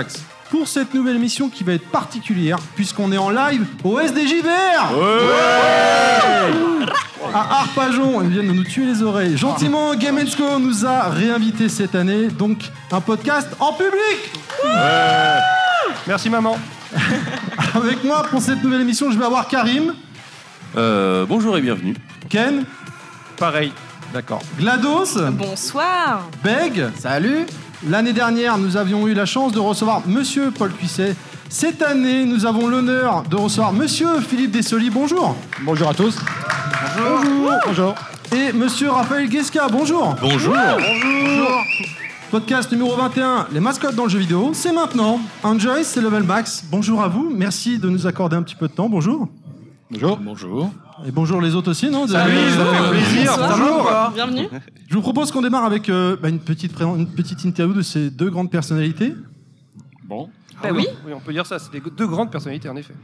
Max. Pour cette nouvelle émission qui va être particulière, puisqu'on est en live au SDJVR À Arpajon, ils viennent de nous tuer les oreilles. Gentiment, Game Co nous a réinvités cette année, donc un podcast en public Merci maman. Avec moi pour cette nouvelle émission, je vais avoir Karim, Euh, bonjour et bienvenue. Ken, Pareil. d'accord, GLaDOS, Bonsoir. Beg. Salut L'année dernière, nous avions eu la chance de recevoir Monsieur Paul Cuisset. Cette année, nous avons l'honneur de recevoir Monsieur Philippe Dessoli. Bonjour. Bonjour à tous. Bonjour. Bonjour. Et Monsieur Raphaël Guesca. Bonjour. Bonjour. Bonjour. Podcast numéro 21, les mascottes dans le jeu vidéo. C'est maintenant. Enjoy, c'est Level Max. Bonjour à vous. Merci de nous accorder un petit peu de temps. Bonjour. Bonjour. Bonjour. Et bonjour les autres aussi, non Salut, ça fait plaisir. Bonsoir. Bonjour. Bienvenue. Je vous propose qu'on démarre avec euh, bah, une, petite une petite interview de ces deux grandes personnalités. Bon. Bah oui. Oui, on peut dire ça. C'est des deux grandes personnalités en effet.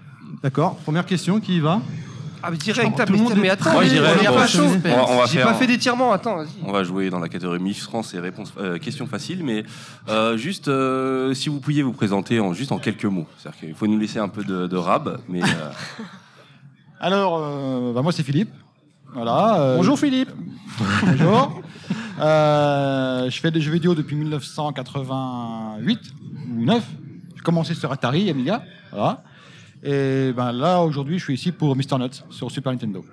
D'accord. Première question, qui y va Ah mais direct. Tout le monde mais est- attends. Moi, je dirais, pas chaud. On va, on va J'ai faire. pas fait d'étirement. Attends. vas-y. On va jouer dans la catégorie Mif France et réponses, euh, questions faciles, mais euh, juste euh, si vous pouviez vous présenter en juste en quelques mots. C'est-à-dire qu'il faut nous laisser un peu de, de rab, mais euh, Alors, euh, bah, moi c'est Philippe. Voilà. euh, Bonjour Philippe. Bonjour. Euh, je fais des jeux vidéo depuis 1988 ou 9. J'ai commencé sur Atari, Amiga. Voilà. Et ben là, aujourd'hui, je suis ici pour Mr. Nuts sur Super Nintendo.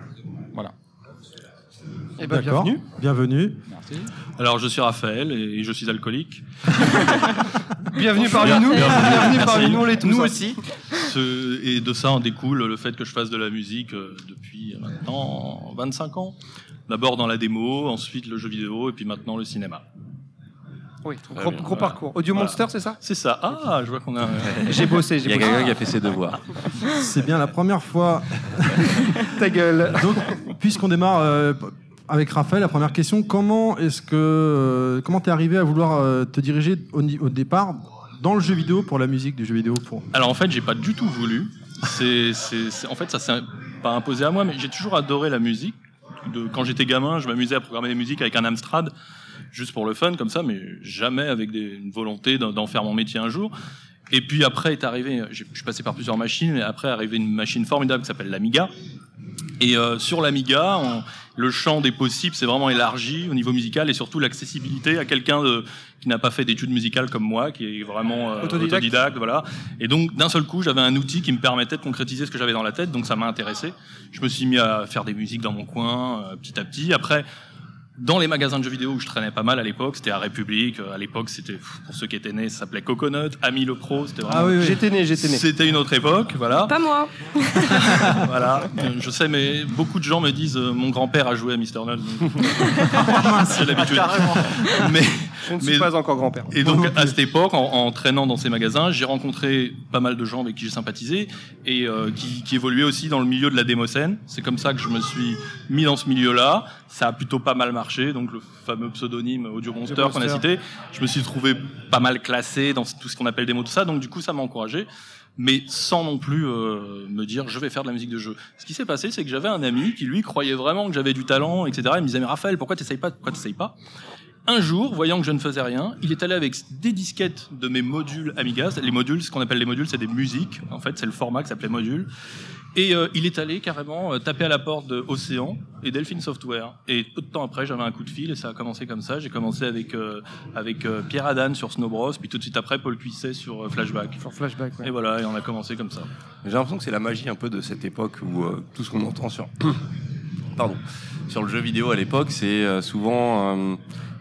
Eh ben D'accord. bienvenue. Bienvenue. Merci. Alors, je suis Raphaël et je suis alcoolique. Bienvenue parmi nous. Bienvenue parmi nous. On l'est tous. Nous aussi. Ce- et de ça en découle le fait que je fasse de la musique euh, depuis maintenant 25 ans. D'abord dans la démo, ensuite le jeu vidéo et puis maintenant le cinéma. Oui. Gros, Très bien, gros voilà. parcours. Audio Voilà. Monster, c'est ça? C'est ça. Ah, je vois qu'on a. J'ai bossé. il y J'ai a bossé. quelqu'un qui a fait ses devoirs. C'est bien la première fois Ta gueule. Donc, puisqu'on démarre euh, avec Raphaël, la première question comment est-ce que euh, comment t'es arrivé à vouloir euh, te diriger au, départ dans le jeu vidéo pour la musique du jeu vidéo pour Alors en fait, j'ai pas du tout voulu. C'est, en fait, ça s'est pas imposé à moi, mais j'ai toujours adoré la musique. De, quand j'étais gamin, je m'amusais à programmer des musiques avec un Amstrad, juste pour le fun, comme ça, mais jamais avec une volonté d'en, faire mon métier un jour. Et puis après est arrivé, je suis passé par plusieurs machines, et après est arrivée une machine formidable qui s'appelle l'Amiga. Et euh, sur l'Amiga, on- le champ des possibles s'est vraiment élargi au niveau musical et surtout l'accessibilité à quelqu'un de- qui n'a pas fait d'études musicales comme moi, qui est vraiment euh, Autodidacte. autodidacte, voilà. Et donc d'un seul coup, j'avais un outil qui me permettait de concrétiser ce que j'avais dans la tête, donc ça m'a intéressé. Je me suis mis à faire des musiques dans mon coin, euh, petit à petit. Après, dans les magasins de jeux vidéo où je traînais pas mal à l'époque, c'était à République. euh, À l'époque, c'était pour ceux qui étaient nés, ça s'appelait Coconut, Ami le Pro. C'était vraiment. Ah oui, oui. J'étais né. J'étais né. C'était une autre époque, voilà. Pas moi. voilà. Euh, Je sais, mais beaucoup de gens me disent euh, mon grand-père a joué à Mister Null. J'ai l'habitude. Mais Je ne suis mais- pas encore grand-père. et donc à cette époque, en, en traînant dans ces magasins, j'ai rencontré pas mal de gens avec qui j'ai sympathisé et euh, qui, qui évoluaient aussi dans le milieu de la démocène. C'est comme ça que je me suis mis dans ce milieu-là. Ça a plutôt pas mal marché, donc le fameux pseudonyme Audio Monster qu'on a cité. Je me suis trouvé pas mal classé dans tout ce qu'on appelle démo, tout ça. Donc du coup, ça m'a encouragé. Mais sans non plus euh, me dire je vais faire de la musique de jeu. Ce qui s'est passé, c'est que j'avais un ami qui lui croyait vraiment que j'avais du talent, etc. Il me disait mais Raphaël, pourquoi t'essayes pas, pourquoi t'essayes pas? Un jour, voyant que je ne faisais rien, il est allé avec des disquettes de mes modules Amiga. Les modules, ce qu'on appelle les modules, c'est des musiques. En fait, c'est le format qui s'appelait module. Et euh, il est allé carrément euh, taper à la porte de Océan et Delphine Software. Et peu de temps après, j'avais un coup de fil et ça a commencé comme ça. J'ai commencé avec euh, avec euh, Pierre Adan sur Snow Bros, puis tout de suite après Paul Cuisset sur euh, Flashback. Sur Flashback. ouais. Et voilà, et on a commencé comme ça. J'ai l'impression que c'est la magie un peu de cette époque où euh, tout ce qu'on entend sur, pardon, sur le jeu vidéo à l'époque, c'est euh, souvent euh,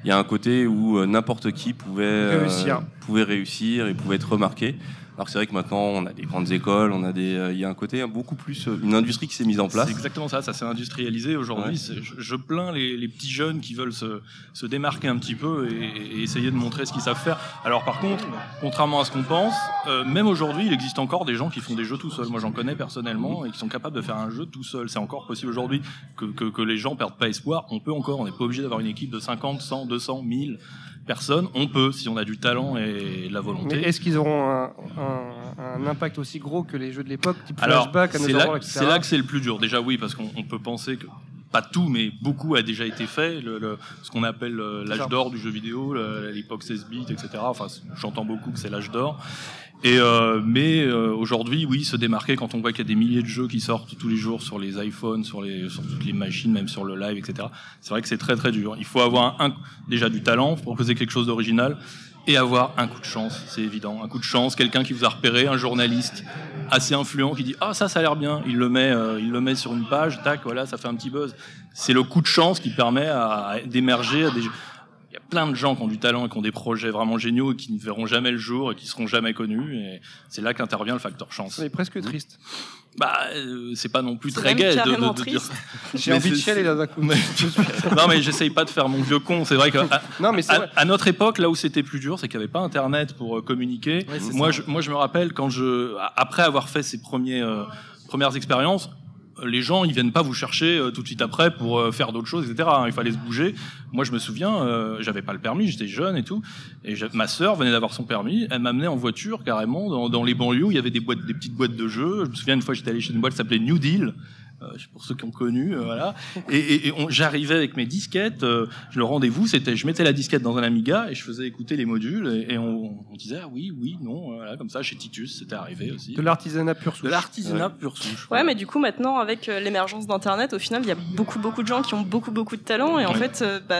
il y a un côté où euh, n'importe qui pouvait euh, Réussir. pouvait réussir et pouvait être remarqué. Alors c'est vrai que maintenant on a des grandes écoles, on a des, euh, il y a un côté beaucoup plus, euh, une industrie qui s'est mise en place. C'est exactement ça, ça s'est industrialisé aujourd'hui. Ouais. Je, je plains les, les petits jeunes qui veulent se, se démarquer un petit peu et, et essayer de montrer ce qu'ils savent faire. Alors par contre, contrairement à ce qu'on pense, euh, même aujourd'hui, il existe encore des gens qui font des jeux tout seuls. Moi j'en connais personnellement et qui sont capables de faire un jeu tout seul. C'est encore possible aujourd'hui que, que, que les gens perdent pas espoir. On peut encore, on n'est pas obligé d'avoir une équipe de 50, 100, 200, 1000 personnes. On peut, si on a du talent et de la Mais volonté. est-ce qu'ils auront un, un- un impact aussi gros que les jeux de l'époque, type Alors, Flashback, c'est là, c'est là que c'est le plus dur. Déjà, oui, parce qu'on on peut penser que pas tout, mais beaucoup a déjà été fait. Le, le- ce qu'on appelle euh, l'âge d'or du jeu vidéo, l'époque 16 bits, etc. Enfin, j'entends beaucoup que c'est l'âge d'or. Et euh, mais euh, aujourd'hui, oui, se démarquer quand on voit qu'il y a des milliers de jeux qui sortent tous les jours sur les iPhones, sur les sur toutes les machines, même sur le live, etc. C'est vrai que c'est très très dur. Il faut avoir un, déjà du talent, pour proposer quelque chose d'original, et avoir un coup de chance, c'est évident. Un coup de chance, quelqu'un qui vous a repéré, un journaliste assez influent qui dit ah ça ça a l'air bien, il le met euh, il le met sur une page, tac voilà ça fait un petit buzz. C'est le coup de chance qui permet à, d'émerger à des plein de gens qui ont du talent et qui ont des projets vraiment géniaux et qui ne verront jamais le jour et qui seront jamais connus. Et c'est là qu'intervient le facteur chance. C'est presque triste. Bah, euh, c'est pas non plus très gai de, de- de dire. J'ai envie de chialer là d'un coup. non, mais j'essaye pas de faire mon vieux con. C'est vrai que à, Non, mais à- vrai. à notre époque, là où c'était plus dur, c'est qu'il n'y avait pas Internet pour euh, communiquer. Ouais, moi, ça. je, moi, je me rappelle quand je, après avoir fait ces premiers, euh, premières expériences, les gens, ils viennent pas vous chercher euh, tout de suite après pour euh, faire d'autres choses, etc. Il fallait se bouger. Moi, je me souviens, euh, j'avais pas le permis, j'étais jeune et tout, et ma sœur venait d'avoir son permis. Elle m'amenait en voiture carrément dans, dans les banlieues où il y avait des boîtes, des petites boîtes de jeux. Je me souviens une fois, j'étais allé chez une boîte qui s'appelait New Deal. Euh, pour ceux qui ont connu, euh, voilà. Et, et- et on- j'arrivais avec mes disquettes. euh, le rendez-vous, c'était, je mettais la disquette dans un Amiga et je faisais écouter les modules et, et on, on disait ah oui, oui, non, voilà, comme ça. Chez Titus, c'était arrivé aussi. De l'artisanat pur souche. De l'artisanat pur souche. Ouais, mais du coup, maintenant, avec euh, l'émergence d'Internet, au final, il y a beaucoup, beaucoup de gens qui ont beaucoup, beaucoup de talent. Et en Ouais. fait, euh, bah,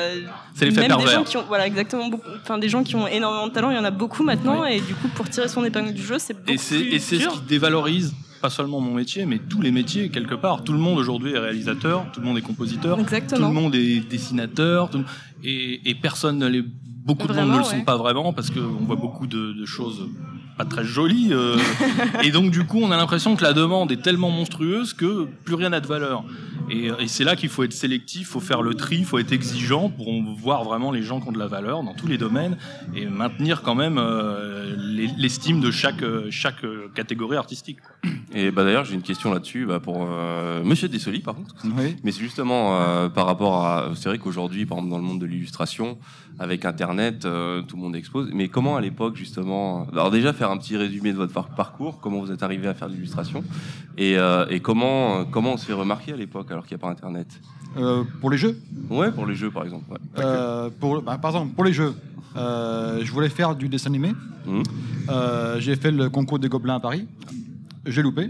C'est l'effet même des pervers. gens qui ont, voilà, exactement, beaucoup, enfin, des gens qui ont énormément de talent, il y en a beaucoup maintenant. Et du coup, pour tirer son épingle du jeu, c'est beaucoup Et c'est plus et c'est ce qui dévalorise pas seulement mon métier, mais tous les métiers quelque part. Tout le monde aujourd'hui est réalisateur, tout le monde est compositeur, tout le monde est dessinateur, tout et, et personne ne l'est. Beaucoup de monde ne le sont ouais. pas vraiment parce qu'on voit beaucoup de, de choses pas très jolies. euh, et donc du coup, on a l'impression que la demande est tellement monstrueuse que plus rien n'a de valeur. Et, et c'est là qu'il faut être sélectif, faut faire le tri, faut être exigeant pour voir vraiment les gens qui ont de la valeur dans tous les domaines et maintenir quand même euh, l'es- l'estime de chaque chaque catégorie artistique. quoi. Et bah d'ailleurs, j'ai une question là-dessus bah, pour euh, Monsieur Dessoli, par contre. Oui. Mais c'est justement euh, par rapport à. C'est vrai qu'aujourd'hui, par exemple, dans le monde de l'illustration, avec Internet, euh, tout le monde expose. Mais comment à l'époque, justement. Alors, déjà, faire un petit résumé de votre par- parcours, comment vous êtes arrivé à faire de l'illustration, et, et comment, comment on se fait remarquer à l'époque? Alors qu'il n'y a pas Internet Euh, pour les jeux, Ouais, pour les jeux, par exemple. ouais. euh, pour, bah, par exemple, pour les jeux, euh, je voulais faire du dessin animé. Euh, J'ai fait le concours des Gobelins à Paris. J'ai loupé.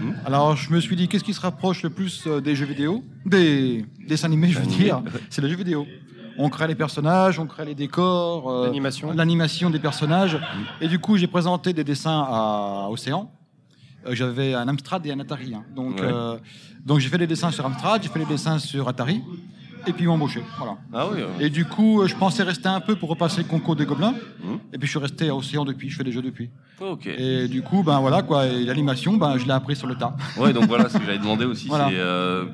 Mhm. Alors je me suis dit, qu'est-ce qui se rapproche le plus des jeux vidéo? Des dessins animés, je veux Animé. dire. C'est les jeux vidéo. On crée les personnages, on crée les décors, euh, L'animation. l'animation des personnages. Et du coup, j'ai présenté des dessins à Océan. Euh, J'avais un Amstrad et un Atari. hein. Donc, Ouais. euh, donc j'ai fait des dessins sur Amstrad, j'ai fait des dessins sur Atari. Et puis ils m'ont embauché. Voilà. Ah oui. Et du coup, euh, je pensais rester un peu pour repasser le concours des Gobelins. Mhm. Et puis je suis resté à Océan depuis, je fais des jeux depuis. Et du coup, ben voilà quoi, et l'animation, ben je l'ai appris sur le tas. Ouais, donc voilà, ce que j'avais demandé aussi, Voilà. c'est euh,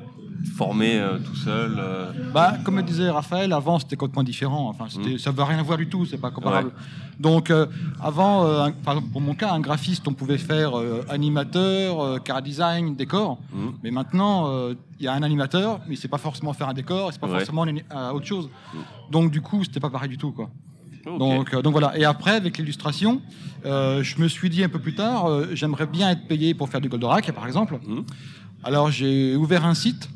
former euh, tout seul. euh, Bah, comme disait Raphaël, avant c'était complètement différent. Enfin, c'était, ça ne veut rien voir du tout, c'est pas comparable. Donc, euh, avant, un- par exemple, pour mon cas, un graphiste, on pouvait faire animateur, car design, décor. Mhm. Mais maintenant, il y a un animateur, mais c'est pas forcément faire un décor, c'est pas Ouais. forcément une- autre chose. Donc, du coup, c'était pas pareil du tout, quoi. Donc, euh, donc voilà. Et après, avec l'illustration, euh, je me suis dit un peu plus tard, euh, j'aimerais bien être payé pour faire du Goldorak, par exemple. Alors j'ai ouvert un site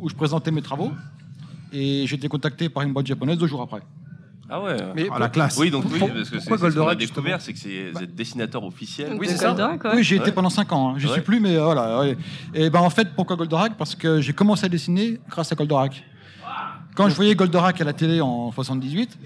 où je présentais mes travaux et j'ai été contacté par une boîte japonaise deux jours après. Ah ouais. Mais À la classe. Oui, donc oui, parce que c'est ce qu'on a Goldorak, découvert, c'est que c'est vous êtes dessinateur officiel. Oui, c'est ça. Goldorak, ouais. Oui, j'y étais Ouais. pendant cinq ans. Je Ouais. suis plus, mais euh, voilà. ouais. Et ben en fait, pourquoi Goldorak? Parce que j'ai commencé à dessiner grâce à Goldorak. Quand je voyais Goldorak à la télé en 78,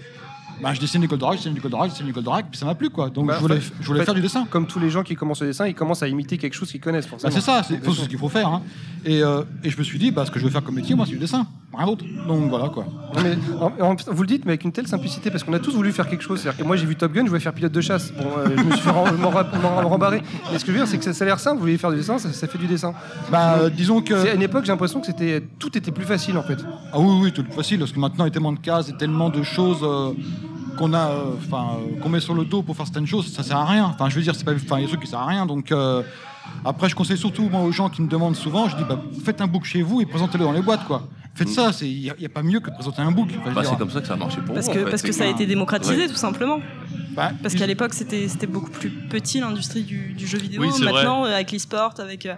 ben, je dessinais Goldorak, je dessinais du Goldorak, je dessinais du Goldorak, puis ça m'a plu quoi. Donc Bah, je voulais, je fait, faire du dessin. Comme tous les gens qui commencent le dessin, ils commencent à imiter quelque chose qu'ils connaissent Bah, forcément. c'est ça, c'est faut- c'est ce qu'il faut faire. hein. Et, euh, et je me suis dit, bah, ce que je veux faire comme métier, moi, c'est du dessin. Rien d'autre. Donc voilà quoi. Non, mais, en- en- vous le dites, mais avec une telle simplicité, parce qu'on a tous voulu faire quelque chose. C'est-à-dire que moi, j'ai vu Top Gun, je voulais faire pilote de chasse. Bon, euh, je me suis fait rembarrer. Mais ce que je veux dire, c'est que ça, ça a l'air simple. Vous voulez faire du dessin, ça, ça fait du dessin. Bah, euh, disons que. À une époque, j'ai l'impression que c'était tout était plus facile en fait. Ah oui, oui, tout facile, parce que maintenant, il y a tellement de cases et tellement de choses euh, qu'on a, euh, euh, qu'on met sur le dos pour faire certaines choses, ça sert à rien. Enfin, je veux dire, c'est pas, enfin, il y a des trucs qui servent à rien. Donc, euh, après, je conseille surtout moi aux gens qui me demandent souvent, je dis, bah, faites un book chez vous et présentez-le dans les boîtes, quoi. Faites ça, il n'y a, pas mieux que de présenter un book. Enfin, Bah, c'est comme ça que ça a marché pour Parce vous. que, en fait, parce que ça a été démocratisé, Ouais. tout simplement. Bah, Parce qu'à l'époque, c'était beaucoup plus petit l'industrie du, du jeu vidéo. Oui, c'est vrai. Maintenant, euh, avec l'e-sport, avec. euh,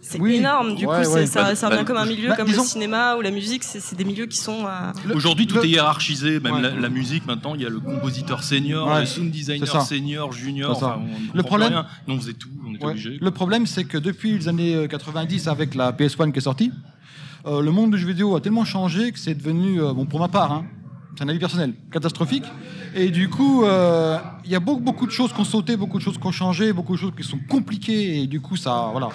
c'est Oui. énorme. Du Ouais, coup, ouais. ça, Bah, ça revient bah, comme un milieu bah, comme disons- le cinéma ou la musique. C'est des milieux qui sont. euh, Aujourd'hui, tout le- est hiérarchisé, même Ouais. la, la musique maintenant. Il y a le compositeur senior, Ouais, le sound designer senior, junior. Enfin, on Le problème- rien. On faisait tout, on était Ouais. obligés. Le problème, c'est que depuis les années euh, 90, avec la PS1 qui est sortie, euh, le monde du jeu vidéo a tellement changé que c'est devenu, euh, bon, pour ma part, hein, c'est un avis personnel, catastrophique. Et du coup, euh, il y a beaucoup, beaucoup de choses qui ont sauté, beaucoup de choses qui ont changé, beaucoup de choses qui sont compliquées. Et du coup, ça, voilà,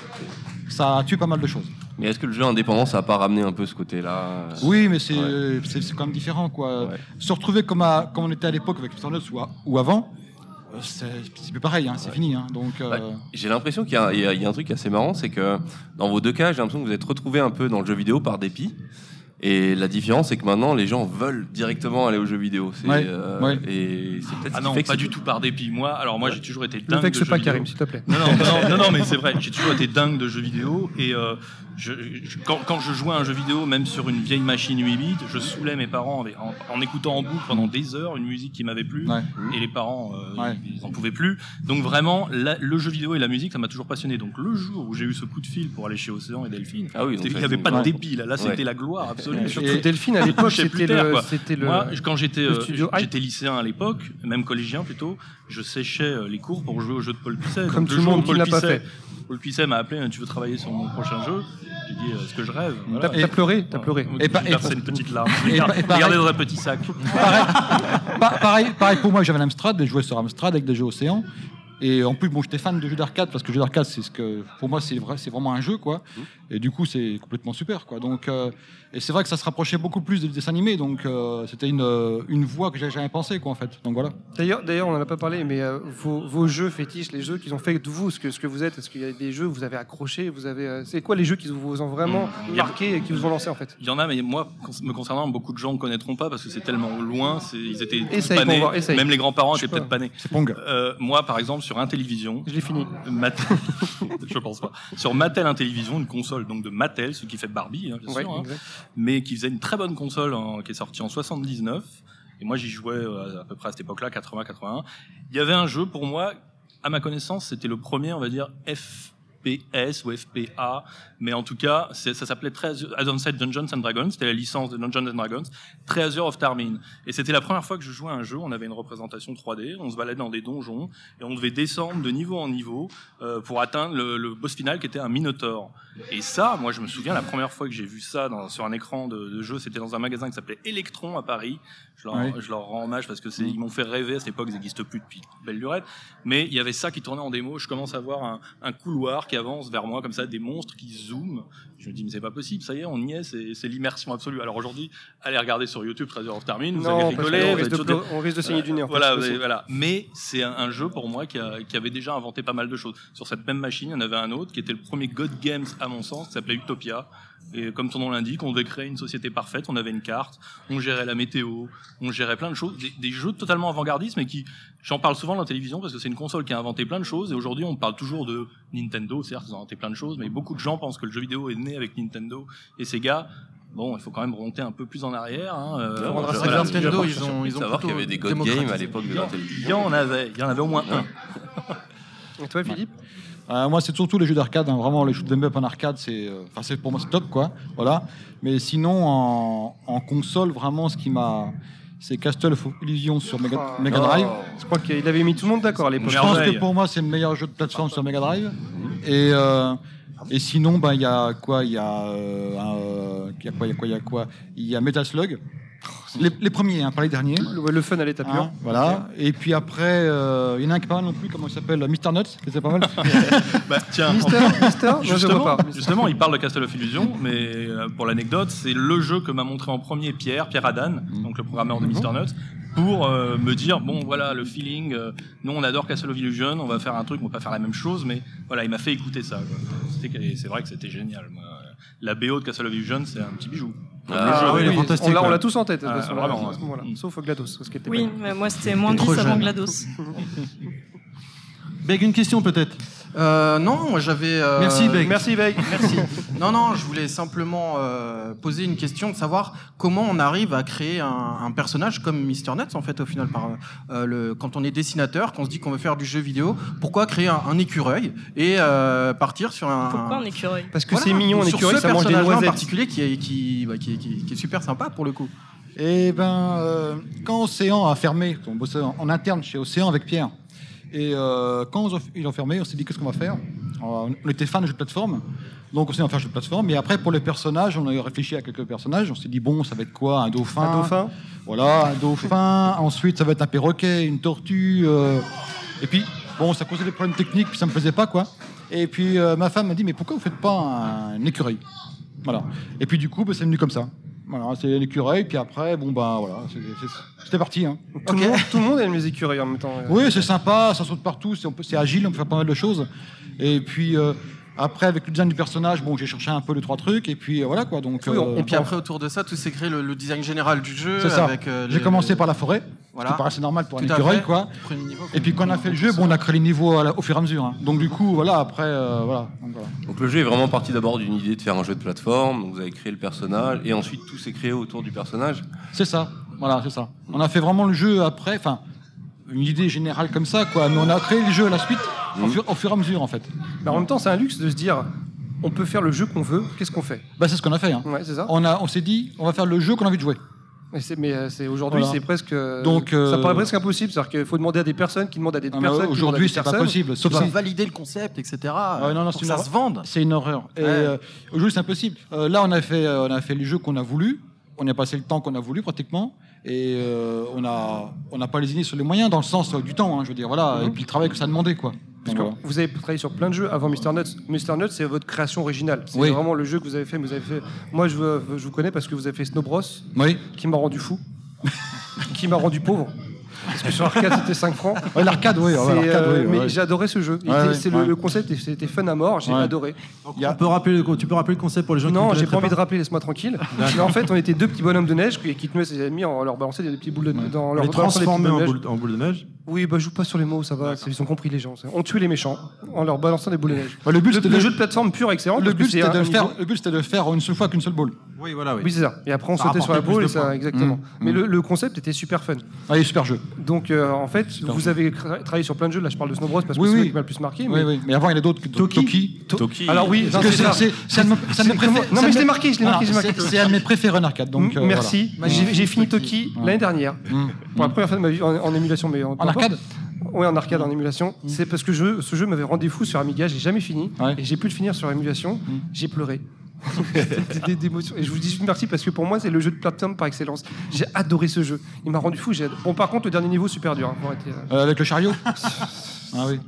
ça a tué pas mal de choses. Mais est-ce que le jeu indépendant, ça a pas ramené un peu ce côté-là? Oui, mais c'est Ouais. quand même différent. Quoi. Ouais. Se retrouver comme, à- comme on était à l'époque avec Starnuts ou, ou avant, c'est c'est pareil, hein, c'est fini. hein. donc, euh, Ouais. J'ai l'impression qu'il y, y a il y a un truc assez marrant, c'est que dans vos deux cas, j'ai l'impression que vous êtes retrouvés un peu dans le jeu vidéo par dépit. Et la différence, c'est que maintenant, les gens veulent directement aller aux jeux vidéo. C'est, Ouais, euh, ouais. Et c'est peut-être Ah non, fait pas du tout par dépit. Moi, alors moi, j'ai toujours été Ne dingue de vexe jeux pas vidéo. Karim, s'il te plaît. Non, non, non, non, non, mais c'est vrai. J'ai toujours été dingue de jeux vidéo et euh, je, je- quand, quand je jouais à un jeu vidéo, même sur une vieille machine 8 bits, je saoulais mes parents avec- en, en écoutant en boucle pendant des heures une musique qui m'avait plu ouais. et les parents euh, Ouais. ils en pouvaient plus. Donc vraiment, la- le jeu vidéo et la musique, ça m'a toujours passionné. Donc le jour où j'ai eu ce coup de fil pour aller chez Océan et Delphine, Ah oui, il n'y avait pas de Ouais. dépit là. Là, c'était Ouais. la gloire absolue. Surtout Delphine, à l'époque, c'était le, c'était le. Moi, quand j'étais euh, j'étais lycéen à l'époque, même collégien plutôt, je séchais euh, les cours pour jouer au jeu de Paul Pisset. Comme tout le monde Paul qui l'a pas Pisset- fait. Paul Pisset m'a appelé, tu veux travailler sur mon prochain jeu? J'ai dit, euh, ce que je rêve. T'as Voilà. t'as pleuré, t'as pleuré. Et versé une petite larme. Regardez dans un petit sac. Pa- pareil, pareil pour moi, j'avais l'Amstrad, et je jouais sur Amstrad avec des jeux Océan. Et en plus, bon, j'étais fan de jeux d'arcade parce que jeux d'arcade, c'est ce que, pour moi, c'est vrai, c'est vraiment un jeu, quoi. Et du coup, c'est complètement super, quoi. Donc, euh, et c'est vrai que ça se rapprochait beaucoup plus des dessins animés, donc euh, c'était une, euh, une voie que j'avais jamais pensé, quoi, en fait. Donc voilà. D'ailleurs, d'ailleurs, on n'en a pas parlé, mais euh, vos, vos jeux fétiches, les jeux qu'ils ont fait de vous, ce que, ce que vous êtes, est-ce qu'il y a des jeux où vous avez accroché, vous avez, euh, c'est quoi les jeux qui vous ont vraiment marqué et qui vous ont lancé en fait? Il y en a, mais moi, me concernant, beaucoup de gens ne connaîtront pas parce que c'est tellement loin. c'est- Ils étaient tous Essaye pas pour nés. voir. Même les grands-parents étaient peut-être pas. pas nés. C'est Pong. Euh, moi, par exemple, sur Intellivision, Je l'ai fini. Mat- je pense pas. Sur Mattel Intellivision, une console donc de Mattel, ce qui fait Barbie, hein, bien Ouais, sûr, hein, mais qui faisait une très bonne console en- qui est sortie en 79. Et moi, j'y jouais euh, à peu près à cette époque-là, 80-81. Il y avait un jeu pour moi, à ma connaissance, c'était le premier, on va dire, FPS ou FPA, mais en tout cas, ça s'appelait Treasure- Advanced Dungeons and Dragons, c'était la licence de Dungeons and Dragons, Treasure of Tarmin. Et c'était la première fois que je jouais à un jeu, on avait une représentation 3D, on se baladait dans des donjons, et on devait descendre de niveau en niveau euh, pour atteindre le, le boss final qui était un Minotaur. Et ça, moi je me souviens, la première fois que j'ai vu ça dans- sur un écran de, de jeu, c'était dans un magasin qui s'appelait Electron à Paris. Je leur, Ouais. je leur rends hommage parce que c'est, Mm. ils m'ont fait rêver à cette époque, ils n'existent plus depuis belle lurette. Mais il y avait ça qui tournait en démo. Je commence à voir un, un couloir qui avance vers moi comme ça, des monstres qui zooment. Je me dis mais c'est pas possible, ça y est, on y est, c'est, l'immersion absolue. Alors aujourd'hui, allez regarder sur YouTube Treasure of Tarmin, vous Non, allez rigoler, vous risque, de, on risque de saigner du nez. Voilà, voilà. Mais c'est un, un jeu pour moi qui, a- qui avait déjà inventé pas mal de choses. Sur cette même machine, il y en avait un autre qui était le premier God Games à mon sens, qui s'appelait Utopia. Et comme son nom l'indique, on devait créer une société parfaite. On avait une carte, on gérait la météo, on gérait plein de choses, des, des jeux totalement avant-gardistes, mais qui, j'en parle souvent dans la télévision parce que c'est une console qui a inventé plein de choses. Et aujourd'hui, on parle toujours de Nintendo. Certes, ils ont inventé plein de choses, mais beaucoup de gens pensent que le jeu vidéo est né avec Nintendo et Sega. Bon, il faut quand même remonter un peu plus en arrière. Hein. euh, voilà. Nintendo, ils ont, ils ont savoir qu'il y avait des God Games à l'époque de Il y en avait, il y en avait au moins un. Et toi, Philippe? Euh, moi, c'est surtout les jeux d'arcade. hein. Vraiment, les jeux de up en arcade, c'est, euh, enfin, c'est pour moi c'est top, quoi. Voilà. Mais sinon, en, en console, vraiment, ce qui m'a, c'est Castle of Illusion sur Mega, Ah. Mega Drive. Je crois qu'il avait mis tout le monde d'accord à l'époque. Je pense que pour moi, c'est le meilleur jeu de plateforme sur Mega Drive. Et, euh, et sinon, ben, il y a quoi? Il y a, euh, un- il y a quoi? Il y a quoi? Il y a quoi? Il y a Metal Slug. Les, les premiers, hein, pas les derniers. Le, le fun à l'état pur. Hein, voilà. Et puis après, euh, il y en a un qui est pas mal non plus, comment il s'appelle Mr. Nuts, qui était pas mal. Bah, tiens, Mister, Mister Non, je vois Justement, pas. justement, il parle de Castle of Illusion, mais euh, pour l'anecdote, c'est le jeu que m'a montré en premier Pierre, Pierre Adan, donc le programmeur de Mr. Nuts, pour euh, me dire bon voilà le feeling. euh, nous on adore Castle of Illusion, on va faire un truc, on va pas faire la même chose, mais voilà, il m'a fait écouter ça. C'est vrai que c'était génial. moi. La BO de Castle of Illusion, c'est un petit bijou. Ah, jeu. oui, fantastique, On l'a, on l'a tous en tête. Ah, façon, vraiment, à ce moment-là. ouais. Sauf GLaDOS. Ce qui était Oui, mais moi c'était moins T'es trop 10 avant. GLaDOS. Beg, une question peut-être Euh, non, moi j'avais. euh, Merci, Beck. Merci, Beck. Merci. Non, non, je voulais simplement euh, poser une question de savoir comment on arrive à créer un, un personnage comme Mr. Nuts, en fait, au final, par, euh, le, quand on est dessinateur, qu'on se dit qu'on veut faire du jeu vidéo, pourquoi créer un, un écureuil et euh, partir sur un. Pourquoi un écureuil Parce que Voilà, c'est mignon, un écureuil, ce ça mange des personnage-là en noisettes. particulier qui est, qui, bah, qui, est- qui est- qui est super sympa pour le coup. Et ben, euh, quand Océan a fermé, on bossait en, en interne chez Océan avec Pierre, et euh, quand ils ont- fermé, on s'est dit qu'est-ce qu'on va faire? Euh, On était fan de jeux de plateforme, donc on s'est dit on va faire jeu de plateforme. Et après, pour les personnages, on a réfléchi à quelques personnages. On s'est dit bon, ça va être quoi? Un dauphin. Un dauphin. Voilà, un dauphin. Ensuite, ça va être un perroquet, une tortue. euh, et puis, bon, ça causait des problèmes techniques, puis ça me plaisait pas, quoi. Et puis, euh, ma femme m'a dit, mais pourquoi vous faites pas un, écureuil? Voilà. Et puis, du coup, bah, c'est venu comme ça. Voilà, c'est l'écureuil, puis après, bon, bah voilà, c'était parti. Hein. Tout, le monde, tout le monde aime les écureuils en même temps. euh. Oui, c'est sympa, ça saute partout, c'est agile, on peut faire pas mal de choses. Et puis, euh, après, avec le design du personnage, bon, j'ai cherché un peu les trois trucs, et puis euh, voilà, quoi. Donc, Oui, et puis après, autour de ça, tout s'est créé le, le design général du jeu. c'est ça. J'ai commencé par la forêt, Voilà. ce qui paraissait normal pour un écureuil, quoi. Niveau, Et puis quand on a fait le jeu, bon, on a créé les niveaux la- au fur et à mesure. hein. Donc du coup, voilà, après, euh, voilà. Donc, voilà. Donc le jeu est vraiment parti d'abord d'une idée de faire un jeu de plateforme, donc vous avez créé le personnage, et ensuite tout s'est créé autour du personnage. C'est ça, voilà, c'est ça. On a fait vraiment le jeu après, enfin, une idée générale comme ça, quoi. Mais on a créé le jeu à la suite, au, fur, au fur et à mesure, en fait. Mais en même temps, c'est un luxe de se dire on peut faire le jeu qu'on veut, qu'est-ce qu'on fait? Bah, c'est ce qu'on a fait. Hein. Ouais, c'est ça. On, a, on s'est dit, on va faire le jeu qu'on a envie de jouer. Mais, c'est- mais euh, c'est aujourd'hui, Voilà. c'est presque. euh, Donc, euh, ça paraît presque impossible. C'est-à-dire qu'il faut demander à des personnes qui demandent à des Non, personnes. Aujourd'hui, c'est pas possible. Sauf si valider le concept, etc. Ouais, non, non, pour c'est que une ça horreur. se vende. c'est une horreur. Ouais. euh, aujourd'hui, c'est impossible. Euh, là, on a fait, on a fait les jeux qu'on a voulu. On a passé le temps qu'on a voulu pratiquement, et on a, on n'a pas lésiné sur les moyens dans le sens du temps. hein, je veux dire, voilà. Mhm. Et puis le travail que ça demandait, quoi. Parce que vous avez travaillé sur plein de jeux avant Mr. Nuts. Mr. Nuts, c'est votre création originale. C'est Oui. vraiment le jeu que vous avez fait. Vous avez fait. Moi, je, vous connais parce que vous avez fait Snow Bros, Oui. qui m'a rendu fou, qui m'a rendu pauvre. Parce que sur arcade, c'était 5 francs. Ouais, l'arcade, oui. ouais, l'arcade, euh, oui, mais ouais. j'ai adoré ce jeu. Il Ouais, était- ouais, c'est le, ouais. le concept, c'était fun à mort. J'ai Ouais. adoré. Il y a- On peut rappeler le- tu peux rappeler le concept pour les gens qui Non, j'ai pas connaîtraient envie de rappeler, laisse-moi tranquille. Mais en fait, on était deux petits bonhommes de neige qui, qui tenaient ses amis en leur balançant des petits boules de dans leur Les balançant des petites transformer boules en de neige. boule, en boule de neige. Oui, bah joue pas sur les mots, ça va. Ils ont compris les gens. ça. On tue les méchants en leur balançant des boules de neige. Ouais, le but, Le, c'était le de- jeu de plateforme pur excellent. le parce que but, c'est c'était de, faire, le but, c'était de le faire en une seule fois qu'une seule boule. Oui, voilà, oui. Oui, c'est ça. Et après, on Ça sautait sur la rapportait plus boule et de ça, points. exactement. Mmh. Mais Mmh. le, le concept était super fun. Allez, super jeu. Donc, euh, en fait, vous avez travaillé sur plein de jeux. Là, je parle de Snow Bros parce que Oui, c'est oui. celui qui m'a le plus marqué. Mais... oui. Mais avant, il y en a d'autres. que- Toki. Toki. To- Toki. Alors oui, Parce non, que c'est c'est- ça. c'est c'est un. Non, mais je l'ai marqué, je l'ai marqué, je l'ai Voilà, marqué. c'est- un de mes préférés en arcade. Donc, M- euh, Merci. voilà. J'ai j'ai fini Toki. L'année dernière. Mmh. Pour la première fois de ma vie en, émulation. Mais en, arcade Oui, en arcade, en émulation. C'est parce que je, ce jeu m'avait rendu fou sur Amiga, j'ai jamais fini. Ouais. Et j'ai pu le finir sur émulation. Mm. J'ai pleuré. Et je vous dis merci parce que pour moi, c'est le jeu de plateforme par excellence. J'ai adoré ce jeu. Il m'a rendu fou. Bon, par contre, le dernier niveau, super dur. hein, arrêter, euh. Euh, avec le chariot Ah oui.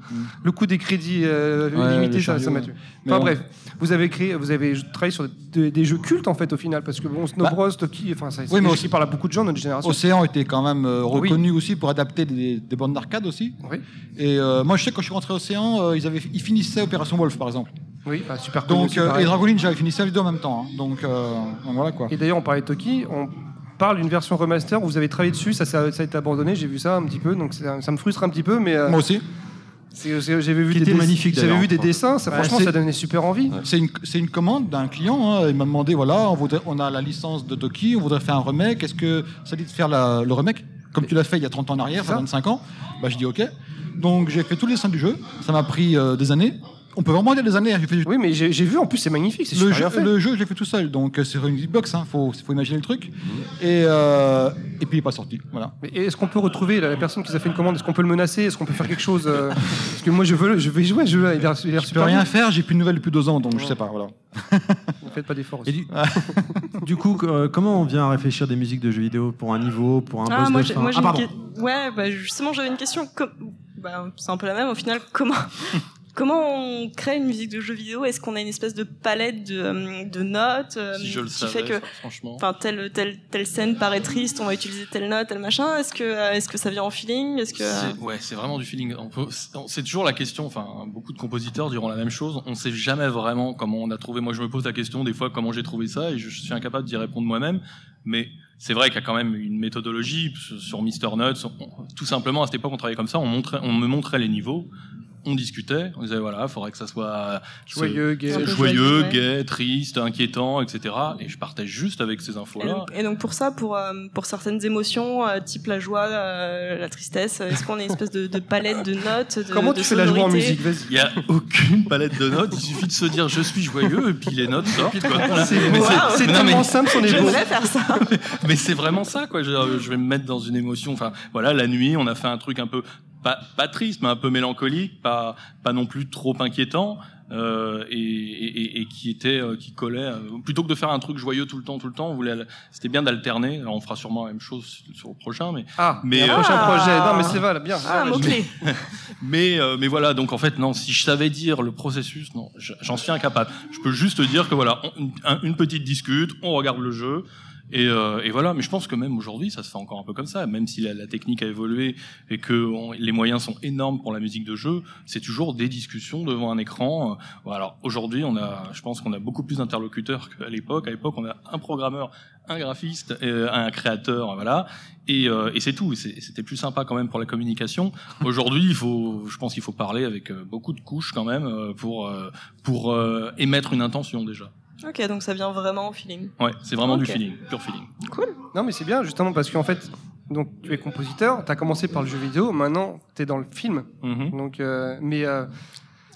Le coût des crédits euh, Ouais, limités, ça ça m'a tué. Enfin on- bref, vous avez créé, vous avez travaillé sur des, des jeux cultes en fait au final, parce que bon, Snow Bah, Bros, Toki, enfin ça, oui, mais aussi- à beaucoup de gens de notre génération. Océan était quand même euh, reconnu aussi pour adapter des, des bandes d'arcade aussi. Oui, Et euh, moi, je sais quand je suis rentré à Océan, euh, ils, avaient, ils finissaient Opération Wolf, par exemple. oui, bah, super Donc, pareil. et Dragoline, j'avais fini ça les deux en même temps. hein. Donc, donc voilà quoi. Et d'ailleurs, on parlait de Toki, on parle d'une version remaster où vous avez travaillé dessus, ça, ça, ça a été abandonné, j'ai vu ça un petit peu, donc c'est- ça me frustre un petit peu, mais Moi aussi. J'avais vu Qui des était dess- magnifique, J'avais d'ailleurs. vu des dessins, ça, Ouais, franchement, ça donnait super envie. C'est une, commande d'un client. hein. Il m'a demandé voilà, on, voudrait- on a la licence de Toki, on voudrait faire un remake. Est-ce que ça dit de faire la- le remake? Comme tu l'as fait il y a 30 ans en arrière, ça. 25 ans. Bah, je dis ok. Donc j'ai fait tous les dessins du jeu. Ça m'a pris euh, des années. On peut vraiment dire des années. hein. J'ai fait Oui, mais j'ai vu, en plus, c'est magnifique, c'est le jeu, fait. le jeu, je l'ai fait tout seul. Donc euh, c'est sur une Xbox. Il faut, faut imaginer le truc. Et, euh, et puis il n'est pas sorti. Voilà. Est-ce qu'on peut retrouver la, la personne qui nous a fait une commande Est-ce qu'on peut le menacer Est-ce qu'on peut faire quelque chose euh, Parce que moi, je veux, je vais jouer à ce jeu-là. Il a il Je peux rien bien. faire. J'ai plus de nouvelles depuis deux ans. Donc je sais pas. Voilà. Ne faites pas d'efforts du, du coup, euh, comment on vient à réfléchir des musiques de jeux vidéo pour un niveau, pour un Ah, boss moi, de j'ai, fin moi, Ah, une Ouais, bah, justement, j'avais une question. Bah, c'est un peu la même au final. Comment, comment on crée une musique de jeu vidéo? Est-ce qu'on a une espèce de palette de, euh, de notes euh, Si je le qui savais, fait que, franchement. enfin, telle, telle, telle scène paraît triste, on va utiliser telle note, tel machin Est-ce que, euh, est-ce que ça vient en feeling? Est-ce que C'est- Ouais, c'est vraiment du feeling. On peut- C'est toujours la question. Enfin, beaucoup de compositeurs diront la même chose. On sait jamais vraiment comment on a trouvé. Moi, je me pose la question des fois comment j'ai trouvé ça et je suis incapable d'y répondre moi-même. Mais c'est vrai qu'il y a quand même une méthodologie sur Mister Nuts. On- Tout simplement, à cette époque, on travaillait comme ça. On montrait, on me montrait les niveaux. On discutait, on disait voilà, il faudrait que ça soit Joyeux, gay. Joyeux, joyeux, ouais. gai, triste, inquiétant, etc. Et je partais juste avec ces infos-là. et donc pour ça, pour, euh, pour certaines émotions, euh, type la joie, euh, la tristesse, est-ce qu'on a une espèce de, de palette de notes de, Comment de tu fais la joie en musique? Vas-y. Il n'y a aucune palette de notes, il suffit de se dire je suis joyeux et puis les notes sortent. C'est Mais beau. c'est- C'est non, mais- tellement simple, on est beau. Faire ça. Mais c'est vraiment ça, quoi. Je, je vais me mettre dans une émotion. Enfin, voilà, la nuit, on a fait un truc un peu pas, pas triste, mais un peu mélancolique, pas pas non plus trop inquiétant, euh, et, et, et- qui était euh, qui collait. euh, plutôt que de faire un truc joyeux tout le temps, tout le temps, on voulait. C'était bien d'alterner. Alors, on fera sûrement la même chose sur le prochain, mais Ah, Mais, mais euh, prochain Ah. projet. Non, mais c'est vrai, bien. Ah, mot-clé. mais euh, mais voilà. Donc en fait, non. Si je savais dire le processus, non, je- j'en suis incapable. Je peux juste dire que voilà, on- un- une petite discute, on regarde le jeu. Et, euh, et voilà, mais je pense que même aujourd'hui, ça se fait encore un peu comme ça, même si la, technique a évolué et que les moyens sont énormes pour la musique de jeu, c'est toujours des discussions devant un écran. Euh, alors aujourd'hui, on a, je pense qu'on a beaucoup plus d'interlocuteurs qu'à l'époque. À l'époque, on a un programmeur, un graphiste, et un créateur, voilà, et, euh, et c'est tout. C'était plus sympa quand même pour la communication. Aujourd'hui, il faut, je pense qu'il faut parler avec euh, beaucoup de couches quand même euh, pour euh, pour euh, émettre une intention déjà. Ok, donc ça vient vraiment au feeling. Ouais, c'est vraiment du feeling, pur feeling. Non, mais c'est bien, justement, parce qu'en fait, donc, tu es compositeur, tu as commencé par le jeu vidéo, maintenant, tu es dans le film. Mhm. Donc, euh, mais euh,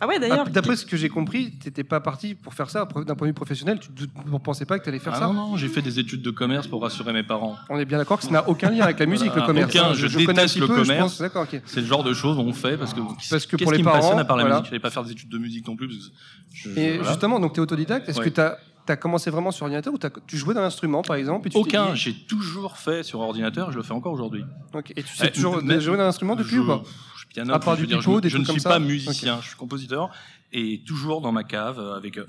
Ah ouais, d'ailleurs. ap- d'après ce que j'ai compris, tu n'étais pas parti pour faire ça d'un point de vue professionnel. Tu ne pensais pas que tu allais faire Ah ça. non, non, j'ai fait des études de commerce pour rassurer mes parents. On est bien d'accord que ça n'a aucun lien avec la musique, Voilà, le commerce. aucun, je connais un déteste le peu, je commerce. pense- D'accord, ok. C'est le genre de choses qu'on fait parce que Parce que pour les qui me parents, passionne à part la voilà. musique? Je n'allais pas faire des études de musique non plus. Je- je- Et voilà. justement, donc tu es autodidacte. Est-ce Ouais. que tu as, commencé vraiment sur ordinateur ou t'as- tu jouais d'un instrument, par exemple et tu t'es Aucun, j'ai toujours fait sur ordinateur, je le fais encore aujourd'hui. Ok. Et tu sais Eh, toujours jouer d'un instrument depuis je, ou pas? Je piano, À part du pipeau, je, des je ne suis pas musicien, je suis compositeur et toujours dans ma cave euh, avec. euh,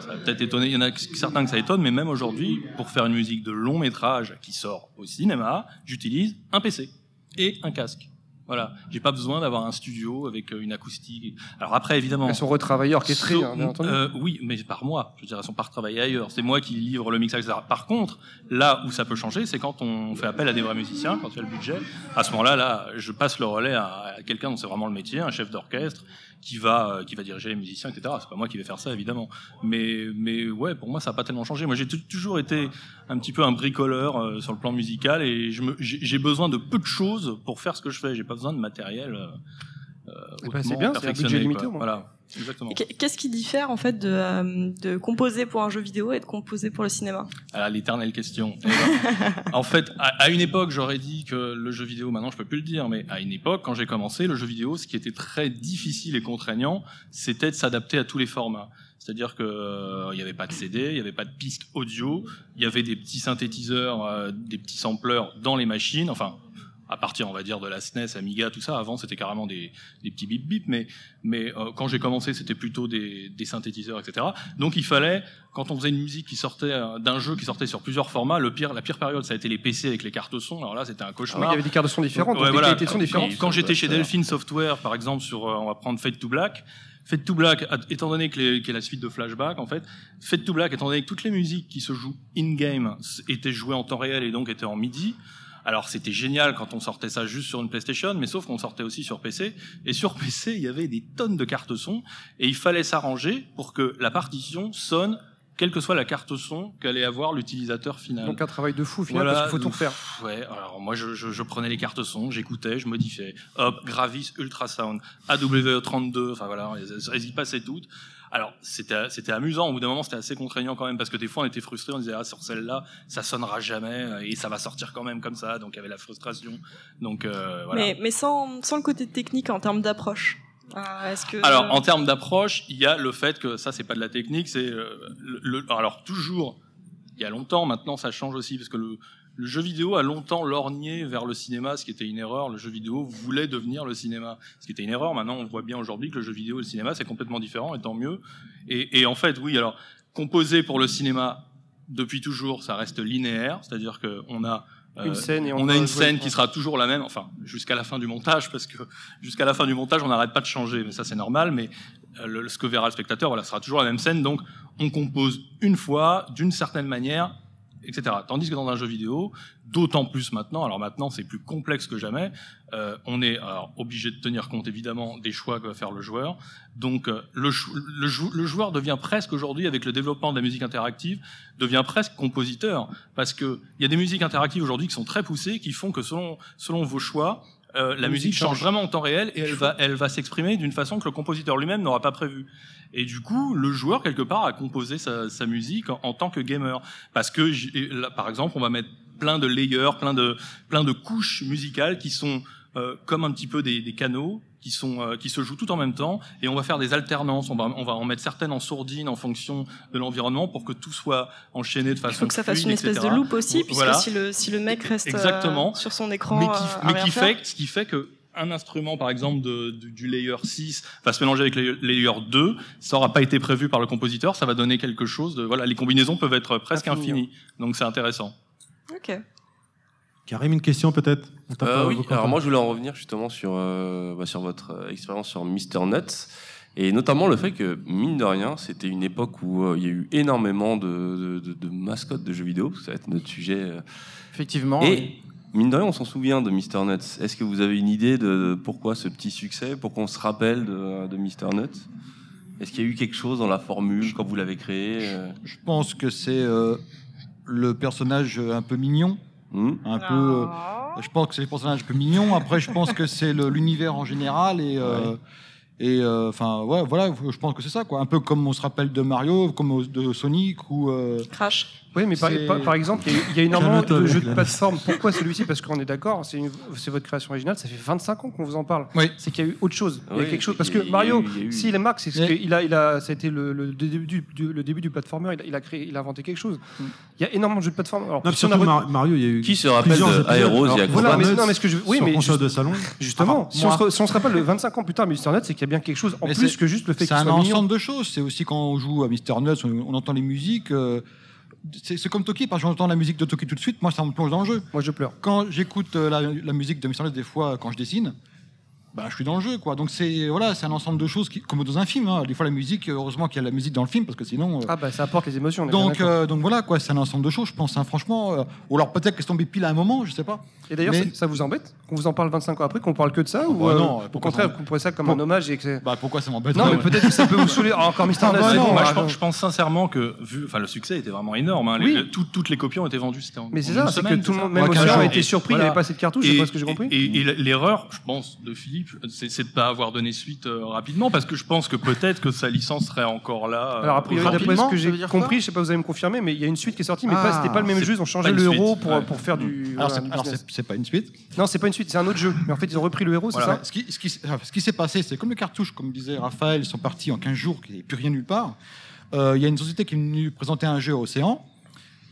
ça va peut-être étonner, il y en a certains que ça étonne, mais même aujourd'hui, pour faire une musique de long métrage qui sort au cinéma, j'utilise un PC et un casque. Voilà, j'ai pas besoin d'avoir un studio avec euh, une acoustique. Alors après, évidemment. Elles sont retravaillées, orchestrées, So- hein, bien entendu. euh, oui, mais par moi. Je veux dire, elles sont pas retravaillées ailleurs. C'est moi qui livre le mixage, etc. Par contre, là où ça peut changer, c'est quand on fait appel à des vrais musiciens, quand il y a le budget. À ce moment-là, là, je passe le relais à, à quelqu'un dont c'est vraiment le métier, un chef d'orchestre, qui va, euh, qui va diriger les musiciens, etc. C'est pas moi qui vais faire ça, évidemment. Mais, mais ouais, pour moi, ça n'a pas tellement changé. Moi, j'ai toujours été un petit peu un bricoleur euh, sur le plan musical et j'ai besoin de peu de choses pour faire ce que je fais. J'ai pas besoin de matériel. euh, euh, Eh ben, c'est bien, c'est un budget limité, au moins. Voilà, Qu'est-ce qui diffère en fait de, euh, de composer pour un jeu vidéo et de composer pour le cinéma? Ah, l'éternelle question. Eh ben, en fait, à, à une époque, j'aurais dit que le jeu vidéo, maintenant je peux plus le dire, mais à une époque, quand j'ai commencé, le jeu vidéo, ce qui était très difficile et contraignant, c'était de s'adapter à tous les formats. C'est-à-dire que euh, il n'y avait pas de CD, il n'y avait pas de piste audio, il y avait des petits synthétiseurs, euh, des petits sampleurs dans les machines, enfin à partir, on va dire, de la SNES, Amiga, tout ça. Avant, c'était carrément des, des petits bip bip, mais mais euh, quand j'ai commencé, c'était plutôt des, des synthétiseurs, etc. Donc il fallait, quand on faisait une musique qui sortait euh, d'un jeu qui sortait sur plusieurs formats, le pire, la pire période, ça a été les PC avec les cartes son. Alors là, c'était un Ah oui, cauchemar. il y avait des cartes de son différentes, donc Ouais, des voilà. de son différentes. Quand j'étais chez Delphine Software, par exemple, sur, euh, on va prendre Fade to Black. Fade to Black, étant donné que y a la suite de Flashback, en fait, Fade to Black, étant donné que toutes les musiques qui se jouent in-game étaient jouées en temps réel et donc étaient en MIDI, alors c'était génial quand on sortait ça juste sur une PlayStation, mais sauf qu'on sortait aussi sur PC. Et sur PC, il y avait des tonnes de cartes son, et il fallait s'arranger pour que la partition sonne, quelle que soit la carte son qu'allait avoir l'utilisateur final. Donc un travail de fou, final, Voilà, parce qu'il faut tout refaire. Ouais, alors moi je, je, je prenais les cartes son, j'écoutais, je modifiais. Hop, Gravis Ultrasound, AW32, enfin voilà, elles y passaient toutes. Alors c'était amusant, au bout d'un moment c'était assez contraignant quand même parce que des fois on était frustrés, on disait ah sur celle-là ça sonnera jamais et ça va sortir quand même comme ça, donc il y avait la frustration. Donc euh, voilà. Mais, mais sans, sans le côté technique en termes d'approche. Euh, Est-ce que Alors, en termes d'approche, il y a le fait que ça, c'est pas de la technique, c'est euh, le, le- alors toujours. Il y a longtemps, maintenant, ça change aussi parce que le, le jeu vidéo a longtemps lorgné vers le cinéma, ce qui était une erreur. Le jeu vidéo voulait devenir le cinéma, ce qui était une erreur. Maintenant, on voit bien aujourd'hui que le jeu vidéo et le cinéma, c'est complètement différent, et tant mieux. Et, et en fait, oui, alors composer pour le cinéma depuis toujours, ça reste linéaire, c'est-à-dire que on a euh, Une scène et on on a une scène qui sera toujours la même, enfin jusqu'à la fin du montage, parce que jusqu'à la fin du montage, on n'arrête pas de changer, mais ça c'est normal. Mais euh, le- ce que verra le spectateur, voilà, sera toujours la même scène. Donc on compose une fois, d'une certaine manière, etc. Tandis que dans un jeu vidéo, d'autant plus maintenant, alors maintenant c'est plus complexe que jamais, euh, on est alors, obligé de tenir compte évidemment des choix que va faire le joueur. Donc euh, le, le, jou- le joueur devient presque aujourd'hui, avec le développement de la musique interactive, devient presque compositeur, parce que il y a des musiques interactives aujourd'hui qui sont très poussées, qui font que selon, selon vos choix, euh, la musique change vraiment en temps réel et elle va, elle va s'exprimer d'une façon que le compositeur lui-même n'aura pas prévu. Et du coup, le joueur, quelque part, a composé sa, sa musique en, en tant que gamer. Parce que, là, par exemple, on va mettre plein de layers, plein de, plein de couches musicales qui sont euh, comme un petit peu des, des canaux qui sont euh, qui se jouent tout en même temps et on va faire des alternances on va on va en mettre certaines en sourdine en fonction de l'environnement pour que tout soit enchaîné de Il façon faut que ça fasse fluide, une espèce etc. de loop aussi, puisque Voilà. si, le, si le mec reste euh, Exactement. sur son écran. mais qui, euh, mais rien qui faire, fait ce qui fait que un instrument par exemple de, du, du layer 6 va se mélanger avec le layer 2 ça n'aura pas été prévu par le compositeur ça va donner quelque chose de voilà les combinaisons peuvent être presque Infini. infinies donc c'est intéressant Ok. Karim, une question peut-être? Euh, oui, alors moi je voulais en revenir justement sur, euh, bah, sur votre euh, expérience sur Mister Nuts et notamment le fait que, mine de rien, c'était une époque où euh, il y a eu énormément de, de, de- de mascottes de jeux vidéo, ça va être notre sujet. euh. Effectivement. oui. Et mine de rien, on s'en souvient de Mister Nuts. Est-ce que vous avez une idée de pourquoi ce petit succès, pourquoi on se rappelle de, de Mister Nuts? Est-ce qu'il y a eu quelque chose dans la formule quand vous l'avez créé Je pense que c'est euh, le personnage un peu mignon, hmm un peu. euh, je pense que c'est le personnage un peu mignon. Après, je pense que c'est le- l'univers en général et. euh, Et euh, enfin, ouais, voilà, je pense que c'est ça, quoi. Un peu comme on se rappelle de Mario, comme de Sonic ou. euh, Crash. Oui, mais par, C'est- par- par exemple, il y a- il y a énormément de jeux de plateforme. Pourquoi celui-ci Parce qu'on est d'accord, c'est c'est votre création originale, ça fait 25 ans qu'on vous en parle. Oui. C'est qu'il y a eu autre chose. il y a Oui, quelque chose. Parce que Mario, s'il est marque, c'est ce Mais- qu'il a, il a, ça a été le, le début, du, du- le début du platformer, il a, il a créé, il a inventé quelque chose. Mm. Il y a énormément de jeux de plateforme. Alors, Non, si on a surtout re- Mar- Mario, il y a eu Qui se rappelle il y a Voilà, mais, Nuts non, mais ce que je, oui, sur mais console juste- de salon. justement, Ah, si, on se, re- si on se rappelle le 25 ans plus tard, Mister Nut, c'est qu'il y a bien quelque chose en plus c'est- que juste le fait C'est qu'il un soit mignon. ensemble de choses. C'est aussi quand on joue à Mister Nuts, on entend les musiques. C'est comme Toki, parce que j'entends la musique de Toki tout de suite, moi ça me plonge dans le jeu. Moi, je pleure. Quand j'écoute euh, la, la musique de Nuts, des fois, quand je dessine, bah, je suis dans le jeu, quoi. Donc c'est voilà, c'est un ensemble de choses qui, comme dans un film. hein. Des fois la musique, heureusement qu'il y a la musique dans le film, parce que sinon. euh, Ah bah ça apporte les émotions. donc, euh, donc voilà, quoi, c'est un ensemble de choses, je pense, hein, franchement. euh, ou alors peut-être qu'elle est tombée pile à un moment, je sais pas. Et d'ailleurs, mais- ça, ça vous embête qu'on vous en parle 25 ans après, qu'on parle que de ça ou bah euh, non, au contraire, qu'on pourrait ça comme Pour- un hommage et que Bah pourquoi ça m'embête Non, mais ouais. peut-être que ça peut vous saouler. Ah, encore Mister Ah bah bon, Moi, je, pense, je pense sincèrement que vu, enfin, le succès était vraiment énorme. hein. Oui. Les- tout- toutes les copies ont été vendues. C'était en- Mais c'est ça, c'est que tout le c'est monde, ça même a été surpris, il n'y avait pas assez de cartouches, c'est pas ce que j'ai compris. Et, et l'erreur, je pense, de Philippe, c'est c'est de pas avoir donné suite euh, rapidement, parce que je pense que peut-être que sa licence serait encore là. euh, Alors, a priori, d'après rapidement, ce que j'ai compris, je sais pas, vous allez me confirmer, mais il y a une suite qui est sortie, mais Ah, pas, c'était pas le même jeu, ils ont changé le héros pour, ouais. pour faire du. Alors, voilà, c'est- du alors, c'est c'est pas une suite. Non, c'est pas une suite, c'est un autre jeu. Mais en fait, ils ont repris le héros, c'est ça Ce qui, ce qui- enfin, ce qui s'est passé, c'est comme les cartouches, comme disait Raphaël, ils sont partis en 15 jours, qu'il n'y avait plus rien nulle part. Euh, Il y a une société qui est venue présenter un jeu à Océan.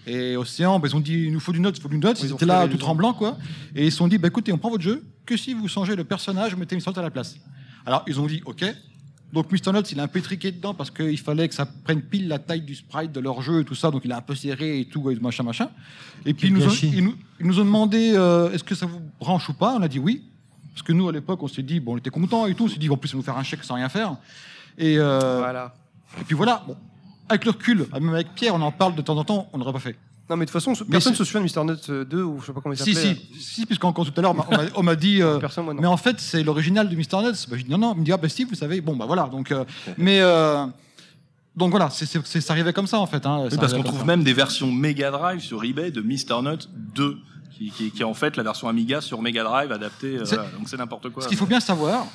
Et Océan, ben, ils ont dit il nous faut du note, il faut du note. Ils étaient là tout tremblants, quoi. Et ils se sont dit bah, écoutez, on prend votre jeu, que si vous changez le personnage, vous mettez Mr. Nuts à la place. Alors ils ont dit ok. Donc Mr. Nuts, il a un peu triqué dedans parce qu'il fallait que ça prenne pile la taille du sprite de leur jeu et tout ça. Donc il a un peu serré et tout, et machin, machin. Et puis ils nous, ont, ils, nous, ils nous ont demandé euh, est-ce que ça vous branche ou pas? On a dit oui. Parce que nous, à l'époque, on s'est dit, bon, on était contents et tout. On s'est dit, en plus, ils vont nous faire un chèque sans rien faire. Et, euh, Voilà. et puis voilà. Bon, avec le recul, même avec Pierre, on en parle de temps en temps, on n'aurait pas fait. Non, mais de toute façon, personne c'est- se souvient de Mister Nut euh, 2 ou je sais pas comment il Si, s'appelait. si, si, puisqu'encore tout à l'heure, on m'a- dit. euh, Personne, moi non. mais en fait, c'est l'original de Mr. Nuts. Bah, je dis non, non. Il me dit, ah, bah si, vous savez. Bon, bah voilà. Donc, euh, mais. euh, donc voilà, c'est, c'est, c'est- ça arrivait comme ça en fait. Hein, Oui, parce qu'on trouve ça. même des versions Mega Drive sur eBay de Mister Nut 2, qui, qui- qui est en fait la version Amiga sur Mega Drive adaptée. euh, voilà. donc c'est n'importe quoi. Ce qu'il faut bien savoir,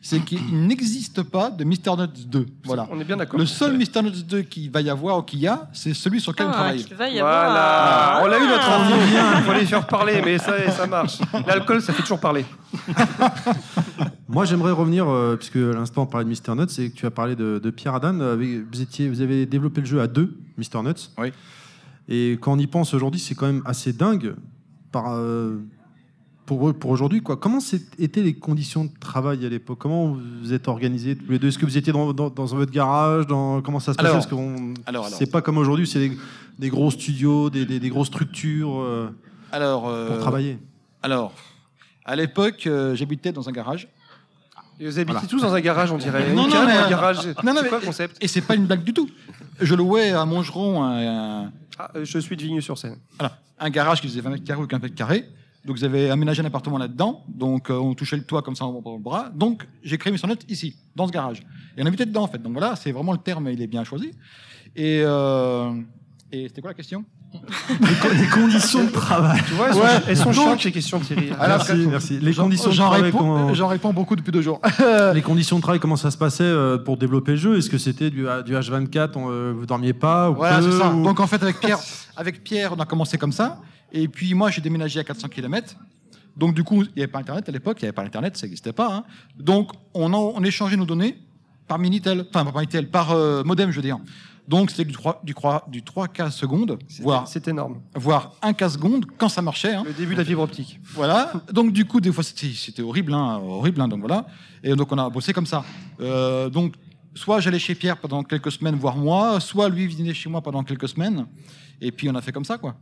c'est qu'il n'existe pas de Mr. Nuts 2. Voilà. On est bien d'accord. Le seul Mr. Nuts 2 qu'il va y avoir ou qu'il y a, c'est celui sur lequel on Ah, travaille. qu'il va y Voilà, avoir. on l'a eu notre Ah. info. Il faut les faire parler, mais ça, ça marche. L'alcool, ça fait toujours parler. Moi, j'aimerais revenir, euh, puisque à l'instant on parlait de Mister Nuts, et que tu as parlé de, de Pierre Adan. euh, vous, étiez, vous avez développé le jeu à deux, Mister Nuts. Oui. Et quand on y pense aujourd'hui, c'est quand même assez dingue par, euh, pour, pour aujourd'hui. Quoi. Comment étaient les conditions de travail à l'époque? Comment vous êtes organisés tous les deux? Est-ce que vous étiez dans, dans, dans votre garage? Dans, Comment ça se passait? Parce. C'est pas comme aujourd'hui, c'est des, des gros studios, des, des, des grosses structures euh, Alors, euh, pour travailler? alors, à l'époque, euh, j'habitais dans un garage. Et vous habitez Voilà. tous dans un garage, on dirait. Non, non, mais- un garage. Non, non, c'est mais- quoi le concept? Et c'est pas une blague du tout. Je louais à Montgeron un, un- Ah, euh, je suis de Vigneux-sur-Seine. Un garage qui faisait 20 mètres carrés ou 15 mètres carrés. Donc, vous avez aménagé un appartement là-dedans. Donc, euh, on touchait le toit comme ça en le bras. Donc, j'ai créé Mister Net ici, dans ce garage. Et on habitait dedans, en fait. Donc, voilà, c'est vraiment le terme, il est bien choisi. Et, euh, et c'était quoi la question? Les conditions de travail. Tu vois, elles sont, Ouais. elles sont Donc- chiantes, ces questions, Thierry. Alors, merci, merci. Les conditions de j'en réponds, comment- j'en réponds beaucoup depuis deux jours. les conditions de travail, comment ça se passait euh, pour développer le jeu? Est-ce que c'était du, du H24, on, euh, vous dormiez pas ou Voilà, peu, c'est ça. ou- Donc en fait, avec Pierre, avec Pierre, on a commencé comme ça. Et puis moi, j'ai déménagé à 400 km. Donc du coup, il n'y avait pas Internet à l'époque, il n'y avait pas Internet, ça n'existait pas. hein. Donc on, en- on échangeait nos données par Minitel, enfin par Minitel, par euh, modem, je veux dire. Donc c'était du 3, du, 3, du 3K secondes, C'est- voire, C'est énorme. voire 1K secondes quand ça marchait. hein. Le début de la fibre optique. Voilà. Donc du coup, des fois, c'était horrible, hein, horrible. hein, donc voilà. Et donc on a bossé comme ça. Euh, donc soit j'allais chez Pierre pendant quelques semaines, voire mois, soit lui venait chez moi pendant quelques semaines. Et puis on a fait comme ça, quoi.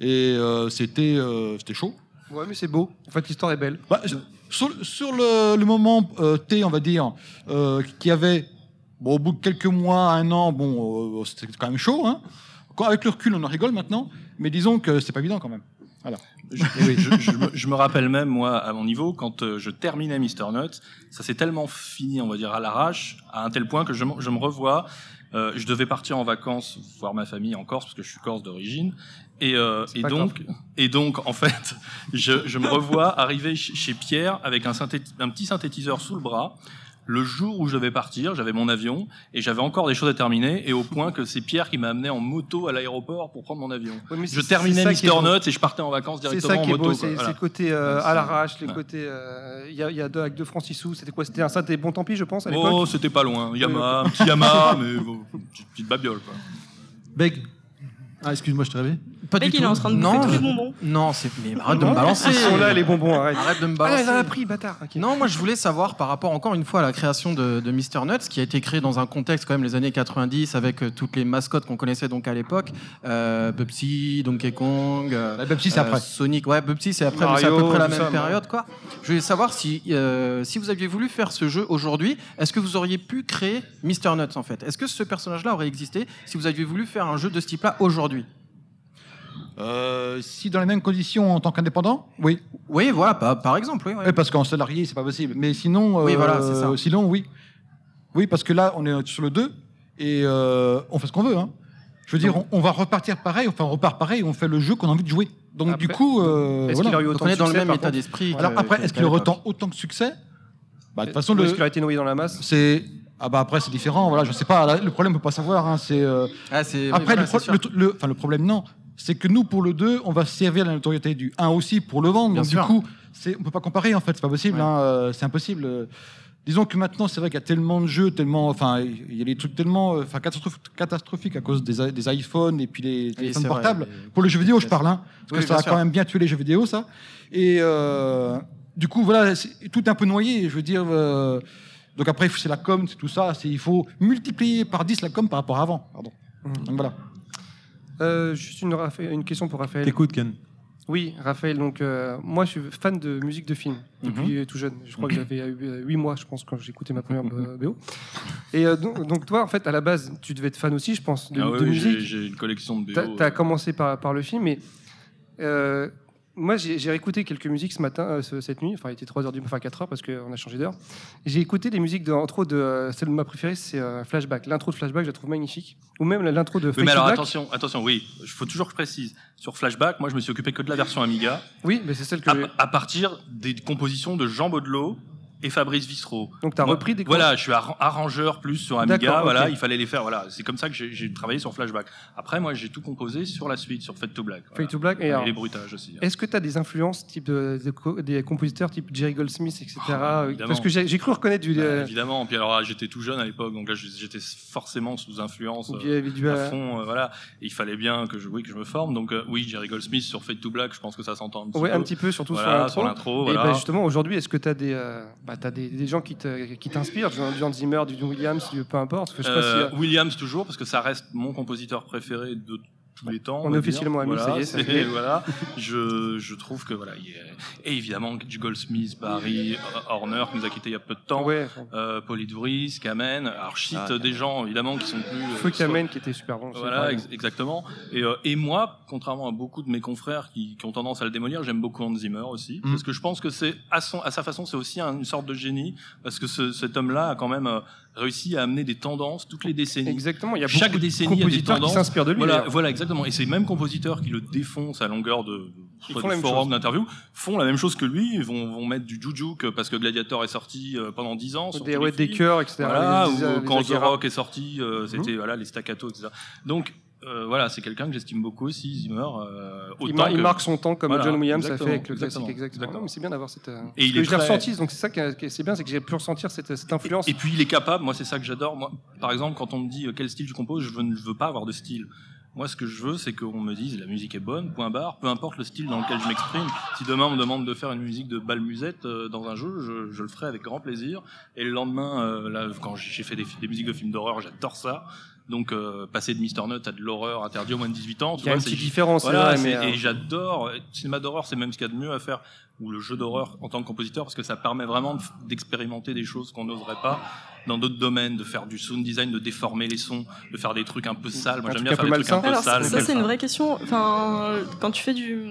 Et euh, c'était euh, c'était chaud. Ouais, mais c'est beau. En fait, l'histoire est belle. Bah, sur sur le, le moment T, on va dire, qui avait, bon, au bout de quelques mois, un an, bon, euh, c'était quand même chaud. Hein. Quand- avec le recul, on en rigole maintenant, mais disons que c'est pas évident quand même. Je, je- je me, je me rappelle même, moi, à mon niveau, quand euh, je terminais Mister Nut, ça s'est tellement fini, on va dire, à l'arrache, à un tel point que je, me- je me revois. euh, je devais partir en vacances voir ma famille en Corse, parce que je suis corse d'origine. Et, euh, et, donc, et donc, en fait, je, je me revois arriver ch- chez Pierre avec un petit synthétiseur sous le bras. Le jour où je devais partir, j'avais mon avion et j'avais encore des choses à terminer, et au point que c'est Pierre qui m'a amené en moto à l'aéroport pour prendre mon avion. Ouais, mais Je terminais ça Mister. Nuts et je partais en vacances directement ça qui en moto. c'est Voilà. le côté euh, à l'arrache, les ouais. côtés. euh, Il y, a, il y a deux avec deux francs 6 sous. C'était quoi? C'était un synthé bon tant pis, je pense, à l'époque? Oh, c'était pas loin. Yamaha, un petit Yamaha, mais bon, une petite, petite babiole, quoi. Beg. Ah, excuse-moi, je t'ai rêvé. Pas Mec, du il est en train de non, bouffer tous les je- bonbons. Non, c'est. Mais arrête de me Ils balancer. sont là, les bonbons, arrête. Arrête de me Ah, balancer. elle en a pris, bâtard. Non, moi je voulais savoir par rapport encore une fois à la création de, de Mr. Nuts, qui a été créé dans un contexte quand même les années 90 avec euh, toutes les mascottes qu'on connaissait donc à l'époque, euh, Bubsy, Donkey Kong, euh, La Pepsi, c'est euh, après. Sonic, ouais, Bubsy c'est après, mais c'est à Mario, peu près la même ça, période quoi. Je voulais savoir si euh, si vous aviez voulu faire ce jeu aujourd'hui, est-ce que vous auriez pu créer Mr. Nuts en fait? Est-ce que ce personnage-là aurait existé si vous aviez voulu faire un jeu de ce type-là aujourd'hui? Euh, si dans les mêmes conditions en tant qu'indépendant, oui. Oui, voilà, par, par exemple, oui. ouais. Oui, parce qu'en salarié, c'est pas possible. Mais sinon, euh, Oui, voilà, c'est ça. sinon, oui. Oui, parce que là, on est sur le 2 et euh, on fait ce qu'on veut. Hein. Je veux dire, on, on va repartir pareil, enfin, on repart pareil, on fait le jeu qu'on a envie de jouer. Donc, Après, du coup, euh, Est-ce voilà. qu'il aurait eu autant de est dans le succès, même état d'esprit. Alors après, est-ce qu'il aurait autant, autant de succès? Bah, De toute façon, le, Est-ce qu'il aurait été noyé dans la masse? c'est. Ah bah après c'est différent, voilà, je sais pas, là, le problème on peut pas savoir, hein, c'est euh, Ah, c'est- oui, après voilà, le, pro- c'est sûr. le, le- enfin le problème non, c'est que nous pour le 2, on va se servir la notoriété du 1 aussi pour le vendre, Bien donc sûr. du coup, c'est on peut pas comparer en fait, c'est pas possible, Ouais. hein, euh, c'est impossible. Disons que maintenant c'est vrai qu'il y a tellement de jeux, tellement, enfin il y a des trucs tellement, euh, enfin catastroph- catastrophiques à cause des, iPhones et puis les téléphones vrai, portables. les- Pour le jeu vidéo, je parle, hein, parce Oui, que ça a sûr. quand même bien tué les jeux vidéo, ça. Et euh, du coup, voilà, tout est un peu noyé. Je veux dire, euh, donc après, c'est la com, c'est tout ça. c'est- Il faut multiplier par 10 la com par rapport à avant. Pardon. Mhm. Donc voilà. Euh, Juste une, question pour Raphaël. T'écoutes, Ken? Oui, Raphaël, donc euh, moi je suis fan de musique de film depuis Mhm. euh, tout jeune. Je crois que j'avais 8 mois, je pense, quand écouté ma première euh, BO. Et euh, donc, donc toi, en fait, à la base, tu devais être fan aussi, je pense, de, Ah oui, de oui, j'ai- musique. J'ai une collection de BO. T'as as euh, commencé par, par le film, mais euh, moi j'ai réécouté quelques musiques ce matin, euh, ce- cette nuit. Enfin, il était 3 heures du enfin 4 heures parce qu'on a changé d'heure. J'ai écouté des musiques de, entre autres de euh, celle de ma préférée, c'est euh, Flashback. L'intro de Flashback, je la trouve magnifique. Ou même l'intro de Oui, Fade mais alors attention, attention, oui, il faut toujours que je précise. Sur Flashback, moi je me suis occupé que de la version Amiga, Oui, mais c'est celle que. à, à partir des compositions de Jean Baudelot et Fabrice Vissereau. Donc t'as Moi, repris des. Voilà, je suis arran- arrangeur plus sur Amiga, voilà, il fallait les faire, voilà. C'est comme ça que j'ai- travaillé sur Flashback. Après, moi j'ai tout composé sur la suite, sur Fade to Black. voilà. Fade to Black. Et Et alors, les bruitages aussi. hein. Est-ce que tu as des influences type de- de co- des compositeurs type Jerry Goldsmith, etc. euh, évidemment. Parce que j'ai cru reconnaître du. Bah, euh, évidemment, puis alors là, j'étais tout jeune à l'époque, donc là j'étais forcément sous influence. euh, du- à euh, fond, euh, voilà. Et il fallait bien que je, oui, que je me forme. Donc euh, oui, Jerry Goldsmith sur Fade to Black, je pense que ça s'entend un petit ouais, peu. un petit peu, surtout Voilà, sur l'intro. Et Voilà. bah, justement, aujourd'hui, est-ce que tu as, des, bah, t'as des, des gens qui qui t'inspirent, du du Hans Zimmer, du John Williams, du, peu importe parce que je sais pas si, euh, Williams toujours parce que ça reste mon compositeur préféré de tous les temps. On est officiellement amis, Voilà, ça y est, est. voilà. Je, je trouve que voilà, il y a- et évidemment du Goldsmith, Barry, Horner qui nous a quitté il y a peu de temps, Ouais, euh, Vries, Kamen. Alors je cite Ah, des gens évidemment qui sont plus euh, Feu soit- Kamen qui était super bon. voilà, ex- exactement. Et, euh, et moi, contrairement à beaucoup de mes confrères qui, qui ont tendance à le démolir, j'aime beaucoup Hans Zimmer aussi, Mhm. parce que je pense que c'est à son, à sa façon, c'est aussi un- une sorte de génie, parce que ce- cet homme-là a quand même euh, réussi à amener des tendances toutes les décennies. Exactement, il y a Chaque beaucoup de il y a des qui s'inspirent de lui. Voilà, voilà, exactement. Et ces mêmes compositeurs qui le défoncent à longueur de, de forum, d'interview, font la même chose que lui. Ils vont, vont mettre du jujuk parce que Gladiator est sorti euh, pendant 10 ans. Des, ouais, les des chœurs, etc. Voilà, Les- ou les- les quand The Akira. Rock est sorti, euh, c'était voilà les staccato, etc. Donc euh, voilà, c'est quelqu'un que j'estime beaucoup aussi, Zimmer. Euh, Il, il que- marque son temps comme Voilà, John Williams a fait exactement, avec le classique. exactement, Exactement. exactement. Non, mais c'est bien d'avoir cette. euh, Et il que est je l'ai très- ressenti, donc c'est ça qui qui est c'est bien, c'est que j'ai pu ressentir cette, cette influence. Et puis il est capable, moi c'est ça que j'adore. Moi, par exemple, quand on me dit euh, quel style tu composes, je veux, je veux pas avoir de style. Moi, ce que je veux, c'est qu'on me dise la musique est bonne, point barre, peu importe le style dans lequel je m'exprime. Si demain on me demande de faire une musique de balmusette euh, dans un jeu, je, je le ferai avec grand plaisir. Et le lendemain, euh, là, quand j'ai fait des, des musiques de films d'horreur, j'adore ça. Donc, euh, passer de Mr. Nut à de l'horreur interdit au moins de 18 ans, tu il y a vois, une c'est petite différence, voilà, mais. c'est- euh, et j'adore. euh, Cinéma d'horreur, c'est même ce qu'il y a de mieux à faire, ou le jeu d'horreur en tant que compositeur, parce que ça permet vraiment d'expérimenter des choses qu'on n'oserait pas dans d'autres domaines, de faire du sound design, de déformer les sons, de faire des trucs un peu sales. Moi, j'aime bien faire des trucs un peu Alors, sales. ça, c'est une vraie question. Enfin, quand tu fais du,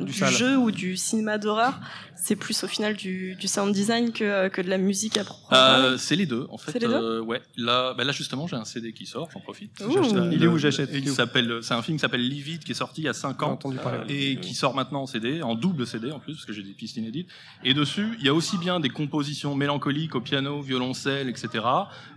Du du, sale. jeu ou du cinéma d'horreur, c'est plus au final du, du sound design que, que de la musique à proprement parler. Euh, c'est les deux, en fait. C'est les deux Euh, ouais. Là, bah là justement, j'ai un CD qui sort, j'en profite. Ouh. Euh, Il est où, j'achète Il Il est où s'appelle, c'est un film qui s'appelle Livid, qui est sorti il y a 5 J'ai ans. entendu parler. et qui sort maintenant en CD, en double CD en plus, parce que j'ai des pistes inédites. Et dessus, il y a aussi bien des compositions mélancoliques au piano, violoncelle, etc.,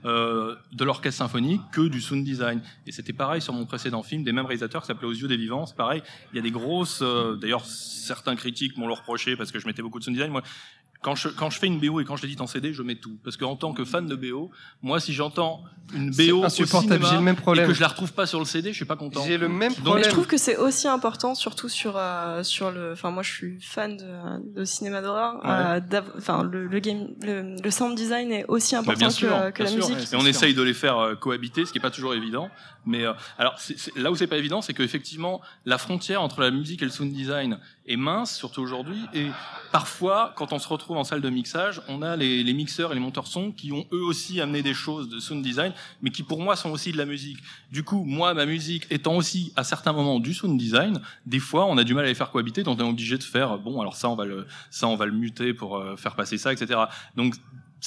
euh, de l'orchestre symphonique, que du sound design. Et c'était pareil sur mon précédent film, des mêmes réalisateurs qui s'appelait Aux yeux des vivants. C'est pareil, il y a des grosses... euh, D'ailleurs, certains critiques m'ont le reproché parce que je mettais beaucoup de sound design. Moi, quand je, quand je fais une BO et quand je l'édite en CD, je mets tout. Parce qu'en tant que fan de BO, moi, si j'entends une BO au insupportable, cinéma j'ai le même et problème. que je la retrouve pas sur le CD, je suis pas content. J'ai le même Donc, problème. je trouve que c'est aussi important, surtout sur euh, sur le. Enfin, moi, je suis fan de, de cinéma d'horreur. Ouais. euh, Enfin, le, le game, le, le sound design est aussi Bah, important que, sûr, que bien la sûr. musique. Et on essaye de les faire euh, cohabiter, ce qui est pas toujours évident. Mais euh, alors c'est- c'est- là où c'est pas évident, c'est qu'effectivement la frontière entre la musique et le sound design est mince, surtout aujourd'hui. Et parfois, quand on se retrouve en salle de mixage, on a les, les mixeurs et les monteurs son qui ont eux aussi amené des choses de sound design, mais qui pour moi sont aussi de la musique. Du coup, moi, ma musique étant aussi à certains moments du sound design, des fois, on a du mal à les faire cohabiter, donc on est obligé de faire bon, alors ça, on va le, ça, on va le muter pour euh, faire passer ça, etc. Donc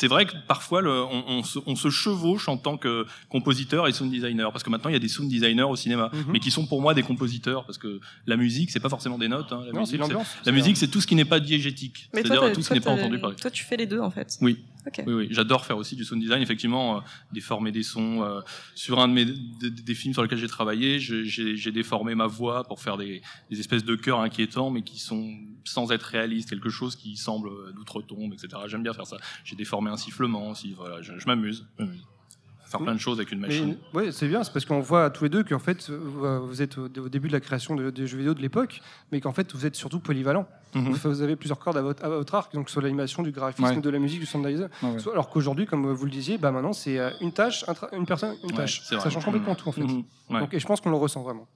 c'est vrai que parfois le, on, on se, on se chevauche en tant que compositeur et sound designer parce que maintenant il y a des sound designers au cinéma Mhm. mais qui sont pour moi des compositeurs parce que la musique c'est pas forcément des notes hein, la Non, c'est musique c'est- l'ambiance. la musique c'est tout ce qui n'est pas diégétique c'est-à-dire tout ce qui n'est pas entendu parler Toi, tu fais les deux en fait. oui Oui, oui, j'adore faire aussi du sound design. Effectivement, euh, déformer des sons. euh, sur un de mes des, des films sur lesquels j'ai travaillé, j'ai déformé ma voix pour faire des, des espèces de chœurs inquiétants, mais qui sont sans être réalistes, quelque chose qui semble euh, d'outre-tombe, etc. J'aime bien faire ça. J'ai déformé un sifflement aussi. Voilà, je, je m'amuse. Faire plein de choses avec une machine. Ouais, c'est bien, c'est parce qu'on voit tous les deux qu'en fait, vous vous êtes au, au début de la création de- des jeux vidéo de l'époque, mais qu'en fait, vous êtes surtout polyvalent. Mhm. Vous, vous avez plusieurs cordes à votre, à votre arc, donc sur l'animation, du graphisme, Ouais. de la musique, du sound design. Ouais, ouais. Soit- Alors qu'aujourd'hui, comme vous le disiez, bah maintenant, c'est euh, une tâche, une personne, une tâche. Ça change complètement Mhm. tout, en fait. Mhm. Ouais. Donc, et je pense qu'on le ressent vraiment.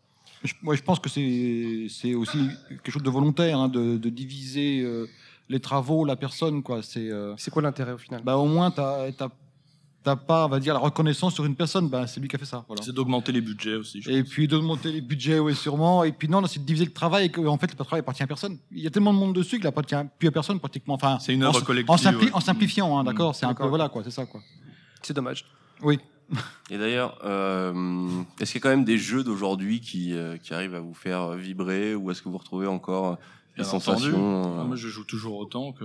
Je, moi, je pense que c'est aussi quelque chose de volontaire, hein, de, de diviser euh, les travaux, la personne. Quoi. C'est, euh, C'est quoi l'intérêt au final? bah, au moins, tu n'as pas, on va dire, la reconnaissance sur une personne. Bah, c'est lui qui a fait ça. Voilà. C'est d'augmenter les budgets aussi. je Et pense. puis de monter les budgets, oui, sûrement. Et puis non, non, c'est de diviser le travail et que, en fait, le travail appartient à personne. Il y a tellement de monde dessus qu'il appartient plus à personne pratiquement. Enfin, C'est une œuvre collective, En, simpli- ouais. en simplifiant, hein, Mm. d'accord. C'est un peu voilà quoi, c'est ça quoi. C'est dommage. Oui. Et d'ailleurs, euh, est-ce qu'il y a quand même des jeux d'aujourd'hui qui, euh, qui arrivent à vous faire vibrer ou est-ce que vous retrouvez encore Bien sensations entendu. euh, Moi, je joue toujours autant que,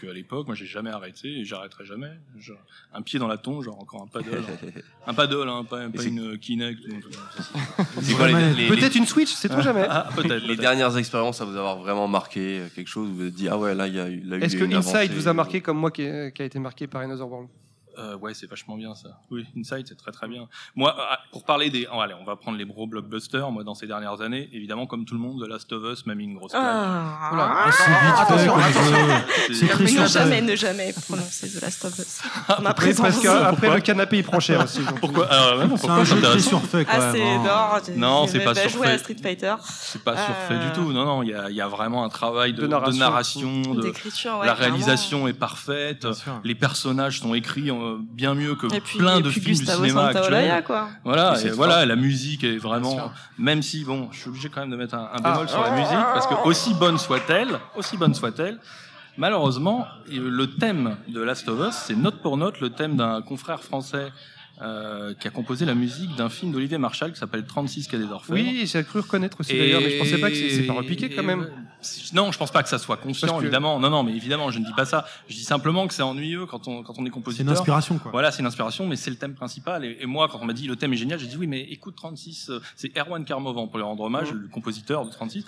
qu'à l'époque. Moi, j'ai jamais arrêté et j'arrêterai jamais. Genre, un pied dans la tombe, genre encore un paddle. un paddle, hein, pas, une Kinect. Les, les- Peut-être une Switch, c'est tout jamais. Ah, peut-être. les dernières expériences à vous avoir vraiment marqué euh, quelque chose vous vous êtes dit ah ouais là il y a, eu- là, il y a Est-ce que Inside avancée. vous a marqué comme moi qui, qui a été marqué par Another World? Euh, ouais, c'est vachement bien ça. Oui, Inside, c'est très très bien. Moi, ah, pour parler des, oh, allez, on va prendre les gros blockbusters. Moi, dans ces dernières années, évidemment, comme tout le monde, The Last of Us m'a mis une grosse claque. Ah. Oula. Ah, c'est vite fait, attention, attention. C'est Ne jamais, ne jamais prononcer The Last of Us. Ma Après, présence. parce que, après Pourquoi le canapé il prend cher aussi. Pourquoi vraiment, C'est pourquoi un jeu très surfait quand Ah, c'est même. hein. non, c'est pas bah, joué surfait. à Street Fighter. C'est pas surfait Euh, du tout. Non, non, il y a, y a vraiment un travail de, narration. de, la réalisation est parfaite. Les personnages sont écrits euh, bien mieux que Et puis, plein de films du Gustavo cinéma Santaolalla, actuel. quoi. Voilà, et voilà, la musique est vraiment, même si bon, je suis obligé quand même de mettre un, un Ah. bémol sur la musique parce que aussi bonne soit-elle, aussi bonne soit-elle, malheureusement, le thème de Last of Us, c'est note pour note le thème d'un confrère français euh, qui a composé la musique d'un film d'Olivier Marshall qui s'appelle 36 quai des Orfèvres. Oui, j'ai cru reconnaître aussi d'ailleurs, mais je pensais pas que c'est- pas repiqué quand même. Non, je pense pas que ça soit conscient, que- évidemment. Non, non, mais évidemment, je ne dis pas ça. Je dis simplement que c'est ennuyeux quand on, quand on est C'est une compositeur. inspiration, quoi. Voilà, c'est une inspiration, mais c'est le thème principal. Et, et moi, quand on m'a dit le thème est génial, j'ai dit oui, mais écoute 36, euh, c'est Erwan Karmovan pour lui rendre hommage, Mhm. le compositeur de 36.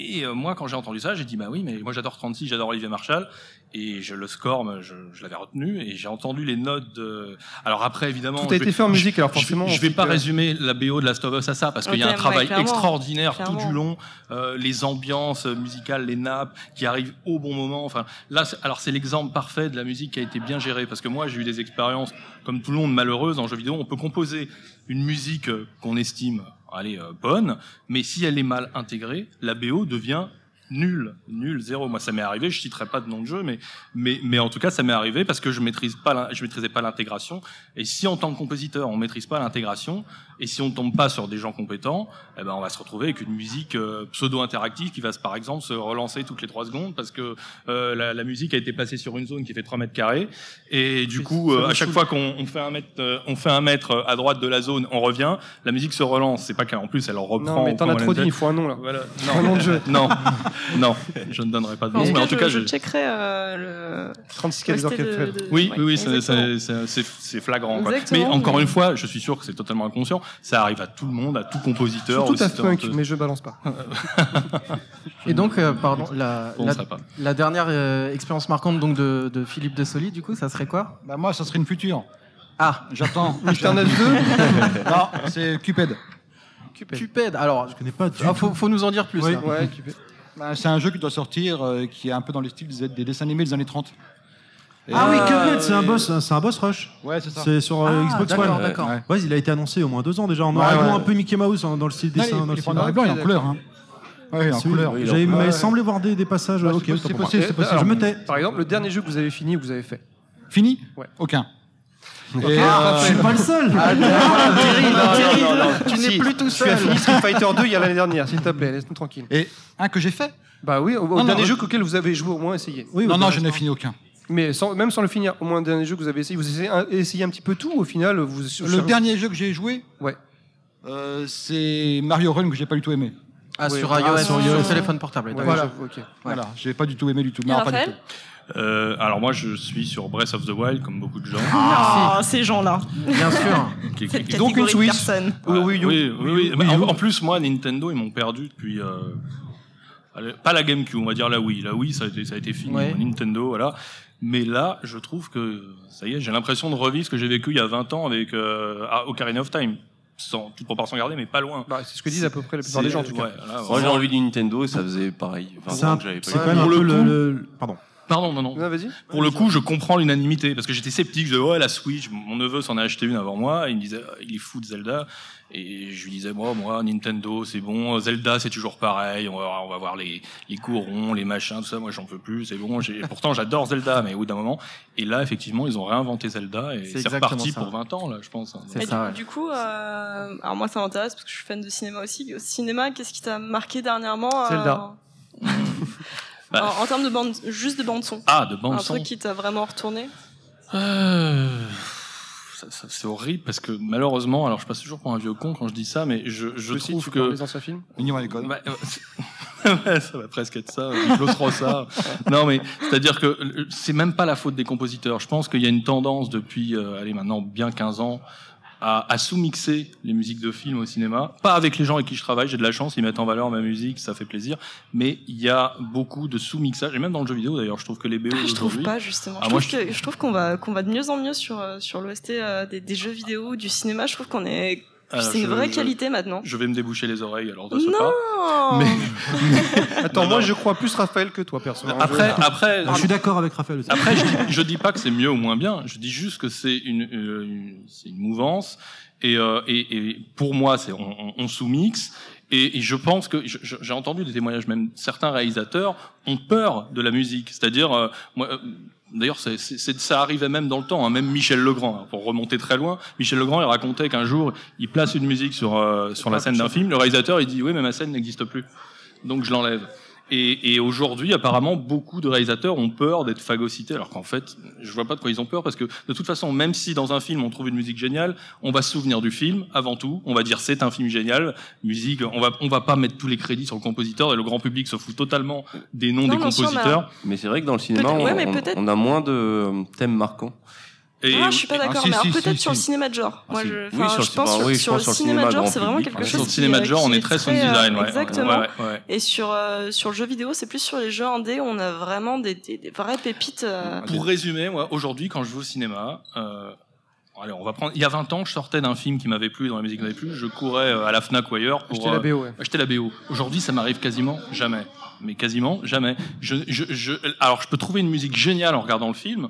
Et euh, moi, quand j'ai entendu ça, j'ai dit bah oui, mais moi j'adore 36, j'adore Olivier Marshall, et je le score, je, je l'avais retenu, et j'ai entendu les notes. De... Alors après, évidemment, Tout a je été vais- fait en musique, alors je forcément. Je, on vais pas que- résumer la BO de Last of Us à ça, parce qu'il y a un ouais, travail clairement. extraordinaire tout du long, euh, les ambiances musicales, les nappes qui arrivent au bon moment. Enfin, là, alors c'est l'exemple parfait de la musique qui a été bien gérée, parce que moi j'ai eu des expériences comme tout le monde malheureuses en jeu vidéo. On peut composer une musique euh, qu'on estime, allez, euh, bonne, mais si elle est mal intégrée, la BO devient nulle, nulle, zéro. Moi, ça m'est arrivé. Je citerai pas de nom de jeu, mais mais mais en tout cas, ça m'est arrivé parce que je maîtrise pas, je maîtrisais pas l'intégration. Et si en tant que compositeur, on maîtrise pas l'intégration, et si on tombe pas sur des gens compétents, eh ben on va se retrouver avec une musique euh, pseudo-interactive qui va, se- par exemple, se relancer toutes les trois secondes parce que euh, la, la musique a été passée sur une zone qui fait 3 mètres carrés, et du coup, euh, à chaque fois qu'on on fait un mètre, euh, on fait un mètre à droite de la zone, on revient, la musique se relance. C'est pas qu'en plus, elle en reprend. Non, mais t'en as trop dit, il faut un nom là. Voilà. Un nom de jeu. Non, non, je ne donnerai pas de nom, mais en tout je, cas, je je... checkerai euh, 36 le. quais des resté de- orchestres. de- Oui, ouais, oui, oui, c'est- flagrant. quoi. Mais encore mais- une fois, je suis sûr que c'est totalement inconscient. Ça arrive à tout le monde, à tout compositeur. Surtout à Funk, mais je balance pas. Et donc, euh, pardon, la, dernière euh, expérience marquante donc de, de Philippe Dessoli, du coup, ça serait quoi? Bah, moi, ça serait une future. Ah, J'attends. Mister Nuts 2 non, c'est Cupid. Cupid. Alors, Je connais pas du ah, faut, faut nous en dire plus. Oui. là. Ouais, Cupid. Bah, c'est un jeu qui doit sortir, euh, qui est un peu dans les styles des, des dessins animés des années 30. Ah oui, Euh, Cuphead, c'est un boss, c'est un boss rush. Ouais, c'est ça. C'est sur euh, Ah, Xbox One. d'accord. Ouais. Ouais, il a été annoncé au moins deux ans déjà en noir Ouais, et blanc, ouais. un peu Mickey Mouse hein, dans le style dessin. il, dans il le est pas en style- noir et blanc, il est en couleur. Hein. Ouais, il est en couleur. oui, J'avais Ouais. m'avait semblé voir des, des passages. Ok, c'est autant pour moi. possible, c'est possible. alors, Je me tais. Par exemple, le dernier jeu que vous avez fini, vous avez fait. Fini Ouais. Aucun. Et, Ah, euh, Je suis pas le seul. Terrible, non, terrible. non, non. Tu n'es plus tout Tu seul. as fini Street Fighter 2 il y a l'année dernière, s'il te plaît, laisse-nous tranquille. et un que j'ai fait Bah oui, au, au Non, dernier non, jeu je- auquel vous avez joué, au moins essayé. Oui, Non, non, je n'ai fini aucun. Mais sans, même sans le finir, au moins le dernier jeu que vous avez essayé, vous essayez un, essayez un petit peu tout, au final, vous. Le dernier jeu que j'ai joué, Ouais. euh, c'est Mario Run que j'ai pas du tout aimé. Ah, Ouais, sur ah, iOS, sur sur iOS. téléphone portable. Ouais. Voilà. j'avoue, ok. Voilà, j'ai pas du tout aimé du tout. Non, pas du Raphaël tout. Euh, alors moi, je suis sur Breath of the Wild, comme beaucoup de gens. Ah, ces gens-là. Bien sûr. Qui- Cette qui- Donc une Switch. personnes. Oui, Ouais, oui, oui, oui, En, plus, moi, Nintendo, ils m'ont perdu depuis. euh, pas la GameCube, on va dire la Wii. La Wii, ça a été, ça a été fini. Ouais. Nintendo, voilà. Mais là, je trouve que ça y est, j'ai l'impression de revivre ce que j'ai vécu il y a 20 ans avec euh, Ocarina of Time. Sans toute proportion gardée, mais pas loin. Bah, c'est ce que disent à peu près la plupart des gens, en tout cas. Ouais, voilà, Moi, j'ai envie du Nintendo et ça faisait pareil. 20 C'est ans un- que j'avais pas c'est eu. quand même Pour un le peu le, Pardon. Pardon, non, non. Non, vas-y. Pour le coup, je comprends l'unanimité parce que j'étais sceptique. Je disais, ouais, la Switch, mon neveu s'en a acheté une avant moi. Et il me disait, il est fou de Zelda. Et je lui disais, moi, moi, Nintendo, c'est bon. Zelda, c'est toujours pareil. On va, on va voir les, les courons, les machins, tout ça. Moi, j'en peux plus. C'est bon. Pourtant, j'adore Zelda, mais au bout d'un moment. Et là, effectivement, ils ont réinventé Zelda et C'est reparti ça. pour 20 ans, là, je pense. C'est Et ça, du, ouais. du coup, euh, alors moi ça m'intéresse parce que je suis fan de cinéma aussi. Au cinéma, qu'est-ce qui t'a marqué dernièrement euh, Zelda. Bah. en, en termes de bande, juste de bande son. Ah, de Un bande son. truc qui t'a vraiment retourné? Euh, c'est horrible parce que malheureusement, alors je passe toujours pour un vieux con quand je dis ça, mais je, je Aussi, trouve tu que des anciens films? Mignon à l'école. Bah, euh, ouais, ça va presque être ça, Claude Frossard. Non, mais c'est-à-dire que euh, c'est même pas la faute des compositeurs. Je pense qu'il y a une tendance depuis, euh, allez, maintenant bien 15 ans, à, à sous-mixer les musiques de films au cinéma. Pas avec les gens avec qui je travaille, j'ai de la chance, ils mettent en valeur ma musique, ça fait plaisir. Mais il y a beaucoup de sous-mixage, et même dans le jeu vidéo d'ailleurs, je trouve que les BO Ah, je trouve pas justement. Ah, je, moi, trouve que, je trouve qu'on va qu'on va de mieux en mieux sur euh, sur l'OST euh, des, des jeux vidéo, du cinéma. Je trouve qu'on est c'est une vraie je- qualité maintenant. Je vais me déboucher les oreilles, alors de ce Non. pas. Mais Attends, Non, moi non. je crois plus Raphaël que toi, perso. hein, après, je- après, Je suis d'accord avec Raphaël aussi. Après, je dis, je dis pas que c'est mieux ou moins bien. Je dis juste que c'est une, euh, une- c'est une mouvance. Et, euh, et, et pour moi, c'est on, on, on sous-mixe. Et, et je pense que j'ai entendu des témoignages, même certains réalisateurs ont peur de la musique. C'est-à-dire, euh, moi, euh, d'ailleurs, c'est, c'est- c'est- ça arrivait même dans le temps. hein, même Michel Legrand, hein, pour remonter très loin, Michel Legrand, il racontait qu'un jour, il place une musique sur euh, sur la scène d'un film. Le réalisateur, il dit oui, mais ma scène n'existe plus, donc je l'enlève. Et, et aujourd'hui, apparemment, beaucoup de réalisateurs ont peur d'être phagocytés, alors qu'en fait, je vois pas de quoi ils ont peur, parce que de toute façon, même si dans un film on trouve une musique géniale, on va se souvenir du film avant tout. On va dire c'est un film génial, musique. On va on va pas mettre tous les crédits sur le compositeur et le grand public se fout totalement des noms Non, des compositeurs. Mais c'est vrai que dans le cinéma, ouais, on a moins de euh, thèmes marquants. Et ah, je suis pas d'accord, Ah, si, mais alors si, peut-être si, sur si. le cinéma de genre. Ah, Moi, je, Oui, sur je pense sur, oui, sur le sur le cinéma de genre, c'est vraiment quelque chose sur le qui cinéma de genre, on est très son euh, design. Ouais. Exactement. Ouais, ouais. Et sur euh, sur le jeu vidéo, c'est plus sur les jeux indés, on a vraiment des, des, des vraies pépites. euh, Pour résumer, moi, aujourd'hui, quand je vais au cinéma, euh, allez, on va prendre. Il y a 20 ans, je sortais d'un film qui m'avait plu, dans la musique qui m'avait plu. Je courais euh, à la Fnac ou ailleurs pour Acheter la euh, BO, ouais. acheter la BO. Aujourd'hui, ça m'arrive quasiment jamais. Mais quasiment jamais. Je, je, je, alors, je peux trouver une musique géniale en regardant le film,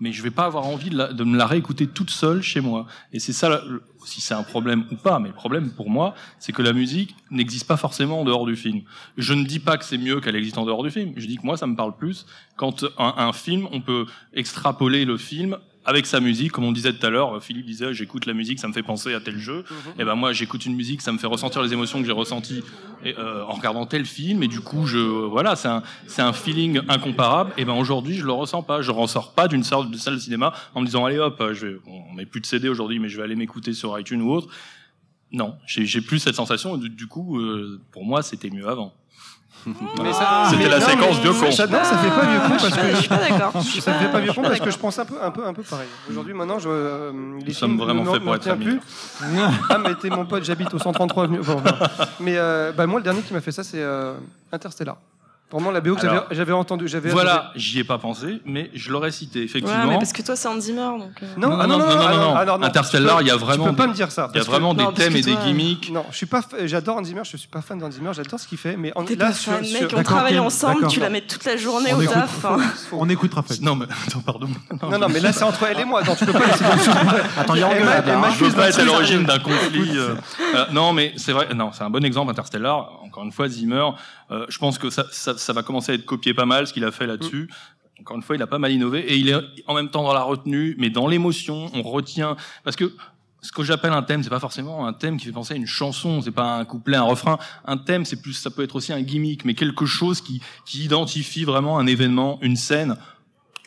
mais je vais pas avoir envie de, me la réécouter toute seule chez moi. Et c'est ça, si c'est un problème ou pas, mais le problème pour moi, c'est que la musique n'existe pas forcément en dehors du film. Je ne dis pas que c'est mieux qu'elle existe en dehors du film. Je dis que moi, ça me parle plus quand un film, on peut extrapoler le film avec sa musique, comme on disait tout à l'heure, Philippe disait j'écoute la musique, ça me fait penser à tel jeu. Et ben moi j'écoute une musique, ça me fait ressentir les émotions que j'ai ressenties et, euh, en regardant tel film. Et du coup je voilà c'est un c'est un feeling incomparable. Et ben aujourd'hui je le ressens pas, je ressors pas d'une salle de salle de cinéma en me disant allez hop je vais on met plus de CD aujourd'hui mais je vais aller m'écouter sur iTunes ou autre. Non, j'ai j'ai plus cette sensation. Du, du coup euh, pour moi c'était mieux avant. Ça- C'était la non, séquence vieux con. Ça, non, ça fait pas vieux con Ah, je parce suis pas- que je suis pas d'accord. Ça fait pas vieux con parce que je pense un peu, un peu, un peu pareil. Aujourd'hui, maintenant, je, euh, les Nous sommes vraiment ne- faits pour être amis. plus. Ah, mais t'es mon pote, j'habite au 133 avenue. Enfin, enfin. Mais euh, bah, moi, le dernier qui m'a fait ça, c'est euh, Interstellar. Vraiment la BO que j'avais- Alors, j'avais entendu. J'avais Voilà, j'y ai pas pensé, mais je l'aurais cité effectivement. Ouais, mais parce que toi, c'est Zimmer, donc. euh, Non, Non, ah, non, non, non, ah, non, ah, non, Interstellar, tu peux- il y a vraiment Tu peux pas des- me dire ça. Il y a parce que- vraiment des parce thèmes que et des toi, gimmicks. Non, je suis pas. f- J'adore Hans Zimmer. Je suis pas fan d'Hans Zimmer. J'adore ce qu'il fait, mais en, T'es là pas sur, fan, sur- mec, on D'accord, travaille Ken, ensemble, d'accord. tu la mets toute la journée On au écoute. taf. hein. On écoute Raphaël. Non, mais attends, pardon. Non, non, mais là c'est entre elle et moi. Non, tu peux pas laisser comme ça. Attends, il y a engueulade, là, hein. Je veux pas être à l'origine d'un conflit. euh, euh, non, mais c'est vrai. Non, c'est un bon exemple, Interstellar. Encore une fois, Zimmer. Euh, je pense que ça, ça, ça va commencer à être copié pas mal ce qu'il a fait là-dessus. Encore une fois, il a pas mal innové et il est en même temps dans la retenue, mais dans l'émotion, on retient parce que ce que j'appelle un thème, c'est pas forcément un thème qui fait penser à une chanson, c'est pas un couplet, un refrain. Un thème, c'est plus, ça peut être aussi un gimmick, mais quelque chose qui, qui identifie vraiment un événement, une scène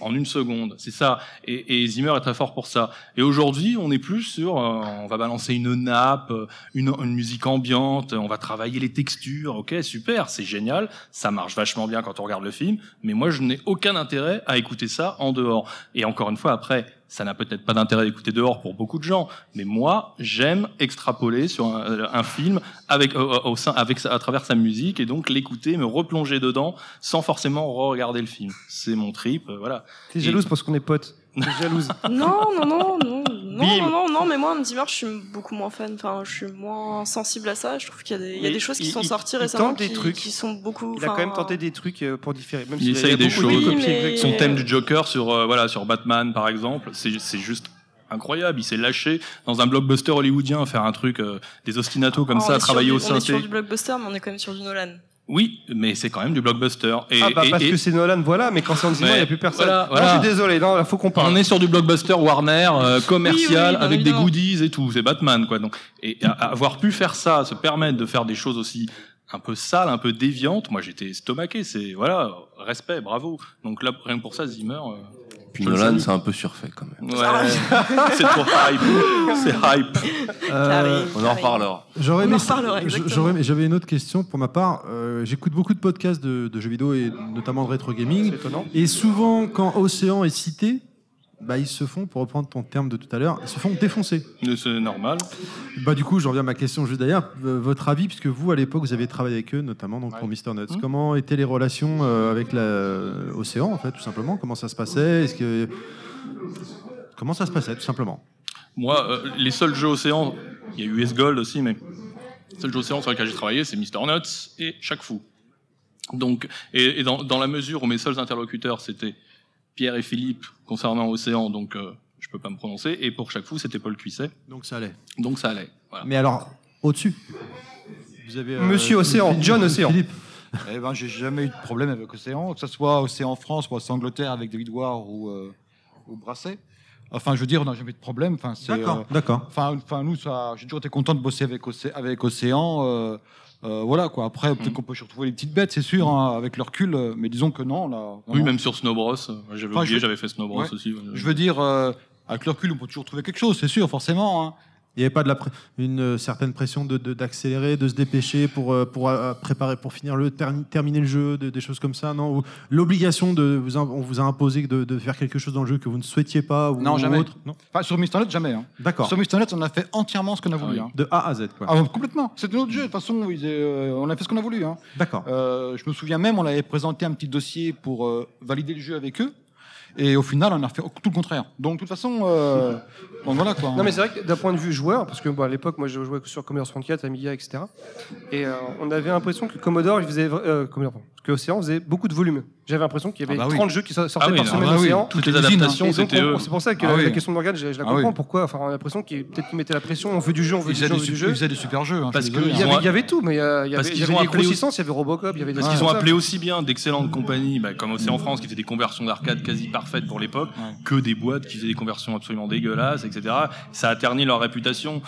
en une seconde. C'est ça. Et, Zimmer est très fort pour ça. Et aujourd'hui, on est plus sur, euh, on va balancer une nappe, euh, une, une musique ambiante, on va travailler les textures. Ok, super, c'est génial, ça marche vachement bien quand on regarde le film. Mais moi, je n'ai aucun intérêt à écouter ça en dehors. Et encore une fois, après, ça n'a peut-être pas d'intérêt d'écouter dehors pour beaucoup de gens, mais moi, j'aime extrapoler sur un, un film avec, au, au sein, avec à travers sa musique et donc l'écouter, me replonger dedans sans forcément re-regarder le film. C'est mon trip, euh, voilà. T'es jalouse parce qu'on est potes. T'es jalouse. Non, non, non, non, non, Bim. non, non, non, mais moi, Hans Zimmer, je suis beaucoup moins fan. Enfin, je suis moins sensible à ça. Je trouve qu'il y a des, il y a Mais des choses qui il- sont sorties il récemment tente des qui, trucs. qui sont beaucoup. Il a quand même tenté des trucs euh, pour différer. Même Il s'il y a- essaye il y a des beaucoup de choses. copies, mais-. Son thème du Joker sur euh, voilà sur Batman par exemple, c'est c'est juste incroyable. Il s'est lâché dans un blockbuster hollywoodien à faire un truc euh, des ostinatos comme on ça, à sur travailler du- au On est sur synthé. du blockbuster, mais on est quand même sur du Nolan. Oui, mais c'est quand même du blockbuster. Et, Ah bah et- parce et- que c'est Nolan, voilà, mais quand c'est Hans Zimmer, il n'y a plus personne. Voilà, Non, je suis désolé, non, il faut qu'on parle. on est sur du blockbuster Warner euh, commercial Oui, oui, avec des goodies et tout. C'est Batman quoi. Donc et avoir pu faire ça, se permettre de faire des choses aussi un peu sales, un peu déviantes. Moi, j'étais estomaqué. C'est voilà, respect, bravo. Donc là, rien que pour ça, Zimmer. euh, Puis Nolan, c'est un peu surfait quand même. Ouais, c'est trop hype. C'est hype. Euh, On en reparlera. J'aurais aimé- J'avais une autre question pour ma part. Euh, J'écoute beaucoup de podcasts de, de jeux vidéo et notamment de rétro gaming. C'est étonnant. Et souvent, quand Océan est cité, bah, ils se font, pour reprendre ton terme de tout à l'heure, ils se font défoncer. Mais C'est normal. Bah, du coup, je reviens à ma question juste d'ailleurs. Votre avis, puisque vous, à l'époque, vous avez travaillé avec eux, notamment donc, pour Mr. Nuts. Mhm. Comment étaient les relations euh, avec l'océan, en fait, tout simplement? Comment ça se passait? Est-ce que... Comment ça se passait, tout simplement? Moi, euh, les seuls jeux océan, il y a eu US Gold aussi, mais les seuls jeux océan sur lesquels j'ai travaillé, c'est Mr. Nuts et Chaque Fou. Donc, et, et dans, dans la mesure où mes seuls interlocuteurs, c'était Pierre et Philippe concernant Océan, donc euh, je peux pas me prononcer, et pour Chaque Fou, c'était Paul Cuisset, Donc ça allait. donc ça allait. Voilà. Mais alors, au-dessus vous avez, euh, Monsieur Océan, Philippe- John Océan. Philippe. Eh ben, j'ai jamais eu de problème avec Océan, que ce soit Océan France ou Océan Angleterre avec David Ward ou, euh, ou Brasset. Enfin, je veux dire, on n'a jamais eu de problème. Enfin, c'est, D'accord, euh, d'accord. Enfin, enfin, nous, ça, j'ai toujours été content de bosser avec, Océ- avec Océan. Euh, voilà quoi. Après, peut-être Mhm. qu'on peut se retrouver les petites bêtes, c'est sûr, hein, avec le recul. euh, Mais disons que non. Là, Oui, même sur Snow Bros, euh, j'avais Enfin, oublié, j'avais fait Snow Bros Ouais. aussi. ouais. Je veux dire, euh, avec le recul, on peut toujours trouver quelque chose, c'est sûr, forcément. hein. Il n'y avait pas de la une euh, certaine pression de- de- d'accélérer, de, se dépêcher pour, euh, pour euh, préparer, pour finir le ter- terminer le jeu, de- des choses comme ça, non? L'obligation de vous, on vous a imposé de, de faire quelque chose dans le jeu que vous ne souhaitiez pas ou, Non, ou jamais. autre Non, Enfin, sur Mr. Net, jamais. hein. d'accord. Sur Mr. Net, on a fait entièrement ce qu'on a voulu. oui. hein. De A à Z, quoi. Ah, complètement. C'est notre jeu. De toute façon, ils, euh, on a fait ce qu'on a voulu. hein. D'accord. Euh, je me souviens même, on avait présenté un petit dossier pour euh, valider le jeu avec eux. Et au final, on a fait tout le contraire. Donc, de toute façon, euh, donc voilà quoi. Non mais c'est vrai que d'un point de vue joueur, parce que bon, à l'époque moi je jouais sur Commodore 64, Amiga, etc. Et euh, on avait l'impression que Commodore, il faisait, euh, Commodore, que Océan faisait beaucoup de volume. J'avais l'impression qu'il y avait Ah bah oui. 30 jeux qui sortaient Ah oui, par semaine bah oui. d'Océan. Toutes les adaptations, donc, c'était eux. c'est pour ça que Ah la, question de Morgane, je, je la Ah comprends. Pourquoi Enfin, on a l'impression qu'il peut-être qu'il mettait la pression. On veut du jeu, on veut du jeu, on veut du super- jeu. ils faisaient des super jeux. hein, Parce que Il y, hein. avait, ont- il y avait tout, mais euh, il y Parce avait, il y qu'ils avait des grossissances, il y avait Robocop, il y avait des Parce qu'ils ont appelé aussi bien d'excellentes compagnies, bah, comme Océan France, qui étaient des conversions d'arcade quasi parfaites pour l'époque, que des boîtes qui faisaient des conversions absolument dégueulasses, etc. Ça a terni leur réputation.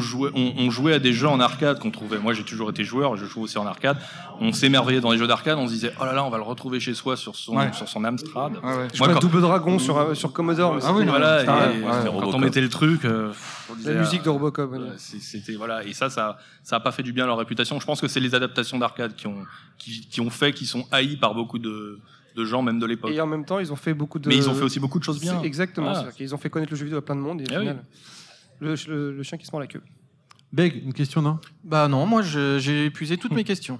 Jouait, on jouait à des jeux en arcade qu'on trouvait. Moi, j'ai toujours été joueur, je joue aussi en arcade. On s'émerveillait dans les jeux d'arcade, on se disait, oh là là, on va le retrouver chez soi sur son, Ouais. sur son Amstrad. Ouais, ouais. Je Moi, vois quand- Double Dragon sur, euh, sur Commodore. Ah oui, Voilà, et quand on mettait le truc, euh, on disait, La musique de ah, Robocop. euh, C'était voilà et ça ça ça a pas fait du bien à leur réputation. Je pense que c'est les adaptations d'arcade qui ont qui, qui ont fait qu'ils sont haïs par beaucoup de, de gens même de l'époque. Et en même temps, ils ont fait beaucoup de. Mais ils ont fait aussi beaucoup de choses bien. Exactement. Ah. qu'ils ont fait connaître le jeu vidéo à plein de monde et au Ah oui. final, le, le- le chien qui se mord la queue. Beg, une question, non? Bah non, moi j'ai épuisé toutes mes questions.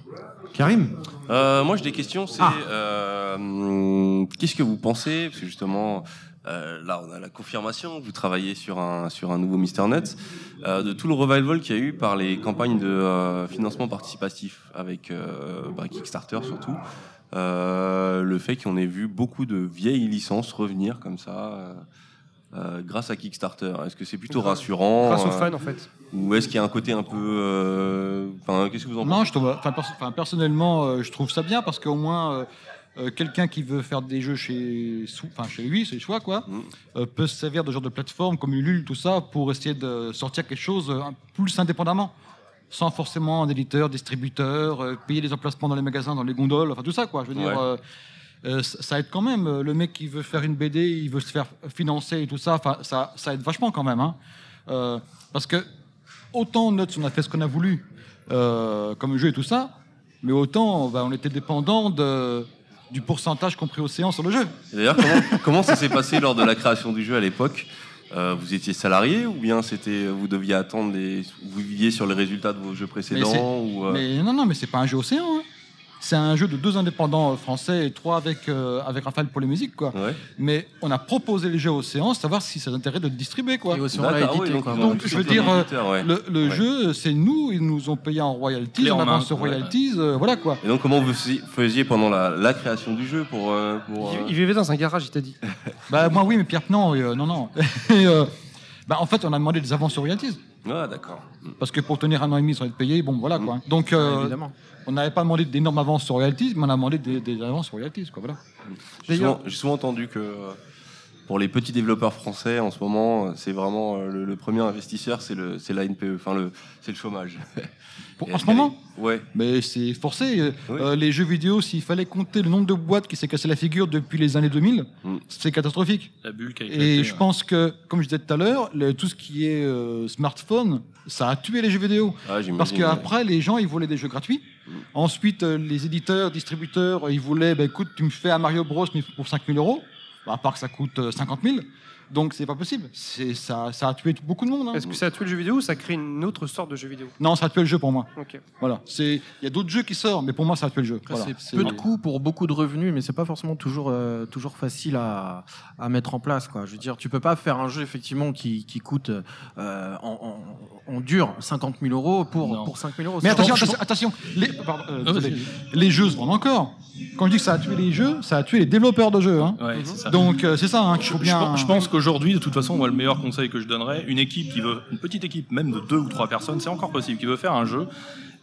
Karim? Euh, moi, j'ai des questions. C'est Ah. euh, qu'est-ce que vous pensez? Parce que justement, euh, là, on a la confirmation. Vous travaillez sur un sur un nouveau Mister Nuts, euh, de tout le revival qu'il y a eu par les campagnes de euh, financement participatif avec euh, bah, Kickstarter surtout. Euh, le fait qu'on ait vu beaucoup de vieilles licences revenir comme ça. Euh, grâce à Kickstarter, est-ce que c'est plutôt Grâce- rassurant Grâce aux euh, fans, en fait. ou est-ce qu'il y a un côté un peu, euh, enfin, qu'est-ce que vous en pensez Non, je trouve, enfin, pers- enfin, personnellement, euh, je trouve ça bien parce qu'au moins, euh, euh, quelqu'un qui veut faire des jeux chez, enfin, chez lui, c'est le choix, quoi, Mm. euh, peut se servir de genre de plateforme comme Ulule, tout ça, pour essayer de sortir quelque chose euh, plus indépendamment, sans forcément un éditeur, distributeur, euh, payer les emplacements dans les magasins, dans les gondoles, enfin tout ça, quoi. Je veux dire, Ouais. euh, euh, ça aide quand même. Euh, Le mec qui veut faire une BD, il veut se faire financer et tout ça, enfin, ça, ça aide vachement quand même, hein. Euh, parce que autant Nuts, on a fait ce qu'on a voulu euh, comme jeu et tout ça, mais autant bah, on était dépendant de, du pourcentage qu'ont pris Océan sur le jeu. D'ailleurs, comment, comment ça s'est passé lors de la création du jeu à l'époque? Euh, Vous étiez salarié ou bien c'était vous deviez attendre vous viviez sur les résultats de vos jeux précédents ou euh, Mais non, non, mais c'est pas un jeu Océan. hein. C'est un jeu de deux indépendants euh, français et trois avec, euh, avec Raphaël pour les musiques, quoi. ouais. Mais on a proposé les jeux Océan, savoir si ça intérêt de le distribuer, quoi. Et Océan l'a édité. oui, donc quoi. Donc, je veux dire, euh, ouais. Le, le Ouais. jeu, c'est nous, ils nous ont payé en royalties, Clé on avance royalties, euh, voilà quoi. Et donc comment vous faisiez- pendant la, la création du jeu pour, euh, pour, Il, euh, il vivait dans un garage, il t'a dit. Bah moi oui, mais Pierre non, euh, non, non. Et, euh, bah, en fait, on a demandé des avances sur royalties. Ah d'accord. Parce que pour tenir un an et demi sans être payé, bon voilà quoi. Donc euh, Évidemment. On n'avait pas demandé d'énormes avances sur royalties, mais on a demandé des, des avances sur royalties, quoi, voilà. J'ai souvent, j'ai souvent entendu que euh, pour les petits développeurs français en ce moment, euh, c'est vraiment euh, le, le premier investisseur, c'est le c'est la NPE, enfin le c'est le chômage. En ce moment? Est- Ouais. Mais c'est forcé. Oui. euh, les jeux vidéo, s'il fallait compter le nombre de boîtes qui s'est cassé la figure depuis les années 2000, Mm. c'est catastrophique. La bulle qui a éclaté, Et je ouais. pense que, comme je disais tout à l'heure, le- tout ce qui est euh, smartphone, ça a tué les jeux vidéo. Ah, Parce ouais. qu'après, les gens, ils voulaient des jeux gratuits. Ensuite, euh, les éditeurs, distributeurs, ils voulaient, bah, écoute, tu me fais un Mario Bros, mais pour 5000 euros. à part que ça coûte euh, 50 000. Donc c'est pas possible. C'est ça, ça a tué beaucoup de monde. hein. Est-ce que ça a tué le jeu vidéo ou ça crée une autre sorte de jeu vidéo? Non, ça a tué le jeu pour moi. Ok. Voilà. C'est il y a d'autres jeux qui sortent, mais pour moi ça a tué le jeu. Après, Voilà. c'est peu de coûts pour beaucoup de revenus, mais c'est pas forcément toujours, euh, toujours facile à, à mettre en place. Quoi. Je veux dire, tu peux pas faire un jeu effectivement qui, qui coûte euh, en, en, en dur 50 000 euros pour, Non. pour 5 000 euros. Mais attention, attention, attention. Les, pardon, euh, les jeux se vendent encore. Quand je dis que ça a tué les jeux, ça a tué les développeurs de jeux. hein. Ouais, c'est ça. Donc euh, c'est ça hein, Je, faut je bien. je pense qu'aujourd'hui, de toute façon, moi, le meilleur conseil que je donnerais, une équipe qui veut, une petite équipe, même de deux ou trois personnes, c'est encore possible, qui veut faire un jeu,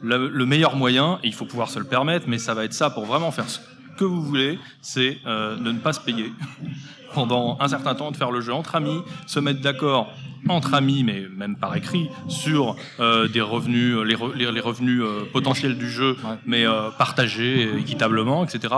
le, le meilleur moyen, et il faut pouvoir se le permettre, mais ça va être ça pour vraiment faire ce que vous voulez, c'est euh, de ne pas se payer pendant un certain temps, de faire le jeu entre amis, se mettre d'accord entre amis, mais même par écrit, sur euh, des revenus, les, re- les- les revenus euh, potentiels du jeu, mais partagés équitablement, etc.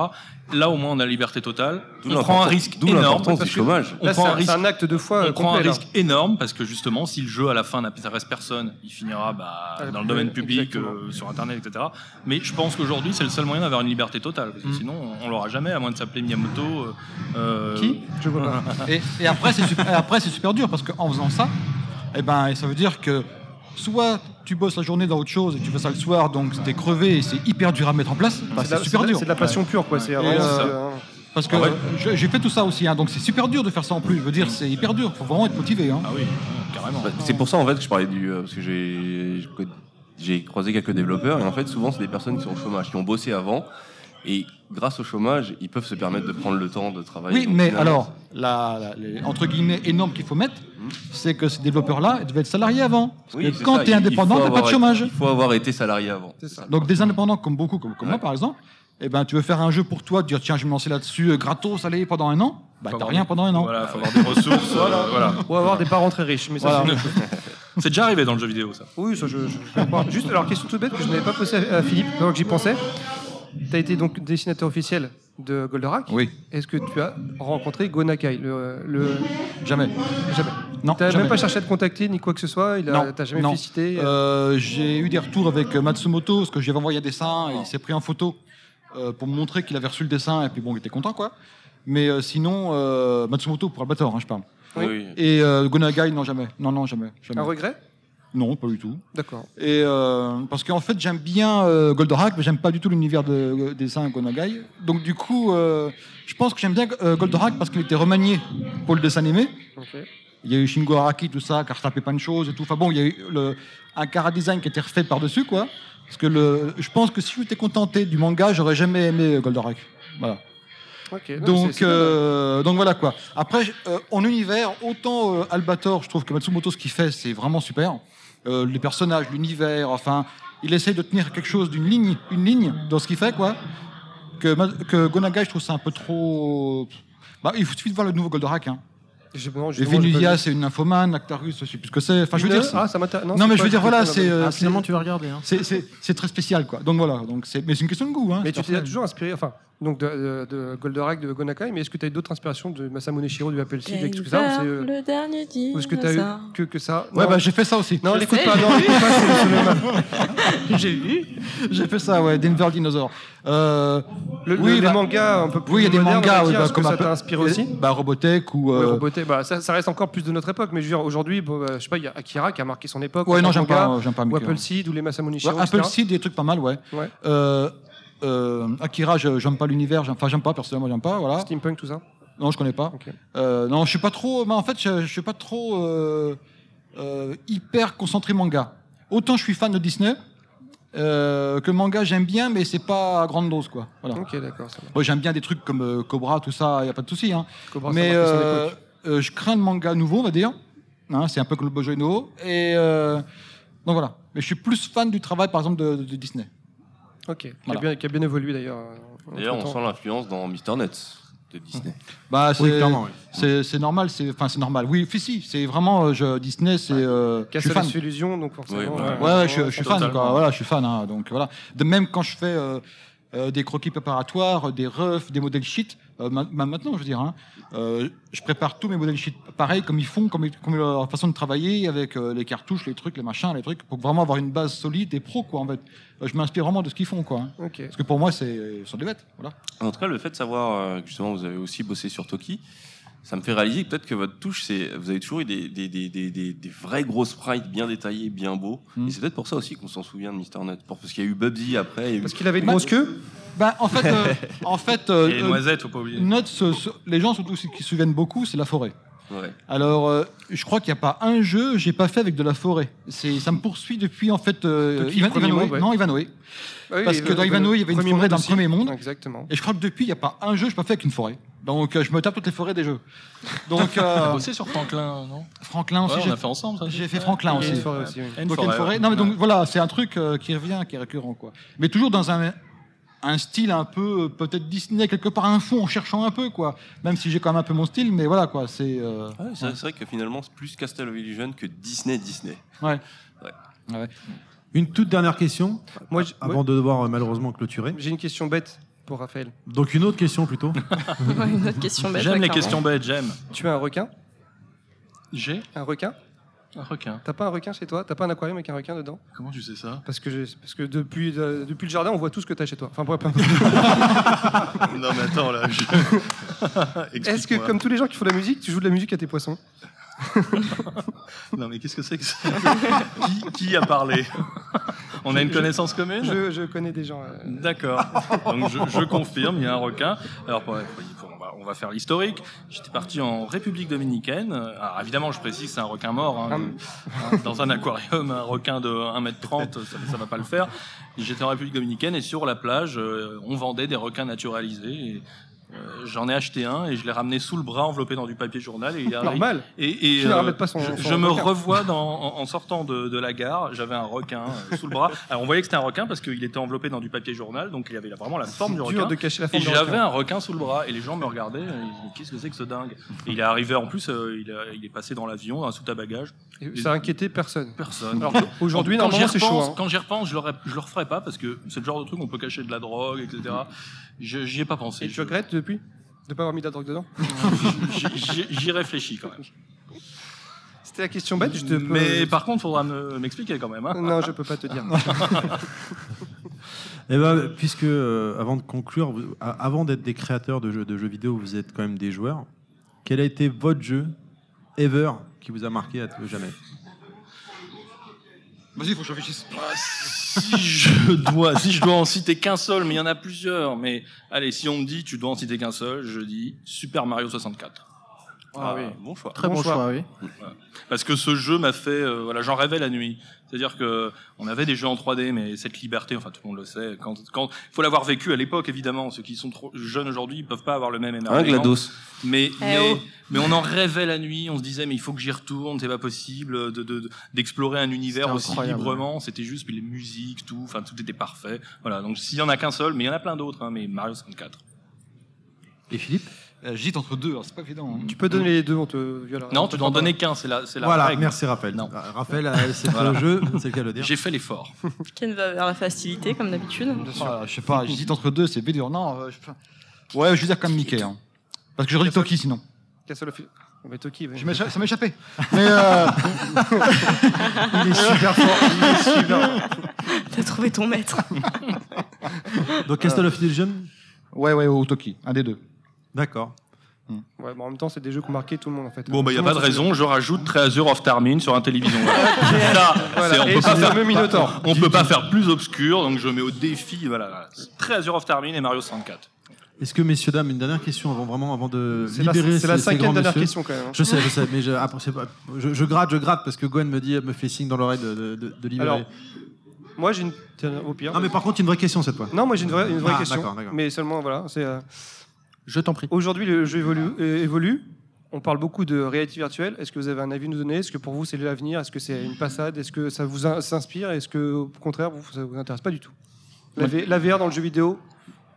Là, au moins, on a la liberté totale. On prend un risque D'où énorme. parce du chômage. On Là, prend un risque un acte de foi on euh, prend un là. risque énorme parce que justement, si le jeu à la fin n'intéresse personne, il finira bah, Ah, dans le domaine public, euh, sur Internet, etc. Mais je pense qu'aujourd'hui, c'est le seul moyen d'avoir une liberté totale. Parce que Mm. sinon, on l'aura jamais, à moins de s'appeler Miyamoto. euh, Qui? Je vois pas. Et, et après, c'est super, et après, c'est super dur parce qu'en faisant ça, eh ben, ça veut dire que soit tu bosses la journée dans autre chose et tu fais ça le soir, donc t'es crevé et c'est hyper dur à mettre en place. Bah, C'est de la- super c'est de- dur. C'est de la passion pure, quoi. C'est euh, Parce que Ah ouais. j'ai fait tout ça aussi, hein, donc c'est super dur de faire ça en plus. Je veux dire, c'est hyper dur. Faut vraiment être motivé. Hein. Ah oui, carrément. Bah, C'est pour ça en fait que je parlais du euh, parce que j'ai croisé quelques développeurs et en fait souvent c'est des personnes qui sont au chômage, qui ont bossé avant et grâce au chômage ils peuvent se permettre de prendre le temps de travailler. Oui, Donc, mais finalement, alors, la, la- les entre guillemets énormes qu'il faut mettre, Mhm. c'est que ces développeurs-là ils devaient être salariés avant. Parce oui, que quand tu es indépendant, t'as pas de chômage. Il faut avoir été salarié avant. c'est ça. Donc des indépendants comme beaucoup, comme, comme Ouais. moi par exemple, eh ben, tu veux faire un jeu pour toi, dire tiens, je vais me lancer là-dessus, euh, gratos, allez, pendant un an, bah t'as rien des- pendant un an. Voilà, faut avoir des ressources. euh, voilà. Ou avoir des parents très riches. Mais ça, Voilà. c'est déjà arrivé dans le jeu vidéo, ça. Oui, ça, je, je. Juste, alors, question toute bête que je n'avais pas posée à, à Philippe, pendant que j'y pensais. Tu as été donc dessinateur officiel de Goldorak. Oui, Est-ce que tu as rencontré Go Nakai le, le... jamais. Jamais. Non, T'as jamais. même pas cherché à te contacter ni quoi que ce soit Il a... Non, T'as jamais non. félicité Euh, J'ai eu des retours avec euh, Matsumoto, parce que j'avais envoyé un dessin, et il s'est pris en photo euh, pour me montrer qu'il avait reçu le dessin, et puis bon, il était content, quoi. Mais euh, sinon, euh, Matsumoto pour Albator, hein, je parle. Oui. Et euh, Gonagai, non, jamais. Non, non, jamais. jamais. Un regret? Non, pas du tout. D'accord. Et euh, parce qu'en fait, j'aime bien euh, Goldorak, mais j'aime pas du tout l'univers de euh, dessin Gonagai. Donc du coup, euh, je pense que j'aime bien euh, Goldorak parce qu'il était remanié pour le dessin animé. Il y a eu Shingo Araki, tout ça, qui a retapé plein de choses et tout. Enfin bon, il y a eu le, un cara design qui a été refait par-dessus, quoi. Parce que le, je pense que si je m'étais contenté du manga, j'aurais jamais aimé Goldorak. Voilà. Ok. Non, Donc, c'est- c'est donc voilà quoi. Après, euh, en univers, autant euh, Albator, je trouve que Matsumoto, ce qu'il fait, c'est vraiment super. Euh, les personnages, l'univers, enfin, il essaie de tenir quelque chose d'une ligne, une ligne dans ce qu'il fait, quoi. Que, que Gonagai, je trouve ça un peu trop. Bah, il suffit de voir le nouveau Goldorak. Hein. Vu. c'est une infomane, Actarus, je sais plus ce que c'est. Enfin, je veux dire, Ah, ça m'intéresse. Non, mais je veux dire, c'est voilà, c'est. euh, Ah, finalement, tu vas regarder. Hein. c'est- très spécial, quoi. Donc voilà, donc c'est, mais c'est une question de goût. Hein, Mais tu t'es toujours inspiré, enfin, donc de, de, de Goldorak, de Gonakai, mais est-ce que tu as eu d'autres inspirations de Masamune Shiro, du Apple Seed, et tout ça euh, le dernier dit. Ou est-ce que tu as eu que, que ça Ouais, Non. bah j'ai fait ça aussi. Non, l'écoute pas, j'ai non, l'écoute pas, j'ai vu. J'ai fait ça, ouais, Denver Dinosaur. Euh, Le, Oui, le- bah- les mangas un peu plus oui, il y a des mangas dire, bah, que comme ça t'a inspiré aussi Bah Robotech ou. Ouais, euh, Robotech, bah, ça, ça reste encore plus de notre époque, mais je veux dire, aujourd'hui, bon, bah, je sais pas, il y a Akira qui a marqué son époque. Ouais, non, j'aime que pas, j'aime pas Ou Apple. Seed, ou les Masamune Shiro, Apple. Seed, des trucs pas mal, ouais. Euh, Akira, j'aime pas l'univers, enfin j'aime pas personnellement, j'aime pas, voilà. Steampunk, tout ça? Non, je connais pas. Euh, non, je suis pas trop. Mais en fait, je, je suis pas trop euh, euh, hyper concentré manga. Autant je suis fan de Disney que manga, j'aime bien, mais c'est pas à grande dose, quoi. Voilà. Ok, d'accord. Moi, j'aime bien des trucs comme Cobra, tout ça, y a pas de souci. Hein. Cobra, mais je crains le manga nouveau, on va dire. Hein, c'est un peu comme le Bojo. Et donc voilà. Mais je suis plus fan du travail, par exemple, de, de Disney. Ok, qui, voilà. a bien, qui a bien évolué d'ailleurs. euh, D'ailleurs, on sent l'influence dans Mister Nets de Disney. Bah, c'est Oui, clairement, oui. c'est c'est normal. C'est enfin c'est normal. Oui, si, si, c'est vraiment euh, je, Disney. C'est euh, je suis fan. Illusion, donc forcément. Oui, voilà. Ouais, ouais, je, je suis fan, quoi. Voilà, je suis fan. hein, donc voilà. De même quand je fais euh, euh, des croquis préparatoires, des refs, des modèles shit, Euh, ma- ma- maintenant, je veux dire, hein, euh, je prépare tous mes modèles sheets pareil, comme ils font, comme, comme leur façon de travailler, avec euh, les cartouches, les trucs, les machins, les trucs, pour vraiment avoir une base solide et pro, quoi. En fait, Euh, je m'inspire vraiment de ce qu'ils font, quoi. hein. Parce que pour moi, c'est ce sont des bêtes, voilà. En tout cas, le fait de savoir justement vous avez aussi bossé sur Toki, ça me fait réaliser que peut-être que votre touche, c'est vous avez toujours eu des, des, des, des, des, des vrais gros sprites bien détaillés, bien beaux. Mm. Et c'est peut-être pour ça aussi qu'on s'en souvient de Mister Nut. Parce qu'il y a eu Bubsy après. Parce qu'il avait une Bah, grosse queue. Ben, en fait, euh, en fait, euh, Et les euh, noisettes, faut pas oublier. Note, ce- ce- les gens surtout ceux qui se souviennent beaucoup, c'est la forêt. Ouais. Alors, euh, je crois qu'il n'y a pas un jeu que j'ai pas fait avec de la forêt. C'est, ça me poursuit depuis en fait euh, Depuis Ivan-. Monde, ouais. Non. Ah oui, Parce que dans Ivanoé, il y avait une forêt aussi. Premier Monde. Exactement. Et je crois que depuis, il n'y a pas un jeu que je pas fait avec une forêt. Donc, euh, je me tape toutes les forêts des jeux. Donc, euh, bossé sur Franklin, non? Franklin aussi. Ouais, on a fait ensemble ça. j'ai fait Franklin aussi. une forêt aussi. oui. Une donc, forêt. Non, mais donc voilà, c'est un truc euh, qui revient, qui est récurrent, quoi. Mais toujours dans un, un style un peu euh, peut-être Disney quelque part un fond en cherchant un peu, quoi. Même si j'ai quand même un peu mon style, mais voilà, quoi. C'est euh, ouais, c'est c'est vrai que finalement, c'est plus Castle of Illusion que Disney Disney. ouais. Ouais. Une toute dernière question, Moi, je- avant de devoir euh, malheureusement clôturer. j'ai une question bête pour Raphaël. Donc une autre question plutôt. Ouais, une autre question bête. J'aime ouais, les clairement. questions bêtes, j'aime. Tu as un requin? J'ai Un requin? Un requin. T'as pas un requin chez toi? T'as pas un aquarium avec un requin dedans? Comment tu sais ça? Parce que, je- parce que depuis, euh, depuis le jardin, on voit tout ce que t'as chez toi. Enfin, bref. Non mais attends là. je- Est-ce que, Explique-moi. comme tous les gens qui font de la musique, tu joues de la musique à tes poissons? Non mais qu'est-ce que c'est que ça? Qui, qui a parlé? On a une Je- connaissance commune? je, je connais des gens. euh, D'accord. Donc je, je confirme, il y a un requin. Alors pour- pour- on, va, on va faire l'historique. J'étais parti en République dominicaine. Alors évidemment, je précise, c'est un requin mort. hein. Hein, Dans un aquarium, un requin de 1m30, ça, ça va pas le faire. J'étais en République dominicaine et sur la plage, euh, on vendait des requins naturalisés. Et, euh, J'en ai acheté un et je l'ai ramené sous le bras enveloppé dans du papier journal. Et Normal. Et, et, euh, pas son- je, son je me revois dans, en, en sortant de, de la gare, j'avais un requin euh, sous le bras. Alors on voyait que c'était un requin parce qu'il était enveloppé dans du papier journal, donc il avait vraiment la forme du dur requin. de cacher la Et forme du j'avais un requin sous le bras et les gens me regardaient. et disaient, Qu'est-ce que c'est que ce dingue? Et il est arrivé en plus, euh, il, a- il est passé dans l'avion, un sous à bagages. Et Ça a inquiété personne. Personne. Aujourd'hui, normalement, c'est chaud. hein. Quand j'y repense, je le referai pas parce que c'est le genre de truc où on peut cacher de la drogue, etc. Je- J'y ai pas pensé. Et tu Je- regrettes depuis de pas avoir mis de la drogue dedans? J'y- réfléchis quand même. C'était la question bête. Je te peux- Mais par contre, faudra me- m'expliquer quand même. hein. Non, je peux pas te dire. Eh ben, puisque euh, avant de conclure, vous- avant d'être des créateurs de jeux, de jeux vidéo, vous êtes quand même des joueurs. Quel a été votre jeu ever qui vous a marqué à tout jamais? Vas-y, faut que réfléchisse. si je dois, si je dois en citer qu'un seul, mais il y en a plusieurs. Mais allez, si on me dit tu dois en citer qu'un seul, je dis Super Mario 64. Ah oui, bon choix. Très bon, Bon choix. choix, oui. Parce que ce jeu m'a fait, euh, voilà, j'en rêvais la nuit. C'est-à-dire que on avait des jeux en 3D, mais cette liberté, enfin tout le monde le sait. Quand, quand, faut l'avoir vécu à l'époque, évidemment. Ceux qui sont trop jeunes aujourd'hui, ils peuvent pas avoir le même Un émerveillement. GLaDOS. Mais, Eh mais, oh. mais on en rêvait la nuit, on se disait mais il faut que j'y retourne, c'est pas possible de, de- de- d'explorer un univers aussi incroyable. librement, c'était juste puis les musiques, tout, enfin tout était parfait. Voilà, donc s'il y en a qu'un seul, mais il y en a plein d'autres, hein, mais Mario 64. Et Philippe? Euh, J'hésite entre deux, alors c'est pas évident. hein. Tu peux donner les deux, on te violera. Non, tu dois en donner qu'un, c'est la, c'est la Voilà, règle. merci Raphaël. Non. Ah, Raphaël, euh, c'est Voilà. le jeu, c'est le cas de le dire. J'ai fait l'effort. Ken va vers la facilité, comme d'habitude. Ah, je sais pas, j'hésite entre deux, c'est dur. Non, euh, je... ouais, je vais dire comme Mickey. hein. Parce que j'aurais dit Toki sinon. Castle of- On ouais. Je m'écha- ça m'échappait. Mais euh, Il est super fort. il est super. T'as trouvé ton maître. Donc Castle of Illusion ouais, ouais, au Toki, un des deux. D'accord. Ouais, bon, en même temps, c'est des jeux qui ont marqué tout le monde en fait. Bon, bah, il n'y a pas de raison, je rajoute Treasure of Tarmin sur un télévision. Voilà. Ça, Voilà. c'est- on peut pas faire, Minotaur. on peut pas faire plus obscur, donc je mets au défi, voilà, Treasure of Tarmin et Mario 64. Est-ce que, messieurs, dames, une dernière question avant, vraiment, avant de libérer c'est la cinquième dernière question quand même. hein. Je sais, je sais, mais je, pas- je, je gratte, je gratte parce que Gwen me dit, me fait signe dans l'oreille de, de, de- de libérer. Alors, Moi, j'ai une. tiens, Au pire. non, mais par contre, une vraie question cette fois. Non, moi j'ai une vraie, une vraie Ah, question. d'accord, d'accord. Mais seulement, voilà. c'est euh, Je t'en prie. Aujourd'hui, le jeu évolue, euh, évolue. On parle beaucoup de réalité virtuelle. Est-ce que vous avez un avis à nous donner? Est-ce que pour vous, c'est l'avenir? Est-ce que c'est une passade? Est-ce que ça vous in- s'inspire? Est-ce que, au contraire, vous, ça vous intéresse pas du tout? La, V- la VR dans le jeu vidéo?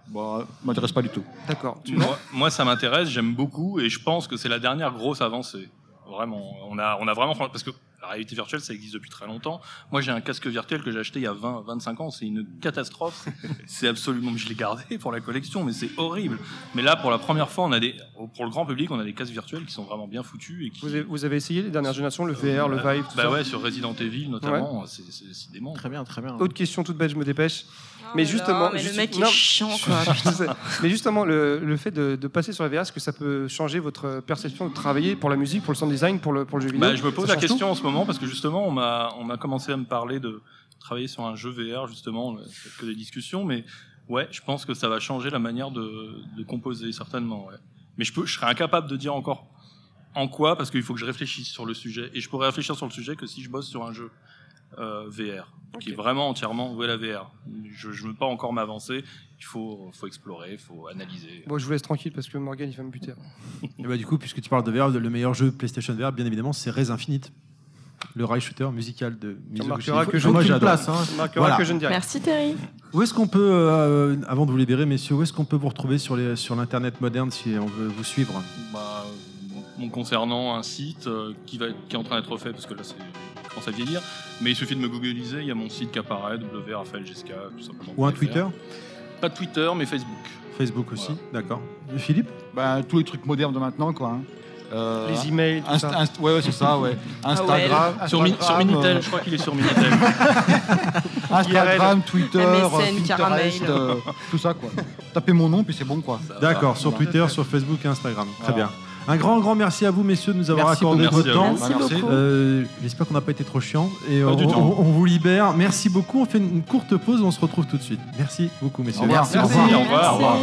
Bon, m'intéresse pas du tout. D'accord. Moi, moi, ça m'intéresse, j'aime beaucoup, et je pense que c'est la dernière grosse avancée. Vraiment, on a, on a vraiment, parce que réalité virtuelle, ça existe depuis très longtemps. Moi, j'ai un casque virtuel que j'ai acheté il y a 20, 25 ans. C'est une catastrophe. c'est absolument, je l'ai gardé pour la collection, mais c'est horrible. Mais là, pour la première fois, on a des, pour le grand public, on a des casques virtuels qui sont vraiment bien foutus et qui. Vous avez, vous avez essayé les dernières générations, le VR, le Vive, tout Bah ça ouais, sur Resident Evil notamment, c'est c'est décidément. Très bien, très bien. Autre question toute bête, je me dépêche. Oh mais justement, là, mais juste- le mec non, est chiant, quoi. Je sais. mais justement, le, le fait de, de passer sur la VR, est-ce que ça peut changer votre perception de travailler pour la musique, pour le sound design, pour le, pour le jeu vidéo? Bah, je me pose la question en ce moment parce que justement, on m'a, on m'a commencé à me parler de travailler sur un jeu VR, justement, c'est que des discussions, mais ouais, je pense que ça va changer la manière de, de composer, certainement, ouais. Mais je, peux, je serais incapable de dire encore en quoi, parce qu'il faut que je réfléchisse sur le sujet. Et je pourrais réfléchir sur le sujet que si je bosse sur un jeu euh, VR, qui est vraiment entièrement voué à la VR. Je ne veux pas encore m'avancer, il faut, faut explorer, il faut analyser. Bon, je vous laisse tranquille parce que Morgan il va me buter. Et bah, du coup, puisque tu parles de VR, le meilleur jeu PlayStation VR, bien évidemment, c'est Res Infinite, le rail shooter musical de Mizu remarquera Koshiro. que je Moi, place, hein. Voilà. que je ne. Merci Terry. Où est-ce qu'on peut, euh, avant de vous libérer, messieurs, où est-ce qu'on peut vous retrouver sur les- sur l'internet moderne si on veut vous suivre? Bah, concernant un site euh, qui, va être- qui est en train d'être fait, parce que là, c'est commence à vieillir. Mais il suffit de me googliser, il y a mon site qui apparaît, W. Raphaël Gesca, tout simplement. Ou un. Twitter? Pas de Twitter, mais Facebook. Facebook aussi, d'accord. Philippe? Bah, tous les trucs modernes de maintenant, quoi. hein. Euh, Les emails, tout Inst- ça. Inst- ouais, ouais, c'est ça, ouais. Instagram, Sur, Mi- sur Instagram, Minitel, euh, je crois qu'il est sur Minitel. Instagram, Twitter, MSN, euh, Pinterest, euh, tout ça, quoi. Tapez mon nom, puis c'est bon, quoi. D'accord, sur Twitter, sur Facebook et Instagram. Très bien. Un grand, grand merci à vous, messieurs, de nous avoir Merci accordé beaucoup. votre Merci temps. Merci merci. beaucoup. Euh, J'espère qu'on n'a pas été trop chiant. Et Pas on, du tout. on- on vous libère. Merci beaucoup. On fait une courte pause. On se retrouve tout de suite. Merci beaucoup, messieurs. Au revoir. Merci. Au Merci, revoir. au revoir. au revoir.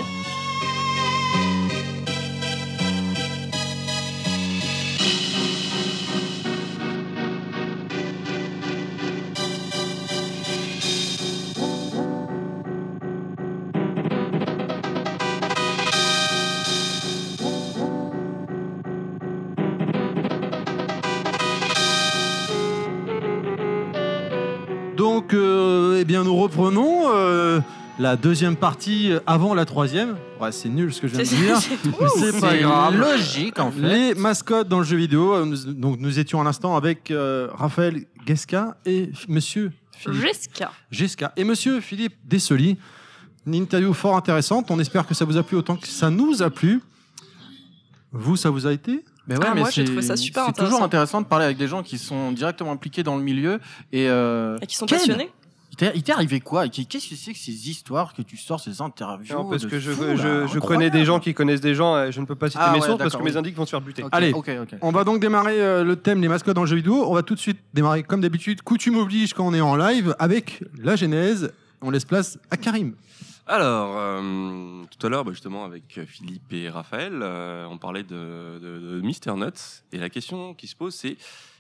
La deuxième partie avant la troisième. Ouais, c'est nul ce que je viens de dire. c'est pas C'est grave. logique, en fait. Les mascottes dans le jeu vidéo. Euh, nous- Donc, nous étions à l'instant avec euh, Raphaël Gesca et Monsieur Philippe. Gesca et Monsieur Philippe Dessoli. Une interview fort intéressante. On espère que ça vous a plu autant que ça nous a plu. Vous, ça vous a été? Ben ouais, Ah, mais moi, j'ai trouvé ça super c'est toujours intéressant. intéressant de parler avec des gens qui sont directement impliqués dans le milieu et, euh, Et qui sont Ken, passionnés. Il t'est- arrivé quoi? Qu'est-ce que c'est que ces histoires que tu sors, ces interviews Non, parce que je, fou, je, là, je incroyable. connais des gens qui connaissent des gens et je ne peux pas citer Ah mes ouais, sources parce que mes indices vont se faire buter. Allez. ok, ok. On va donc démarrer euh, le thème les mascottes dans le jeu vidéo. On va tout de suite démarrer comme d'habitude. Coutume oblige quand on est en live avec la genèse. On laisse place à Karim. Alors, euh, tout à l'heure, bah, justement, avec Philippe et Raphaël, euh, on parlait de, de, de Mister Nuts. Et la question qui se pose, c'est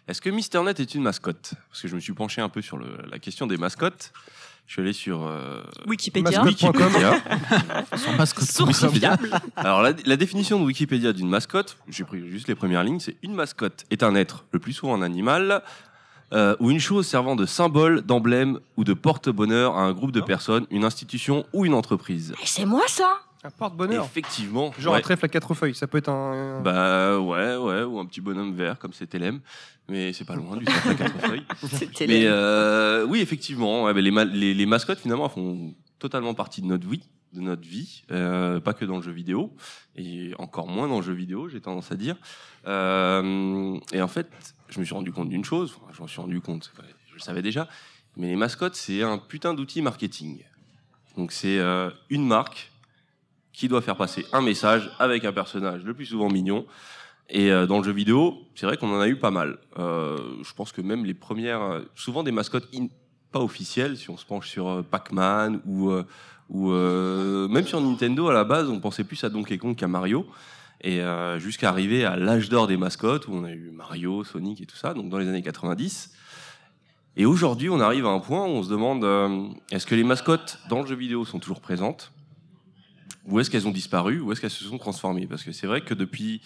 est-ce que Mister Nut est une mascotte? Parce que je me suis penché un peu sur le- la question des mascottes. Je suis allé sur euh, Wikipédia. Wikipédia. Son mascotte. Source fiable. Alors, la, la définition de Wikipédia d'une mascotte, j'ai pris juste les premières lignes, c'est une mascotte est un être, le plus souvent un animal, euh, ou une chose servant de symbole, d'emblème ou de porte-bonheur à un groupe de personnes, une institution ou une entreprise. C'est moi ça? Un porte-bonheur. Effectivement. Genre ouais. un trèfle à quatre feuilles. Ça peut être un. Bah ouais, ouais, ou un petit bonhomme vert comme c'est LM, mais c'est pas loin du cercle à quatre feuilles. Mais euh, oui, effectivement, ouais, bah, les, ma- les, les mascottes finalement elles font totalement partie de notre vie, de notre vie, euh, pas que dans le jeu vidéo, et encore moins dans le jeu vidéo, j'ai tendance à dire. Euh, et en fait, je me suis rendu compte d'une chose, enfin, je m'en suis rendu compte, ouais, je le savais déjà, mais les mascottes c'est un putain d'outil marketing. Donc c'est euh, une marque qui doit faire passer un message avec un personnage le plus souvent mignon. Et euh, dans le jeu vidéo, c'est vrai qu'on en a eu pas mal. Euh, je pense que même les premières, euh, souvent des mascottes pas officielles, si on se penche sur Pac-Man ou, même sur Nintendo à la base, on pensait plus à Donkey Kong qu'à Mario. Et jusqu'à arriver à l'âge d'or des mascottes où on a eu Mario, Sonic et tout ça, donc dans les années 90. Et aujourd'hui, on arrive à un point où on se demande est-ce que les mascottes dans le jeu vidéo sont toujours présentes? Ou est-ce qu'elles ont disparu Ou est-ce qu'elles se sont transformées? Parce que c'est vrai que depuis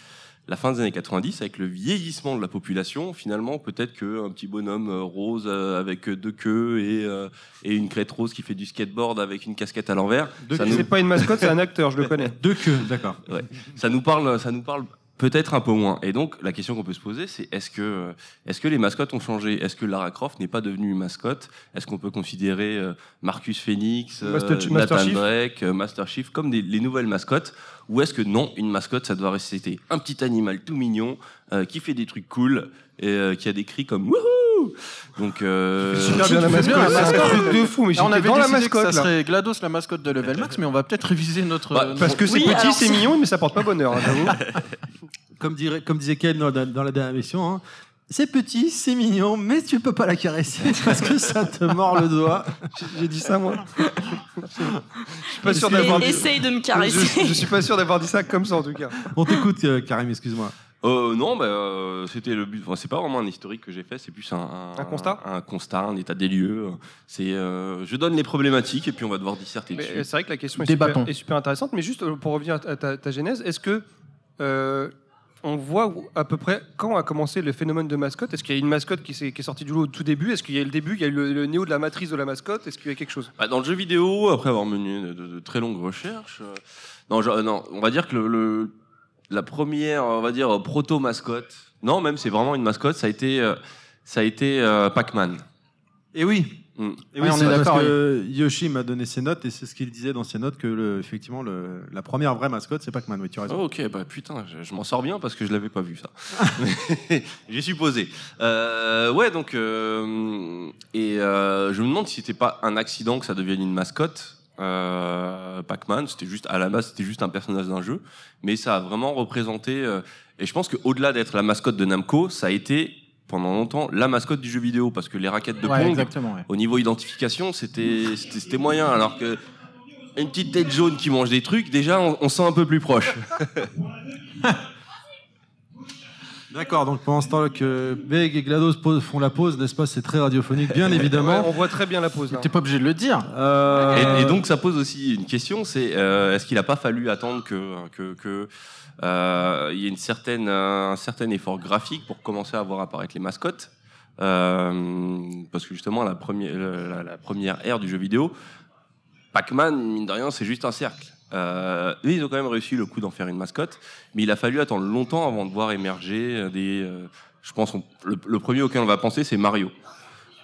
la fin des années 90, avec le vieillissement de la population, finalement, peut-être qu'un petit bonhomme euh, rose euh, avec euh, deux queues et, euh, et une crête rose qui fait du skateboard avec une casquette à l'envers, Deux C'est nous, pas une mascotte, c'est un acteur, je le connais. Deux queues, d'accord. ça nous parle, ça nous parle Peut-être un peu moins. Et donc, la question qu'on peut se poser, c'est est-ce que, est-ce que les mascottes ont changé? Est-ce que Lara Croft n'est pas devenue une mascotte? Est-ce qu'on peut considérer euh, Marcus Phoenix, euh, Master- Master Nathan Chief Drake, euh, Master Chief comme des, les nouvelles mascottes? Ou est-ce que non, une mascotte, ça doit rester un petit animal tout mignon euh, qui fait des trucs cool et euh, qui a des cris comme wouhou Donc, euh, Super bien la fais bien mascotte, la c'est un mascotte. truc de fou, mais on avait dans la mascotte que ça là. serait GLaDOS la mascotte de Level Max, mais on va peut-être réviser notre. Bah, Parce que c'est Oui, petit, c'est mignon, mais ça porte pas bonheur, hein, j'avoue. Comme, dirait, comme disait Ken dans, dans la dernière émission, hein, c'est petit, c'est mignon, mais tu peux pas la caresser parce que ça te mord le doigt. J'ai- dit ça, moi. Je suis pas sûr Et- d'avoir Et- dit. Essaye de me Je, caresser. je suis pas sûr d'avoir dit ça comme ça en tout cas. On t'écoute, euh, Karim, excuse-moi. Euh, non, bah, euh, c'était le but. Enfin, c'est pas vraiment un historique que j'ai fait, c'est plus un, Un constat un, constat, un état des lieux. C'est, euh, je donne les problématiques et puis on va devoir disserter Mais dessus. c'est vrai que la question est super, est super intéressante. Mais juste pour revenir à ta, ta genèse, est-ce que euh, on voit à peu près quand a commencé le phénomène de mascotte Est-ce qu'il y a une mascotte qui, est sortie du lot au tout début? Est-ce qu'il y a eu le début Il y a eu le, le néo de la matrice de la mascotte? Est-ce qu'il y a quelque chose? Bah, dans le jeu vidéo, après avoir mené de, de- de très longues recherches, euh, non, je- euh, non, on va dire que le, le- la première, on va dire proto mascotte, non, même c'est vraiment une mascotte, ça a été, euh, ça a été euh, Pac-Man. Et oui. Mm. Et Oui, on c'est est parce d'accord, que Yoshi m'a donné ses notes et c'est ce qu'il disait dans ses notes que le, effectivement le- la première vraie mascotte c'est Pac-Man. Oui, tu as raison. Oh, ok, bah putain, je, je m'en sors bien parce que je l'avais pas vu ça. J'ai supposé. Euh, ouais, donc euh, et euh, je me demande si c'était pas un accident que ça devienne une mascotte. Euh, Pac-Man, c'était juste à la base, c'était juste un personnage d'un jeu, mais ça a vraiment représenté. euh, et je pense qu'au-delà d'être la mascotte de Namco, ça a été pendant longtemps la mascotte du jeu vidéo parce que les raquettes de Ouais, Pong, exactement. ouais. au niveau identification, c'était c'était moyen. Alors que une petite tête jaune qui mange des trucs, déjà, on, on sent un peu plus proche. D'accord, donc pendant ce temps que Beg et GLaDOS pose- font la pause, n'est-ce pas C'est très radiophonique, bien évidemment. Ouais, On voit très bien la pause là. T'es pas obligé de le dire. Euh, Et, et donc, ça pose aussi une question, c'est euh, est-ce qu'il n'a pas fallu attendre que que, que euh, il y ait une certaine un certain effort graphique pour commencer à voir apparaître les mascottes Euh, parce que justement la première la, première ère du jeu vidéo, Pac-Man mine de rien c'est juste un cercle. Euh, ils ont quand même réussi le coup d'en faire une mascotte, mais il a fallu attendre longtemps avant de voir émerger des. euh, je pense on- le premier auquel on va penser c'est Mario.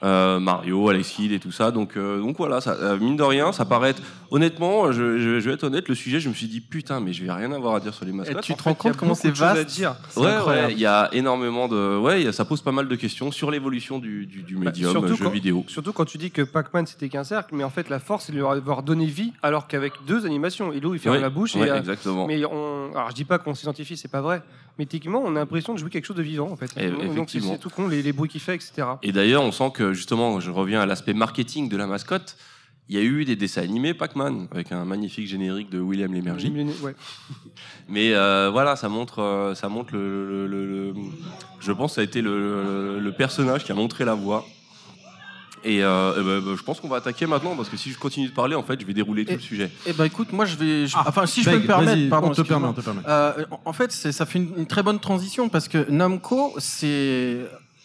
Euh, Mario, Alex Kidd et tout ça. Donc, euh, donc voilà, ça, euh, mine de rien, ça paraît être. Honnêtement, je, je- je vais être honnête, le sujet, je me suis dit putain, mais je vais rien avoir à dire sur les Et mascottes. tu En te rends compte comment c'est choses à vaste dire. Ouais, incroyable. ouais, il y a énormément de. Ouais, ça pose pas mal de questions sur l'évolution du, du, du Bah, médium jeu quand- vidéo. Surtout quand tu dis que Pac-Man c'était qu'un cercle, mais en fait la force c'est de lui avoir donné vie, alors qu'avec deux animations, Hello il ferme Ouais, la bouche ouais, et. exactement. mais on, alors je dis pas qu'on s'identifie, c'est pas vrai. Mais techniquement, on a l'impression de jouer quelque chose de vivant en fait. Et- Donc c'est- effectivement. c'est tout con, les, les bruits qu'il fait, etc. Et d'ailleurs, on sent que justement, je reviens à l'aspect marketing de la mascotte. Il y a eu des dessins animés Pac-Man avec un magnifique générique de William Lémergie. Ouais. Mais euh, voilà, ça montre, euh, ça montre le, le- le- le- Je pense que ça a été le personnage qui a montré la voie. Et euh, ben, bah, je pense qu'on va attaquer maintenant parce que si je continue de parler, en fait, je vais dérouler tout le sujet. Eh ben écoute, moi je vais. je- Ah, enfin, si je Beg, peux me permettre, vas-y, pardon. on te permet, excuse-moi. on te permet. Euh, en- fait, c'est- ça fait une, une très bonne transition parce que Namco s'est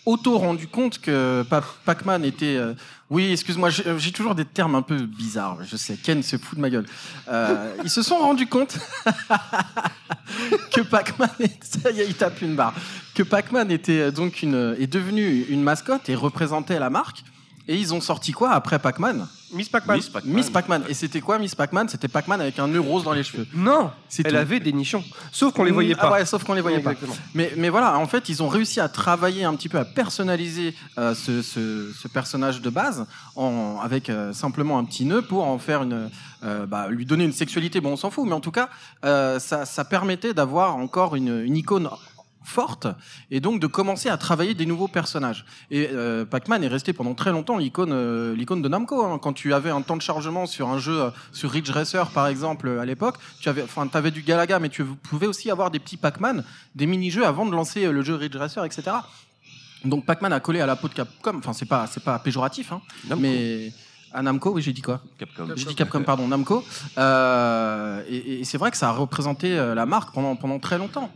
auto rendu compte que Pa- Pac-Man était. euh, oui, excuse-moi, j'ai j'ai toujours des termes un peu bizarres. Je sais, Ken se fout de ma gueule. Euh, ils se sont rendus compte que Pac-Man. est- Ça y est, il tape une barre. Que Pac-Man était donc une est devenu une mascotte et représentait la marque. Et ils ont sorti quoi après Pac-Man Miss Pac-Man. Miss Pac-Man. Miss Pac-Man. Et c'était quoi Miss Pac-Man? C'était Pac-Man avec un nœud rose dans les cheveux. Non, C'est elle tout. avait des nichons. Sauf qu'on les voyait Ah pas. ouais, sauf qu'on les voyait pas. Mais, mais voilà, en fait, ils ont réussi à travailler un petit peu, à personnaliser euh, ce, ce- ce personnage de base en, avec euh, simplement un petit nœud pour en faire une, euh, bah, lui donner une sexualité. Bon, on s'en fout, mais en tout cas, euh, ça, ça permettait d'avoir encore une, une icône forte et donc de commencer à travailler des nouveaux personnages. Et euh, Pac-Man est resté pendant très longtemps l'icône euh, l'icône de Namco. hein. Quand tu avais un temps de chargement sur un jeu, euh, sur Ridge Racer par exemple à l'époque, tu avais, enfin, avais du Galaga, mais tu pouvais aussi avoir des petits Pac-Man, des mini-jeux avant de lancer le jeu Ridge Racer, etc. Donc Pac-Man a collé à la peau de Capcom. Enfin, c'est pas, c'est pas péjoratif, hein, mais à Namco, oui, j'ai dit quoi? Capcom. j'ai dit Capcom, pardon, Namco. Euh, et et c'est vrai que ça a représenté la marque pendant, pendant très longtemps.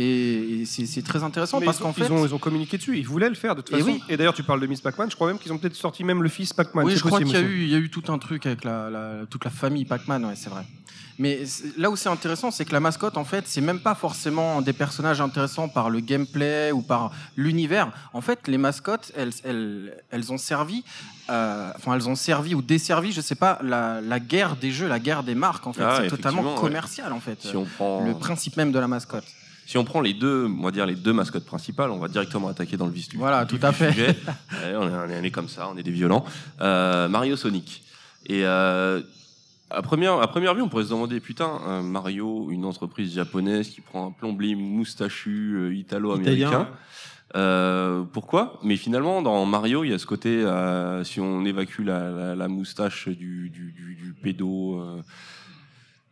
Et, et c'est c'est très intéressant Mais parce ils, ont, qu'en fait. ils, ont, ils ont communiqué dessus, ils voulaient le faire de toute Et façon. oui. Et d'ailleurs, tu parles de Miss Pac-Man, je crois même qu'ils ont peut-être sorti même le fils Pac-Man. Oui, c'est je crois qu'il y a, eu, il y a eu tout un truc avec la, la- toute la famille Pac-Man, ouais, c'est vrai. Mais c'est- là où c'est intéressant, c'est que la mascotte, en fait, c'est même pas forcément des personnages intéressants par le gameplay ou par l'univers. En fait, les mascottes, elles, elles, elles ont servi, euh, enfin, elles ont servi ou desservi, je sais pas, la, la guerre des jeux, la guerre des marques. En fait, Ah, c'est totalement ouais. commercial, en fait. Si on prend Le principe même de la mascotte. Si on prend les deux, on va dire les deux mascottes principales, on va directement attaquer dans le vif du Voilà, tout à fait. sujet. Ouais, on, est, on est comme ça, on est des violents. Euh, Mario Sonic. Et euh, à première, à première vue, on pourrait se demander putain, euh, Mario, une entreprise japonaise qui prend un plombier moustachu italo-américain. Euh, pourquoi? Mais finalement, dans Mario, il y a ce côté, euh, si on évacue la, la- la moustache du, du, du, du pédo, euh,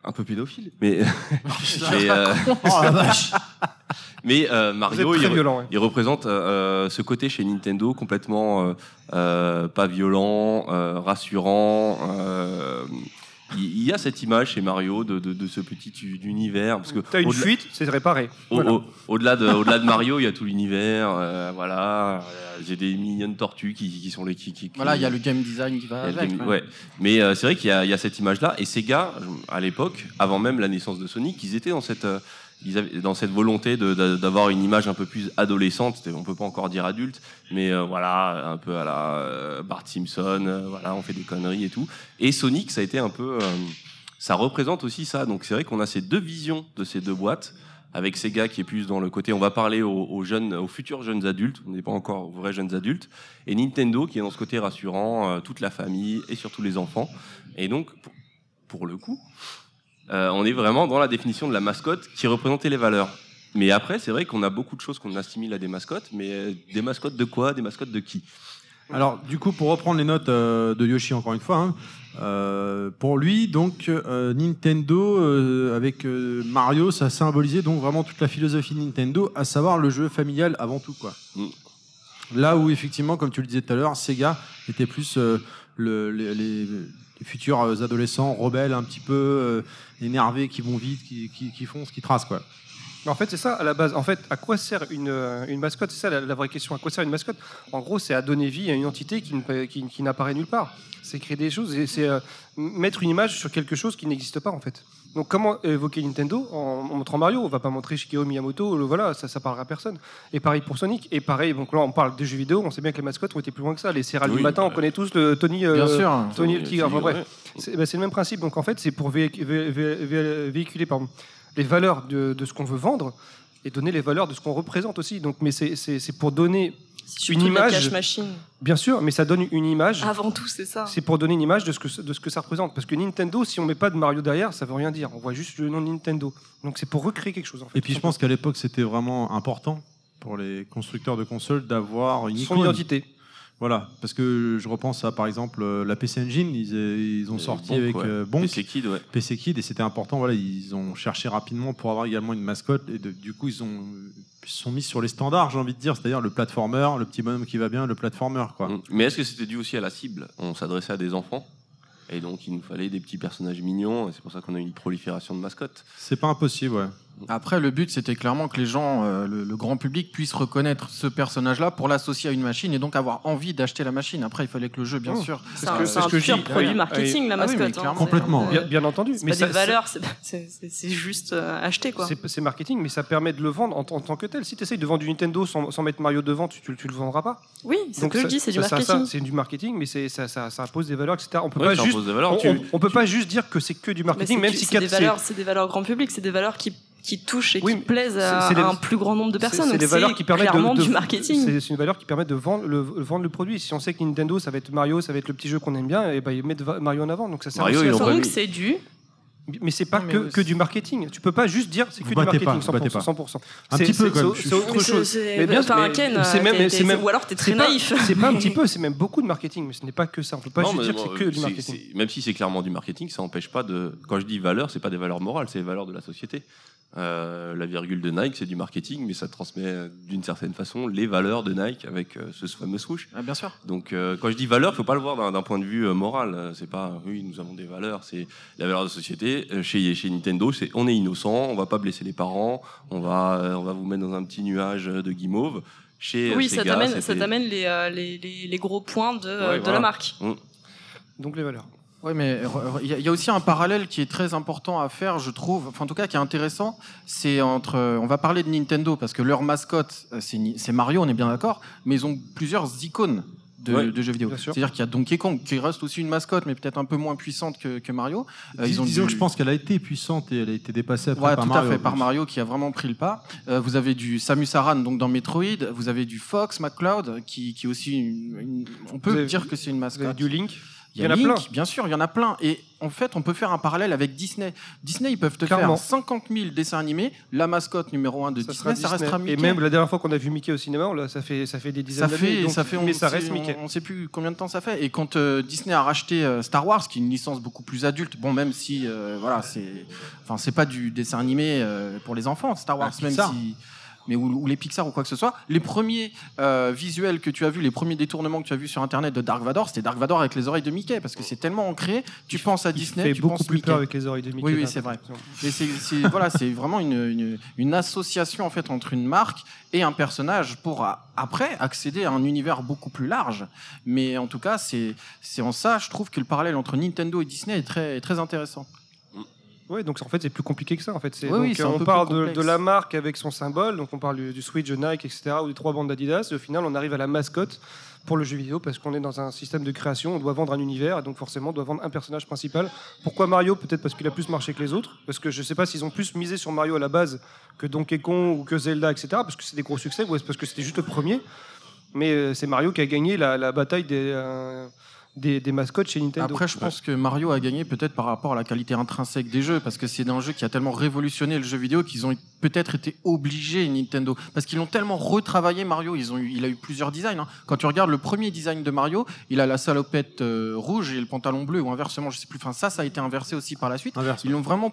un peu pédophile, mais, mais, euh, Oh la vache mais, euh, Mario, il, violent. ouais. il représente euh, ce côté chez Nintendo complètement pas violent, rassurant. il y a cette image chez Mario de, de, de ce petit univers parce que T'as une fuite, c'est réparé. au- Voilà. au- au-delà de au-delà de Mario, il y a tout l'univers. voilà, j'ai des mignonnes tortues qui, qui sont les qui, qui- qui- Voilà, il y a le game design qui va avec. game- ouais. Mais euh, c'est vrai qu'il y, y a cette image-là. Et Sega, à l'époque, avant même la naissance de Sonic, ils étaient dans cette, euh, ils avaient, dans cette volonté d'avoir une image un peu plus adolescente. On peut pas encore dire adulte, mais euh, voilà, un peu à la Bart Simpson. voilà, on fait des conneries et tout. Et Sonic, ça a été un peu, ça représente aussi ça. Donc c'est vrai qu'on a ces deux visions de ces deux boîtes. Avec Sega qui est plus dans le côté, on va parler aux, jeunes, aux futurs jeunes adultes, on n'est pas encore aux vrais jeunes adultes, et Nintendo qui est dans ce côté rassurant, euh, toute la famille et surtout les enfants. Et donc, pour, pour le coup, euh, on est vraiment dans la définition de la mascotte qui représentait les valeurs. Mais après, c'est vrai qu'on a beaucoup de choses qu'on assimile à des mascottes, mais euh, des mascottes de quoi? Des mascottes de qui? Alors, du coup, pour reprendre les notes euh, de Yoshi encore une fois, hein, euh, pour lui, donc euh, Nintendo euh, avec euh, Mario, ça symbolisait donc vraiment toute la philosophie de Nintendo, à savoir le jeu familial avant tout, quoi. Mm. Là où effectivement, comme tu le disais tout à l'heure, Sega était plus euh, le- les, les- futurs adolescents rebelles, un petit peu euh, énervés, qui vont vite, qui, qui, qui foncent, qui tracent, quoi. Mais En fait, c'est ça à la base. En fait, à quoi sert une, euh, une mascotte? C'est ça la, la vraie question. À quoi sert une mascotte? En gros, c'est à donner vie à une entité qui, qui- qui n'apparaît nulle part. C'est créer des choses et c'est euh, mettre une image sur quelque chose qui n'existe pas en fait. Donc, comment évoquer Nintendo? En, en montrant Mario On va pas montrer Shigeru Miyamoto. le- voilà, ça, ça parlera à personne. Et pareil pour Sonic. Et pareil, donc là, on parle des jeux vidéo. On sait bien que les mascottes ont été plus loin que ça. Les céréales Oui, du matin, on connaît tous le Tony. euh, Bien sûr. Tony le tigre. Enfin, Ouais. bref. C'est bah, c'est le même principe. Donc en fait, c'est pour vé- vé- vé- vé- véhiculer pardon, les valeurs de, de ce qu'on veut vendre et donner les valeurs de ce qu'on représente aussi. Donc, mais c'est- c'est c'est pour donner, Une la image- cash machine. bien sûr, mais ça donne une image. Avant tout, c'est ça. C'est pour donner une image de ce, que, de ce que ça représente. Parce que Nintendo, si on met pas de Mario derrière, ça veut rien dire. On voit juste le nom de Nintendo. Donc c'est pour recréer quelque chose. En fait, Et puis je pense qu'à l'époque, c'était vraiment important pour les constructeurs de consoles d'avoir une son icône. identité. Voilà, parce que je repense à par exemple euh, la PC Engine, ils, ils ont sorti Bonk, avec ouais. euh, Bonk, PC Kid, ouais. PC Kid, et c'était important. Voilà, ils ont cherché rapidement pour avoir également une mascotte, et de- du coup ils ont sont mis sur les standards, j'ai envie de dire, c'est-à-dire le platformer, le petit bonhomme qui va bien, le platformer, quoi. Mm. Mais est-ce que c'était dû aussi à la cible? On s'adressait à des enfants. Et donc, il nous fallait des petits personnages mignons. Et c'est pour ça qu'on a eu une prolifération de mascottes. C'est pas impossible, ouais. Après, le but, c'était clairement que les gens, euh, le, le grand public, puisse reconnaître ce personnage-là pour l'associer à une machine et donc avoir envie d'acheter la machine. Après, il fallait que le jeu, bien Oh. sûr. C'est un, un que pur dis- produit oui, marketing, la ah oui, mais mascotte. hein. clairement. C'est- Complètement. Bien, bien entendu. C'est pas ça- des valeurs, c'est- juste euh, acheté quoi. C'est marketing, mais ça permet de le vendre en, en tant que tel. Si tu essayes de vendre du Nintendo sans, sans mettre Mario devant, tu, tu, tu le vendras pas. Oui, c'est Donc que je dis, c'est du marketing. C'est du marketing, mais ça, ça, ça impose des valeurs, etc. On peut pas juste, on, peut pas juste dire que c'est que du Mais marketing, même si c'est des valeurs grand public, c'est des valeurs qui, qui touchent et Oui, qui plaisent à, des- un plus grand nombre de personnes. C'est des valeurs qui permettent de, clairement de- du marketing. C'est une valeur qui permet de vendre le, vendre le produit. Si on sait que Nintendo, ça va être Mario, ça va être le petit jeu qu'on aime bien, et ben ils mettent Mario en avant. Donc ça sert Mario, ils ont pas c'est du. Mais c'est pas Non, mais que, du marketing. Tu peux pas juste dire c'est que Vous du pas, marketing vous battez pas. 100%. 100%. Un petit peu, c'est- quand même. c'est- C'est autre chose. Mais bien enfin, Ken, c'est même- même- ou alors t'es très pas- naïf. C'est pas un petit peu, c'est même beaucoup de marketing, mais ce n'est pas que ça. On peut pas Non, juste dire que c'est que du marketing. Même si c'est clairement du marketing, ça n'empêche pas de. Quand je dis valeurs, c'est pas des valeurs morales, c'est les valeurs de la société. Euh, la virgule de Nike, c'est du marketing, mais ça transmet euh, d'une certaine façon les valeurs de Nike avec euh, ce fameux swoosh. Ah, bien sûr. Donc, euh, quand je dis valeur, faut pas le voir d'un point de vue euh, moral. C'est pas, oui, nous avons des valeurs. C'est la valeur de société. Chez, chez Nintendo, c'est on est innocent, on va pas blesser les parents, on va, euh, on va vous mettre dans un petit nuage de guimauve. Chez Oui, ça Sega, t'amène, ça c'était- t'amène les, euh, les, les, les gros points de, Ouais, de voilà. la marque. Donc les valeurs. Oui, mais re- il y, a- il y a aussi un parallèle qui est très important à faire, je trouve. Enfin, en tout cas, qui est intéressant. C'est entre. euh, On va parler de Nintendo parce que leur mascotte, euh, c'est Mario, on est bien d'accord. Mais ils ont plusieurs icônes de, Ouais, de jeux vidéo. C'est-à-dire qu'il y a Donkey Kong qui reste aussi une mascotte, mais peut-être un peu moins puissante que, que Mario. Euh, ils ont disons du- que je pense qu'elle a été puissante et elle a été dépassée après Ouais, par tout Mario. à fait, par Mario qui a vraiment pris le pas. Euh, vous avez du Samus Aran donc dans Metroid, vous avez du Fox McCloud qui, qui est aussi une, une- on peut Vous avez- dire que c'est une Vous avez mascotte. du Link. Il y, en a plein. Bien sûr, il y en a plein. Et en fait, on peut faire un parallèle avec Disney. Disney, ils peuvent te Clairement. faire 50 000 dessins animés. La mascotte numéro un de Ça Disney, ça restera. Mickey. Et même la dernière fois qu'on a vu Mickey au cinéma, là, ça fait ça fait des dizaines d'années. ça fait, mais ça reste Mickey. On, ne sait plus combien de temps ça fait. Et quand euh, Disney a racheté euh, Star Wars, qui est une licence beaucoup plus adulte, bon, même si, euh, voilà, c'est, enfin, c'est pas du dessin animé euh, pour les enfants, Star Wars, Ah, même si, mais ou, ou les Pixar ou quoi que ce soit. Les premiers euh, visuels que tu as vus, les premiers détournements que tu as vus sur Internet de Dark Vador, c'était Dark Vador avec les oreilles de Mickey, parce que c'est tellement ancré. Tu penses à Disney, fait tu beaucoup penses plus Mickey. peur avec les oreilles de Mickey. Oui, oui, c'est vrai. Et c'est voilà, c'est vraiment une, une, une association en fait entre une marque et un personnage pour après accéder à un univers beaucoup plus large. Mais en tout cas, c'est en ça, je trouve que le parallèle entre Nintendo et Disney est très est très intéressant. Ouais, donc en fait c'est plus compliqué que ça. En fait, c'est Oui, oui, on parle de, la marque avec son symbole, donc on parle du, du Switch, de Nike, etc., ou des trois bandes d'Adidas. Et au final, on arrive à la mascotte pour le jeu vidéo parce qu'on est dans un système de création. On doit vendre un univers et donc forcément on doit vendre un personnage principal. Pourquoi Mario? Peut-être parce qu'il a plus marché que les autres. Parce que je sais pas s'ils ont plus misé sur Mario à la base que Donkey Kong ou que Zelda, etc. Parce que c'est des gros succès ou est-ce parce que c'était juste le premier? Mais euh, c'est Mario qui a gagné la, la bataille des, euh, des, des mascottes chez Nintendo. Après, je pense que Mario a gagné peut-être par rapport à la qualité intrinsèque des jeux, parce que c'est un jeu qui a tellement révolutionné le jeu vidéo qu'ils ont peut-être été obligés, Nintendo, parce qu'ils l'ont tellement retravaillé, Mario. Ils ont eu, il a eu plusieurs designs. hein. Quand tu regardes le premier design de Mario, il a la salopette euh, rouge et le pantalon bleu, ou inversement, je sais plus. Enfin, ça, ça a été inversé aussi par la suite. Inverse. Ils l'ont vraiment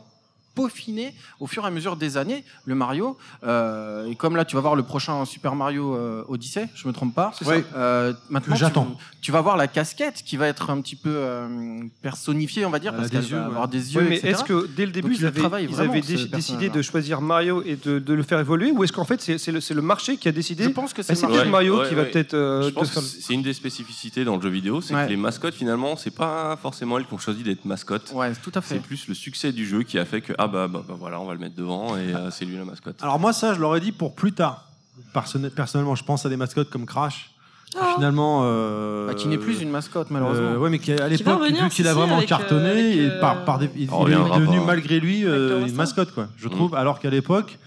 peaufiné au fur et à mesure des années, le Mario. Euh, et comme là, tu vas voir le prochain Super Mario euh, Odyssey, je me trompe pas. C'est ça. Euh, maintenant, j'attends. Tu, tu vas voir la casquette qui va être un petit peu euh, personnifiée, on va dire, parce des qu'elle yeux, va ouais. avoir des yeux, Oui, mais etc. est-ce que dès le début, Donc, ils il avaient, ils vraiment, avaient ce dé- décidé de choisir Mario et de, de le faire évoluer Ou est-ce qu'en fait, c'est c'est le, c'est le marché qui a décidé Je pense que Ah, c'est. Ouais, Mario ouais, qui va ouais. peut-être euh, Je te pense que faire- c'est une des spécificités dans le jeu vidéo, c'est Ouais. que les mascottes finalement, c'est pas forcément elles qui ont choisi d'être mascottes. Ouais, tout à fait. C'est plus le succès du jeu qui a fait que ah bah, bah, bah, voilà, on va le mettre devant et euh, c'est lui la mascotte. Alors moi ça je l'aurais dit pour plus tard. Personnel- Personnellement je pense à des mascottes comme Crash. qui, Finalement. euh, Bah, qui n'est plus une mascotte, malheureusement. Euh, ouais, mais qui, à va l'époque, revenir, vu qu'il a si, vraiment avec, euh, cartonné, avec, et euh, par, par des- il, On il est reviendra devenu pas. malgré lui euh, Avec une mascotte, quoi. Je Mm. trouve. Alors qu'à l'époque,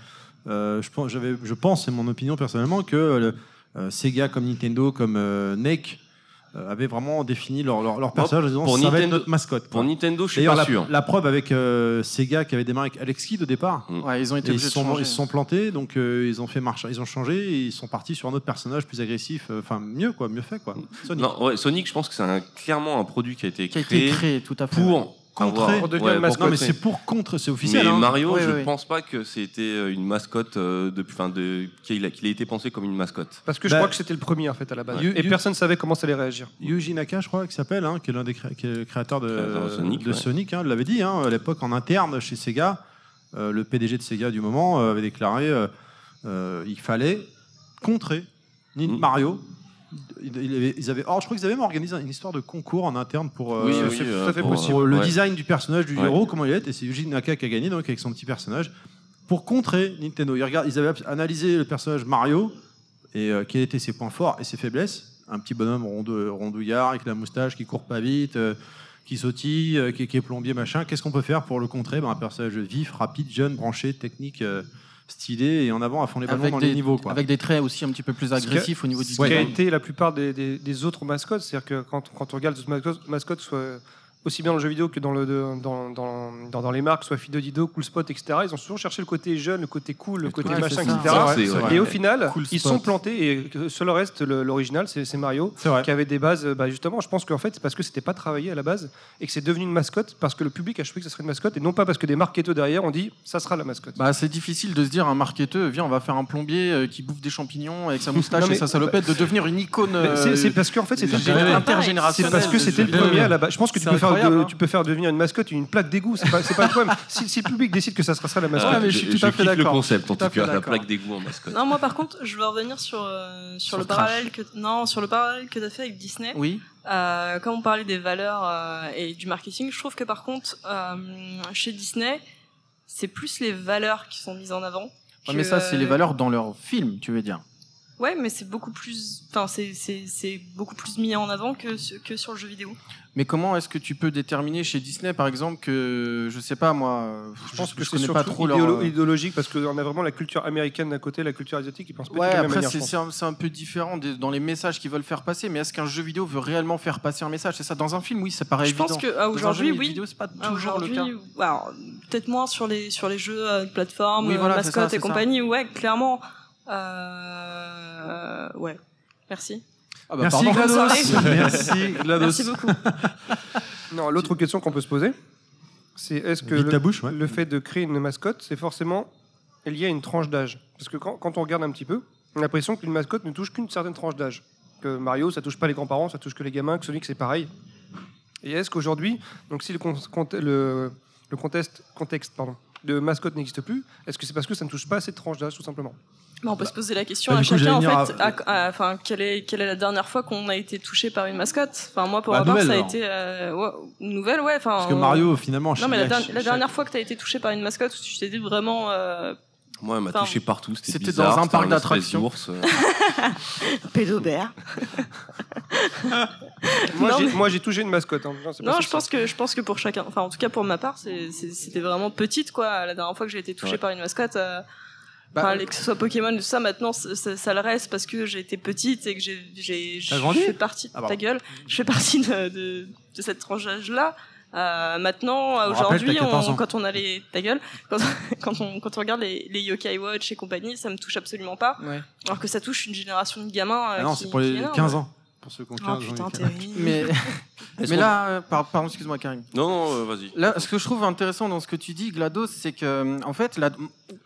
euh, je pense, j'avais, je pense, c'est mon opinion personnellement, que le, euh, Sega comme Nintendo comme euh, NEC euh, avaient vraiment défini leur, leur, leur personnage en disant pour ça va être Nintendo- notre mascotte. Pour quoi. Nintendo, je suis pas la, sûr. la preuve avec euh, Sega qui avait démarré avec Alex Kidd au départ. Ouais, ils ont été ils, sont, ils se sont plantés, donc euh, ils ont fait marche, ils ont changé, et ils sont partis sur un autre personnage plus agressif, euh, enfin mieux quoi, mieux fait quoi. Sonic. Non, ouais, Sonic, je pense que c'est clairement un produit qui a été Qui a créé, été créé, tout à fait. pour Contrer. avoir- Pour devenir ouais, mascotte. non mais c'est pour contre, c'est officiel. Mais hein. Mario, Oui, je oui. pense pas que c'était euh, une mascotte euh, depuis, enfin, de, qu'il a, qu'il ait été pensé comme une mascotte. Parce que je Bah, crois que c'était le premier en fait à la base. Et personne ne savait comment ça allait réagir. Yuji Naka, je crois, qui s'appelle, hein, qui est l'un des cré- qui est le créateur de, Créateur de Sonic, de ouais. Sonic, hein, l'avait dit hein, à l'époque en interne chez Sega. euh, le PDG de Sega du moment euh, avait déclaré euh, euh, il fallait contrer Nin- Mm. Mario. Ils avaient, oh, je crois qu'ils avaient même organisé une histoire de concours en interne pour, euh, Oui, oui, euh, à fait pour, possible. pour le ouais. design du personnage du Ouais. héros, comment il est, et c'est Yuji Naka qui a gagné donc avec son petit personnage pour contrer Nintendo. Ils, regardent, ils avaient analysé le personnage Mario et euh, quels étaient ses points forts et ses faiblesses. Un petit bonhomme rondouillard avec la moustache qui court pas vite, euh, qui sautille, euh, qui, qui est plombier, machin. Qu'est-ce qu'on peut faire pour le contrer? Ben, Un personnage vif, rapide, jeune, branché, technique, euh, stylé et en avant à fond les ballons Avec dans des, les niveaux. Quoi. avec des traits aussi un petit peu plus agressifs au niveau du Ce qui a été la plupart des, des- des autres mascottes, c'est-à-dire que quand, quand on regarde les autres mascottes, mascottes, soit aussi bien dans le jeu vidéo que dans, le, dans, dans, dans, dans les marques, soit Fido Dido, Cool Spot, etc., ils ont toujours cherché le côté jeune, le côté cool, le côté Ouais, machin, etc. Ça, vrai. Et au final, Cool ils sont plantés et que seul le reste, l'original, c'est Mario, qui avait des bases, bah, justement, je pense qu'en fait, c'est parce que c'était pas travaillé à la base et que c'est devenu une mascotte parce que le public a choisi que ça serait une mascotte et non pas parce que des marketeurs derrière ont dit ça sera la mascotte. Bah, c'est difficile de se dire un marketeur, viens, on va faire un plombier euh, qui bouffe des champignons avec sa moustache Non, mais- et sa salopette, de devenir une icône euh, c'est- parce qu'en fait, c'était intergénérationnelle. C'est parce que c'était le premier à la base. Je pense que tu peux faire de- hein. tu peux faire devenir une mascotte une plaque d'égout, c'est pas, c'est pas le problème. Si, si le public décide que ça sera ça la mascotte, Ouais, mais je suis tout à fait kiffe le d'accord. concept, en Tout à tout fait cas, la d'accord. plaque d'égout en mascotte. Non, moi par contre, je veux revenir sur, euh, sur, Sur le parallèle que non sur le parallèle que tu as fait avec Disney. Oui. Euh, quand on parlait des valeurs euh, et du marketing, je trouve que par contre, euh, chez Disney, c'est plus les valeurs qui sont mises en avant. Ouais, que, mais ça, c'est les euh, valeurs dans leur film, tu veux dire. Ouais, mais c'est beaucoup plus, enfin, c'est c'est c'est beaucoup plus mis en avant que que sur le jeu vidéo. Mais comment est-ce que tu peux déterminer chez Disney, par exemple, que je sais pas moi, je pense que je c'est connais pas surtout trop leur. idéolo- idéologique parce qu'on a vraiment la culture américaine d'un côté, la culture asiatique, ils pensent pas Ouais, de la même après manière. c'est je un, c'est un peu différent des- dans les messages qu'ils veulent faire passer. Mais est-ce qu'un jeu vidéo veut réellement faire passer un message? C'est ça. Dans un film, oui, ça paraît Je évident. pense que ah, aujourd'hui, oui. vidéo, c'est pas Ah, toujours le cas. Peut-être moins sur les sur les jeux euh, de plateforme, Oui, euh, voilà, c'est et ça. compagnie. Ouais, clairement. Euh, ouais. Merci. Ah bah, Merci pardon. GLaDOS. Merci GLaDOS. Merci beaucoup. Non, l'autre question qu'on peut se poser, c'est est-ce que le, ta bouche, ouais. le fait de créer une mascotte, c'est forcément lié à une tranche d'âge? Parce que quand, quand on regarde un petit peu, on a l'impression qu'une mascotte ne touche qu'une certaine tranche d'âge. Que Mario, ça touche pas les grands-parents, ça touche que les gamins, que Sonic, c'est pareil. Et est-ce qu'aujourd'hui, donc si le, con- le, le contexte, contexte pardon, de mascotte n'existe plus, est-ce que c'est parce que ça ne touche pas à cette tranche d'âge, tout simplement? Bah, on peut se poser la question bah, à chacun en fait. venir à- à- Enfin, quelle est quelle est la dernière fois qu'on a été touché par une mascotte? Enfin, moi pour Bah, ma part, nouvelle, ça a alors. été euh, ouais, nouvelle, ouais. Enfin. Parce que Mario, finalement, Non, mais la, chaque- der- la dernière fois que tu as été touché par une mascotte, tu t'es dit vraiment euh, Moi, elle m'a touché partout. C'était dans un parc d'attractions. d'ours, euh. pédobert. Moi, j'ai- mais- moi, j'ai touché une mascotte. hein. Non, je pense que je pense que pour chacun, enfin en tout cas pour ma part, c'était vraiment petite quoi. La dernière fois que j'ai été touchée Ouais. par une mascotte, euh, Bah, enfin, les- que ce soit Pokémon ou tout ça, maintenant ça, ça- ça le reste parce que j'ai été petite et que j'ai j'ai je fais partie Ah, ta gueule, je fais partie de, de, de cette tranche là. maintenant, rappelle, aujourd'hui, t'as 14 on- ans. quand on a les ta gueule, quand, quand on quand on regarde les, les Yokai Watch et compagnie, ça me touche absolument pas. Ouais. Alors que ça touche une génération de gamins. euh, Ah non, qui- c'est pour les est énorme. 15 ans. Pour ceux qui ont 15 Oh ans. putain. Mais, mais là, euh, par- pardon, excuse-moi, Karim. Non, non, euh, vas-y. Là, ce que je trouve intéressant dans ce que tu dis, GLaDOS, c'est que, euh, en fait, la-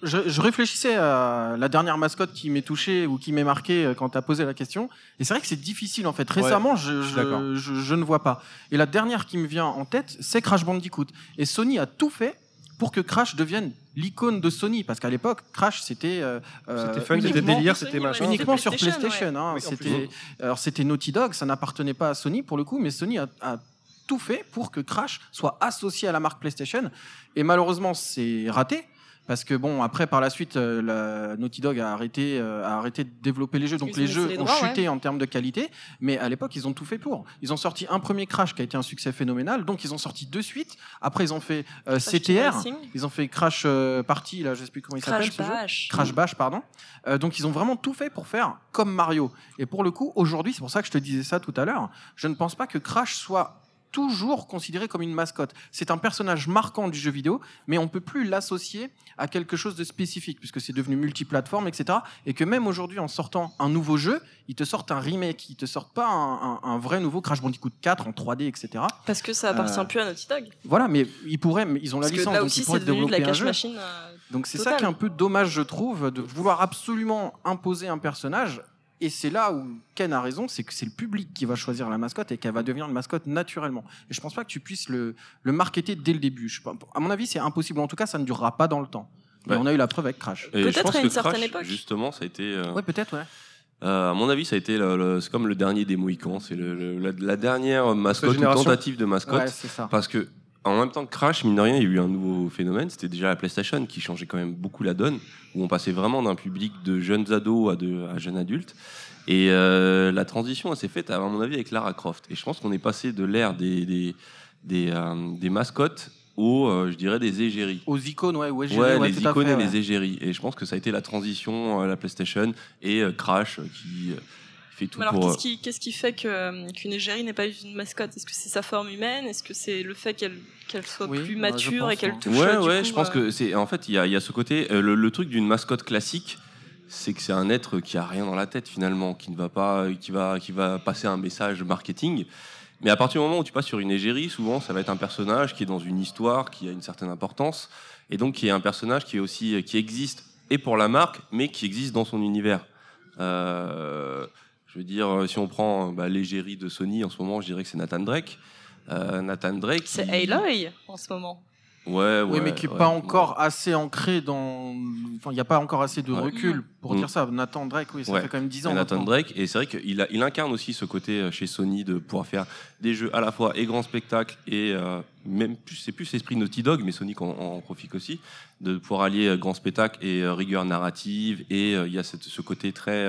je, je réfléchissais à la dernière mascotte qui m'est touchée ou qui m'est marquée quand tu as posé la question. Et c'est vrai que c'est difficile, en fait. Récemment, je, suis d'accord. je, je- je ne vois pas. Et la dernière qui me vient en tête, c'est Crash Bandicoot. Et Sony a tout fait pour que Crash devienne l'icône de Sony. Parce qu'à l'époque, Crash, c'était. euh, euh, C'était fun, c'était uniquement- délire, c'était machin. uniquement sur PlayStation, hein. Oui, alors c'était Naughty Dog, ça n'appartenait pas à Sony pour le coup, mais Sony a, a tout fait pour que Crash soit associé à la marque PlayStation. Et malheureusement, c'est raté. Parce que bon, après par la suite, euh, la Naughty Dog a arrêté, euh, a arrêté de développer les jeux, donc les jeux les ont droits, chuté en termes de qualité. Mais à l'époque, ils ont tout fait pour. Ils ont sorti un premier Crash qui a été un succès phénoménal, donc ils ont sorti deux suites. Après, ils ont fait euh, CTR, ils ont fait Crash euh, Party, là, je sais plus comment il s'appelle Crash ce jeu. Bash. Crash Bash, pardon. Euh, donc ils ont vraiment tout fait pour faire comme Mario. Et pour le coup, aujourd'hui, c'est pour ça que je te disais ça tout à l'heure, je ne pense pas que Crash soit toujours considéré comme une mascotte. C'est un personnage marquant du jeu vidéo, mais on peut plus l'associer à quelque chose de spécifique, puisque c'est devenu multiplateforme, etc. Et que même aujourd'hui, en sortant un nouveau jeu, ils te sortent un remake, ils te sortent pas un, un- un vrai nouveau Crash Bandicoot 4 en 3D, etc. Parce que ça appartient Euh, plus à Naughty Dog. Voilà, mais ils pourraient, mais ils ont la Parce licence, là donc ils pourraient de la un jeu. machine. euh, Donc c'est ça qui est un peu dommage, je trouve, de vouloir absolument imposer un personnage. Et c'est là où Ken a raison, c'est que c'est le public qui va choisir la mascotte et qu'elle va devenir une mascotte naturellement. Et je pense pas que tu puisses le, le marketer dès le début. Je, à mon avis, c'est impossible. En tout cas, ça ne durera pas dans le temps. Mais on a eu la preuve avec Crash. Peut-être à une certaine Crash, époque. Justement, ça a été. euh, Ouais, peut-être, ouais. euh, à mon avis, ça a été le- le- c'est comme le dernier des Mohicans. C'est le- le- la, la dernière mascotte, ou tentative de mascotte. Ouais, c'est ça. Parce que en même temps que Crash, mine de rien, il y a eu un nouveau phénomène. C'était déjà la PlayStation qui changeait quand même beaucoup la donne, où on passait vraiment d'un public de jeunes ados à, de, à jeunes adultes. Et euh, la transition, elle s'est faite, à mon avis, avec Lara Croft. Et je pense qu'on est passé de l'ère des, des, des, euh, des mascottes aux, euh, je dirais, des égéries. Aux icônes, ouais, ouais, j'ai- Ouais, ouais, les icônes fait, et ouais. les égéries. Et je pense que ça a été la transition à la PlayStation et Crash qui fait tout Mais alors, pour. qu'est-ce qui, fait que, euh, qu'une égérie n'est pas une mascotte? Est-ce que c'est sa forme humaine? Est-ce que c'est le fait qu'elle, qu'elle soit Oui, plus bah, mature pense, et qu'elle hein. touche Ouais, du ouais, coup, je pense euh, que c'est. En fait, il y a, il y a ce côté. euh, le, le truc d'une mascotte classique, c'est que c'est un être qui a rien dans la tête finalement, qui ne va pas, qui va, qui va passer un message marketing. Mais à partir du moment où tu passes sur une égérie, souvent, ça va être un personnage qui est dans une histoire, qui a une certaine importance, et donc qui est un personnage qui est aussi, qui existe et pour la marque, mais qui existe dans son univers. Euh, je veux dire, si on prend bah, l'égérie de Sony en ce moment, je dirais que c'est Nathan Drake. Euh, Nathan Drake. C'est il- Aloy en ce moment. Ouais, ouais. oui, mais qui n'est ouais. pas encore assez ancré dans. Enfin, il n'y a pas encore assez de Ouais. recul pour Mm. dire ça. Nathan Drake, oui, ça Ouais. fait quand même 10 ans. Et Nathan maintenant. Drake, et c'est vrai qu'il a- il incarne aussi ce côté euh, chez Sony de pouvoir faire des jeux à la fois et grand spectacle et euh, même plus, c'est plus l'esprit Naughty Dog, mais Sonic en, en profite aussi, de pouvoir allier euh, grand spectacle et euh, rigueur narrative. Et euh, il y a cette- ce côté très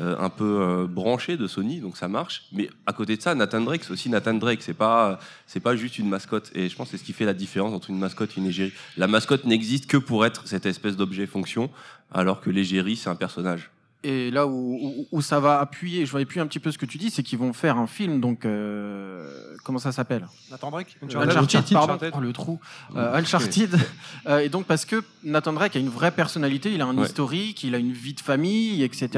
euh, euh, un peu euh, branché de Sony, donc ça marche. Mais à côté de ça, Nathan Drake, c'est aussi Nathan Drake. C'est pas, c'est pas juste une mascotte. Et je pense que c'est ce qui fait la différence entre une mascotte et une égérie. La mascotte n'existe que pour être cette espèce d'objet fonction, alors que l'égérie, c'est un personnage. Et là où, où, où ça va appuyer, je vais appuyer un petit peu ce que tu dis, c'est qu'ils vont faire un film, donc euh, comment ça s'appelle? Nathan Drake? Uncharted. Uncharted, pardon, Uncharted. Oh, le trou. Euh, Uncharted. Euh, et donc parce que Nathan Drake a une vraie personnalité, il a un Ouais. historique, il a une vie de famille, etc.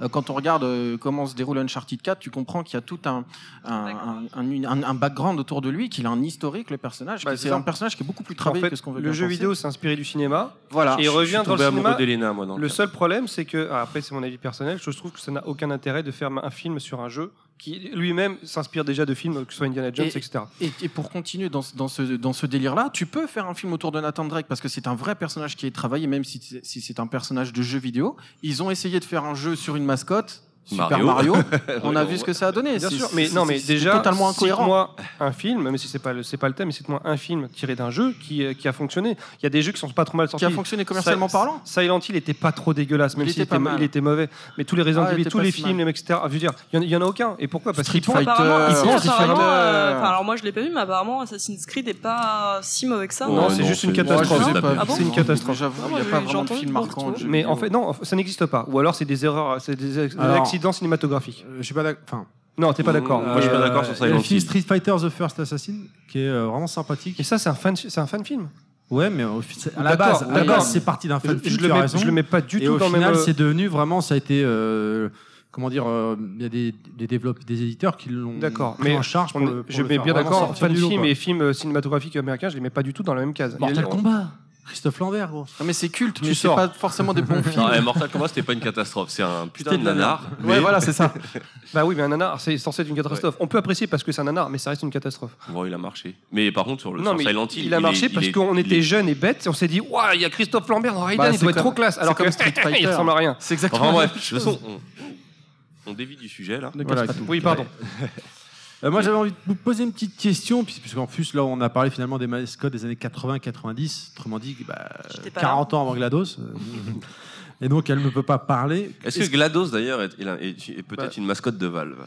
Euh, quand on regarde euh, comment se déroule Uncharted 4, tu comprends qu'il y a tout un un, un, un- un background autour de lui, qu'il a un historique, le personnage. Bah, c'est un personnage qui est beaucoup plus En travaillé fait, que ce qu'on veut le jeu penser. vidéo s'est inspiré du cinéma. Voilà. Et il revient Je suis dans tombé le cinéma. d'Elena, moi. Le seul problème, c'est que, ah, après c'est mon avis personnel, je trouve que ça n'a aucun intérêt de faire un film sur un jeu qui lui-même s'inspire déjà de films, que ce soit Indiana Jones, Et- etc. Et, et pour continuer dans, ce- dans ce, dans ce délire-là, tu peux faire un film autour de Nathan Drake parce que c'est un vrai personnage qui est travaillé, même si c'est un personnage de jeu vidéo. Ils ont essayé de faire un jeu sur une mascotte, Super Mario. Mario. On a vu ce que ça a donné. Bien sûr, c'est- mais non, c'est- mais c'est déjà, totalement incohérent. moi un film, même si c'est pas le, c'est pas le thème, mais c'est moi un film tiré d'un jeu qui, euh, qui a fonctionné. Il y a des jeux qui sont pas trop mal Qui sortis. a fonctionné commercialement Si- parlant. Silent Hill était pas trop dégueulasse, même Il s'il était était, mal. il était mauvais. Mais tous les Resident Ah, il Evil, tous les si films, mal. etc. Je veux dire, il y, en- y a aucun. Et pourquoi? Parce Street qu'ils pensent- Fighter, Apparemment, euh, euh, alors moi je l'ai pas vu, mais apparemment Assassin's Creed est pas si mauvais que ça. Non, c'est juste une catastrophe. Ah C'est une catastrophe. J'avoue, il n'y a pas vraiment de film marquant. Mais en fait, non, ça n'existe pas. Ou alors c'est des erreurs, c'est des, ex- accidents cinématographiques. Euh, Je suis pas d'accord. Enfin, Non, t'es pas d'accord. Moi, je suis pas d'accord sur il y a Silent le film Hill. Street Fighter The First Assassin qui est euh, vraiment sympathique. Et ça, c'est un fan, c'est un fan film. Ouais, mais au fi- à la D'accord, base, à la d'accord. base, c'est parti d'un Je, fan je film. le as mets, raison. je le mets pas du Et tout au dans le final, même. euh, c'est devenu vraiment, ça a été, euh, comment dire, euh, il y a des, des développeurs, des éditeurs qui l'ont D'accord, pris mais en charge. Pour on est- le, pour je le mets faire bien vraiment d'accord. sortir Fan du lot, film quoi. et film euh, cinématographique américain, je les mets pas du tout dans la même case. Mortal Il- Kombat, Christophe Lambert, gros. Non, mais c'est culte, Tu mais c'est sors. pas forcément des bons films. Non, eh, Mortal Kombat, c'était pas une catastrophe. C'est un putain de nanar. Ouais, mais- voilà, c'est ça. Bah oui, mais un nanar, c'est censé être une catastrophe. On peut apprécier parce que c'est un nanar, mais ça reste une catastrophe. Bon, il a marché. Mais par contre, sur le non, sur mais Silent Hill, il a marché est- parce est- qu'on il était est- jeunes et bêtes et on s'est dit, waouh, il y a Christophe Lambert dans Raiden, Bah, il c'est doit être comme- trop classe. c'est Alors comme que Street il Fighter. ressemble à rien. C'est exactement. Enfin la bref, même de toute façon, on, on dévie du sujet là. Ne casse Voilà. pas tout. Oui, pardon. Euh, moi, j'avais envie de vous poser une petite question, puis- puisqu'en plus, là, on a parlé finalement des mascottes des années 80-90, autrement dit, bah, J'étais pas 40 ans avant GLaDOS. euh, et donc, elle ne peut pas parler. Est-ce que GLaDOS d'ailleurs est, est- est- est peut-être Bah. une mascotte de Valve?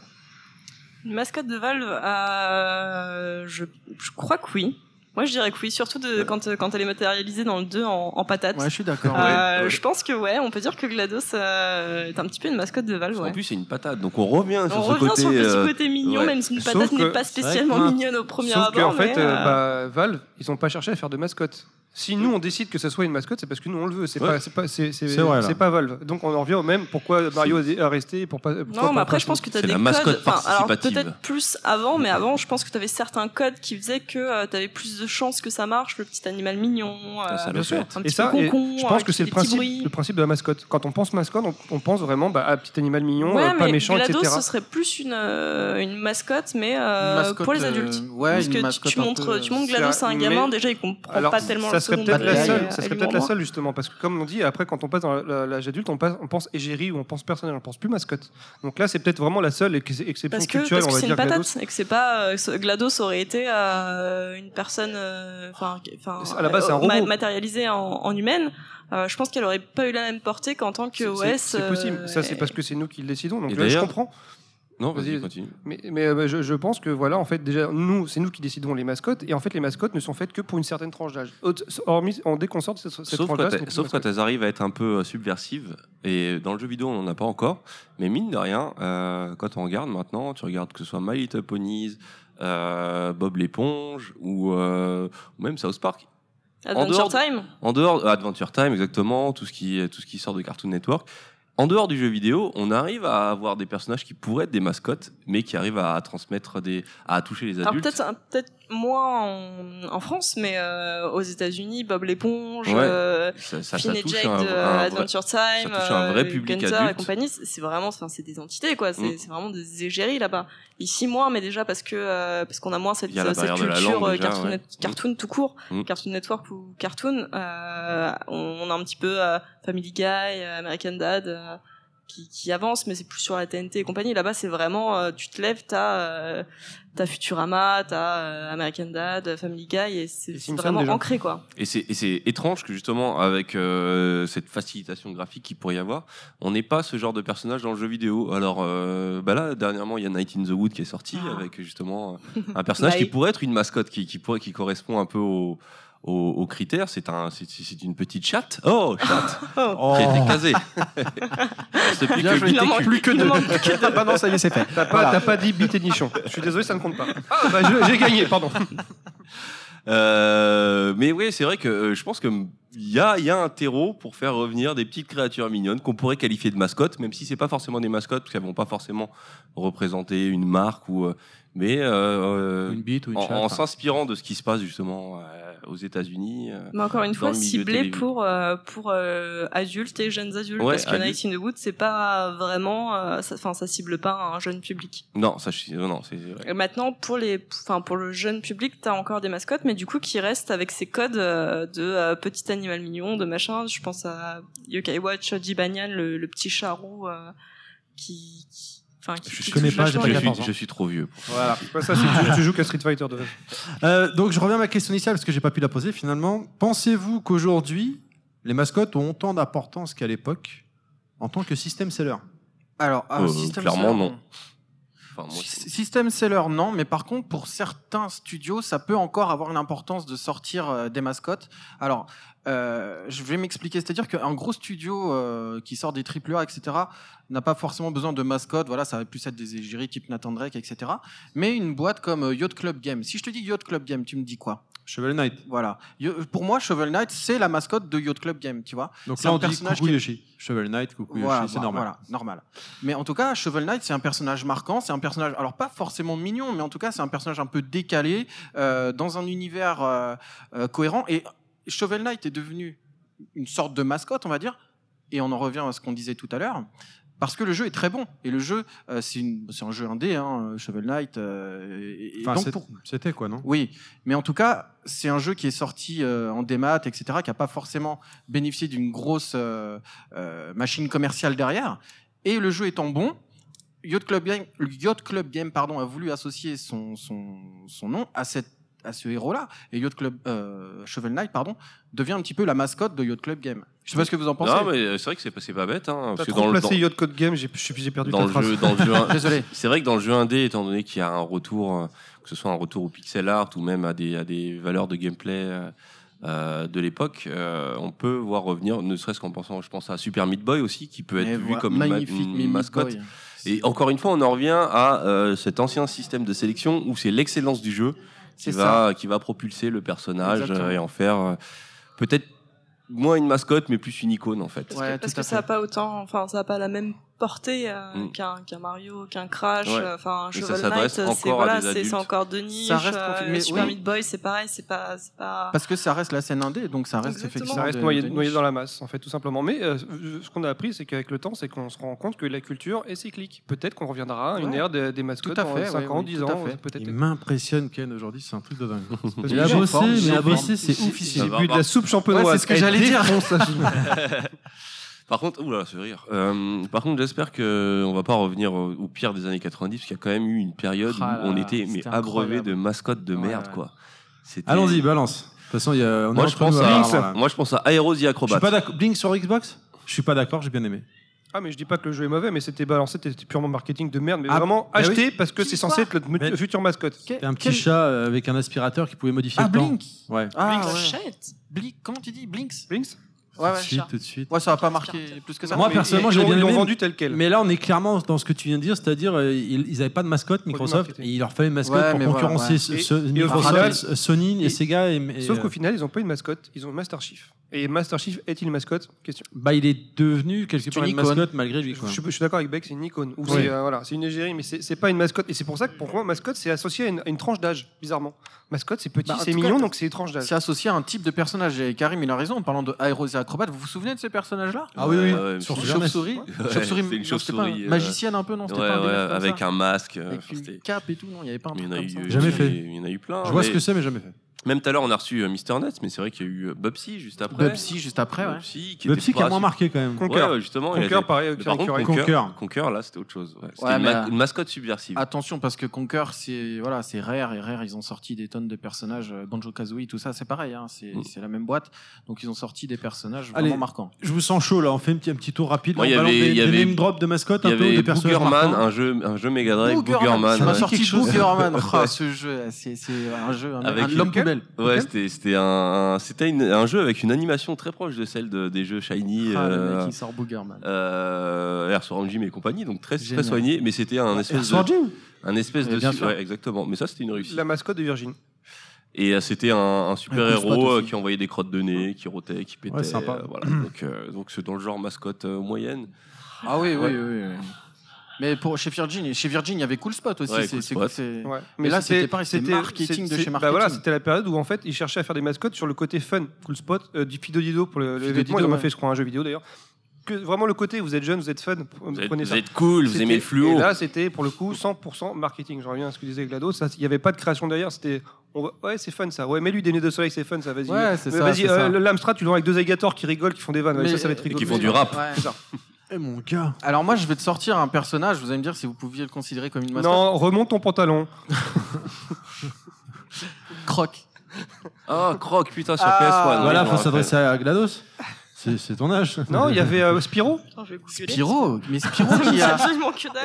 Une mascotte de Valve, euh, je, je crois que oui. Moi, je dirais que oui, surtout de, quand, euh, quand elle est matérialisée dans le 2 en, en patate. Ouais, je suis d'accord. Euh, ouais. Je pense que ouais, on peut dire que GLaDOS euh, est un petit peu une mascotte de Valve. Ouais. plus, c'est une patate. Donc on revient sur ce côté. sur le petit côté mignon, ouais. même si une Sauf patate n'est pas spécialement mignonne au premier Sauf abord. qu'en fait, mais, bah, Valve, ils n'ont pas cherché à faire de mascotte. Si nous on décide que ce soit une mascotte, c'est parce que nous on le veut. C'est Ouais. pas, c'est pas, c'est, c'est, C'est vrai, là. c'est pas Valve. Donc on en revient au même. Pourquoi Mario est resté pour pas. pourquoi Non, mais pas après, je pense que tu as C'est des la codes. Enfin, alors participative. peut-être plus avant, mais avant, je pense que tu avais certains codes qui faisaient que tu avais plus de chances que ça marche, le petit animal mignon. Ça euh, Bien sûr. Et ça, peu et concon, je pense que c'est le principe, le principe de la mascotte. Quand on pense mascotte, on, on pense vraiment bah, à petit animal mignon, Ouais, euh, pas mais méchant, GLaDOS, etc. ce serait plus une, euh, une mascotte, mais euh, Une mascotte, pour les euh, adultes. ouais, Parce une que tu- montres, tu montres euh, GLaDOS à un gamin, déjà il comprend pas tellement ça serait second peut-être la degré, seule, euh, ça et serait peut-être la seule justement, parce que comme on dit, après quand on passe dans l'âge adulte, on, passe, on pense égérie ou on pense personnage, on pense plus mascotte. Donc là, c'est peut-être vraiment la seule ex- exception Parce que culturelle, parce que on va c'est dire. une GLaDOS. patate et que c'est pas euh, GLaDOS aurait été euh, une personne enfin qui- enfin À la base, c'est un euh, robot. matérialisée en, en humaine euh, je pense qu'elle aurait pas eu la même portée qu'en tant que C'est- OS c'est- possible. euh, Ça, c'est parce que c'est nous qui le décidons. Donc Et là, je comprends. Non, Vas-y, continue. Mais, mais euh, je, je pense que voilà, en fait, déjà, nous, c'est nous qui décidons les mascottes, et en fait, les mascottes ne sont faites que pour une certaine tranche d'âge. Hormis, on déconcentre cette, cette Sauf tranche quand, d'âge. sauf quand elles arrivent à être un peu euh, subversives. Et dans le jeu vidéo, on n'en a pas encore. Mais mine de rien, euh, quand on regarde maintenant, tu regardes que ce soit My Little Ponies, euh, Bob l'éponge ou, euh, ou même South Park. Adventure en dehors Time En dehors Adventure Time, exactement, tout ce qui, tout ce qui sort de Cartoon Network. En dehors du jeu vidéo, on arrive à avoir des personnages qui pourraient être des mascottes, mais qui arrivent à transmettre des, à toucher les adultes. peut-être moins en, en France, mais euh, aux États-Unis, Bob l'éponge, Ouais. euh, Ça, ça, Finn ça et Jack un, vrai- Adventure Time, touche un vrai euh, public et compagnie, c'est vraiment, enfin, c'est des entités quoi, c'est Mm. vraiment des égéries là-bas. Ici moins, mais déjà parce que euh, parce qu'on a moins cette, a cette culture langue, euh, déjà, cartoon, ouais. net- cartoon tout court, Mm. Cartoon Network ou cartoon. Euh, on, on a un petit peu euh, Family Guy, euh, American Dad. Qui, qui avance, mais c'est plus sur la TNT et compagnie. Là-bas, c'est vraiment, euh, tu te lèves, t'as, euh, t'as Futurama, t'as euh, American Dad, Family Guy, et c'est vraiment déjà. ancré, quoi. Et c'est et c'est étrange que justement avec euh, cette facilitation graphique qu'il pourrait y avoir, on n'ait pas ce genre de personnage dans le jeu vidéo. Alors euh, bah là dernièrement il y a Night in the Wood qui est sorti Ah. avec justement un personnage qui Night. pourrait être une mascotte qui, qui pourrait qui correspond un peu au aux, aux critères, c'est un, c'est, c'est une petite chatte. Oh, chatte, Oh. qui a été casée. c'est plus que Il en plus que Il deux. que deux. Ah non, ça y est, c'est fait. T'as pas, Voilà. t'as pas dit bite et nichon. Je suis désolé, ça ne compte pas. Ah, bah, je- j'ai gagné, pardon. Euh, mais oui, c'est vrai que euh, je pense qu'il y a, il y a un terreau pour faire revenir des petites créatures mignonnes qu'on pourrait qualifier de mascottes, même si c'est pas forcément des mascottes, parce qu'elles vont pas forcément représenter une marque ou. euh, mais euh, Une bite ou une en, chatte. en enfin. s'inspirant de ce qui se passe justement euh, aux États-Unis. euh, Mais encore une fois, ciblé pour euh, pour euh, adultes et jeunes adultes, Ouais, parce que. Night in the Woods, c'est pas vraiment, euh, ça- enfin, ça, cible pas un jeune public. Non, ça, je, non, c'est maintenant, pour les, enfin, pour le jeune public, t'as encore des mascottes, mais du coup, qui restent avec ces codes de petit animal mignon, de machin. Je pense à Yokai Watch, Jibanyan, le, le petit chat roux, qui, qui- enfin, qui, Je, qui connais pas, j'ai pas je, les- 14 suis, ans. je suis trop vieux. pour- Voilà. Ouais, ça, c'est, tu, tu joues qu'à Street Fighter. De... Euh, donc je reviens à ma question initiale parce que j'ai pas pu la poser finalement. Pensez-vous qu'aujourd'hui les mascottes ont autant d'importance qu'à l'époque en tant que système seller? Alors, Euh, system clairement, seller, non. Enfin, moi, Sy- System seller, non, mais par contre, pour certains studios, ça peut encore avoir une importance de sortir euh, des mascottes. Alors, euh, je vais m'expliquer, c'est-à-dire qu'un gros studio euh, qui sort des AAA, etc., n'a pas forcément besoin de mascottes. Voilà, ça va plus être des égéries type Nathan Drake, etc. Mais une boîte comme euh, Yacht Club Game. Si je te dis Yacht Club Game, tu me dis quoi? Cheval Knight. Voilà. Pour moi, Shovel Knight, c'est la mascotte de Yacht Club Game, tu vois. Donc C'est là un on dit personnage Coucou qui Yoshi. Cheval Knight, Coucou Voilà, Yoshi, c'est voilà, normal. Voilà, normal. Mais en tout cas, Shovel Knight, c'est un personnage marquant, c'est un personnage, alors pas forcément mignon, mais en tout cas, c'est un personnage un peu décalé, euh, dans un univers euh, euh, cohérent. Et Shovel Knight est devenu une sorte de mascotte, on va dire. Et on en revient à ce qu'on disait tout à l'heure. Parce que le jeu est très bon. Et le jeu, euh, c'est une- c'est un jeu indé, hein, Shovel Knight. euh, et- Enfin, donc pour- c'était quoi, non? Oui, mais en tout cas, c'est un jeu qui est sorti euh, en démat, etc., qui n'a pas forcément bénéficié d'une grosse machine commerciale derrière. Et le jeu étant bon, Yacht Club Game, Yacht Club Game pardon, a voulu associer son, son, son nom à, cette, à ce héros-là. Et Yacht Club, euh, Shovel Knight pardon, devient un petit peu la mascotte de Yacht Club Game. Je sais pas ce que vous en pensez. Non, mais euh, c'est vrai que c'est pas, c'est pas bête. Hein, parce que dans le, placé dans- Yacht Code Game, j'ai, je suis- j'ai perdu dans ta le phrase. jeu, dans le jeu, Désolé. C'est vrai que dans le jeu indé, étant donné qu'il y a un retour, euh, que ce soit un retour au pixel art ou même à des, à des valeurs de gameplay euh, de l'époque, euh, on peut voir revenir, ne serait-ce qu'en pensant, je pense à Super Meat Boy aussi, qui peut être Et vu voilà, comme une, ma- magnifique une mascotte. Boy. Et encore une fois, on en revient à euh, cet ancien système de sélection où c'est l'excellence du jeu qui C'est va, qui va propulser le personnage Exactement. euh, et en faire euh, peut-être moins une mascotte, mais plus une icône en fait. Parce que, parce que ça a fait. pas autant, enfin, ça a pas la même portée euh, Mm. qu'un Mario, qu'un Crash, Ouais. euh, enfin, un Shovel Knight, c'est voilà, c'est encore de niche. Ça reste euh, Super oui. Meat Boy, c'est pareil, c'est pas. Parce que ça reste la scène indé, donc ça reste Exactement. effectivement. Ça reste noyé, dans la masse, en fait, tout simplement. Mais euh, ce qu'on a appris, c'est qu'avec le temps, c'est qu'on se rend compte que la culture est cyclique. Peut-être qu'on reviendra à une Ouais. ère des, des mascottes Tout à dans fait, 5 ouais, ans, oui, 10 tout à ans, fait. peut-être. Il m'impressionne Ken aujourd'hui, c'est un truc de dingue. Il a j'ai- bossé, mais j'ai il a bossé, c'est J'ai officiel. va, bu de la soupe champenoise. C'est ce que j'allais dire. Par contre, oula, ce rire. Euh, par contre, j'espère que on va pas revenir au, au pire des années 90, parce qu'il y a quand même eu une période Ah où on était mais abreuvé de mascottes de merde, ouais. quoi. Allons-y, balance. De toute façon, il y a. on est Moi, je pense à, voilà. moi, je pense à Aero the Je suis Acrobat. pas. Blink sur Xbox? Je suis pas d'accord, j'ai bien aimé. Ah, mais je dis pas que le jeu est mauvais, mais c'était balancé, c'était purement marketing de merde. Mais Ah, vraiment bah acheté parce que c'est censé être le futur mascotte. C'était un petit chat euh, avec un aspirateur qui pouvait modifier Ah, le temps. Blink Ouais. Ah, ouais. shit. Blink, comment tu dis Blinks? Blinks? Ouais, tout ouais. de suite, tout de suite. Ouais, ça va pas marquer plus que ça. Moi, Mais personnellement, j'ai bien aimé, vendu tel quel. Mais là, on est clairement dans ce que tu viens de dire, c'est-à-dire euh, ils ils avaient pas de mascotte Microsoft et il leur fallait une mascotte Ouais, pour mais voilà, concurrencer ouais. ce- Et- ce- et au Microsoft, final- Sony et, et- Sega. Et, et, Sauf euh, qu'au final, ils n'ont pas une mascotte, ils ont Master Chief. Et Master Chief est-il mascotte? Question. Bah, il est devenu quelque part une, mascotte malgré lui. Je, suis d'accord avec Beck, c'est une icône. Euh, voilà, c'est une égérie, mais c'est pas une mascotte. Et c'est pour ça que pour moi, mascotte, c'est associé à une, tranche d'âge, bizarrement. Mascotte, c'est petit, bah, c'est mignon, donc c'est une tranche d'âge. C'est associé à un type de personnage. Et Karim, il a raison en parlant de Aéros et Acrobates. Vous vous souvenez de ces personnages-là? Ah oui, oui. Euh, sur chauve-souris. Ouais, chauve-souris, une chauve-souris. Euh, magicienne un peu, non Avec un masque. Avec euh, une et tout, non Il n'y avait pas un. Jamais fait. Il y en a eu plein. Je vois ce que c'est, mais jamais fait. Même tout à l'heure, on a reçu euh, Mister Nuts, mais c'est vrai qu'il y a eu euh, Bubsy juste après. Bubsy juste après, ouais. Bubsy qui, Bubsy qui a moins marqué quand même. Conquer, justement. Conquer, pareil. Par contre, Conquer, Conquer, là, c'était autre chose. C'était une, mascotte subversive. Attention, parce que Conquer, c'est voilà, rare et rare. Ils ont sorti des tonnes de personnages. Euh, Banjo Kazooie, tout ça, c'est pareil. Hein. Mm. c'est la même boîte. Donc ils ont sorti des personnages vraiment marquants. Je vous sens chaud là. On fait un petit, tour rapide. Il y avait, y avait... Name drop de mascotte, un peu de personnages. Boogerman, un jeu, un jeu Drive. Boogerman. Ça m'a sorti Boogerman. Oh, ce jeu, c'est un jeu. Un homme Ouais, okay. c'était un, c'était un jeu avec une animation très proche de celle des jeux Shiny. Ah, euh, le euh, Air Sword Gym et compagnie, donc très, très soigné, mais c'était un espèce Air de. Un espèce de. Bien sûr. Ouais, exactement. Mais ça, c'était une réussite. La mascotte de Virgin. Et euh, c'était un, super héros euh, qui envoyait des crottes de nez, qui rotait, qui pétait. Ouais, sympa. Voilà. donc, donc c'est dans le genre mascotte moyenne. Ah oui, oui. oui. Mais pour, chez Virgin, chez Virgin, il y avait Cool Spot aussi. C'est, Mais, là, c'était pareil, marketing de chez bah marketing. Voilà, c'était la période où en fait, ils cherchaient à faire des mascottes sur le côté fun, Cool Spot, euh, du Fido Dido pour le, vêtement. Ils ont fait, je crois, un jeu vidéo d'ailleurs. Vraiment le côté, vous êtes jeune, vous êtes fun, vous, êtes, cool, vous aimez le fluo. Et là, c'était pour le coup 100% marketing. Je reviens à ce que disait Glado, il n'y avait pas de création derrière, c'était ouais, c'est fun ça. Ouais, mais lui des nez de soleil, c'est fun ça, vas-y. Ouais, vas-y, euh, l'Amstrad, tu le vois avec deux alligators qui rigolent, qui font des vannes, ça, ça va être euh, rigolo. Et qui font du rap. C'est ça. Eh mon gars. Alors moi, je vais te sortir un personnage. Vous allez me dire si vous pouviez le considérer comme une mascotte. Non, remonte ton pantalon. Croc. Oh, Croc, putain, sur ah. PS1. Voilà, faut s'adresser à GLaDOS. C'est ton âge. Non, il y avait euh, Spiro. Spiro, mais Spiro qui a.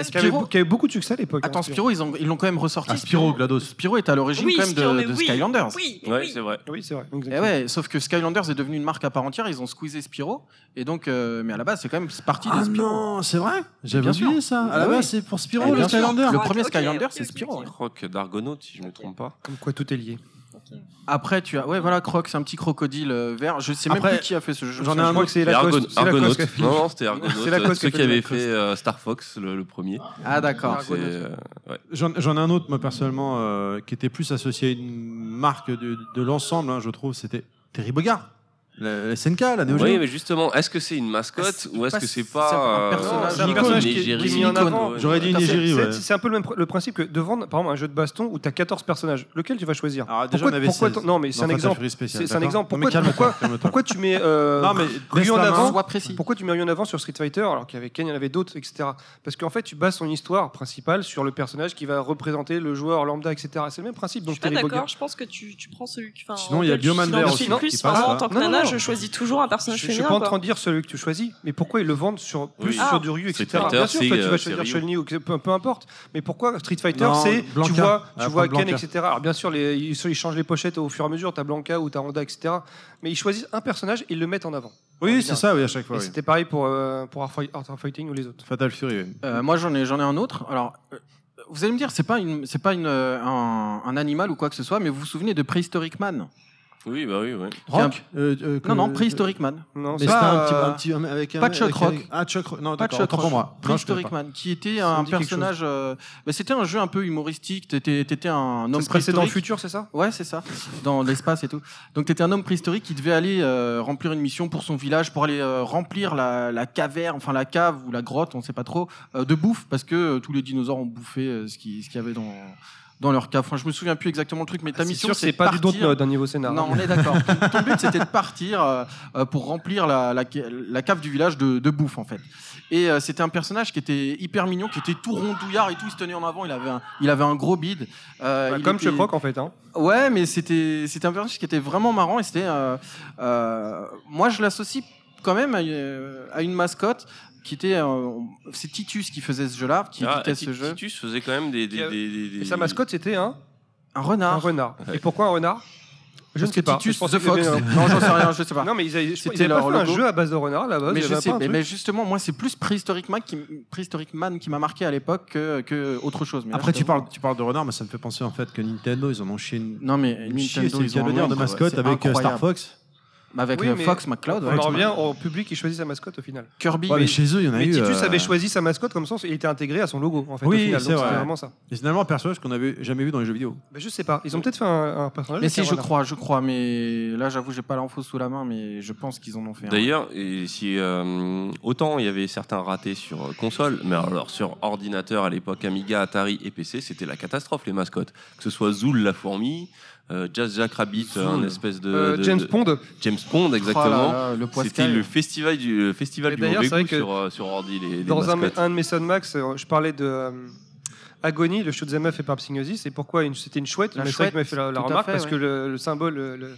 Qui avait, qui avait beaucoup de succès à l'époque. Hein, Attends, Spiro, ils ont- ils l'ont quand même ressorti. Ah, Spiro, GLaDOS. Spiro est à l'origine quand même de, Skylanders. Oui, c'est vrai. Oui, c'est vrai. Eh ouais, sauf que Skylanders est devenu une marque à part entière, ils ont squeezé Spyro, et donc, euh, mais à la base, c'est quand même parti de Ah non, c'est vrai J'avais Bien sûr. oublié ça. Ah Ah oui. ouais, c'est pour Spiro, eh, le. Skylander. Le premier Skylander, c'est ok, Spyro. Rock d'Argonaute, si je ne me trompe pas. Comme quoi tout est lié. Après, tu as. Ouais, voilà, Croc, c'est un petit crocodile euh, vert. Je sais même plus qui a fait ce jeu. J'en ai un autre, c'est C'est qui avaient fait euh, Star Fox, le, premier. Ah, d'accord. Euh, j'en ai un autre, moi, personnellement, qui était plus associé à une marque de, l'ensemble, hein, je trouve. C'était Terry Bogard. La, SNK, la Neo Oui, mais justement, est-ce que c'est une mascotte ou est-ce que c'est pas un euh, personnage qui est mis en avant J'aurais dit une égérie. C'est, un peu le même le principe que de vendre par exemple un jeu de baston où tu as 14 personnages. Lequel tu vas choisir? Ah, déjà, on avait pourquoi non mais c'est Dans un exemple. C'est un exemple. Pourquoi, tu mets euh, Non. Pourquoi tu mets Ryu en avant sur Street Fighter alors qu'il y avait Ken, il y en avait d'autres, etc. Parce qu'en fait, tu bases ton histoire principale sur le personnage qui va représenter le joueur lambda, etc. C'est le même principe. je suis pas d'accord, je pense que tu, prends celui qui. enfin, Sinon, il y a Bioman Bear aussi, je choisis toujours un personnage je, féminin. Je peux entendre dire celui que tu choisis, mais pourquoi ils le vendent sur, plus ah. sur du Ryu, etc. Fighter, Bien sûr, toi, tu vas choisir Chun-Li ou peu, peu, importe. Mais pourquoi Street Fighter, c'est tu vois, tu ah, vois Ken, etc. Alors bien sûr, ils, changent les pochettes au fur et à mesure. T'as Blanca ou t'as Honda, etc. Mais ils choisissent un personnage et ils le mettent en avant. Oui, c'est ça, oui, à chaque fois. Et c'était pareil pour, euh, pour Art Fighting ou les autres. Fatal Fury. Euh, moi, j'en ai, ai un autre. Alors, euh, vous allez me dire, c'est pas, pas euh, un, un, animal ou quoi que ce soit, mais vous vous souvenez de Prehistoric Man? Oui, bah oui, oui. Rock euh, euh, Non, non, euh, préhistoric man. Non, c'est pas, un petit, un petit- un- avec un- pas de Chuck Rock. Ah, Chuck Rock. Non, Pas de Chuck Rock. moi. Préhistoric Man, qui était un personnage. euh, bah, c'était un jeu un peu humoristique. T'étais, t'étais un homme se dans le futur, c'est ça? Ouais, c'est ça, dans l'espace et tout. Donc, t'étais un homme préhistorique qui devait aller euh, remplir une mission pour son village, pour aller remplir la, la caverne, enfin la cave ou la grotte, on sait pas trop, de bouffe, parce que tous les dinosaures ont bouffé ce qui- ce qu'il y avait dans, dans leur cas. Enfin, je me souviens plus exactement le truc, mais ta mission, c'est pas partir... du doute euh, d'un niveau scénar. Non, hein. on est d'accord. Ton but, c'était de partir euh, euh, pour remplir la, cave du village de, bouffe, en fait. Et c'était un personnage qui était hyper mignon, qui était tout rondouillard et tout. Il se tenait en avant. Il avait un, gros bide. Bah, comme était... chez en fait. Hein. Ouais, mais c'était, c'était un personnage qui était vraiment marrant. Et c'était, moi, je l'associe quand même à une mascotte qui était euh, c'est Titus qui faisait ce jeu-là, qui Ah, ce ce Titus faisait quand même des. Et, sa mascotte, c'était un, Un renard. un renard. Et pourquoi un renard? Je que. Titus the Fox. Non, j'en sais rien, je sais pas. Non, mais C'était un jeu à base de renard là-bas. mais justement, moi, c'est plus Prehistoric Man qui, Man qui m'a marqué à l'époque que, que autre chose. Après, tu parles, tu parles de renard, mais ça me fait penser en fait que Nintendo, ils en ont chié une, Non, mais Nintendo, ils ont mascotte avec euh, Star Fox. Avec Oui, mais Fox, McCloud, On ouais. en revient au public qui choisit sa mascotte au final. Kirby. Ouais, mais chez eux, il y en a Mais eu. Titus euh, avait choisi sa mascotte comme ça, il était intégré à son logo en fait. Oui, au final. c'est Donc, vrai. C'était vraiment ça. Et finalement, un personnage qu'on n'avait jamais vu dans les jeux vidéo. Mais je sais pas. Ils ont peut-être fait un, un personnage. Mais avec si, un je renard. crois, je crois. Mais là, j'avoue, j'ai pas l'info sous la main, mais je pense qu'ils en ont fait un. D'ailleurs, et si euh, autant il y avait certains ratés sur euh, console, mais alors sur ordinateur à l'époque Amiga, Atari et PC, c'était la catastrophe les mascottes. Que ce soit Zool la fourmi, euh, Jazz Jack Rabbit, Zool. un espèce de, Euh, de- James de- Pond. James Pond Oh exactement. C'était le festival du le festival Et du d'ailleurs, mauvais c'est vrai goût que sur, euh, sur ordi les, les Dans un, de mes Max, euh, je parlais de euh, Agony, le shoot'em up fait par Psygnosis, et pourquoi c'était une chouette. La Mais c'est vrai chouette, qu'il m'a fait la, remarque fait, parce ouais. que le, le symbole, le- le-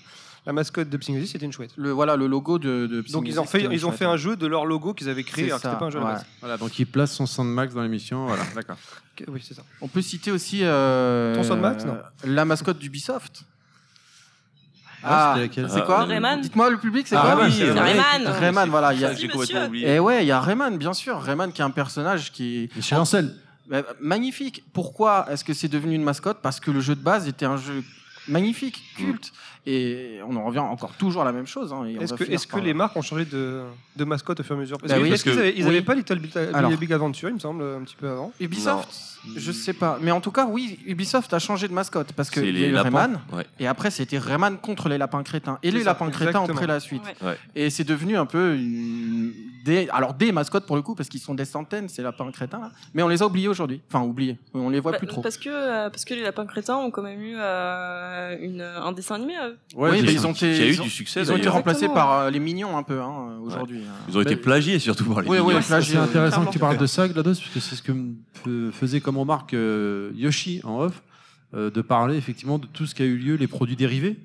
la mascotte de Psygnosis, c'était une chouette. Le, voilà, le logo de, de Donc ils ont fait, ils ont fait hein. un jeu de leur logo qu'ils avaient créé, C'est alors que c'était ça, pas un jeu à la ouais. base. Voilà, donc il place son Sandmax dans l'émission. Voilà, d'accord. Ok, Oui, c'est ça. On peut citer aussi euh, Ton Soundmax, non la mascotte d'Ubisoft. Ah, c'était laquelle c'est quoi Rayman Dites-moi le public, c'est Ah, quoi Rayman, Oui, Rayman. Rayman, voilà. il y a- j'ai complètement oublié. Et ouais, il y a Rayman, bien sûr. Rayman qui est un personnage qui chez Ansel. bah, magnifique. Pourquoi est-ce que c'est devenu une mascotte? Parce que le jeu de base était un jeu magnifique, culte. Et on en revient encore toujours à la même chose. hein, Est-ce que, les marques ont changé de, de mascotte au fur et à mesure? Parce Bah que- oui, parce que- avaient, ils oui. avaient pas Little Big, Alors. Big Adventure, il me semble, un petit peu avant? Ubisoft Je sais pas. Mais en tout cas, oui, Ubisoft a changé de mascotte. Parce que y les eu lapins. Rayman. Ouais. Et après, c'était Rayman contre les lapins crétins. Et les ça, lapins crétins ont pris la suite. Ouais. Ouais. Et c'est devenu un peu une- des, alors des mascottes pour le coup, parce qu'ils sont des centaines, ces lapins crétins là. Mais on les a oubliés aujourd'hui. Enfin, oubliés. On les voit Bah, plus trop. Parce que, euh, parce que les lapins crétins ont quand même eu euh, une, un dessin animé à eux. oui, qui- mais ils ont été, qui a eu ils ont- du succès ils ont été remplacés par euh, les mignons un peu hein, aujourd'hui. Ils ont été plagiés surtout par les Oui, oui, mignons. C'est euh, intéressant que tu parles de ça, GLaDOS, parce que c'est ce que faisait comme remarque euh, Yoshi en off, euh, de parler effectivement de tout ce qui a eu lieu, les produits dérivés,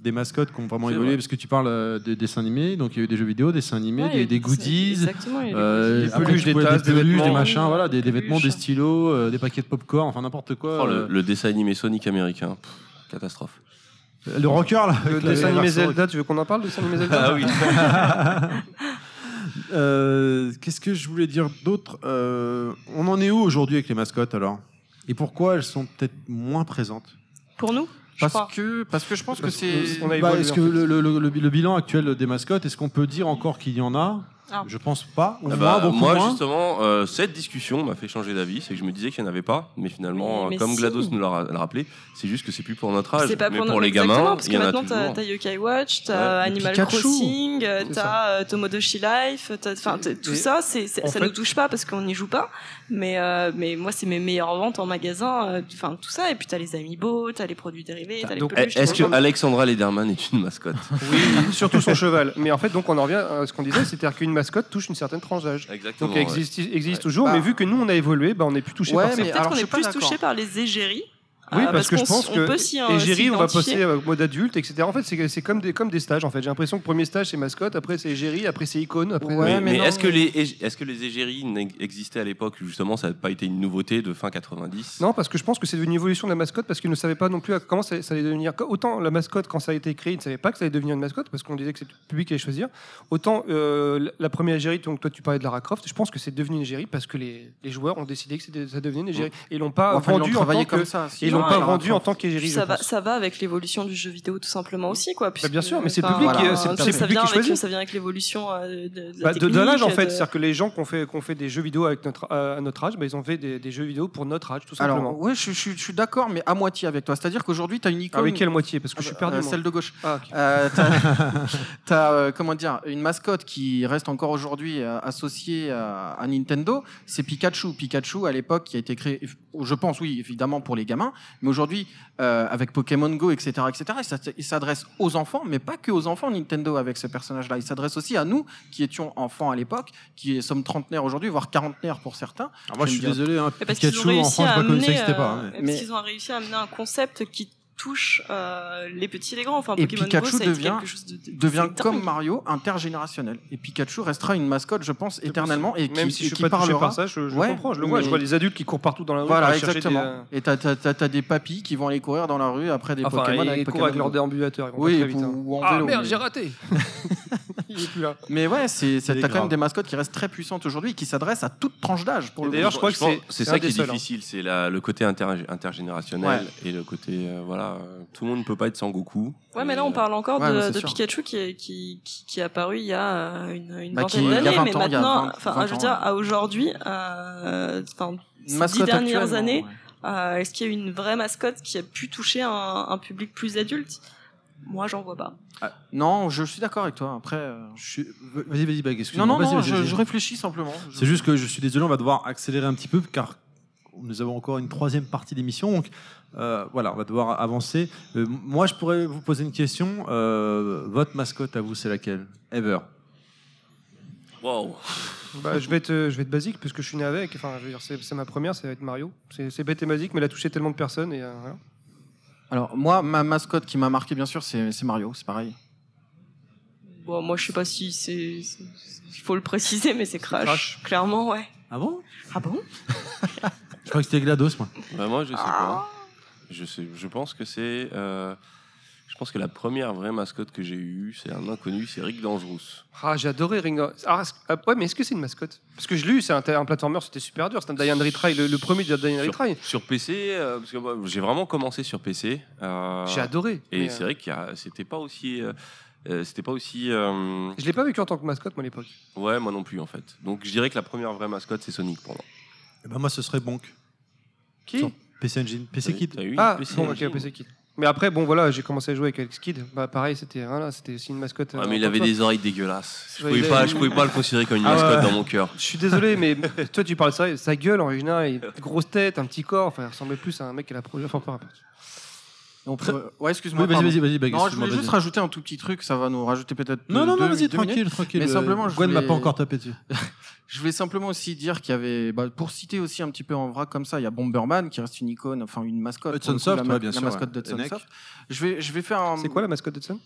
des mascottes qui ont vraiment évolué, vrai. parce que tu parles euh, des dessins animés, donc il y a eu des jeux vidéo, des dessins animés, Ouais, des, goodies. Euh, Des peluches, des tasses, des peluches, des vêtements. machins, voilà, des, des vêtements, des stylos, euh, des paquets de popcorn, enfin n'importe quoi. Oh, le, euh, le dessin animé Sonic américain. Pff, catastrophe. le, rocker là. Le dessin animé Zelda, tu veux qu'on en parle, le dessin animé Zelda Ah oui. Euh, Qu'est-ce que je voulais dire d'autre Euh, On en est où aujourd'hui avec les mascottes alors? Et pourquoi elles sont peut-être moins présentes? Pour nous, je Parce crois. que, parce que je pense que c'est. a Bah, évolué, Est-ce en que fait. le, le- le- le bilan actuel des mascottes, est-ce qu'on peut dire encore qu'il y en a? Ah. Je pense pas. Ou Ah bah, moi, moins. justement, euh, cette discussion m'a fait changer d'avis. C'est que je me disais qu'il n'y en avait pas, mais finalement, Mais- mais comme si. GLaDOS nous l'a ra- l'a rappelé, c'est juste que c'est plus pour notre âge. C'est pas mais pour, les gamins, parce que y maintenant t'as t'as Yokai Watch, t'as Ouais, Animal Pikachu. Crossing, t'as euh, Tomodachi Life, t'as- enfin tout ça, c'est ça fait- nous touche pas parce qu'on n'y joue pas, mais euh, mais moi c'est mes meilleures ventes en magasin, euh, enfin tout ça, et puis t'as les amiibo, t'as les produits dérivés, t'as les Donc, peluches. Est-ce que Alexandra Lederman est une mascotte? Oui, surtout son cheval. Mais en fait, donc on en revient à ce qu'on disait, c'est-à-dire qu'une mascotte touche une certaine tranche d'âge. Exactement. Donc elle existe, existe Ouais. toujours, Bah. mais vu que nous on a évolué, bah, on n'est plus touché Ouais, par ça. mais Peut-être alors, qu'on est plus touché par les égéries. Oui, euh, parce, que je pense on que euh, égérie, on va passer au mode adulte, etc. En fait, c'est c'est comme des comme des stages. En fait, j'ai l'impression que premier stage c'est mascotte, après c'est égérie, après c'est icône, après. Ouais, mais mais mais est-ce que mais- les est-ce que les égéries existaient à l'époque justement ça n'a pas été une nouveauté de fin 90 Non, parce que je pense que c'est une évolution de la mascotte parce qu'ils ne savaient pas non plus à- comment ça, ça allait devenir. Autant la mascotte, quand ça a été créé, ils ne savaient pas que ça allait devenir une mascotte parce qu'on disait que c'est le public qui allait choisir. Autant euh, la- première égérie, donc toi tu parlais de Lara Croft, je pense que c'est devenu une égérie parce que les, les joueurs ont décidé que ça devenait une égérie. Et ils l'ont pas Enfin, ils vendu en tant que. comme ça. L'ont pas vendu en tant qu'égérie. ça va, ça va avec l'évolution du jeu vidéo tout simplement aussi quoi. Bah, bien sûr, mais c'est le public voilà, c'est le ça public vient qui avec- choisit. Ça vient avec l'évolution euh, de, de Bah, de, de l'âge en fait, de- c'est-à-dire que les gens qui ont fait, des jeux vidéo avec notre, à notre âge, bah, ils ont fait des, des jeux vidéo pour notre âge, tout simplement. Alors, ouais, je, je- je suis d'accord, mais à moitié avec toi. C'est-à-dire qu'aujourd'hui, tu as une icône. avec quelle moitié? Parce que je suis Ah, perdu. euh, celle de gauche. Ah. Euh, t'as, euh, comment dire une mascotte qui reste encore aujourd'hui euh, associée à, à Nintendo, c'est Pikachu. Pikachu à l'époque qui a été créé, je pense oui évidemment pour les gamins, mais aujourd'hui euh, avec Pokémon Go etc etc. il s'adresse aux enfants, mais pas que aux enfants Nintendo avec ce personnage-là. Il s'adresse aussi à nous qui étions enfants à l'époque, qui sommes trentenaires aujourd'hui, voire quarantenaires pour certains. Alors moi, je suis désolé, hein, parce qu'ils ont Pikachu, en réussi France, à je pas amener, pas. hein, euh, mais- parce qu'ils ont réussi à amener un concept qui touche euh, les petits et les grands. Enfin, Et Pokémon Pikachu Go, ça devient- quelque chose de, de- devient c'est comme. Mario intergénérationnel. Et Pikachu restera une mascotte, je pense, éternellement. Et Même qui, si et je suis qui pas touché parlera. par ça, je, je Ouais, comprends, je le vois. mais- Je vois les adultes qui courent partout dans la rue. Voilà, exactement. des, euh, Et t'as, t'as des papis qui vont aller courir dans la rue après des Enfin, Pokémon ils avec Pokémon avec leur déambulateur. Ils vont Oui, vite, hein. ou en Ah vélo, merde, j'ai raté Il est plus là. Mais ouais, t'as quand même des mascottes qui restent très puissantes aujourd'hui et qui s'adressent à toute tranche d'âge. Pour Et le d'ailleurs, coup. je crois que c'est ça qui est hein. difficile, c'est le côté inter- intergénérationnel et le côté euh, voilà. Euh, tout le monde ne peut pas être Sangoku. Ouais, mais là, on parle encore ouais, de. Pikachu qui est, qui, qui, qui est apparu il y a euh, une, une Bah, vingtaine d'années, 20 mais maintenant, 20 enfin, 20 je veux dire, à aujourd'hui, euh, ces dix dernières années, ouais. euh, est-ce qu'il y a eu une vraie mascotte qui a pu toucher un, un public plus adulte? Moi, j'en vois pas. Non, je suis d'accord avec toi. Après, euh, Je suis- Vas-y, vas-y, Bag, non, excuse-moi. non, Vas-y, non, vas-y, je, je réfléchis simplement. Je- C'est juste que je suis désolé, on va devoir accélérer un petit peu car nous avons encore une troisième partie d'émission. Donc euh, voilà, on va devoir avancer. Euh, moi, je pourrais vous poser une question. Euh, votre mascotte à vous, c'est laquelle? Ever. Wow. Bah, je vais être, je vais être basique parce que je suis né avec. Enfin, je veux dire, c'est c'est ma première, ça va être Mario. C'est c'est bête et basique, mais elle a touché tellement de personnes et euh, voilà. Alors, moi, ma mascotte qui m'a marqué, bien sûr, c'est c'est Mario. C'est pareil. Bon, moi, je sais pas si c'est. c'est- Il faut le préciser, mais c'est Crash. Crash. Clairement, ouais. Ah bon? Ah bon? Je crois que c'était GLaDOS, moi. Bah, moi, je sais Ah. pas. Je sais. Je pense que c'est. euh, je pense que la première vraie mascotte que j'ai eue, c'est un inconnu, c'est Rick Dangerous. Ah, j'ai adoré Ringo. Ah, est-ce- ah, ouais, mais est-ce que c'est une mascotte? Parce que je l'ai eu, c'est un, un platformer, c'était super dur. C'était un Diane Retry, le, le premier de Retry. sur PC, euh, parce que moi, j'ai vraiment commencé sur PC. euh, J'ai adoré. Et mais, c'est euh, vrai qu'il y a- c'était pas aussi. euh, euh, c'était pas aussi. euh, Je l'ai pas vécu en tant que mascotte, moi, à l'époque. Ouais, moi non plus en fait. Donc je dirais que la première vraie mascotte, c'est Sonic pour moi. Eh ben, moi, ce serait Bonk. Qui PC Engine. PC Kid. T'as eu une Ah, PC bon, ok, Engine PC Kid. Mais après, bon, voilà, j'ai commencé à jouer avec Alex Kidd. Bah, pareil, c'était voilà, c'était aussi une mascotte. Ouais, euh, mais il avait des oreilles dégueulasses. Je Ouais, pouvais il pas, avait- je pouvais pas le considérer comme une Ah mascotte ouais. dans mon cœur. Je suis désolé, mais toi, tu parles de ça, sa gueule en original, il grosse tête, un petit corps, enfin, il ressemblait plus à un mec qui a la projet. Enfin, peu importe. On peut- Ouais, excuse-moi. Oui, vas-y, pardon. vas-y, vas-y. Non, je excuse-moi, voulais juste rajouter un tout petit truc. Ça va nous rajouter peut-être. Non, deux- non, non, deux- vas-y, deux minutes. tranquille, tranquille. Mais Euh, simplement, je Gwen m'a voulais- pas encore tapé dessus. Je voulais simplement aussi dire qu'il y avait, bah, pour citer aussi un petit peu en vrac comme ça, il y a Bomberman qui reste une icône, enfin une mascotte. Hudson Soft, la, ouais, bien la sûr, mascotte ouais. d'Hudson. Soft. Je vais, je vais faire un. C'est quoi la mascotte de Hudson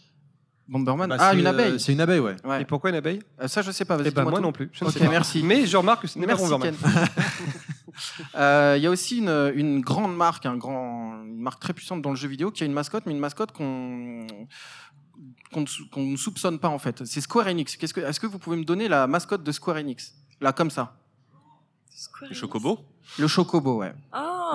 Bomberman Bah, Ah, une euh, abeille. C'est une abaille, ouais. Ouais. Et pourquoi une abeille? Euh, ça, je sais pas. Vas-y, Eh ben, dis-moi moi tout. non plus. Je ne Ok, sais pas. merci. Mais je remarque que ce n'est pas Bomberman. Ken. Euh, Il y a aussi une, une grande marque, un grand, une marque très puissante dans le jeu vidéo qui a une mascotte, mais une mascotte qu'on qu'on ne sou- qu'on ne soupçonne pas en fait. C'est Square Enix. Qu'est-ce que, est-ce que vous pouvez me donner la mascotte de Square Enix? Là, comme ça. Le Chocobo Le Chocobo, ouais.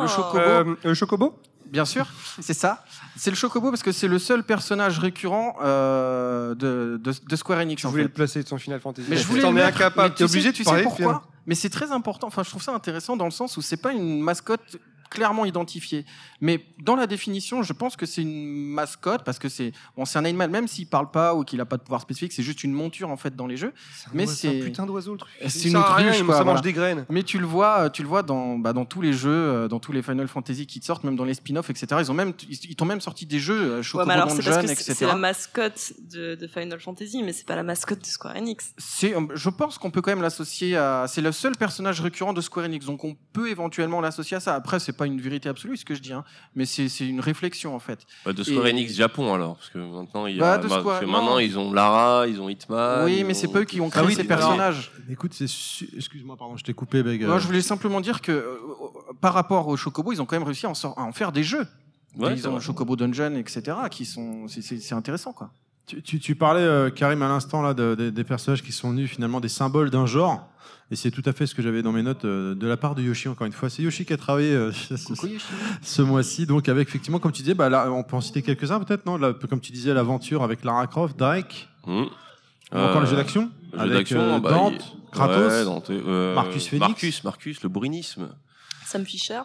Le chocobo. Euh, le Chocobo Bien sûr, c'est ça. C'est le Chocobo parce que c'est le seul personnage récurrent euh, de, de, de Square Enix. Je en voulais fait. le placer de son Final Fantasy. Mais je voulais T'en le es mettre, incapable. mais obligé sais, de tu sais pourquoi Mais c'est très important. Enfin, je trouve ça intéressant dans le sens où c'est pas une mascotte clairement identifiée. Mais dans la définition, je pense que c'est une mascotte parce que c'est bon, c'est un animal même s'il parle pas ou qu'il a pas de pouvoir spécifique, c'est juste une monture en fait dans les jeux. C'est un Mais oiseau- c'est un putain d'oiseau le truc. c'est une autruche, quoi, Ça voilà. mange des graines. Mais tu le vois, tu le vois dans, bah, dans tous les jeux, euh, dans tous les Final Fantasy qui te sortent, même dans les spin-offs, etc. Ils ont même, ils t'ont même sorti des jeux, euh, Ouais, Chocobo parce Dungeon, etc. c'est la mascotte de, de Final Fantasy, mais c'est pas la mascotte de Square Enix. C'est, euh, je pense qu'on peut quand même l'associer à. C'est le seul personnage récurrent de Square Enix, donc on peut éventuellement l'associer à ça. Après, c'est pas une vérité absolue ce que je dis, hein, mais c'est c'est une réflexion en fait. Bah, De Square Et- Enix Japon alors, parce que maintenant, il y Bah, a, bah, Square- parce que non. maintenant ils ont Lara, ils ont Hitman. oui, mais c'est pas eux qui ont créé Ah oui, ces alors- personnages. Écoute, c'est su- excuse-moi, pardon, je t'ai coupé, Beg. Moi, je voulais simplement dire que euh, par rapport au Chocobo, ils ont quand même réussi à en, sor- à en faire des jeux. Ouais, ils ont vrai. Chocobo Dungeon, etc. qui sont, c'est intéressant quoi. Tu, tu- tu parlais, euh, Karim, à l'instant, là, de- de- des personnages qui sont venus finalement des symboles d'un genre. Et c'est tout à fait ce que j'avais dans mes notes euh, de la part de Yoshi, encore une fois. C'est Yoshi qui a travaillé euh, ce, mois-ci. Donc, avec effectivement, comme tu disais, bah, là, on peut en citer quelques-uns peut-être, non? Là, Comme tu disais, l'aventure avec Lara Croft, Drake, Hum. ou encore Euh, le jeu d'action le jeu avec d'action, euh, bah, Dante, il- Kratos. ouais, Dante, euh, Marcus Phoenix. Marcus, Marcus, le brunisme. Sam Fisher.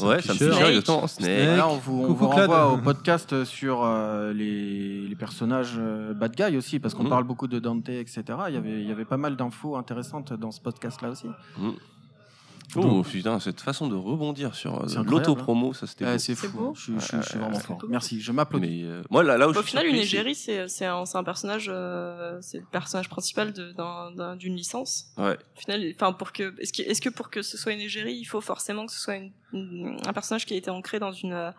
Ouais, ça me Fisher. fait Snake. exactement. Snake. Là, on vous, on vous renvoie au podcast sur euh, les, les personnages euh, bad guy aussi, parce qu'on Mhm. parle beaucoup de Dante, etc. Il y avait, il y avait pas mal d'infos intéressantes dans ce podcast-là aussi. Oh putain, cette façon de rebondir sur euh, l'autopromo, ça c'était. Euh, beau. c'est fou. beau. Je, je- je suis vraiment c'est fort. Merci, je m'applaudis. Euh, moi là, là où Au final, une égérie, c'est c'est un, un personnage, euh, c'est le personnage principal d'une licence. Ouais. Au final, enfin pour que, est-ce que, est-ce que pour que ce soit une égérie, il faut forcément que ce soit une- une- un personnage qui a été ancré dans une euh,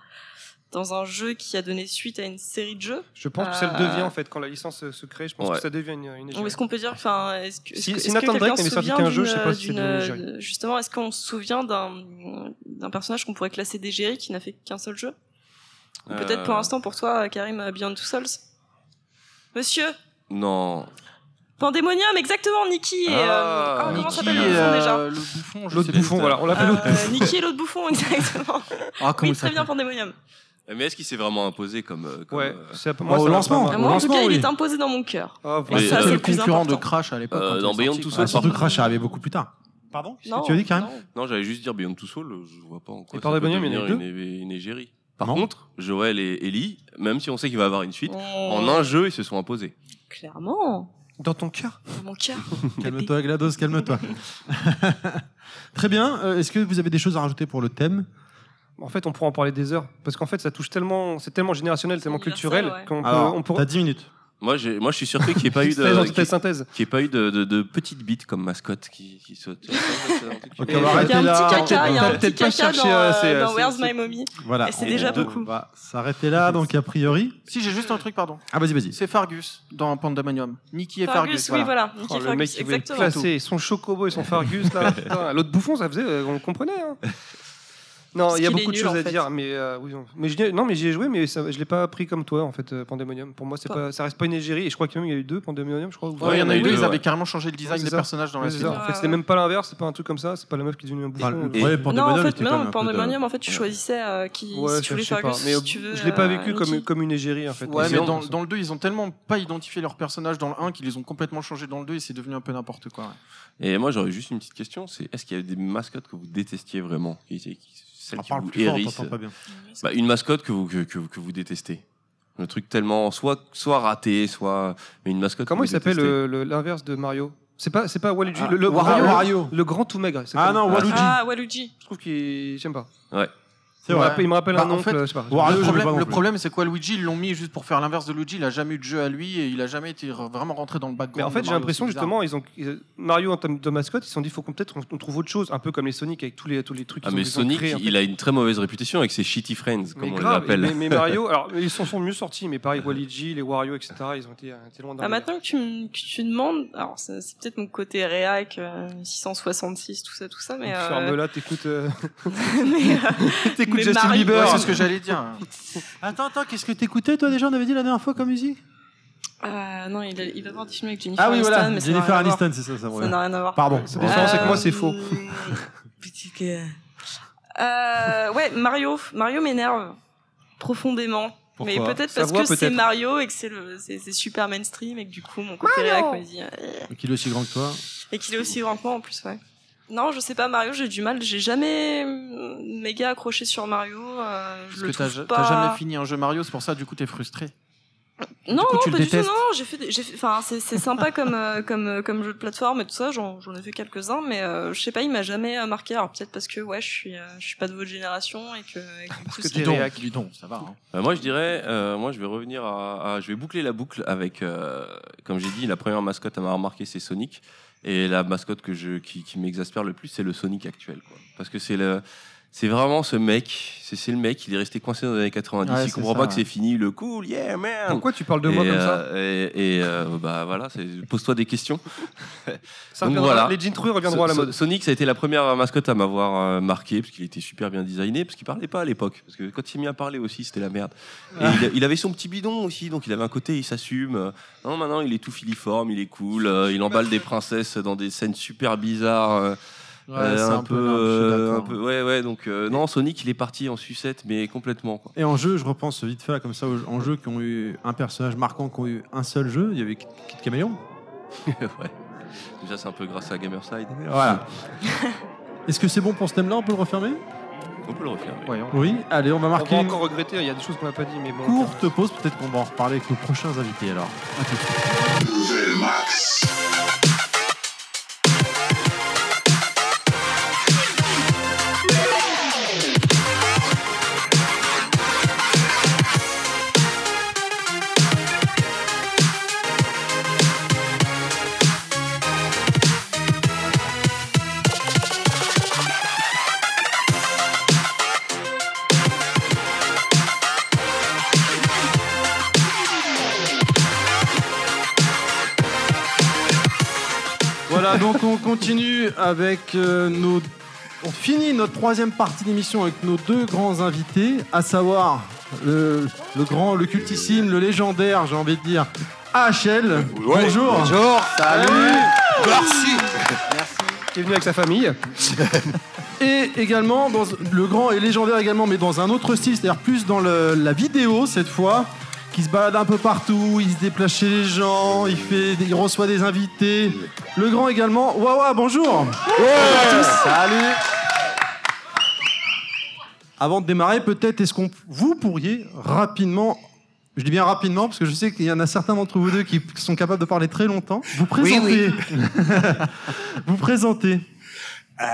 dans un jeu qui a donné suite à une série de jeux Je pense que ça le Euh, devient en fait quand la licence euh, se crée. Je pense Ouais. que ça devient une, une est-ce qu'on peut dire, enfin, est-ce que, est-ce Si- que- si Nathan Drake quelqu'un avait se sorti souvient qu'un jeu, je sais pas si c'est devenu euh. Justement, est-ce qu'on se souvient d'un d'un personnage qu'on pourrait classer d'égérie qui n'a fait qu'un seul jeu? Peut-être pour Euh, l'instant pour toi, Karim, euh, Beyond Two Souls? Monsieur? Non. Pandemonium, exactement, Nikki et. Ah, euh, comment Niki, s'appelle le bouffon déjà? euh, le bouffon, je L'autre bouffon, voilà, on l'appelle l'autre Euh, Niki et l'autre bouffon, exactement. Ah, comment oui, il très bien, s'appelle? Pandemonium. Mais est-ce qu'il s'est vraiment imposé comme. euh, comme, Ouais, euh, c'est pour Au moi, ça m'a lancement. À moi, en tout lancement, cas, il est imposé dans mon cœur. Ah, Mais, voilà. ça, euh, c'est le concurrent important. de Crash à l'époque. Euh, quand dans Beyond Two. Souls, Ah, surtout pardon. Crash est arrivé beaucoup plus tard. Pardon Non, Tu as dit, Karim non. Non, j'allais juste dire Beyond Two Souls, je vois pas en quoi. Et par ça des peut bonhommes, il y en a devenir une, une égérie. Par Non. contre, Joël et Ellie, même si on sait qu'il va y avoir une suite, Oh, en un jeu, ils se sont imposés. Clairement, Dans ton cœur. dans mon cœur. Calme-toi, GLaDOS, calme-toi. Très bien. euh, Est-ce que vous avez des choses à rajouter pour le thème? En fait, on pourra en parler des heures. Parce qu'en fait, ça touche tellement. C'est tellement générationnel, tellement culturel ouais. qu'on peut. Alors, on pourra. t'as 10 minutes. Moi, j'ai- moi, je suis surpris qu'il n'y ait pas eu de, qu'il- synthèse. qu'il y ait pas eu de, de, de petites bites comme mascotte qui, qui. Ok, Et on va il y a arrêter Il y a un là. petit caca, il y a un Peut-être petit pas caca chercher, dans, euh, euh, euh, dans Where's My Mommy. Voilà. Et c'est déjà on beaucoup. va s'arrêter là, donc a priori. Si, j'ai juste un truc, pardon. Ah, vas-y, vas-y. C'est Fargus dans Pandemonium. Nicky et Fargus, Fargus. oui, voilà. Nicky Oh, le Fargus, mec qui voulait exactement. classer son chocobo et son Fargus là. L'autre bouffon, ça faisait, euh, on comprenait. hein. Non, il y a beaucoup de choses à fait. dire, mais euh, oui, non. mais j'y ai- non, mais j'y ai joué, mais ça, je l'ai pas pris comme toi en fait, euh, Pandemonium. Pour moi, c'est Pas. ça reste pas une égérie. Et je crois qu'il y a eu deux Pandemonium, je crois. Ouais, il y en a eu deux, ils ouais. avaient carrément changé le design Ouais, des ça. personnages dans la série. En fait, c'était même pas l'inverse, c'est pas un truc comme ça, c'est pas la meuf qui est devenue un bouffon. Et- Non, en fait, non, de- Pandemonium, en fait, tu choisissais euh, qui, Ouais, si tu voulais je Mais si tu veux. je l'ai pas vécu comme, une égérie en fait. Ouais, mais dans, le 2, ils ont tellement pas identifié leurs personnages dans le 1 qu'ils les ont complètement changés dans le 2 et c'est devenu un peu n'importe quoi. Et moi, j'aurais juste une petite question c'est est-ce qu'il y avait des mascottes que vous détestiez vraiment? Qui, On qui parle vous plus fort, pas bien. Bah, Une mascotte que vous, que, que, que vous détestez. Le truc tellement soit, soit raté, soit. Mais une mascotte. Comment que il s'appelle le- l'inverse de Mario? C'est pas, c'est pas Waluigi, Ah, le, le, Wario, le- Wario. le grand tout maigre. Ah non, Waluigi. Ah, Waluigi. Je trouve qu'il. J'aime pas. C'est Il me vrai. rappelle, il me rappelle Bah, un en oncle, fait, je sais pas. Wario, le problème, le problème, c'est quoi Luigi Ils l'ont mis juste pour faire l'inverse de Luigi. Il a jamais eu de jeu à lui et il a jamais été vraiment rentré dans le background. Mais en fait, j'ai Mario, l'impression justement, ils ont Mario en termes de mascotte, ils se sont dit, faut qu'on peut-être on, trouve autre chose, un peu comme les Sonic avec tous les tous les trucs. Ah, mais Sonic, créés, en fait. il a une très mauvaise réputation avec ses shitty friends, comme Mais on les grave, appelle. mais, mais Mario, alors ils s'en sont mieux sortis, mais pareil, Waluigi, les Wario, etc. Ils ont été, euh, été loin Ah, maintenant que tu, me- que tu demandes, alors c'est peut-être mon côté réac, euh, 666, tout ça, tout ça, mais. euh, euh, euh, t'écoutes Mais Justin Mario- Bieber. Ouais, c'est ce que j'allais dire. Attends, attends, qu'est-ce que t'écoutais toi déjà? On avait dit la dernière fois comme musique? Euh, non, il, a- il va voir des films avec Jennifer Ah oui, Aniston, voilà, mais Jennifer. Aniston, c'est ça, ça. Ça n'a rien à voir. Pardon. C'est pour ça, c'est que moi, c'est faux. Petit que- Euh, ouais, Mario, Mario m'énerve profondément. mais Pourquoi peut-être Sa parce que c'est peut-être. Mario et que c'est le, c'est, c'est super mainstream et que du coup mon côté réac me dit euh, Qu'il est aussi grand que toi. et qu'il est aussi grand que moi en plus, ouais. Non, je sais pas Mario, j'ai du mal, j'ai jamais méga accroché sur Mario. euh, je Parce le que t'as pas. jamais fini un jeu Mario, c'est pour ça, du coup, t'es frustré. Non, coup, non, tu pas du tout. Non, j'ai fait, des- j'ai fait, enfin, c'est, c'est sympa comme, euh, comme, euh, comme jeu de plateforme et tout ça. J'en, j'en ai fait quelques-uns, mais euh, je sais pas, il m'a jamais euh, marqué. Alors peut-être parce que ouais, je suis, euh, je suis pas de votre génération et que, et que coup, que t'es réac. donc, ça va. hein. Bah, moi, je dirais, euh, moi, je vais revenir à, à- je vais boucler la boucle avec, euh, comme j'ai dit, la première mascotte à m'avoir marqué, c'est Sonic, et la mascotte que je, qui, qui m'exaspère le plus, c'est le Sonic actuel, quoi. Parce que c'est le, c'est vraiment ce mec, c'est le mec, il est resté coincé dans les années 90, Ouais, il comprend ça, pas que c'est fini, le cool, yeah man. Pourquoi tu parles de moi comme ça euh, Et, et, euh, bah voilà, pose-toi des questions. Ça donc voilà. Les jeans trués reviendront à la mode. So- Sonic, ça a été la première mascotte à m'avoir euh, marqué, parce qu'il était super bien designé, parce qu'il parlait pas à l'époque. Parce que quand il s'est mis à parler aussi, c'était la merde. Et il, a- il avait son petit bidon aussi, donc il avait un côté, il s'assume. Non, maintenant, il est tout filiforme, il est cool, euh, il emballe des princesses dans des scènes super bizarres. Ouais, euh, c'est un, peu, euh, un peu, ouais, ouais. Donc euh, non, Sonic, il est parti en sucette, mais complètement. Quoi. Et en jeu, je repense vite fait comme ça aux- en jeux qui ont eu un personnage marquant, qui ont eu un seul jeu. Il y avait Kid Caméléon. ouais. Déjà, c'est un peu grâce à Gamerside. Voilà. Est-ce que c'est bon pour ce thème-là? On peut le refermer? On peut le refaire. oui. Ouais, on- Oui. Allez, on va On va marquer encore regretter, il y a des choses qu'on n'a pas dit, mais bon. courte pause. Peut-être qu'on va en reparler avec nos prochains invités alors. À tout de suite. Continue avec euh, nos. On finit notre troisième partie d'émission avec nos deux grands invités, à savoir le, le grand, le cultissime, le légendaire, j'ai envie de dire, AHL. Bonjour. Bonjour, salut. Qui est venu avec sa famille. Et également dans le grand et légendaire également, mais dans un autre style, c'est-à-dire plus dans le- la vidéo cette fois, qui se balade un peu partout, il se déplace chez les gens, il fait, il reçoit des invités. Le grand également. Wawa, bonjour. Bonjour à tous. Salut. Avant de démarrer, peut-être est-ce qu'on vous pourriez rapidement je dis bien rapidement parce que je sais qu'il y en a certains d'entre vous deux qui sont capables de parler très longtemps. Vous présentez. vous présentez. Euh,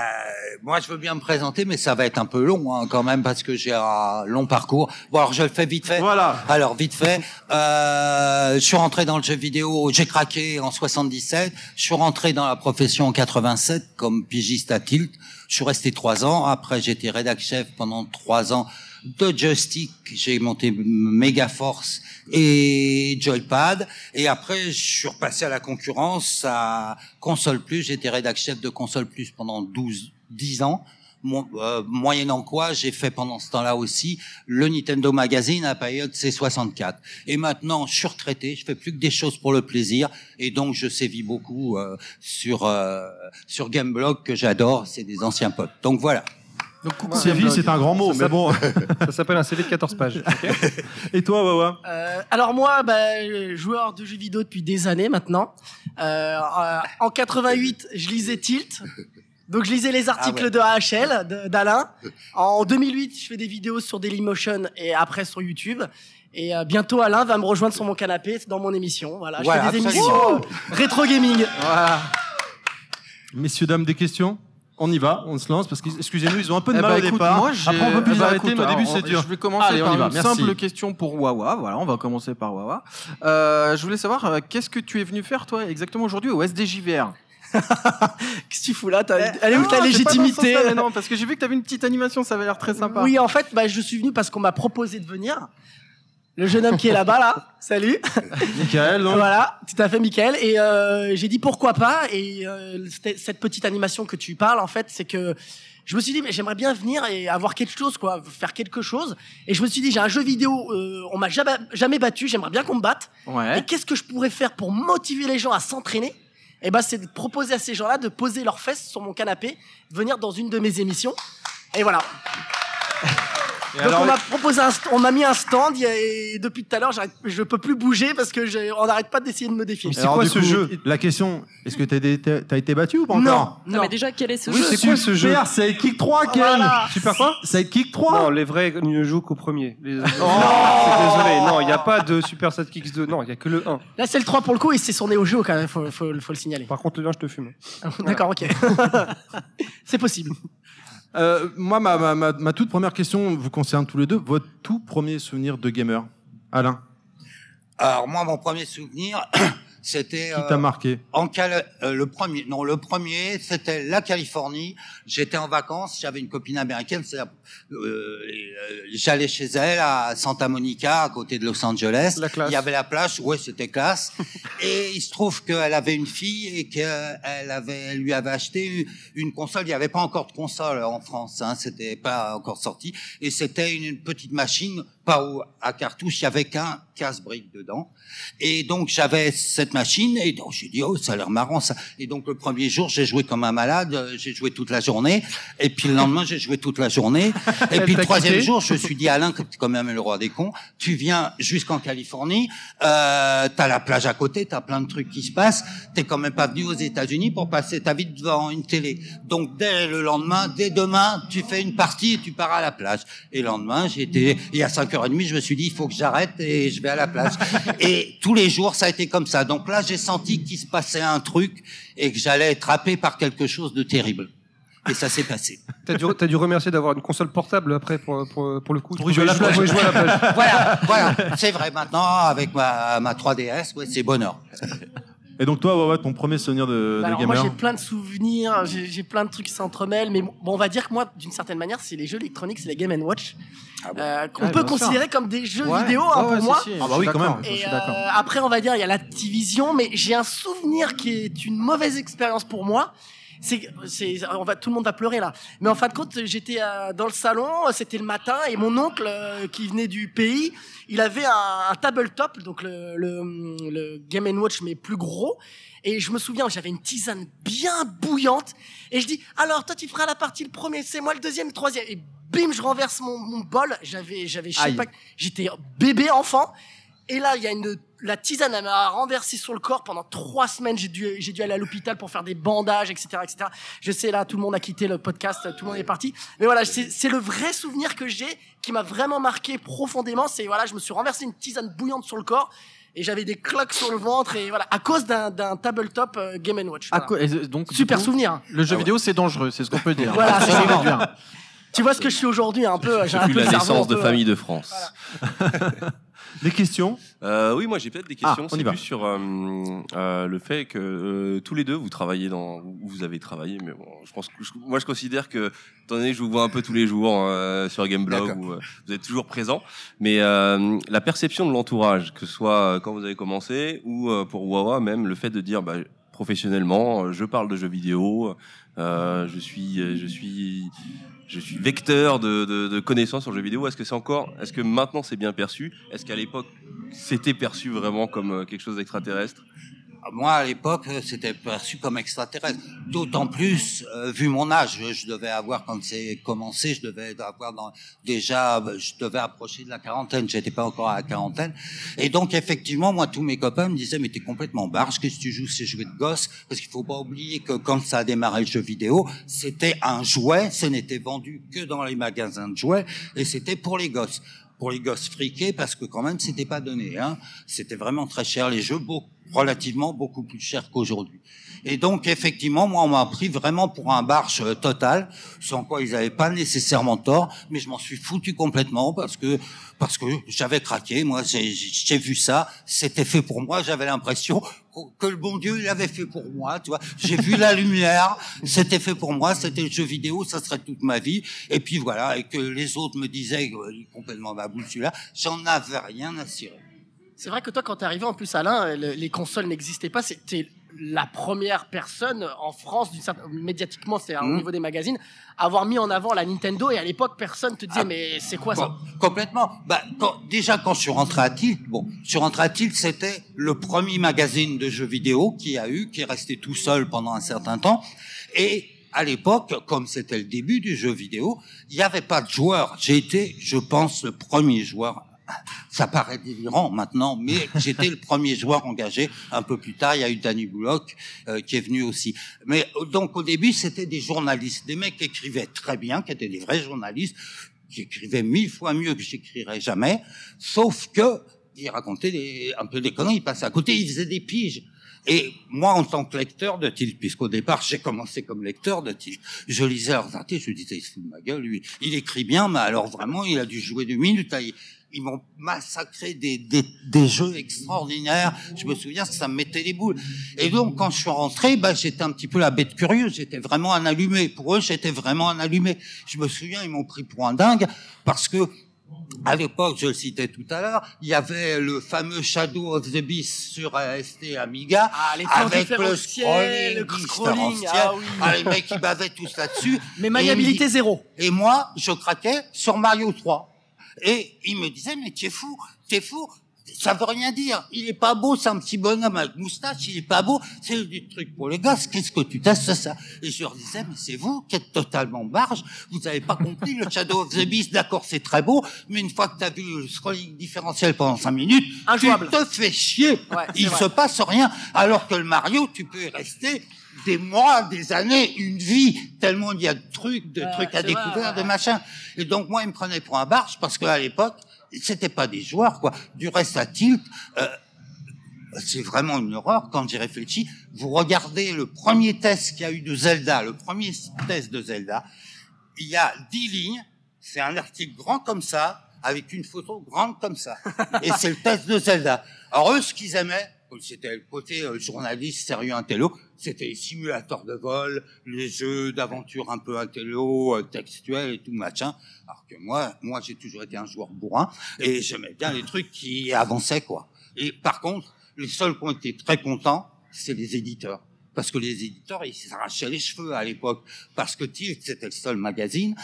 moi, je veux bien me présenter, mais ça va être un peu long hein, quand même parce que j'ai un long parcours. Bon, alors je le fais vite fait. Voilà. Alors vite fait, euh, je suis rentré dans le jeu vidéo, j'ai craqué en 77. Je suis rentré dans la profession en 87 comme pigiste à Tilt. Je suis resté trois ans. Après, j'étais rédac chef pendant trois ans de joystick. J'ai monté Megaforce et Joypad. Et après, je suis repassé à la concurrence à Console Plus. J'étais rédac chef de Console Plus pendant 12, 10 ans. Euh, moyennant quoi, j'ai fait pendant ce temps-là aussi le Nintendo Magazine à la période C64. Et maintenant, je suis retraité, je fais plus que des choses pour le plaisir, et donc je sévis beaucoup euh, sur euh, sur Gameblog que j'adore, c'est des anciens potes. Donc voilà. Donc, coucou, c'est un grand mot, mais bon. Ça s'appelle un CV de 14 pages. Et toi, Wawa Euh, alors moi, bah, joueur de jeux vidéo depuis des années maintenant. Euh, euh, en 88, je lisais Tilt. Donc je lisais les articles ouais. de AHL, d'Alain. En 2008, je fais des vidéos sur Dailymotion et après sur YouTube. Et euh, bientôt, Alain va me rejoindre sur mon canapé dans mon émission. Voilà, je Voilà, fais des absolument. émissions rétro gaming. Messieurs, dames, des questions? On y va, on se lance parce que, excusez-nous, ils ont un peu de Eh mal bah, au écoute, départ. moi, j'ai- Après, on peut plus eh bah, arrêter, écoute, mais au début, c'est dur. Je vais commencer Allez, on par y va, une merci. simple question pour Wawa. Voilà, on va commencer par Wawa. Euh, je voulais savoir, euh, qu'est-ce que tu es venu faire, toi, exactement aujourd'hui au SDJVR Qu'est-ce que tu fous là T'as- Elle est où Non, ta légitimité Non, parce que j'ai vu que tu avais une petite animation, ça avait l'air très sympa. Oui, en fait, bah, je suis venu parce qu'on m'a proposé de venir. Le jeune homme qui est là-bas, là, salut. Michael, donc. Voilà, tout à fait, Michael. Et euh, j'ai dit pourquoi pas. Et euh, cette petite animation que tu parles, en fait, c'est que je me suis dit, mais j'aimerais bien venir et avoir quelque chose, quoi, faire quelque chose. Et je me suis dit, j'ai un jeu vidéo, euh, on m'a jamais, jamais battu, j'aimerais bien qu'on me batte. Ouais. Et qu'est-ce que je pourrais faire pour motiver les gens à s'entraîner? Eh ben, c'est de proposer à ces gens-là de poser leurs fesses sur mon canapé, de venir dans une de mes émissions. Et voilà. Et Donc alors, on m'a proposé, un on m'a mis un stand y et depuis tout à l'heure, je peux plus bouger parce que j'ai- on n'arrête pas d'essayer de me défier. C'est quoi ce coup, jeu La question, est-ce que t'as été, battu ou pas Non, encore Non, mais déjà, quel est ce Oui, jeu c'est quoi ce jeu Super, Sidekick 3, Ken Voilà. Super quoi Sidekick 3 Non, les vrais ne jouent qu'au premier. Les... Oh. C'est désolé, non, il n'y a pas de Super Sidekicks 2. Non, il n'y a que le 1. Là, c'est le 3 pour le coup et c'est son Neo Geo quand même, faut, faut, faut le signaler. Par contre, le 1, je te fume. D'accord, ok. c'est possible. Euh, moi, ma, ma, ma, ma toute première question vous concerne tous les deux. Votre tout premier souvenir de gamer Alain, Alors moi, mon premier souvenir, c'était qui euh, t'a marqué en Cali- euh, le premier. Non, le premier, c'était la Californie. J'étais en vacances, j'avais une copine américaine. euh, euh, J'allais chez elle à Santa Monica, à côté de Los Angeles. La classe. Il y avait la plage, ouais, c'était classe. et il se trouve qu'elle avait une fille et qu'elle avait, elle lui avait acheté une console. Il n'y avait pas encore de console en France, hein, c'était pas encore sorti. Et c'était une, petite machine, pas au- à cartouche, il y avait qu'un casse-brique dedans. Et donc j'avais cette machine et donc j'ai dit oh ça a l'air marrant ça. Et donc le premier jour j'ai joué comme un malade, euh, j'ai joué toute la journée. Et puis le lendemain j'ai joué toute la journée. Et puis le troisième jour je me suis dit Alain que quand même le roi des cons, tu viens jusqu'en Californie, euh, t'as la plage à côté, t'as plein de trucs qui se passent. T'es quand même pas venu aux États-Unis pour passer ta vie devant une télé. Donc dès le lendemain, dès demain, tu fais une partie et tu pars à la plage. Et le lendemain, j'étais et à 5h30, je me suis dit il faut que j'arrête et je vais à la plage. et tous les jours, ça a été comme ça. Donc là, j'ai senti qu'il se passait un truc et que j'allais être happé par quelque chose de terrible. Et ça s'est passé. T'as dû, t'as dû remercier d'avoir une console portable après pour, pour, pour le coup. Pour jouer à la plage. Jouer à la plage. voilà, voilà. C'est vrai. Maintenant, avec ma, ma 3DS, ouais, c'est bonheur. Et donc toi, ton premier souvenir de, Bah de alors moi j'ai plein de souvenirs, j'ai plein de trucs qui s'entremêlent, mais bon, on va dire que moi d'une certaine manière c'est les jeux électroniques, c'est les Game Watch, euh, qu'on Ouais, peut considérer comme des jeux Ouais, vidéo hein, pour ouais, moi. si, si, Ah bah oui, quand même. je Et suis euh, d'accord. après on va dire il y a l'Activision, mais j'ai un souvenir qui est une mauvaise expérience pour moi. C'est, c'est, on va, tout le monde va pleurer là. Mais en fin de compte, j'étais euh, dans le salon, c'était le matin, et mon oncle euh, qui venait du pays, il avait un, un tabletop, donc le, le, le Game Watch mais plus gros. Et je me souviens, j'avais une tisane bien bouillante, et je dis, alors toi tu feras la partie le premier, c'est moi le deuxième, le troisième. Et bim, je renverse mon, mon bol. J'avais, j'avais, je sais pas, j'étais bébé enfant. Et là, il y a une, la tisane, elle m'a renversé sur le corps pendant trois semaines. J'ai dû, j'ai dû aller à l'hôpital pour faire des bandages, etc., etc. Je sais, là, tout le monde a quitté le podcast, tout le monde est parti. Mais voilà, c'est, c'est le vrai souvenir que j'ai qui m'a vraiment marqué profondément. C'est, voilà, je me suis renversé une tisane bouillante sur le corps et j'avais des cloques sur le ventre et voilà, à cause d'un, d'un tabletop euh, Game Watch. Voilà. donc, Super coup, souvenir. Le jeu vidéo, c'est dangereux, c'est ce qu'on peut dire. Voilà. Tu vois ce que je suis aujourd'hui, un peu, j'ai un peu la naissance de famille de France. Des questions? Euh, oui, moi j'ai peut-être des questions. Ah, on y c'est va. plus sur euh, euh, le fait que euh, tous les deux vous travaillez dans, vous avez travaillé, mais bon, je pense que je- moi je considère que, étant donné que je vous vois un peu tous les jours euh, sur Gameblog, où euh, vous êtes toujours présent, mais euh, la perception de l'entourage, que ce soit euh, quand vous avez commencé ou euh, pour Wawa même, le fait de dire bah, professionnellement, je parle de jeux vidéo, euh, je suis, je suis je suis vecteur de, de, de connaissances sur le jeu vidéo. Est-ce que c'est encore, est-ce que maintenant c'est bien perçu? Est-ce qu'à l'époque c'était perçu vraiment comme euh, quelque chose d'extraterrestre? Moi, à l'époque, c'était perçu comme extraterrestre. D'autant plus, euh, vu mon âge, je, devais avoir, quand c'est commencé, je devais avoir dans, déjà, je devais approcher de la quarantaine, j'étais pas encore à la quarantaine. Et donc, effectivement, moi, tous mes copains me disaient, mais t'es complètement barge, qu'est-ce que tu joues ces jouets de gosse? Parce qu'il faut pas oublier que quand ça a démarré le jeu vidéo, c'était un jouet, ce n'était vendu que dans les magasins de jouets, et c'était pour les gosses pour les gosses friqués parce que quand même c'était pas donné hein. C'était vraiment très cher les jeux beaucoup relativement beaucoup plus cher qu'aujourd'hui. Et donc effectivement moi on m'a pris vraiment pour un barge euh, total sans quoi ils avaient pas nécessairement tort mais je m'en suis foutu complètement parce que parce que j'avais craqué. Moi j'ai vu ça. C'était fait pour moi. J'avais l'impression que le bon Dieu il avait fait pour moi tu vois. J'ai vu la lumière. C'était fait pour moi. C'était le jeu vidéo. Ça serait toute ma vie. Et puis voilà. Et que les autres me disaient euh, complètement ma boule celui-là. J'en avais rien à cirer. C'est vrai que toi, quand t'es arrivé, en plus, Alain, le- les consoles n'existaient pas. C'était la première personne en France, certaine- médiatiquement, c'est au Mhm. niveau des magazines, à avoir mis en avant la Nintendo. Et à l'époque, personne te disait, Ah. mais c'est quoi ça complètement. Bah, quand- déjà, quand je suis rentré à Tilt, bon, suis rentré à Tilt, c'était le premier magazine de jeux vidéo qui a eu, qui est resté tout seul pendant un certain temps. Et à l'époque, comme c'était le début du jeu vidéo, il n'y avait pas de joueurs. J'ai été, je pense, le premier joueur. Ça paraît délirant maintenant, mais j'étais le premier joueur engagé. Un peu plus tard, il y a eu Danny Bullock euh, qui est venu aussi. Mais euh, donc au début, c'était des journalistes, des mecs qui écrivaient très bien, qui étaient des vrais journalistes, qui écrivaient mille fois mieux que j'écrirais jamais, sauf que ils racontaient des, un peu des conneries, ils passaient à côté, ils faisaient des piges. Et moi, en tant que lecteur de Tilt, puisqu'au départ, j'ai commencé comme lecteur de Tilt, je lisais leurs articles, je disais, il se fout de ma gueule, lui. Il écrit bien, mais alors vraiment, il a dû jouer deux minutes. Ils, ils m'ont massacré des, des, des jeux extraordinaires. Je me souviens, ça me mettait les boules. Et donc, quand je suis rentré, bah, j'étais un petit peu la bête curieuse. J'étais vraiment un allumé. Pour eux, j'étais vraiment un allumé. Je me souviens, ils m'ont pris pour un dingue parce que à l'époque, je le citais tout à l'heure, il y avait le fameux Shadow of the Beast sur AST Amiga, Ah, les avec le différentiels, le scrolling scrolling, ah oui. Ah, les mecs, ils bavaient tous là-dessus. Mais Et maniabilité ils- zéro. Et moi, je craquais sur Mario 3. Et ils me disaient, mais t'es fou, t'es fou. Ça veut rien dire. Il est pas beau, c'est un petit bonhomme avec moustache, il est pas beau. C'est du truc pour les gosses. Qu'est-ce que tu testes ça? Et je leur disais, mais c'est vous qui êtes totalement barge. Vous avez pas compris le Shadow of the Beast. D'accord, c'est très beau. Mais une fois que t'as vu le scrolling différentiel pendant cinq minutes, Injouable. tu te fais chier. Ouais, il vrai. se passe rien. Alors que le Mario, tu peux y rester des mois, des années, une vie, tellement il y a de trucs, de Ouais, trucs à vrai, découvrir, ouais. de machin. Et donc moi, il me prenait pour un barge parce qu'à l'époque, c'était pas des joueurs, quoi. Du reste à tilt, euh, c'est vraiment une horreur quand j'y réfléchis. Vous regardez le premier test qu'il y a eu de Zelda, le premier test de Zelda, il y a dix lignes, c'est un article grand comme ça, avec une photo grande comme ça. Et c'est le test de Zelda. Alors eux, ce qu'ils aimaient, c'était le côté euh, journaliste sérieux intello, c'était les simulateurs de vol, les jeux d'aventure un peu intello, euh, textuels et tout machin. Alors que moi, moi j'ai toujours été un joueur bourrin et j'aimais bien les trucs qui avançaient quoi. Et par contre, les seuls qui ont été très contents, c'est les éditeurs. parce que les éditeurs, ils s'arrachaient les cheveux à l'époque, parce que Tilt, c'était le seul magazine.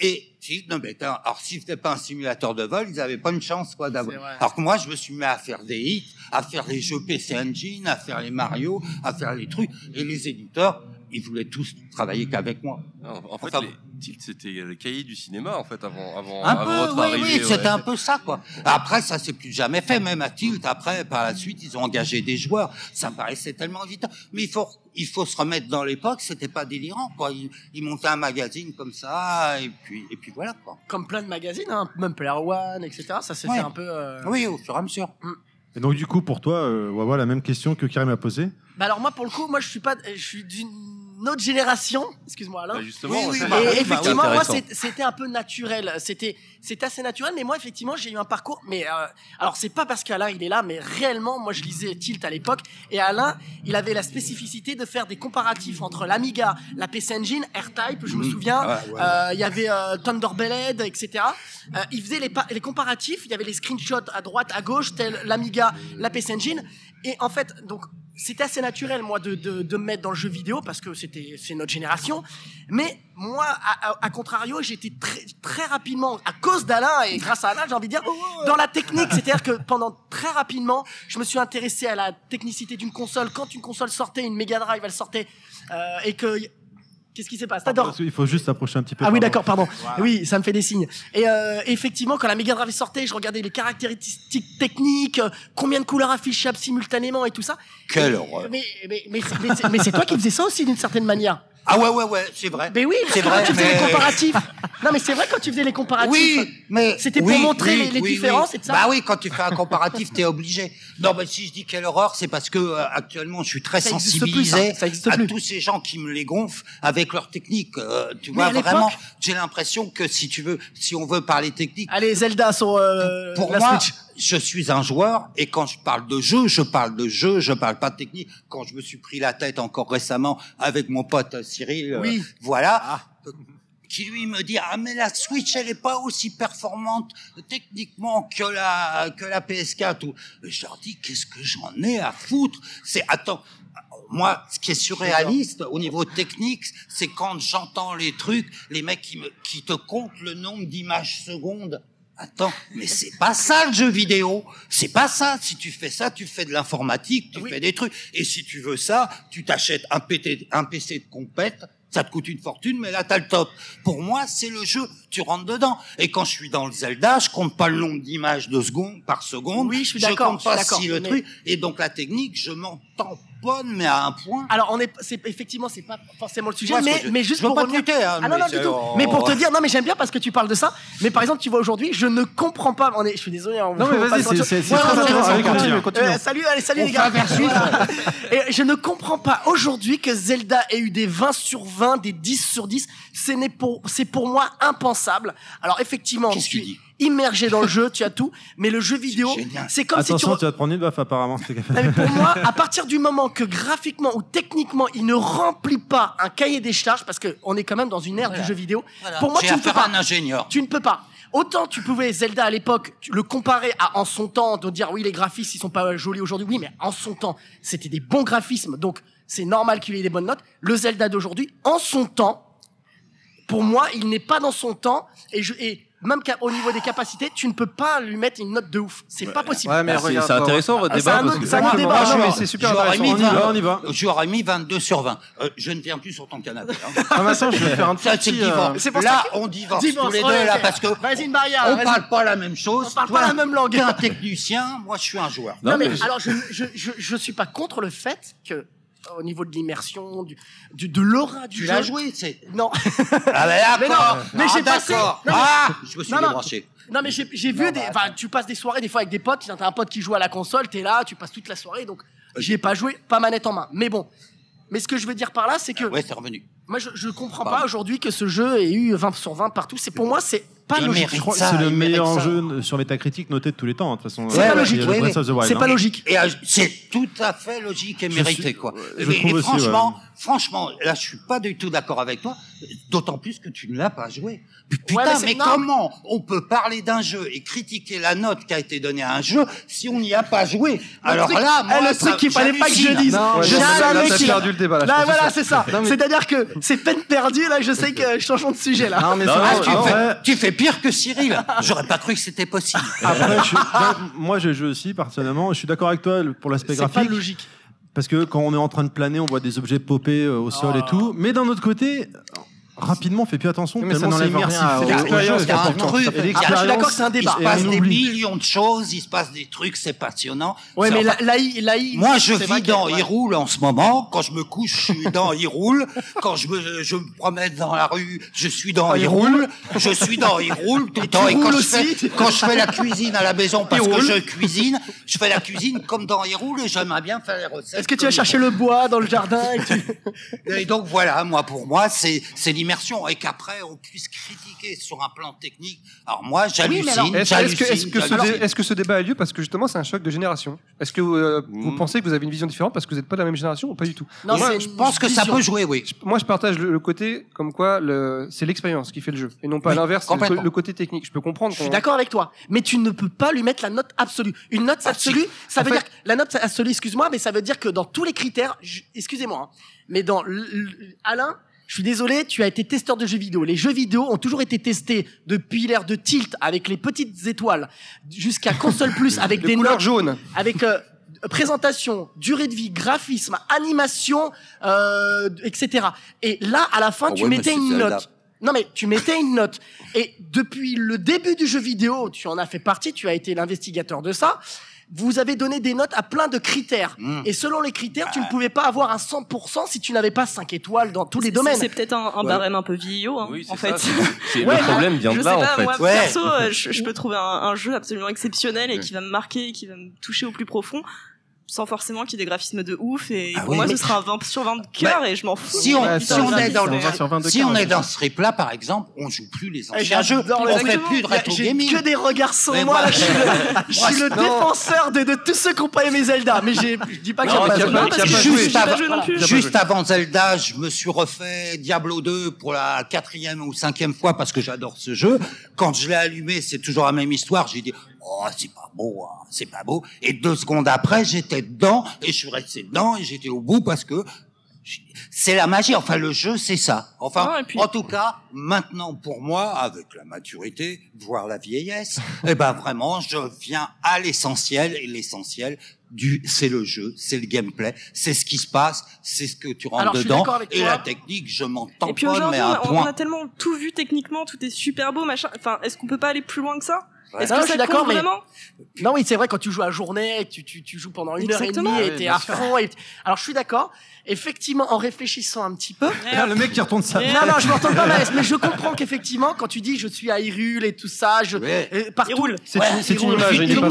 Et Tilt ne mettait, alors s'ils faisaient pas un simulateur de vol, ils n'avaient pas une chance, quoi, d'avoir. Alors que moi, je me suis mis à faire des hits, à faire les jeux PC Engine, à faire les Mario, à faire les trucs. Et les éditeurs, ils voulaient tous travailler qu'avec moi. En, en fait, Enfin, les Tilt, c'était le cahier du cinéma, en fait, avant, avant, Un avant peu, votre oui, arrivée. oui, c'était ouais. un peu ça, quoi. Après, ça s'est plus jamais fait, même à Tilt. Après, par la suite, ils ont engagé des joueurs. Ça me paraissait tellement évident. Mais il faut, il faut se remettre dans l'époque. C'était pas délirant, quoi. Ils, ils montaient un magazine comme ça, et puis, et puis voilà, quoi. Comme plein de magazines, hein, même Player One, etc. Ça s'est Ouais. fait un peu. euh, Oui, au fur et à mesure. Et donc, du coup, pour toi, euh, on va voir la même question que Karim a posée? Bah alors moi pour le coup, moi je suis pas, je suis d'une autre génération. Excuse-moi Alain. Bah, justement, Oui, oui, bah Et bah effectivement, moi, c'était un peu naturel. C'était, c'était assez naturel. Mais moi, effectivement, j'ai eu un parcours. Mais euh, alors, c'est pas parce qu'Alain il est là, mais réellement, moi, je lisais Tilt à l'époque. Et Alain, il avait la spécificité de faire des comparatifs entre l'Amiga, la PC Engine, R-Type, je me Mhm. souviens. Ah, ouais, ouais. Euh, Il y avait euh, Thunderbelled, etc. Euh, il faisait les, les comparatifs. Il y avait les screenshots à droite, à gauche, tel l'Amiga, la PC Engine. Et en fait, donc, c'était assez naturel, moi, de, de, de me mettre dans le jeu vidéo parce que c'était, c'est notre génération. Mais moi, à, à- à contrario, j'étais très, très rapidement, à cause d'Alain et grâce à Alain, j'ai envie de dire, dans la technique. C'est-à-dire que pendant très rapidement, je me suis intéressé à la technicité d'une console. Quand une console sortait, une Mega Drive, elle sortait, euh, et que, qu'est-ce qui se passe? T'adores? Il faut juste s'approcher un petit peu. Ah oui, d'accord, pardon. Oui, ça me fait des signes. Et euh, effectivement, quand la Mega Drive sortait, je regardais les caractéristiques techniques, euh, combien de couleurs affichables simultanément et tout ça. Quelle horreur. Mais, mais, mais, mais c'est toi qui faisais ça aussi d'une certaine manière. Ah ouais, ouais, ouais, c'est vrai. Mais oui, c'est quand vrai. tu faisais mais- les comparatifs. Non, mais c'est vrai quand tu faisais les comparatifs. Oui, mais C'était pour oui, montrer oui, les- différences et tout ça. Bah oui, quand tu fais un comparatif, t'es obligé. Non, mais si je dis quelle horreur, c'est parce que euh, actuellement, je suis très Ça plus, sensibilisé ça. Ça existe à plus. tous ces gens qui me les gonflent avec leur technique. Euh, tu Mais vois vraiment, j'ai l'impression que si tu veux, si on veut parler technique, Allez, Zelda sur euh, pour la moi, Switch. Je suis un joueur et quand je parle de jeu, je parle de jeu, je parle pas de technique. Quand je me suis pris la tête encore récemment avec mon pote euh, Cyril, euh, Oui. voilà, euh, qui lui me dit ah mais la Switch elle est pas aussi performante techniquement que la que la PS4 ou Et je leur dis qu'est-ce que j'en ai à foutre? C'est attends moi, ce qui est surréaliste au niveau technique, c'est quand j'entends les trucs, les mecs qui, me, qui te comptent le nombre d'images secondes. Attends, mais c'est pas ça le jeu vidéo. C'est pas ça. Si tu fais ça, tu fais de l'informatique, tu Oui. fais des trucs. Et si tu veux ça, tu t'achètes un, PT un PC de compète. Ça te coûte une fortune, mais là, t'as le top. Pour moi, c'est le jeu. Tu rentres dedans. Et quand je suis dans le Zelda, je compte pas le nombre d'images de secondes par seconde. Oui, je suis d'accord, compte je suis pas si le mais- truc. Et donc, la technique, je m'en tamponne, mais à un point. Alors, on est, c'est effectivement, c'est pas forcément le sujet, mais, je- mais juste je veux pour pas revenir. te lutter, hein, ah non, mais non, c'est- du tout. oh. Mais pour te dire, non, mais j'aime bien parce que tu parles de ça. Mais par exemple, tu vois aujourd'hui, je ne comprends pas. On est, je suis désolé. hein, on- Non, mais vas-y, c'est- c'est c'est Ouais, très intéressant. continue. Euh, salut, allez, salut On les gars. Et je ne comprends pas aujourd'hui que Zelda ait eu des 20 sur 20, des 10 sur 10. Ce n'est pour, c'est pour moi impensable. Alors effectivement, Qu'est-ce immergé dans le jeu, tu as tout. Mais le jeu vidéo, c'est comme si tu Attention, re- tu vas te prendre une baffe apparemment. non, mais pour moi, à partir du moment que graphiquement ou techniquement, il ne remplit pas un cahier des charges, parce qu'on est quand même dans une ère du jeu vidéo, Voilà. pour moi, tu ne peux pas. un ingénieur. Tu ne peux pas. Autant tu pouvais Zelda à l'époque le comparer à en son temps, de dire oui les graphismes ils sont pas jolis aujourd'hui, oui mais en son temps c'était des bons graphismes donc c'est normal qu'il ait des bonnes notes. Le Zelda d'aujourd'hui en son temps, pour moi il n'est pas dans son temps et je et même qu'à- au niveau des capacités tu ne peux pas lui mettre une note de ouf, c'est pas possible. Ouais, mais Ah, c'est intéressant votre Ah, c'est débat un c'est un autre débat. Non, Non, mais c'est super J'aurais intéressant. mis On y va, 20. on y va. J'aurais mis 22 sur 20. Euh, je ne viens plus sur ton canapé. hein. Ah, Vincent, je vais faire un petit. euh, pour là, ça que- on divorce, Divorce, tous les ouais, deux, là, parce que Vas-y une barrière. on parle pas la même chose. On parle pas la même langue. T'es un technicien, moi, je suis un joueur. Non, mais, alors je, je, je, je suis pas contre le fait que au niveau de l'immersion, du, du, de l'aura du Tu jeu. l'as joué, c'est. Non, Ah, Mais non, d'accord. mais Ah, j'ai passé- non, mais- Ah, je me suis Non, débranché. non mais j'ai j'ai vu Non, des. bah, tu passes des soirées des fois avec des potes. T'as un pote qui joue à la console, t'es là, tu passes toute la soirée, donc j'y ai pas joué, pas manette en main. Mais bon. Mais ce que je veux dire par là, c'est que Ouais, c'est revenu. moi je, je comprends Pardon. pas aujourd'hui que ce jeu ait eu 20 sur 20 partout. C'est pour moi c'est pas logique. mérite Je crois que ça, c'est le meilleur jeu sur Metacritic noté de tous les temps, hein, de toute façon. C'est pas logique, le C'est pas logique. Et euh, c'est tout à fait logique et mérité, suis- quoi. je et, trouve et aussi, franchement, ouais. franchement, là, je suis pas du tout d'accord avec toi. D'autant plus que tu ne l'as pas joué. Putain, Ouais, mais comment on peut parler d'un jeu et critiquer la note qui a été donnée à un jeu si on n'y a pas joué? Alors là, moi, eh, le ça- truc qu'il fallait pas que je dise. Non, je savais qu'il- perdu le débat, là, voilà, c'est ça. C'est-à-dire que c'est peine perdue. Là, je sais que changeons de sujet là. Ah, tu fais pire que Cyril. J'aurais pas cru que c'était possible. Après, je suis- moi, je joue aussi, personnellement. Je suis d'accord avec toi pour l'aspect C'est pas graphique. logique. Parce que quand on est en train de planer, on voit des objets popper euh, au sol Oh. et tout. Mais d'un autre côté, rapidement, on fait plus attention. Mais ça tellement c'est immersif. rien C'est l'expérience qui est importante. Il. Ah, je suis d'accord que c'est un Il débat. se Et passe des millions de choses, il se passe des trucs, c'est passionnant. Ouais, mais l'AI, l'AI. Moi, je vis dans. Hyrule en ce moment. Quand je me couche, je suis dans Hyrule. Quand je me, je me promène dans la rue, je suis dans Hyrule. Je suis dans Hyrule tout le temps. Et quand je, fais, aussi. quand je fais la cuisine à la maison, parce que je cuisine, je fais la cuisine comme dans Hyrule et j'aimerais bien faire les recettes. Est-ce que tu vas comme- chercher le bois dans le jardin Et donc voilà, moi pour moi, c'est c'est Et qu'après, on puisse critiquer sur un plan technique. Alors moi, j'hallucine, alors, Est-ce est-ce que, est-ce j'hallucine, que, ce que débat a lieu parce que justement c'est un choc de génération? Est-ce que euh, vous Mm. pensez que vous avez une vision différente parce que vous n'êtes pas de la même génération ou pas du tout? Non, Moi, je pense que ça peut jouer, oui. Moi je partage le, le côté comme quoi le, c'est l'expérience qui fait le jeu et non pas Oui, l'inverse, le, complètement. le côté technique. Je peux comprendre. Je suis d'accord avec toi, mais tu ne peux pas lui mettre la note absolue. Une note Ah, absolue, ça En veut fait- dire que la note absolue, excuse-moi, mais ça veut dire que dans tous les critères, excusez-moi, hein, mais dans Alain, je suis désolé, tu as été testeur de jeux vidéo. Les jeux vidéo ont toujours été testés depuis l'ère de Tilt avec les petites étoiles jusqu'à console plus avec des couleurs notes, jaunes. avec euh, présentation, durée de vie, graphisme, animation, euh, etc. Et là, à la fin, Oh tu ouais, mettais une note. Non mais tu mettais une note. Et depuis le début du jeu vidéo, tu en as fait partie, tu as été l'investigateur de ça. Vous avez donné des notes à plein de critères. Mm. Et selon les critères, tu ne pouvais pas avoir un 100% si tu n'avais pas 5 étoiles dans tous les domaines. C'est peut-être un, un Ouais. barème un peu vieillot, hein, Oui, c'est en ça, fait. Ouais, le problème vient je de sais là, en fait. moi Ouais. perso, euh, je, je peux trouver un, un jeu absolument exceptionnel et qui va me marquer, qui va me toucher au plus profond, sans forcément qu'il y ait des graphismes de ouf. Et Ah pour oui, moi, mais- ce sera un 20 sur 20 de cœur et je m'en fous. Si on, Ouais, si on est dans le, ça, sur 22 si on est dans ce trip-là, par exemple, on joue plus les Eh, anciens jeux. On les- fait plus de rétro gaming. que des regards Mais moi. là, je suis le, je suis le défenseur de, de tous ceux qui n'ont pas aimé Zelda. Mais j'ai- je dis pas qu'il y a pas- Non, parce que suis pas Juste joué non plus. Juste avant Zelda, je me suis refait Diablo 2 pour la quatrième ou cinquième fois parce que j'adore ce jeu. Quand je l'ai allumé, c'est toujours la même histoire. J'ai dit, oh, c'est pas beau, hein, c'est pas beau. Et deux secondes après, j'étais dedans et je suis resté dedans et j'étais au bout parce que c'est la magie. Enfin, le jeu, c'est ça. Enfin, puis- en tout cas, maintenant, pour moi, avec la maturité, voire la vieillesse, eh ben, vraiment, je viens à l'essentiel et l'essentiel, du, c'est le jeu, c'est le gameplay, c'est ce qui se passe, c'est ce que tu rentres Alors, dedans. Et la technique, je m'en tamponne, mais à un on, on a point. tellement tout vu techniquement, tout est super beau, machin. Enfin, est-ce qu'on peut pas aller plus loin que ça? Est-ce Non, je suis d'accord, mais- Non, oui, c'est vrai, quand tu joues à journée, tu, tu, tu joues pendant une Exactement. heure et demie et t'es à fond. Et... Alors, je suis d'accord. Effectivement, en réfléchissant un petit peu. Ah, le mec qui retourne sa Non, non, je retourne pas mal, mais je comprends qu'effectivement, quand tu dis je suis à Hyrule et tout ça, je, Ouais. et partout. C'est Ouais, une- c'est une image, il pas.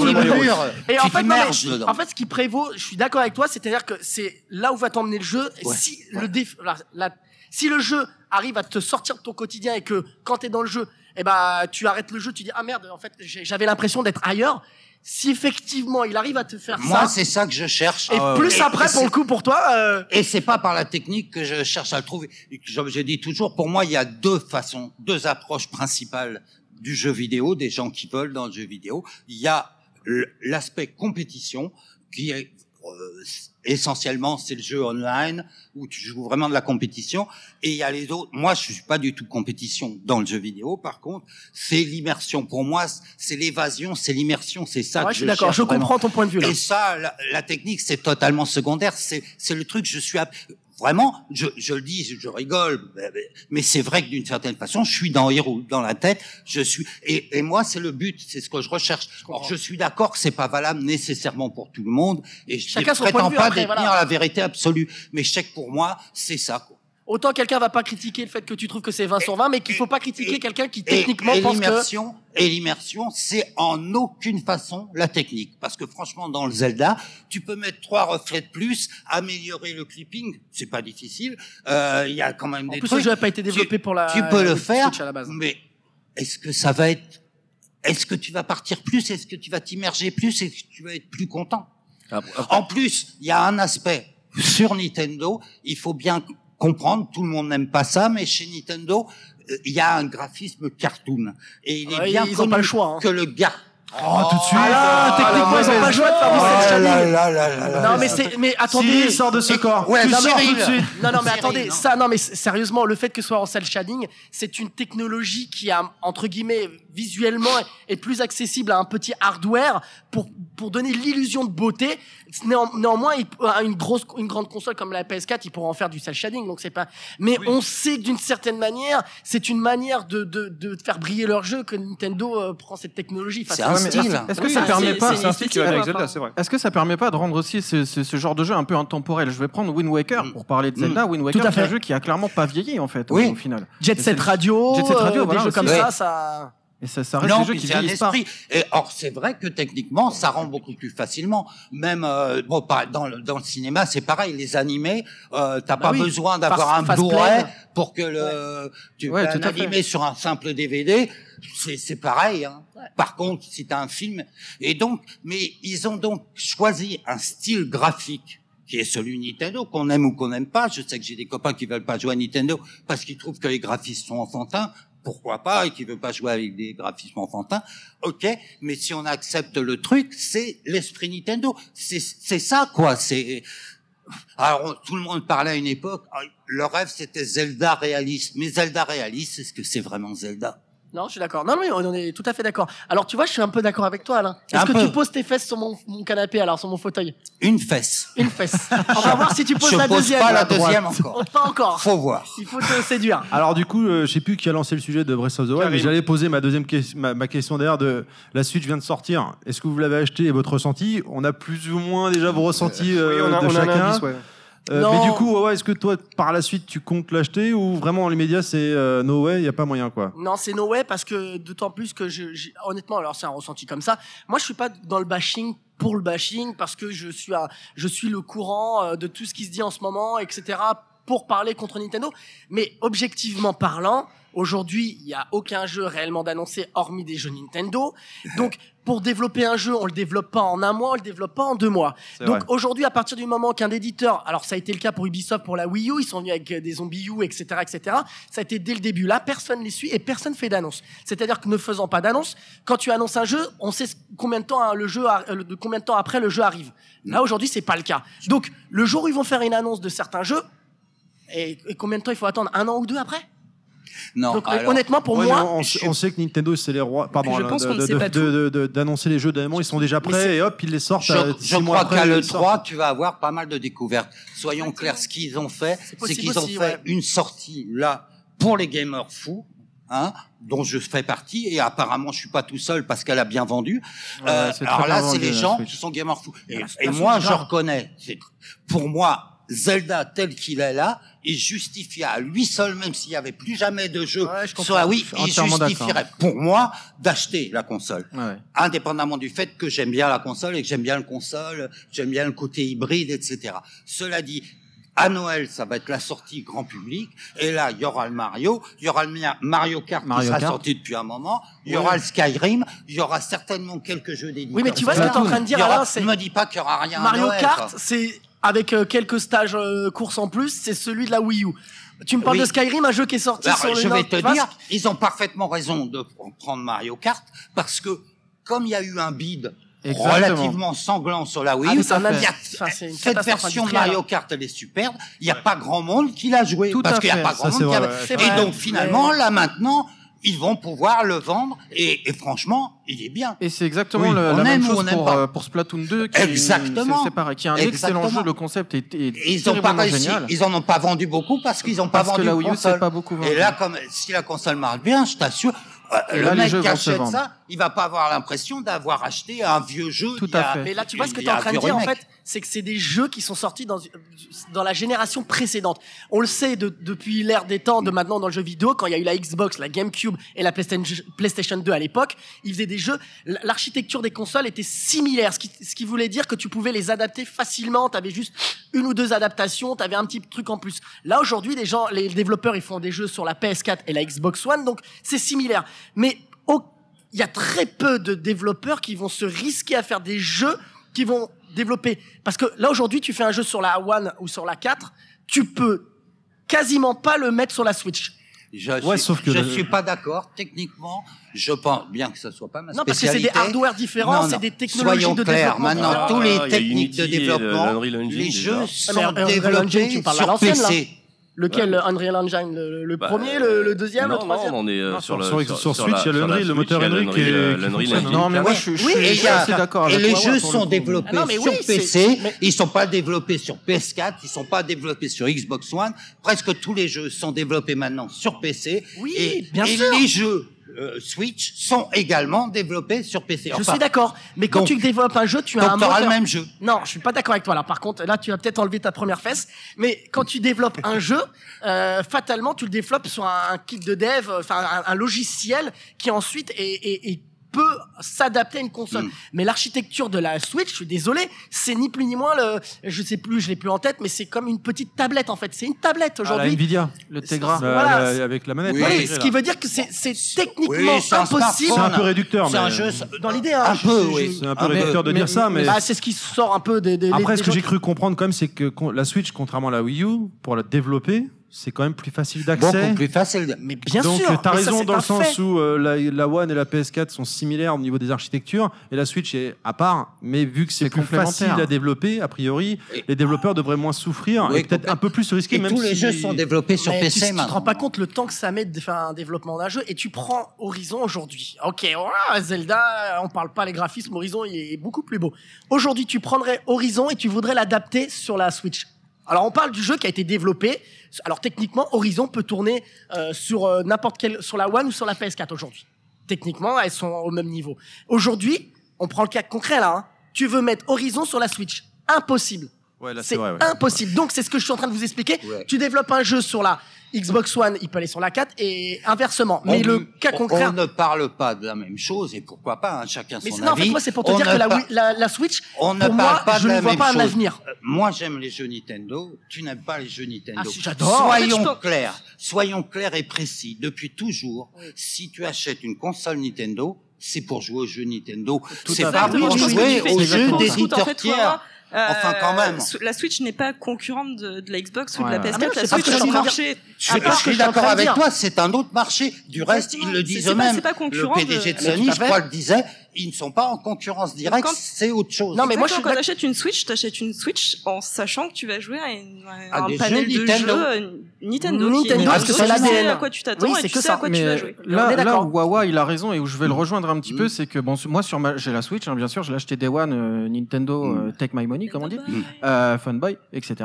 Et en fait, non, mais en fait, ce qui prévaut, je suis d'accord avec toi, c'est-à-dire que c'est là où va t'emmener le jeu. Ouais. Si le déf... la- la- si le jeu arrive à te sortir de ton quotidien et que quand t'es dans le jeu, eh ben, tu arrêtes le jeu, tu dis ah merde, en fait, j'avais l'impression d'être ailleurs. Si effectivement il arrive à te faire Moi, ça, c'est ça que je cherche. et ouais, plus après pour le coup pour toi, euh, Et c'est pas par la technique que je cherche à le trouver. Je, je dis toujours, pour moi, il y a deux façons, deux approches principales du jeu vidéo, des gens qui veulent dans le jeu vidéo. Il y a l'aspect compétition, qui est euh, essentiellement c'est le jeu online où tu joues vraiment de la compétition. Et il y a les autres. Moi, je suis pas du tout compétition dans le jeu vidéo. Par contre, c'est l'immersion. Pour moi, c'est l'évasion, c'est l'immersion, c'est ça ouais, que je suis d'accord, je vraiment. comprends ton point de vue là. Et ça, la, la technique, c'est totalement secondaire. C'est, c'est le truc. Je suis à- vraiment, je, je le dis, je rigole, mais- c'est vrai que d'une certaine façon, je suis dans Hero, dans la tête. Je suis, et, et moi, c'est le but, c'est ce que je recherche. Alors, je suis d'accord que c'est pas valable nécessairement pour tout le monde, et je ne prétends pas détenir voilà. la vérité absolue. Mais je sais que pour moi, c'est ça. Quoi. Autant quelqu'un va pas critiquer le fait que tu trouves que c'est 20 sur 20, mais qu'il faut pas critiquer et- quelqu'un qui Et, techniquement et pense que l'immersion, et l'immersion, c'est en aucune façon la technique. Parce que franchement, dans le Zelda, tu peux mettre trois reflets de plus, améliorer le clipping, c'est pas difficile. Euh, Il y a quand même en des plus trucs. le jeu n'a pas été développé Tu- pour la tu peux le faire, à la base. mais est-ce que ça va être, est-ce que tu vas partir plus, est-ce que tu vas t'immerger plus, est-ce que tu vas être plus content? En plus, il y a un aspect sur Nintendo, il faut bien comprendre, tout le monde n'aime pas ça, mais chez Nintendo, euh, il y a un graphisme cartoon. Et il est Ouais, bien ils ont connu pas le choix, hein. que le gars... Oh, tout de suite. Ah là, techniquement, ils ont pas le choix de faire du Oh cel shading. là là là là là. Non mais c'est mais attendez Cyril sort de ce corps. Ouais, tu non, tout de suite. Non, non, mais attendez, non. ça, non, mais sérieusement, le fait que ce soit en cel shading, c'est une technologie qui a, entre guillemets, visuellement, est plus accessible à un petit hardware pour, pour donner l'illusion de beauté. Néan- néanmoins, il- une grosse, une grande console comme la PS4, il pourra en faire du cel shading, donc c'est pas, mais on sait que d'une certaine manière, c'est une manière de, de, de faire briller leur jeu que Nintendo euh, prend cette technologie. Enfin, C'est un style. Est-ce que Oui, ça permet pas c'est C'est un style qui va bien avec Esthétique, Zelda, quoi. c'est vrai. Est-ce que ça permet pas de rendre aussi ce, ce- ce genre de jeu un peu intemporel? Je vais prendre Wind Waker Mm. pour parler de Zelda. Wind Waker, Tout à c'est un jeu qui a clairement pas vieilli en fait au- Oui. au final. Jet Et Set Radio, Jet Set Radio, euh, voilà, des jeux comme aussi. ça, Ouais. ça. Et ça, ça reste Non, des jeux qui c'est un vieillissent pas. esprit. Et or, c'est vrai que techniquement, ça rend beaucoup plus facilement. Même euh, bon, par- dans, le, dans le cinéma, c'est pareil. Les animés, euh, t'as Bah pas oui. besoin d'avoir un Blu-ray pour que le tu Ouais, fais tout un animé sur un simple DVD. C'est c'est pareil. Hein. Par contre, si t'as un film, et donc, mais ils ont donc choisi un style graphique qui est celui Nintendo, qu'on aime ou qu'on n'aime pas. Je sais que j'ai des copains qui veulent pas jouer à Nintendo parce qu'ils trouvent que les graphismes sont enfantins. Pourquoi pas Et qui veulent pas jouer avec des graphismes enfantins. Ok, mais si on accepte le truc, c'est l'esprit Nintendo. C'est ça quoi. C'est alors tout le monde parlait à une époque. ah, Le rêve c'était Zelda réaliste. Mais Zelda réaliste, est-ce que c'est vraiment Zelda Non, je suis d'accord. Non, non, on est tout à fait d'accord. Alors, tu vois, je suis un peu d'accord avec toi, Alain. Est-ce Un que peu. tu poses tes fesses sur mon, mon canapé, alors, sur mon fauteuil? Une fesse. Une fesse. On va voir si tu poses Je la pose deuxième. pas la deuxième encore. Pas encore. Faut voir. Il faut te séduire. Alors du coup, euh, je sais plus qui a lancé le sujet de Breath of the Wild, mais j'allais poser ma deuxième ques- ma, ma question d'ailleurs de la Switch vient de sortir. Est-ce que vous l'avez acheté et votre ressenti? On a plus ou moins déjà vos ressentis Oui, euh, on a, de on a un chacun. indice, ouais. Euh, mais du coup, ouais, ouais, est-ce que toi, par la suite, tu comptes l'acheter ou vraiment dans les médias, c'est euh, no way, il y a pas moyen quoi? Non, c'est no way parce que d'autant plus que je, j'ai- honnêtement, alors c'est un ressenti comme ça. Moi, je suis pas dans le bashing pour le bashing parce que je suis un- je suis le courant euh, de tout ce qui se dit en ce moment, etc. pour parler contre Nintendo. Mais objectivement parlant, aujourd'hui, il n'y a aucun jeu réellement d'annoncé hormis des jeux Nintendo. Donc, pour développer un jeu, on le développe pas en un mois, on le développe pas en deux mois. Donc aujourd'hui, à partir du moment qu'un éditeur, alors ça a été le cas pour Ubisoft pour la Wii U, ils sont venus avec euh, des zombies U, etc., etc. Ça a été dès le début. Là, personne les suit et personne fait d'annonce. C'est-à-dire que ne faisant pas d'annonce, quand tu annonces un jeu, on sait combien de temps hein, le jeu, a- euh, de combien de temps après le jeu arrive. Là aujourd'hui, c'est pas le cas. Donc le jour où ils vont faire une annonce de certains jeux, et, et combien de temps il faut attendre? Un an ou deux après? Non. Donc alors, honnêtement, pour Ouais, moi, on, on sait- on sait que Nintendo, c'est les rois. Pardon, je là, pense de- qu'on ne de- sait de- pas de- de- de- d'annoncer les jeux d'annonce, ils sont déjà prêts et hop, ils les sortent. je, euh, je crois après, qu'à le sortent. 3, tu vas avoir pas mal de découvertes. Soyons clairs, ce qu'ils ont fait, c'est possible qu'ils ont aussi, fait ouais. une sortie là pour les gamers fous. Hein, dont je fais partie et apparemment je suis pas tout seul parce qu'elle a bien vendu. Ouais, Euh, alors là, c'est les gens qui sont gamers fous. Et, et moi, je reconnais. Pour moi, Zelda tel qu'il est là, il justifie à lui seul, même s'il y avait plus jamais de jeu Ouais, je sur la Wii, il justifierait pour moi d'acheter la console Ouais. indépendamment du fait que j'aime bien la console et que j'aime bien le console, j'aime bien le côté hybride, etc. Cela dit, à Noël, ça va être la sortie grand public, et là, il y aura le Mario, il y aura le Mario Kart Mario qui sera Kart. sorti depuis un moment, il y aura le Skyrim, il y aura certainement quelques jeux d'édition. Oui, mais tu vois ce que t'es en train de dire, Alain, c'est- Ne me dis pas qu'il y aura rien à Mario Noël, Kart, c'est avec euh, quelques stages euh, courses en plus, c'est celui de la Wii U. Tu me parles Oui. de Skyrim, un jeu qui est sorti Alors, sur le je vais te dire, ils ont parfaitement raison de prendre Mario Kart, parce que comme il y a eu un bid Exactement. relativement sanglant sur la Wii Ah, U, a- enfin, une cette version Mario Kart, elle est superbe. Il n'y a pas grand monde qui l'a joué. Tout parce qu'il n'y a pas grand monde qui vrai. C'est Et vrai, donc, finalement, mais- là, maintenant, ils vont pouvoir le vendre. Et, et franchement, il est bien. Et c'est exactement Oui, le- on la même chose pour, euh, pour Splatoon 2. Qui, Exactement. C'est c'est pareil, qui est un excellent Exactement. jeu. Le concept est, est Et ils n'ont pas réussi. Ils en ont pas vendu beaucoup parce qu'ils n'ont pas Parce que vendu la de Wii U, console. pas beaucoup vendu. Et là, comme si la console marche bien, je t'assure, euh, le là, mec qui achète ça, il va pas avoir l'impression d'avoir acheté un vieux jeu. Tout a- à fait. Mais là, tu vois ce que tu es a en train de dire, en fait, c'est que c'est des jeux qui sont sortis dans, dans la génération précédente. On le sait de- depuis l'ère des temps de maintenant dans le jeu vidéo, quand il y a eu la Xbox, la GameCube et la PlayStation PlayStation 2 à l'époque, ils faisaient des jeux. L'architecture des consoles était similaire, ce qui, ce qui voulait dire que tu pouvais les adapter facilement. Tu avais juste une ou deux adaptations, tu avais un petit truc en plus. Là, aujourd'hui, les gens, les développeurs, ils font des jeux sur la PS4 et la Xbox One, donc c'est similaire. Mais il y a très peu de développeurs qui vont se risquer à faire des jeux qui vont développer. Parce que là, aujourd'hui, tu fais un jeu sur la One ou sur la 4, tu peux quasiment pas le mettre sur la Switch. Je Ouais, suis, le- pas d'accord techniquement. Je pense bien que ce soit pas ma Non, parce que c'est des spécialité. hardware différents, c'est des technologies Soyons de clairs. développement. Maintenant, Ah, tous les techniques Unity de le- développement, les jeux Ah, sont développés tu parles à sur. PC. Lequel le Unreal Engine Le, le Bah, premier, le, le deuxième, non, le troisième Non, on est euh, Non, sur, sur- le, sur- sur la- Switch, il y a le sur la Unreal, le moteur Unreal qui est- l'Unreal, l'Unreal. Engine Non, mais moi, 4. je, je Oui, je suis assez d'accord et avec les jeux sont développés Ah non, sur PC, mais- ils sont pas développés sur PS4, ils sont pas développés sur Xbox One. Presque tous les jeux sont développés maintenant sur PC. Oui, et, bien et sûr. les jeux euh, Switch sont également développés sur PC. Je suis d'accord. Mais quand donc- tu développes un jeu, tu as un t'auras le moteur. même jeu. Non, je suis pas d'accord avec toi là. Par contre, là, tu vas peut-être enlever ta première fesse. Mais quand tu développes un jeu, euh, fatalement, tu le développes sur un, un kit de dev, euh, enfin un, un logiciel qui ensuite est, est- est- peut s'adapter à une console. Mm. Mais l'architecture de la Switch, je suis désolé, c'est ni plus ni moins le, je sais plus, je l'ai plus en tête, mais c'est comme une petite tablette en fait. C'est une tablette Ah, aujourd'hui. Nvidia. Le Tegra. Voilà. la- avec la manette. Oui, intégrée, ce qui veut dire que c'est techniquement Oui, c'est un impossible. C'est un peu réducteur, C'est un jeu. Dans l'idée, hein, Un peu, oui. C'est un peu Ah, mais- réducteur de mais- dire ça, mais. Bah, c'est ce qui sort un peu des. des Après, des ce que j'ai cru comprendre quand même, c'est que la Switch, contrairement à la Wii U, pour la développer, c'est quand même plus facile d'accès. Beaucoup plus facile. Mais bien Donc, sûr. euh, t'as ça, raison dans le sens où euh, la, la One et la PS4 sont similaires au niveau des architectures et la Switch est à part. Mais vu que c'est plus complémentaire. facile à développer, a priori, Et- les développeurs devraient moins souffrir Oui, et peut-être un peu plus se risquer. Et même tous les si- jeux sont développés sur Mais PC tu, tu te maintenant. rends pas compte le temps que ça met de faire un développement d'un jeu et tu prends Horizon aujourd'hui. Ok, voilà, Zelda, on parle pas les graphismes, Horizon il est beaucoup plus beau. Aujourd'hui, tu prendrais Horizon et tu voudrais l'adapter sur la Switch. Alors on parle du jeu qui a été développé. Alors techniquement, Horizon peut tourner euh, sur euh, n'importe quel, sur la One ou sur la PS4 aujourd'hui. Techniquement, elles sont au même niveau. Aujourd'hui, on prend le cas concret là. hein. Tu veux mettre Horizon sur la Switch, impossible. Ouais, c'est ouais. impossible. Donc, c'est ce que je suis en train de vous expliquer. Tu développes un jeu sur la Xbox One, il peut aller sur la 4 et inversement. Mais On- le cas on- concret. On ne parle pas de la même chose et pourquoi pas, hein, chacun mais son c'est- non, en avis. fait, moi, c'est pour te On dire que la, la, la Switch, on ne pour parle moi, pas je de ne la vois même pas un chose. avenir. Euh, Moi, j'aime les jeux Nintendo. Tu n'aimes pas les jeux Nintendo. Ah, si, j'adore. En fait, Soyons clairs. Soyons clairs et précis. Depuis toujours, si tu achètes une console Nintendo, c'est pour jouer aux jeux Nintendo. C'est pas Exactement, pour jouer aux jeux des. En éditeurs tiers. Euh, Enfin, quand même. La Switch n'est pas concurrente de, de la Xbox ou de la ouais. PS4. Ah, non, la Switch est un marché. Je, Ah, je je suis d'accord avec dire. toi, c'est un autre marché. Du reste, ils le disent eux-mêmes. Le PDG de de- Sony, à je crois, le disait, ils ne sont pas en concurrence directe, c'est autre chose. Non, mais moi, je suis quand t'achètes une Switch, t'achètes une Switch en sachant que tu vas jouer à, une- à À un des panel jeux de Nintendo. jeux euh, Nintendo. Nintendo, qui est- parce que tu c'est sais l'ADN. à quoi tu t'attends Oui, et c'est tu que sais ça. à quoi tu vas jouer. Là, là où Wawa il a raison et où je vais le Mm. rejoindre un petit peu, c'est que bon, moi sur ma, j'ai la Switch, hein, bien sûr, je l'ai acheté Day One, euh, Nintendo, Mm. euh, Take My Money, comme on dit, Mm. euh, Funboy, etc.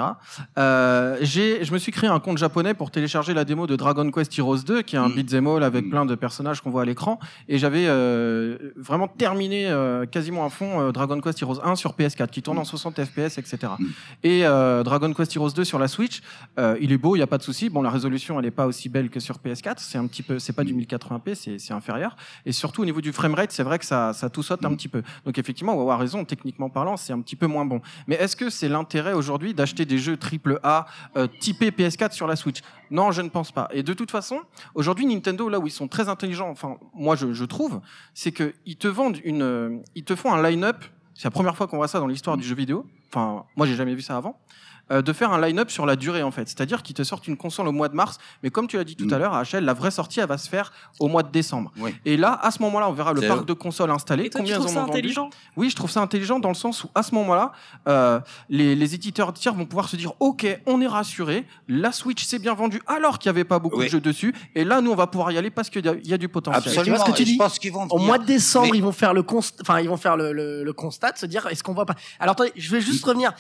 Euh, j'ai, je me suis créé un compte japonais pour télécharger la démo de Dragon Quest Heroes 2, qui est un Mm. beat'em all avec Mm. plein de personnages qu'on voit à l'écran, et j'avais euh, vraiment terminé euh, quasiment à fond euh, Dragon Quest Heroes 1 sur PS4, qui tourne en 60 FPS, etc. Mm. Et euh, Dragon Quest Heroes 2 sur la Switch, il est beau, il y a pas de souci. Bon, la résolution, elle est pas aussi belle que sur PS4, c'est un petit peu, c'est pas du 1080p, c'est, c'est inférieur. Et surtout au niveau du framerate, c'est vrai que ça, ça tout saute un petit peu. Donc effectivement, on va avoir raison, techniquement parlant, c'est un petit peu moins bon. Mais est-ce que c'est l'intérêt aujourd'hui d'acheter des jeux triple A typés PS4 sur la Switch? Non, je ne pense pas. Et de toute façon, aujourd'hui, Nintendo, là où ils sont très intelligents, enfin, moi je, trouve, c'est que ils te vendent une, euh, ils te font un line-up. C'est la première fois qu'on voit ça dans l'histoire du jeu vidéo. Enfin, moi j'ai jamais vu ça avant. Euh, de faire un line-up sur la durée en fait. C'est-à-dire qu'ils te sortent une console au mois de mars, mais comme tu l'as dit tout Mm. à l'heure, HL, la vraie sortie, elle va se faire au mois de décembre. Oui. Et là, à ce moment-là, on verra le parc de consoles installé, Et toi, tu combien trouves ils en ça ont vendu. intelligent? Oui, je trouve ça intelligent dans le sens où, à ce moment-là, euh, les, les éditeurs tiers vont pouvoir se dire Ok, on est rassuré, la Switch s'est bien vendue alors qu'il n'y avait pas beaucoup Oui. de jeux dessus, et là, nous, on va pouvoir y aller parce qu'il y, y a du potentiel. Absolument. ce que tu je dis pense qu'ils vont Au mois de décembre, Mais- ils vont faire le constat, enfin, ils vont faire le, le, le constat de se dire, est-ce qu'on va pas? Alors, attendez, je vais juste revenir.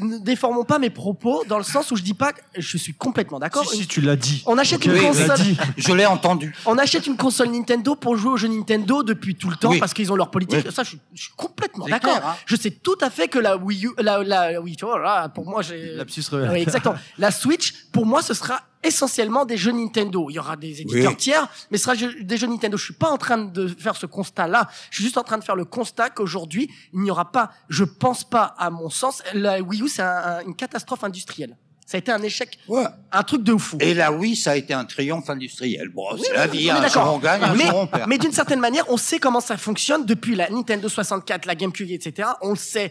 Ne déformons pas mes propos dans le sens où je dis pas que je suis complètement d'accord. Si, si, tu l'as dit. On achète une console. dit. Je l'ai entendu. On achète une console Nintendo pour jouer aux jeux Nintendo depuis tout le temps Oui. parce qu'ils ont leur politique. Oui. Ça, je, suis- je suis complètement d'accord. hein. Je sais tout à fait que la Wii U, la, la oui, tu vois, là, pour moi, j'ai. Lapsus Oui, exactement. La Switch, pour moi, ce sera essentiellement des jeux Nintendo. Il y aura des éditeurs Oui. tiers, mais ce sera des jeux Nintendo. Je suis pas en train de faire ce constat-là. Je suis juste en train de faire le constat qu'aujourd'hui, il n'y aura pas, je pense pas, à mon sens, la Wii U, c'est un- un- une catastrophe industrielle. Ça a été un échec, Ouais. un truc de fou. Et là, oui, ça a été un triomphe industriel. Bon, Oui, c'est oui, la vie, un d'accord. jour on gagne, un mais, jour on perd. mais d'une certaine manière, on sait comment ça fonctionne depuis la Nintendo 64, la GameCube, etc. On le sait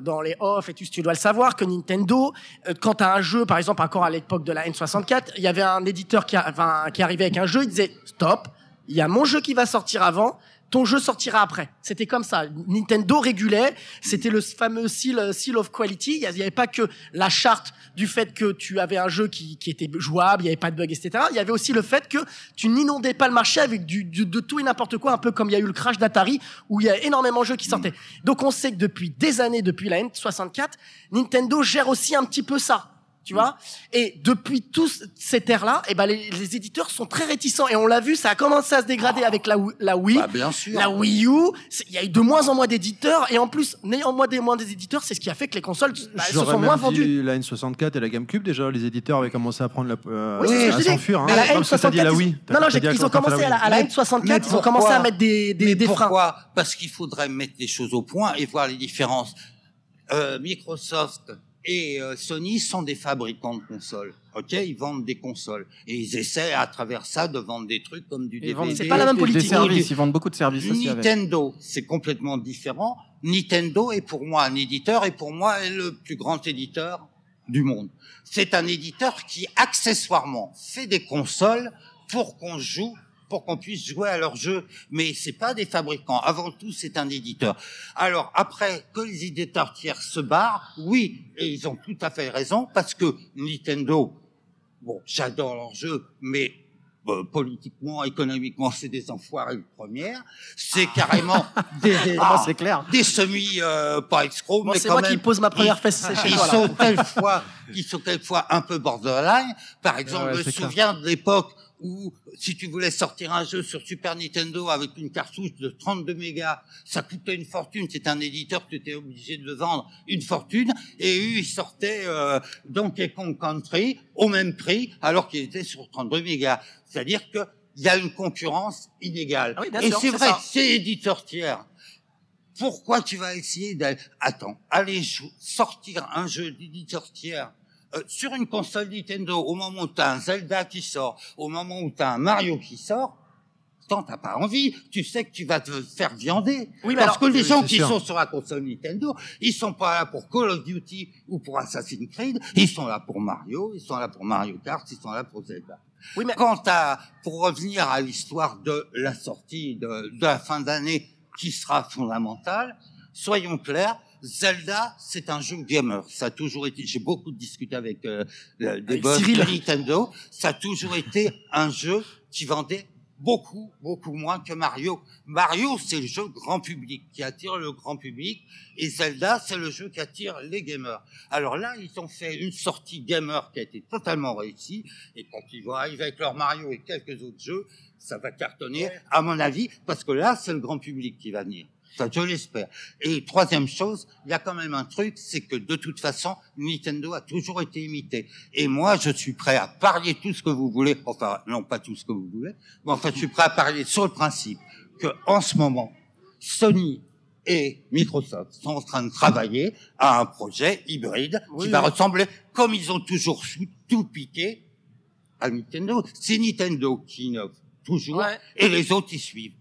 dans les off et tout, tu dois le savoir que Nintendo, euh, quand t'as un jeu, par exemple, encore à l'époque de la N64, il y avait un éditeur qui, enfin, qui arrivait avec un jeu, il disait stop, il y a mon jeu qui va sortir avant. Ton jeu sortira après. C'était comme ça. Nintendo régulait. C'était le fameux seal, seal of quality. Il n'y avait pas que la charte du fait que tu avais un jeu qui, qui était jouable, il n'y avait pas de bugs, etc. Il y avait aussi le fait que tu n'inondais pas le marché avec du, du- de tout et n'importe quoi, un peu comme il y a eu le crash d'Atari, où il y a énormément de jeux qui sortaient. Donc on sait que depuis des années, depuis la N64, Nintendo gère aussi un petit peu ça. Tu vois Et depuis tout cette ère-là, eh ben les, les éditeurs sont très réticents. Et on l'a vu, ça a commencé à se dégrader avec la, Wii- la Wii. Bah, bien sûr. La Wii U, il y a eu de moins en moins d'éditeurs, et en plus, n'ayant moins des moins des éditeurs, c'est ce qui a fait que les consoles bah, se J'aurais sont même moins dit vendues. La N64 et la GameCube, déjà, les éditeurs avaient commencé à prendre la. euh, Oui, à s'enfuir. Hein. La Non, parce que t'as dit la N64, Wii. non, non, ils ont commencé à la, à la Mais- N64, mais ils ont commencé à mettre des, des, Mais des freins. pourquoi? Parce qu'il faudrait mettre les choses au point et voir les différences. Euh, Microsoft et euh, Sony sont des fabricants de consoles. Ok, ils vendent des consoles et ils essaient à travers ça de vendre des trucs comme du Ils DVD. vendent C'est pas la même des- politique. Des services, ils vendent beaucoup de services. Nintendo, c'est complètement différent. Nintendo est pour moi un éditeur et pour moi est le plus grand éditeur du monde. C'est un éditeur qui accessoirement fait des consoles pour qu'on joue, pour qu'on puisse jouer à leurs jeux. Mais c'est pas des fabricants. Avant tout, c'est un éditeur. Alors après que les éditeurs tiers se barrent, oui, et ils ont tout à fait raison parce que Nintendo, bon, j'adore leurs jeux, mais euh, politiquement, économiquement, c'est des enfoirés de première. C'est carrément des, des, Ah, c'est clair. des semis euh, pas escrocs, mais c'est moi même, qui pose ma première ils- fesse ils là. sont quelquefois, ils sont quelquefois un peu borderline. Par exemple, Ouais, je me clair. souviens de l'époque où, si tu voulais sortir un jeu sur Super Nintendo avec une cartouche de 32 mégas, ça coûtait une fortune. C'est un éditeur, tu étais obligé de vendre une fortune. Et eux, ils sortaient euh, Donkey Kong Country au même prix, alors qu'il était sur 32 mégas. C'est-à-dire que il y a une concurrence inégale. Ah oui, et c'est vrai, c'est éditeur tiers. Pourquoi tu vas essayer d'aller... Attends, aller jou- sortir un jeu d'éditeur tiers euh, sur une console Nintendo au moment où tu as un Zelda qui sort, au moment où tu as un Mario qui sort, tant t'as pas envie, tu sais que tu vas te faire viander. Oui, mais Parce alors- que les Oui, gens qui sûr. sont sur la console Nintendo, ils sont pas là pour Call of Duty ou pour Assassin's Creed, ils sont là pour Mario, ils sont là pour Mario Kart, ils sont là pour Zelda. Oui, mais Quant à, pour revenir à l'histoire de la sortie de, de la fin d'année qui sera fondamentale, soyons clairs, Zelda, c'est un jeu gamer. Ça a toujours été, j'ai beaucoup discuté avec euh, le- des boss de Nintendo, ça a toujours été un jeu qui vendait beaucoup, beaucoup moins que Mario. Mario, c'est le jeu grand public, qui attire le grand public, et Zelda, c'est le jeu qui attire les gamers. Alors là, ils ont fait une sortie gamer qui a été totalement réussie, et quand ils vont arriver avec leur Mario et quelques autres jeux, ça va cartonner, à mon avis, parce que là, c'est le grand public qui va venir. Ça, je l'espère. Et troisième chose, il y a quand même un truc, c'est que de toute façon, Nintendo a toujours été imité. Et moi, je suis prêt à parier tout ce que vous voulez, enfin, non pas tout ce que vous voulez, mais enfin, je suis prêt à parier sur le principe que, en ce moment, Sony et Microsoft sont en train de travailler à un projet hybride qui va ressembler, comme ils ont toujours tout piqué à Nintendo. C'est Nintendo qui innove toujours, Ouais. et les autres, ils suivent.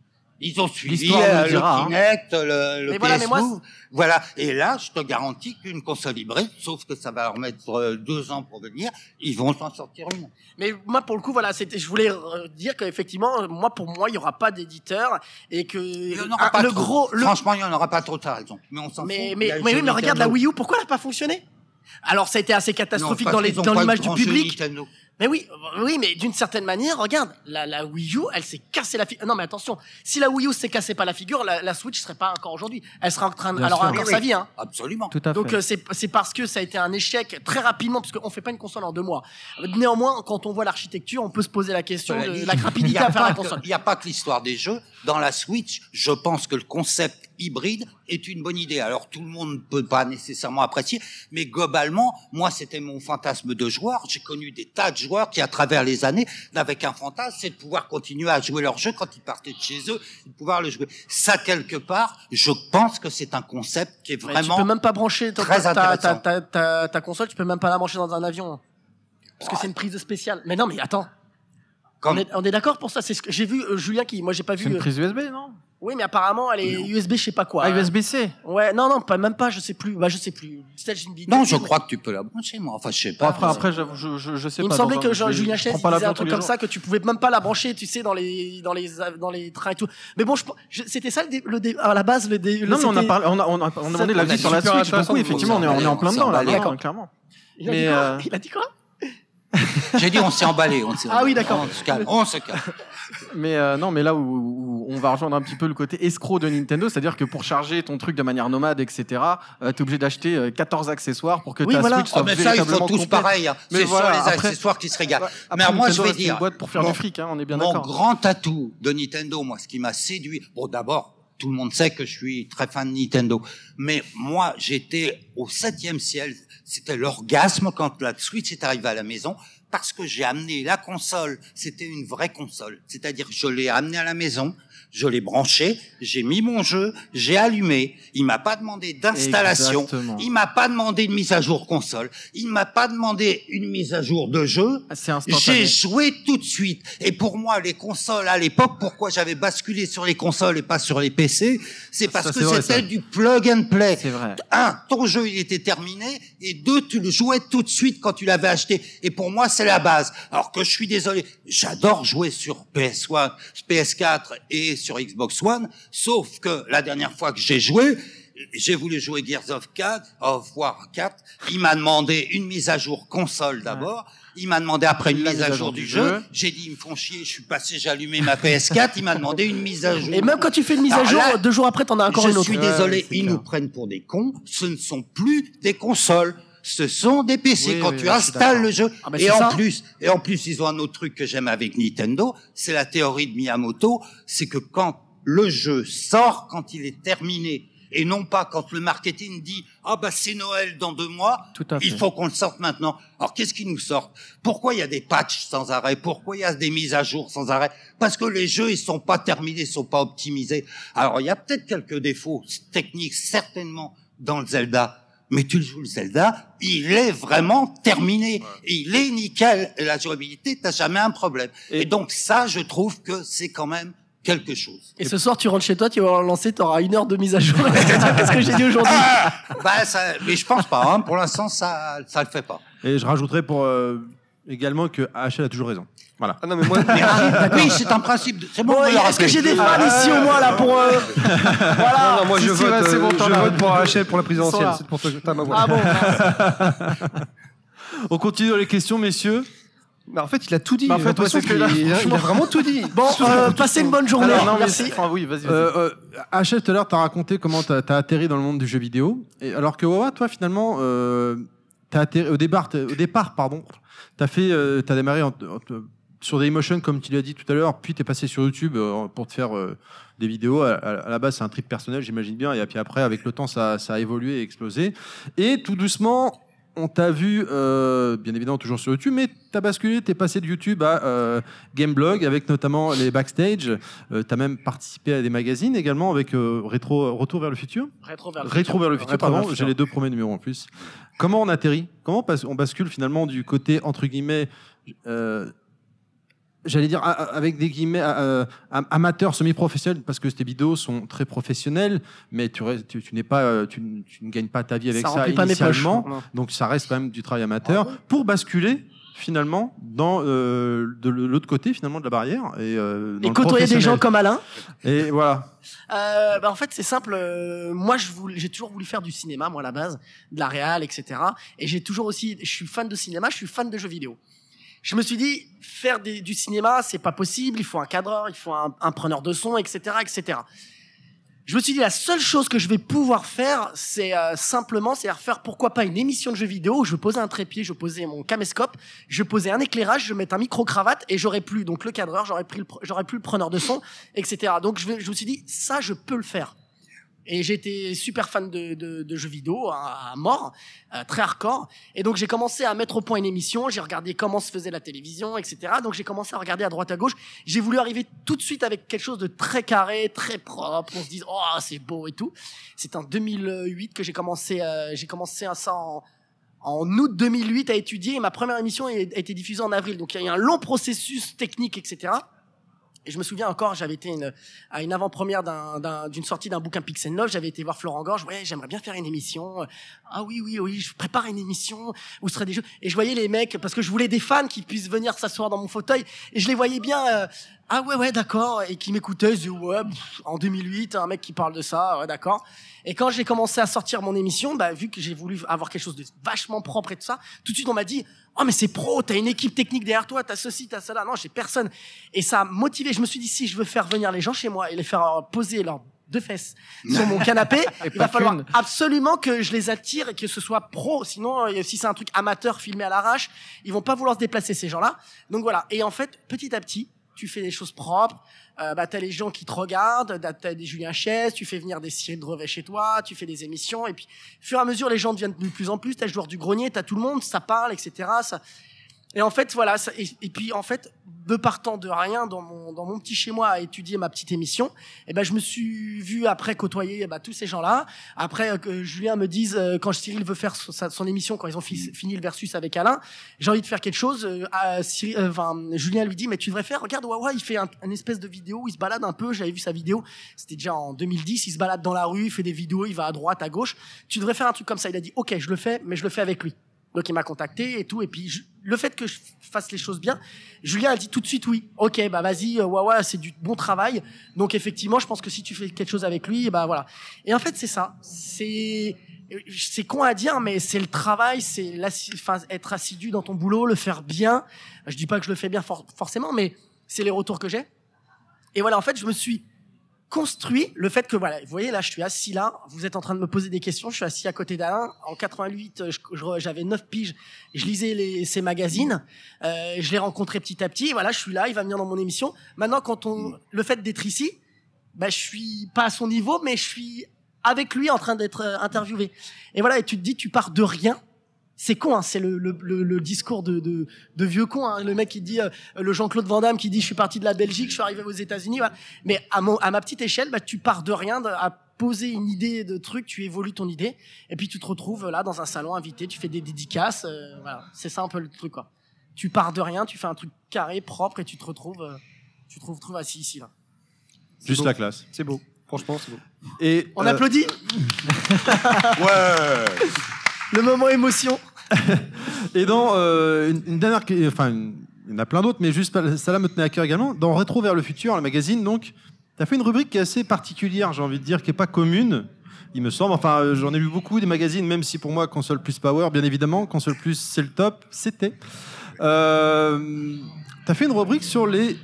Ils ont suivi euh, le dira, hein. le Kinect, le, le Mais voilà, PS mais moi, Move. Voilà. Et là, je te garantis qu'une console hybride, sauf que ça va leur mettre euh, deux ans pour venir, ils vont s'en sortir une. Mais moi, pour le coup, voilà, c'était, je voulais euh, dire qu'effectivement, moi, pour moi, il y aura pas d'éditeur et que Il y en aura ah, pas le trop. gros, le, Franchement, il n'y en aura pas trop, t'as raison. Mais on s'en mais, fout. mais, le mais oui, mais regarde la. Wii U, pourquoi elle n'a pas fonctionné? Alors, ça a été assez catastrophique Non, dans les, dans l'image du public. Nintendo. Mais oui, euh, oui, mais d'une certaine manière, regarde, la, la Wii U, elle s'est cassée la figure. Non, mais attention, si la Wii U s'est cassée pas la figure, la, la Switch serait pas encore aujourd'hui. Elle sera en train de, elle aura encore Oui, sa vie, hein. Absolument. Tout à Donc fait. euh, c'est c'est parce que ça a été un échec très rapidement parce qu'on fait pas une console en deux mois. Néanmoins, quand on voit l'architecture, on peut se poser la question Cela de la rapidité à faire la console. Il n'y a pas que l'histoire des jeux. Dans la Switch, je pense que le concept hybride est une bonne idée. Alors tout le monde ne peut pas nécessairement apprécier, mais globalement, moi c'était mon fantasme de joueur. J'ai connu des tas de joueurs qui, à travers les années, n'avaient qu'un fantasme, c'est de pouvoir continuer à jouer leur jeu quand ils partaient de chez eux, de pouvoir le jouer. Ça quelque part, je pense que c'est un concept qui est Mais vraiment tu peux même pas brancher ta, très ta, ta, intéressant. ta, ta- ta console, tu peux même pas la brancher dans un avion. Parce que c'est une prise spéciale. Mais non, mais attends. Comme- On est, d'accord pour ça. C'est ce que j'ai vu euh, Julien qui, moi j'ai pas C'est vu. une euh, prise USB, non? Oui, mais apparemment elle est USB, je sais pas quoi. Ah, USB-C. Ouais, non, non, pas même pas. Je sais plus. Bah, je sais plus. C'est une vidéo. Non, je crois que tu peux la brancher, moi. Enfin, je sais pas. après, après je, je, je sais Il me pas. semblait dans que un- genre, je- Julien je Chess prends il pas disait l'avion un tous truc les comme jours. ça que tu pouvais même pas la brancher, tu sais, dans les dans les dans les trains et tout. Mais bon, je, je- c'était ça le, dé- le dé- à la base le, dé- le Non, mais on a c'était- parlé, on a, on a, on a demandé l'avis sur la super Switch. Donc intéressant oui, effectivement, on est, on est en plein dedans, là, D'accord. clairement. Il a Mais, dit quoi? euh, Il a dit quoi? J'ai dit, on s'est emballé. On s'est Ah oui, emballé. d'accord. On se calme. On se calme. Mais euh, non, mais là où, où on va rejoindre un petit peu le côté escroc de Nintendo, c'est-à-dire que pour charger ton truc de manière nomade, etc., euh, t'es obligé d'acheter euh, 14 accessoires pour que Oui, ta voilà. Switch Oh, soit mais ça, ils font véritablement tous complète. pareil. hein. C'est voilà, sur les après- accessoires qui se régalent. Mais moi, je vais reste une dire, boîte pour faire du fric, hein, on est bien Mon grand atout de Nintendo, moi, ce qui m'a séduit, bon, d'abord, tout le monde sait que je suis très fan de Nintendo, mais moi, j'étais au septième ciel. C'était l'orgasme quand la Switch est arrivée à la maison, parce que j'ai amené la console. C'était une vraie console, c'est-à-dire je l'ai amenée à la maison. Je l'ai branché, j'ai mis mon jeu, j'ai allumé. Il m'a pas demandé d'installation. Exactement. Il m'a pas demandé une mise à jour console. Il m'a pas demandé une mise à jour de jeu. Ah, C'est J'ai joué tout de suite. Et pour moi, les consoles à l'époque, pourquoi j'avais basculé sur les consoles et pas sur les PC, c'est parce Ça, que vrai, c'était ça. du plug and play. C'est vrai. Un, ton jeu il était terminé, et deux, tu le jouais tout de suite quand tu l'avais acheté. Et pour moi, c'est la base. Alors que je suis désolé, j'adore jouer sur PS1, PS4 et sur Xbox One, sauf que la dernière fois que j'ai joué, j'ai voulu jouer Gears of 4, of War 4. Il m'a demandé une mise à jour console d'abord. Il m'a demandé après une mise à jour du jeu. J'ai dit, ils me font chier, je suis passé, j'ai allumé ma PS4. Il m'a demandé une mise à jour. Et même quand tu fais une mise à jour, là, deux jours après, t'en as encore je une autre. suis Ouais, désolé, ils clair. nous prennent pour des cons. Ce ne sont plus des consoles. Ce sont des PC. Oui, Quand oui, tu oui, installes le jeu, Ah, et en ça. plus, et en plus, ils ont un autre truc que j'aime avec Nintendo, c'est la théorie de Miyamoto, c'est que quand le jeu sort, quand il est terminé, et non pas quand le marketing dit ah bah c'est Noël dans deux mois, Tout à fait. il faut qu'on le sorte maintenant. Alors qu'est-ce qui nous sort? Pourquoi il y a des patchs sans arrêt? Pourquoi il y a des mises à jour sans arrêt? Parce que les jeux ils sont pas terminés, ils sont pas optimisés. Alors il y a peut-être quelques défauts techniques certainement dans le Zelda. Mais tu le joues le Zelda, il est vraiment terminé. Il est nickel. Et la jouabilité, t'as jamais un problème. Et- Et, donc ça, je trouve que c'est quand même quelque chose. Et ce soir, tu rentres chez toi, tu vas lancer, t'auras une heure de mise à jour. Qu'est-ce que j'ai dit aujourd'hui bah, ça, mais je pense pas. Hein. Pour l'instant, ça, ça le fait pas. Et je rajouterais pour euh, également que AHL a toujours raison. Voilà. Ah non, mais moi, arrête, oui, c'est un principe. de- C'est bon. Bon, est-ce que j'ai des fans ici au moins là pour. euh, Voilà. non, non, moi si, je si, vote, bon, euh, je vote pour HL pour la présidentielle. C'est pour ça que t'as ma voix. Ah bon On continue dans les questions, messieurs. Mais en fait, il a tout dit. Bah, en fait, c'est que là, qu'il- il, a- il a franchement- vraiment tout dit. Bon, euh, passez une bonne journée. Alors, non, Merci. enfin, oui, vas-y. vas-y. Euh, euh, HL, tout à l'heure, tu as raconté comment tu as, atterri dans le monde du jeu vidéo. Et alors que Wawa, toi, finalement, euh, t'as au départ, t'as- pardon, tu as, as démarré en- en- sur comme tu l'as dit tout à l'heure, puis tu es passé sur YouTube euh, pour te faire euh, des vidéos. À, la base, c'est un trip personnel, j'imagine bien. Et puis après, avec le temps, ça a évolué et explosé. Et tout doucement, on t'a vu, euh, bien évidemment, toujours sur YouTube, mais tu as basculé, tu es passé de YouTube à euh, Gameblog, avec notamment les backstage. tu as même participé à des magazines également, avec euh, Rétro, Retour vers le futur. Rétro vers le Rétro vers le futur, pardon, j'ai les deux premiers numéros en plus. Comment on atterrit? Comment on bascule finalement du côté, entre guillemets, euh, j'allais dire avec des guillemets euh, am- amateur semi-professionnel parce que tes vidéos sont très professionnelles mais tu, restes- tu, tu n'es pas euh, tu, ne gagnes pas ta vie avec Ça ça, poches. initialement Non. donc ça reste quand même du travail amateur pour basculer finalement dans euh, de l'autre côté finalement de la barrière et, euh, dans Et le côtoyer des gens comme Alain. et voilà Euh, bah, en fait, c'est simple. euh, moi, je voulais- j'ai toujours voulu faire du cinéma, moi, à la base, de la réal, etc. Et j'ai toujours aussi, je suis fan de cinéma, je suis fan de jeux vidéo. Je me suis dit, faire du cinéma, c'est pas possible. Il faut un cadreur, il faut un, preneur de son, etc., etc. Je me suis dit, la seule chose que je vais pouvoir faire, c'est euh, simplement, c'est faire pourquoi pas une émission de jeux vidéo où je posais un trépied, je posais mon caméscope, je posais un éclairage, je mettais un micro-cravate et j'aurais plus donc le cadreur, j'aurais pris j'aurais plus le preneur de son, etc. Donc je me suis dit, ça, je peux le faire. Et j'étais super fan de, de, de jeux vidéo à, mort, euh, très hardcore. Et donc j'ai commencé à mettre au point une émission, j'ai regardé comment se faisait la télévision, etc. Donc j'ai commencé à regarder à droite à gauche. J'ai voulu arriver tout de suite avec quelque chose de très carré, très propre. On se dise oh c'est beau et tout. C'est en 2008 que j'ai commencé, euh, j'ai commencé ça en, en août 2008 à étudier et ma première émission a été diffusée en avril. Donc il y a eu un long processus technique, etc. Et je me souviens encore, j'avais été une, à une avant-première d'un- d'un- d'une sortie d'un bouquin Pixel 9, j'avais été voir Florent Gorge, ouais, j'aimerais bien faire une émission. Ah oui, oui, oui, je prépare une émission où ce serait des jeux. Et je voyais les mecs, parce que je voulais des fans qui puissent venir s'asseoir dans mon fauteuil, et je les voyais bien, euh, ah ouais, ouais, d'accord, et qui m'écoutaient, je dis, ouais, en 2008, un mec qui parle de ça, ouais, d'accord. Et quand j'ai commencé à sortir mon émission, bah, vu que j'ai voulu avoir quelque chose de vachement propre et tout ça, tout de suite on m'a dit, oh mais c'est pro, t'as une équipe technique derrière toi, t'as ceci, t'as cela. Non, j'ai personne. Et ça a motivé. Je me suis dit, si je veux faire venir les gens chez moi et les faire euh, poser leurs deux fesses sur mon canapé, il va falloir absolument que je les attire et que ce soit pro. Sinon, euh, si c'est un truc amateur filmé à l'arrache, ils vont pas vouloir se déplacer ces gens-là. Donc voilà. Et en fait, petit à petit, tu fais des choses propres. Euh, bah, t'as les gens qui te regardent, t'as- t'as des Julien Chies, tu fais venir des Cyril Drevet chez toi, tu fais des émissions, et puis, au fur et à mesure, les gens deviennent de plus en plus, t'as le joueur du grenier, t'as tout le monde, ça parle, etc. Et en fait, voilà, ça- et, et puis en fait, de partant de rien dans mon, dans mon petit chez moi à étudier ma petite émission, et ben je me suis vu après côtoyer eh ben, tous ces gens-là. Après euh, que Julien me dise euh, quand Cyril veut faire son, émission, quand ils ont fi- fini le versus avec Alain, j'ai envie de faire quelque chose. euh, à Cyril- euh, enfin, Julien lui dit mais tu devrais faire. Regarde Wawa, il fait un, un espèce de vidéo, où il se balade un peu. J'avais vu sa vidéo, c'était déjà en 2010. Il se balade dans la rue, il fait des vidéos, il va à droite, à gauche. Tu devrais faire un truc comme ça. Il a dit ok, je le fais, mais je le fais avec lui. Donc il m'a contacté et tout. Et puis je- le fait que je fasse les choses bien, Julien a dit tout de suite oui. Ok, bah vas-y, euh, Wawa, c'est du bon travail. Donc effectivement, je pense que si tu fais quelque chose avec lui, bah voilà. Et en fait, c'est ça. C'est c'est con à dire, mais c'est le travail, c'est enfin, être assidu dans ton boulot, le faire bien. Je dis pas que je le fais bien for- forcément, mais c'est les retours que j'ai. Et voilà, en fait, je me suis construit le fait que voilà, vous voyez là, je suis assis là, vous êtes en train de me poser des questions, je suis assis à côté d'Alain. En 88, euh, j'avais 9 piges, je lisais les, ses magazines, euh, je l'ai rencontré petit à petit. Et voilà, je suis là, il va venir dans mon émission. Maintenant, quand on, le fait d'être ici, bah, je suis pas à son niveau, mais je suis avec lui en train d'être euh, interviewé. Et voilà, et tu te dis, tu pars de rien. C'est con, hein, c'est le, le, le, le discours de, de, de vieux con. Hein, le mec qui dit, euh, le Jean-Claude Van Damme qui dit, je suis parti de la Belgique, je suis arrivé aux États-Unis. Voilà. Mais à, mon, à ma petite échelle, bah, tu pars de rien, de- à poser une idée de truc, tu évolues ton idée, et puis tu te retrouves là dans un salon invité, tu fais des dédicaces. euh, voilà, c'est ça un peu le truc, quoi. Tu pars de rien, tu fais un truc carré, propre, et tu te retrouves, euh, tu te retrouves assis ici là. Juste beau. la classe. C'est beau. Franchement, c'est beau. Et On euh, applaudit Ouais le moment émotion. Et dans euh, une, une dernière, enfin, il y en a plein d'autres, mais juste ça là me tenait à cœur également. Dans Rétro vers le futur, le magazine, donc, tu as fait une rubrique qui est assez particulière, j'ai envie de dire, qui est pas commune. Il me semble, enfin, euh, j'en ai lu beaucoup des magazines, même si pour moi, console plus power, bien évidemment, console plus c'est le top, c'était. Euh, tu as fait une rubrique sur les.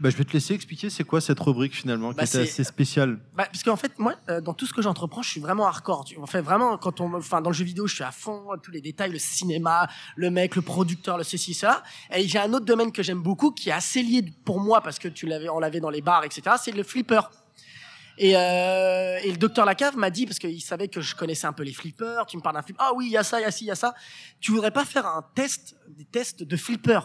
Bah, je vais te laisser expliquer c'est quoi cette rubrique finalement, qui Bah, était c'est- assez spéciale? Bah, parce qu'en fait, moi, euh, dans tout ce que j'entreprends, je suis vraiment hardcore. Tu- En fait, vraiment, quand on, enfin, dans le jeu vidéo, je suis à fond, tous les détails, le cinéma, le mec, le producteur, le ceci, cela. Et j'ai un autre domaine que j'aime beaucoup, qui est assez lié pour moi, parce que tu l'avais, on l'avait dans les bars, etc. C'est le flipper. Et, euh, et le docteur Lacave m'a dit, parce qu'il savait que je connaissais un peu les flippers, tu me parles d'un flipper, ah oui, il y a ça, il y a ci, il y a ça. Tu voudrais pas faire un test, des tests de flipper?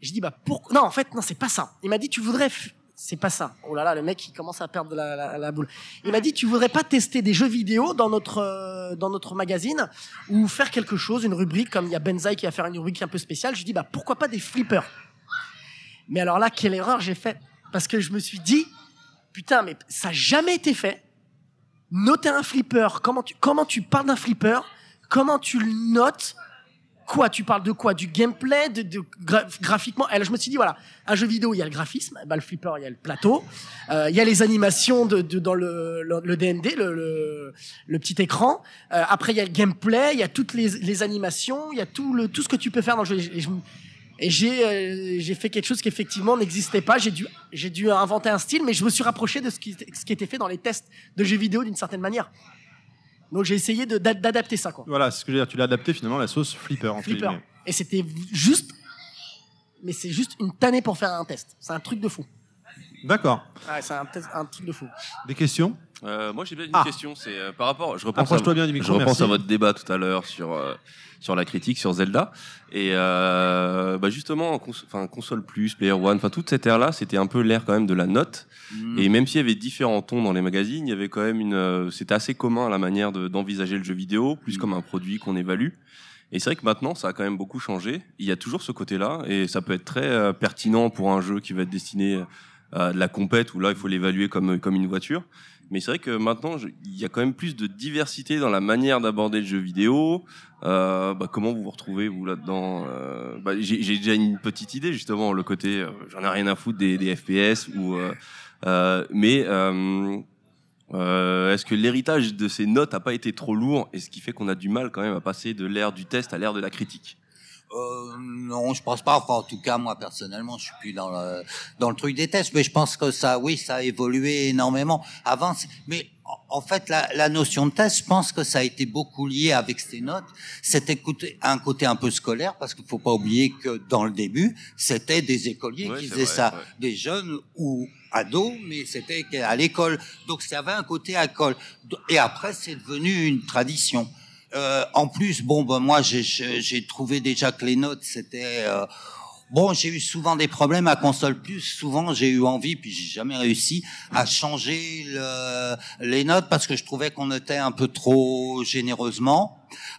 J'ai dit, bah pourquoi? Non, en fait, non, c'est pas ça. Il m'a dit, tu voudrais. C'est pas ça. Oh là là, le mec, il commence à perdre la, la, la boule. Il m'a dit, tu voudrais pas tester des jeux vidéo dans notre, euh, dans notre magazine ou faire quelque chose, une rubrique, comme il y a Benzaï qui va faire une rubrique un peu spéciale. Je dis, bah pourquoi pas des flippers? Mais alors là, quelle erreur j'ai faite Parce que je me suis dit, putain, mais ça n'a jamais été fait. Noter un flipper, comment tu, comment tu parles d'un flipper Comment tu le notes Quoi Tu parles de quoi? Du gameplay graphiquement? Alors je me suis dit voilà, un jeu vidéo, il y a le graphisme, bah, le flipper, il y a le plateau, euh, il y a les animations dans le, le, le DND, le, petit écran. Euh, après il y a le gameplay, il y a toutes les, animations, il y a tout ce que tu peux faire dans le jeu. Et, et j'ai euh, j'ai fait quelque chose qui effectivement n'existait pas. J'ai dû inventer un style, mais je me suis rapproché de ce qui était fait dans les tests de jeux vidéo d'une certaine manière. Donc j'ai essayé d'adapter ça quoi. Voilà, c'est ce que je veux dire. Tu l'as adapté finalement la sauce flipper. Flipper. Et c'était juste, mais c'est juste une tannée pour faire un test. C'est un truc de fou. D'accord. Ouais, c'est un, peut-être un truc de fou. Des questions? Euh, moi, j'ai bien une Ah. question. C'est euh, par rapport. Je repense, à, bien du micro, je repense à votre débat tout à l'heure sur euh, sur la critique sur Zelda et euh, bah justement, cons enfin console plus, Player One, enfin toute cette ère-là, c'était un peu l'ère quand même de la note. Mm. Et même s'il y avait différents tons dans les magazines, il y avait quand même une. euh, c'était assez commun à la manière de- d'envisager le jeu vidéo, plus comme un produit qu'on évalue. Et c'est vrai que maintenant, ça a quand même beaucoup changé. Il y a toujours ce côté-là, et ça peut être très euh, pertinent pour un jeu qui va être destiné à de la compète, où là, il faut l'évaluer comme, comme une voiture. Mais c'est vrai que maintenant, il y a quand même plus de diversité dans la manière d'aborder le jeu vidéo. Euh, bah, comment vous vous retrouvez, vous, là-dedans Euh, bah, J'ai déjà une petite idée, justement, le côté, euh, j'en ai rien à foutre des, des FPS, ou... euh, euh, mais... euh, euh, Est-ce que l'héritage de ces notes a pas été trop lourd et ce qui fait qu'on a du mal quand même à passer de l'ère du test à l'ère de la critique? Euh, non, je pense pas. Enfin, en tout cas, moi personnellement, je suis plus dans le dans le truc des tests, mais je pense que ça, oui, ça a évolué énormément. Avant, mais en- fait, la, la notion de test, je pense que ça a été beaucoup lié avec ces notes. C'était un côté un peu scolaire, parce qu'il faut pas oublier que dans le début, c'était des écoliers Ouais, qui faisaient vrai, ça, ouais. des jeunes ou ados, mais c'était à l'école. Donc, ça avait un côté école. Et après, c'est devenu une tradition. Euh, en plus, bon, ben moi, j'ai- trouvé déjà que les notes, c'était euh, bon. J'ai eu souvent des problèmes à console plus. Souvent, j'ai eu envie, puis j'ai jamais réussi à changer le- les notes parce que je trouvais qu'on notait un peu trop généreusement.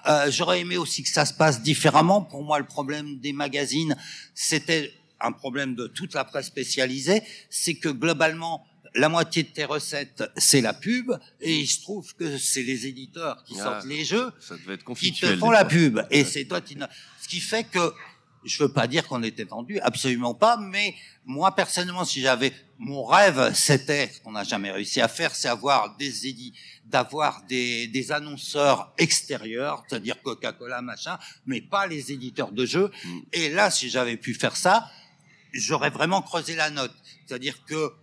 Euh, J'aurais aimé aussi que ça se passe différemment. Pour moi, le problème des magazines, c'était un problème de toute la presse spécialisée, c'est que globalement, la moitié de tes recettes, c'est la pub, et il se trouve que c'est les éditeurs qui Ah, sortent les jeux Ça qui te font la pub. Et Ouais. c'est toi qui... Ce qui fait que, je veux pas dire qu'on était vendu, absolument pas, mais moi, personnellement, si j'avais... Mon rêve, c'était, ce qu'on n'a jamais réussi à faire, c'est avoir des édits, d'avoir des, des annonceurs extérieurs, c'est-à-dire Coca-Cola, machin, mais pas les éditeurs de jeux. Mm. Et là, si j'avais pu faire ça, j'aurais vraiment creusé la note. C'est-à-dire que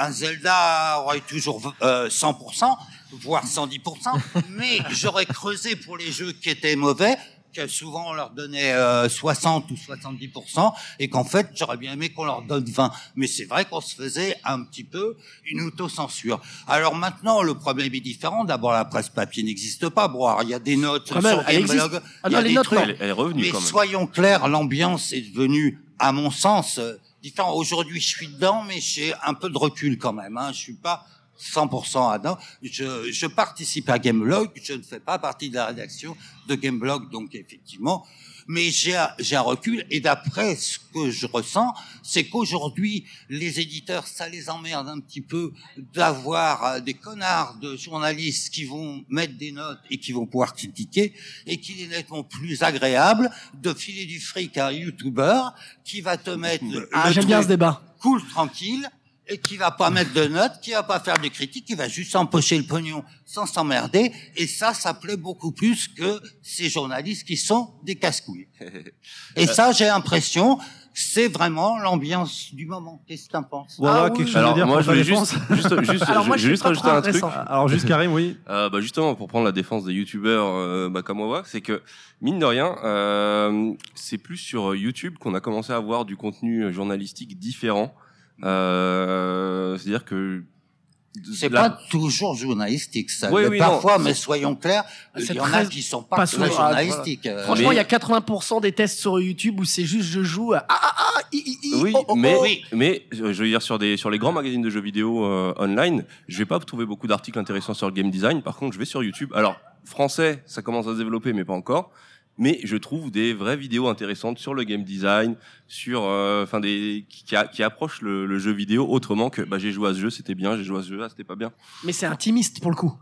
un Zelda aurait toujours euh, 100%, voire 110%, mais j'aurais creusé pour les jeux qui étaient mauvais, que souvent on leur donnait euh, 60 ou 70%, et qu'en fait j'aurais bien aimé qu'on leur donne 20. Mais c'est vrai qu'on se faisait un petit peu une autocensure. Alors maintenant le problème est différent. D'abord la presse papier n'existe pas. Bon, alors, il y a des notes Quand même, sur elle existe. Gameblog, Ah il y non, a les des notes, trucs. Elle, elle est revenue Mais quand même. soyons clairs, l'ambiance est devenue, à mon sens, euh, différente. Aujourd'hui, je suis dedans, mais j'ai un peu de recul quand même. Hein. Je suis pas 100% dedans. Je, je participe à Gameblog, je ne fais pas partie de la rédaction de Gameblog, donc effectivement. Mais j'ai un- recul et d'après ce que je ressens, c'est qu'aujourd'hui les éditeurs, ça les emmerde un petit peu d'avoir euh, des connards de journalistes qui vont mettre des notes et qui vont pouvoir critiquer et qu'il est nettement plus agréable de filer du fric à un YouTuber qui va te mettre Ah, j'aime bien ce débat. cool, tranquille, et qui va pas mettre de notes, qui va pas faire de critiques, qui va juste empocher le pognon sans s'emmerder. Et ça, ça plaît beaucoup plus que ces journalistes qui sont des casse-couilles. Et ça, j'ai l'impression, c'est vraiment l'ambiance du moment. Qu'est-ce que t'en penses? Voilà, Ah oui, quelque chose à Alors dire moi pour je voulais juste, juste, juste, Alors, moi, je je vais suis juste rajouter un truc. intéressant. Alors juste Karim, oui. Euh, bah justement, pour prendre la défense des youtubeurs euh, bah, comme moi, c'est que mine de rien, euh, c'est plus sur YouTube qu'on a commencé à avoir du contenu journalistique différent. Euh, C'est-à-dire que C'est la- pas toujours journalistique, ça. Oui, Mais oui, parfois, non. mais soyons clairs, il C'est y en a qui sont pas, pas souvent. Ah, journalistiques. Euh, Franchement, il Mais- y a 80% des tests sur YouTube où c'est juste je joue à ah ah ah i, i, i, Oui, oh, oh, mais, oh. oui. mais euh, je veux dire sur des sur les grands magazines de jeux vidéo euh, online, je vais pas trouver beaucoup d'articles intéressants sur le game design. Par contre, je vais sur YouTube. Alors français, ça commence à se développer, mais pas encore. Mais je trouve des vraies vidéos intéressantes sur le game design, sur euh, enfin des qui, qui a- qui approchent le, le jeu vidéo autrement que bah j'ai joué à ce jeu, c'était bien, j'ai joué à ce jeu, ah, c'était pas bien. Mais c'est intimiste pour le coup.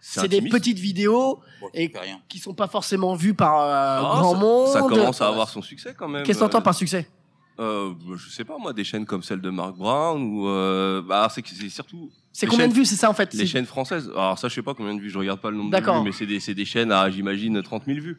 C'est des petites vidéos bon, et- rien. qui sont pas forcément vues par euh, Ah, grand ça, monde. ça commence à avoir son succès quand même. Qu'est-ce que t'entends par succès? Euh, Je sais pas moi, des chaînes comme celle de Mark Brown ou euh, bah c'est que c'est surtout C'est combien de vues, c'est ça en fait Les chaînes françaises, alors ça je sais pas combien de vues, je regarde pas le nombre de vues, mais c'est des, c'est des chaînes à j'imagine 30 000 vues.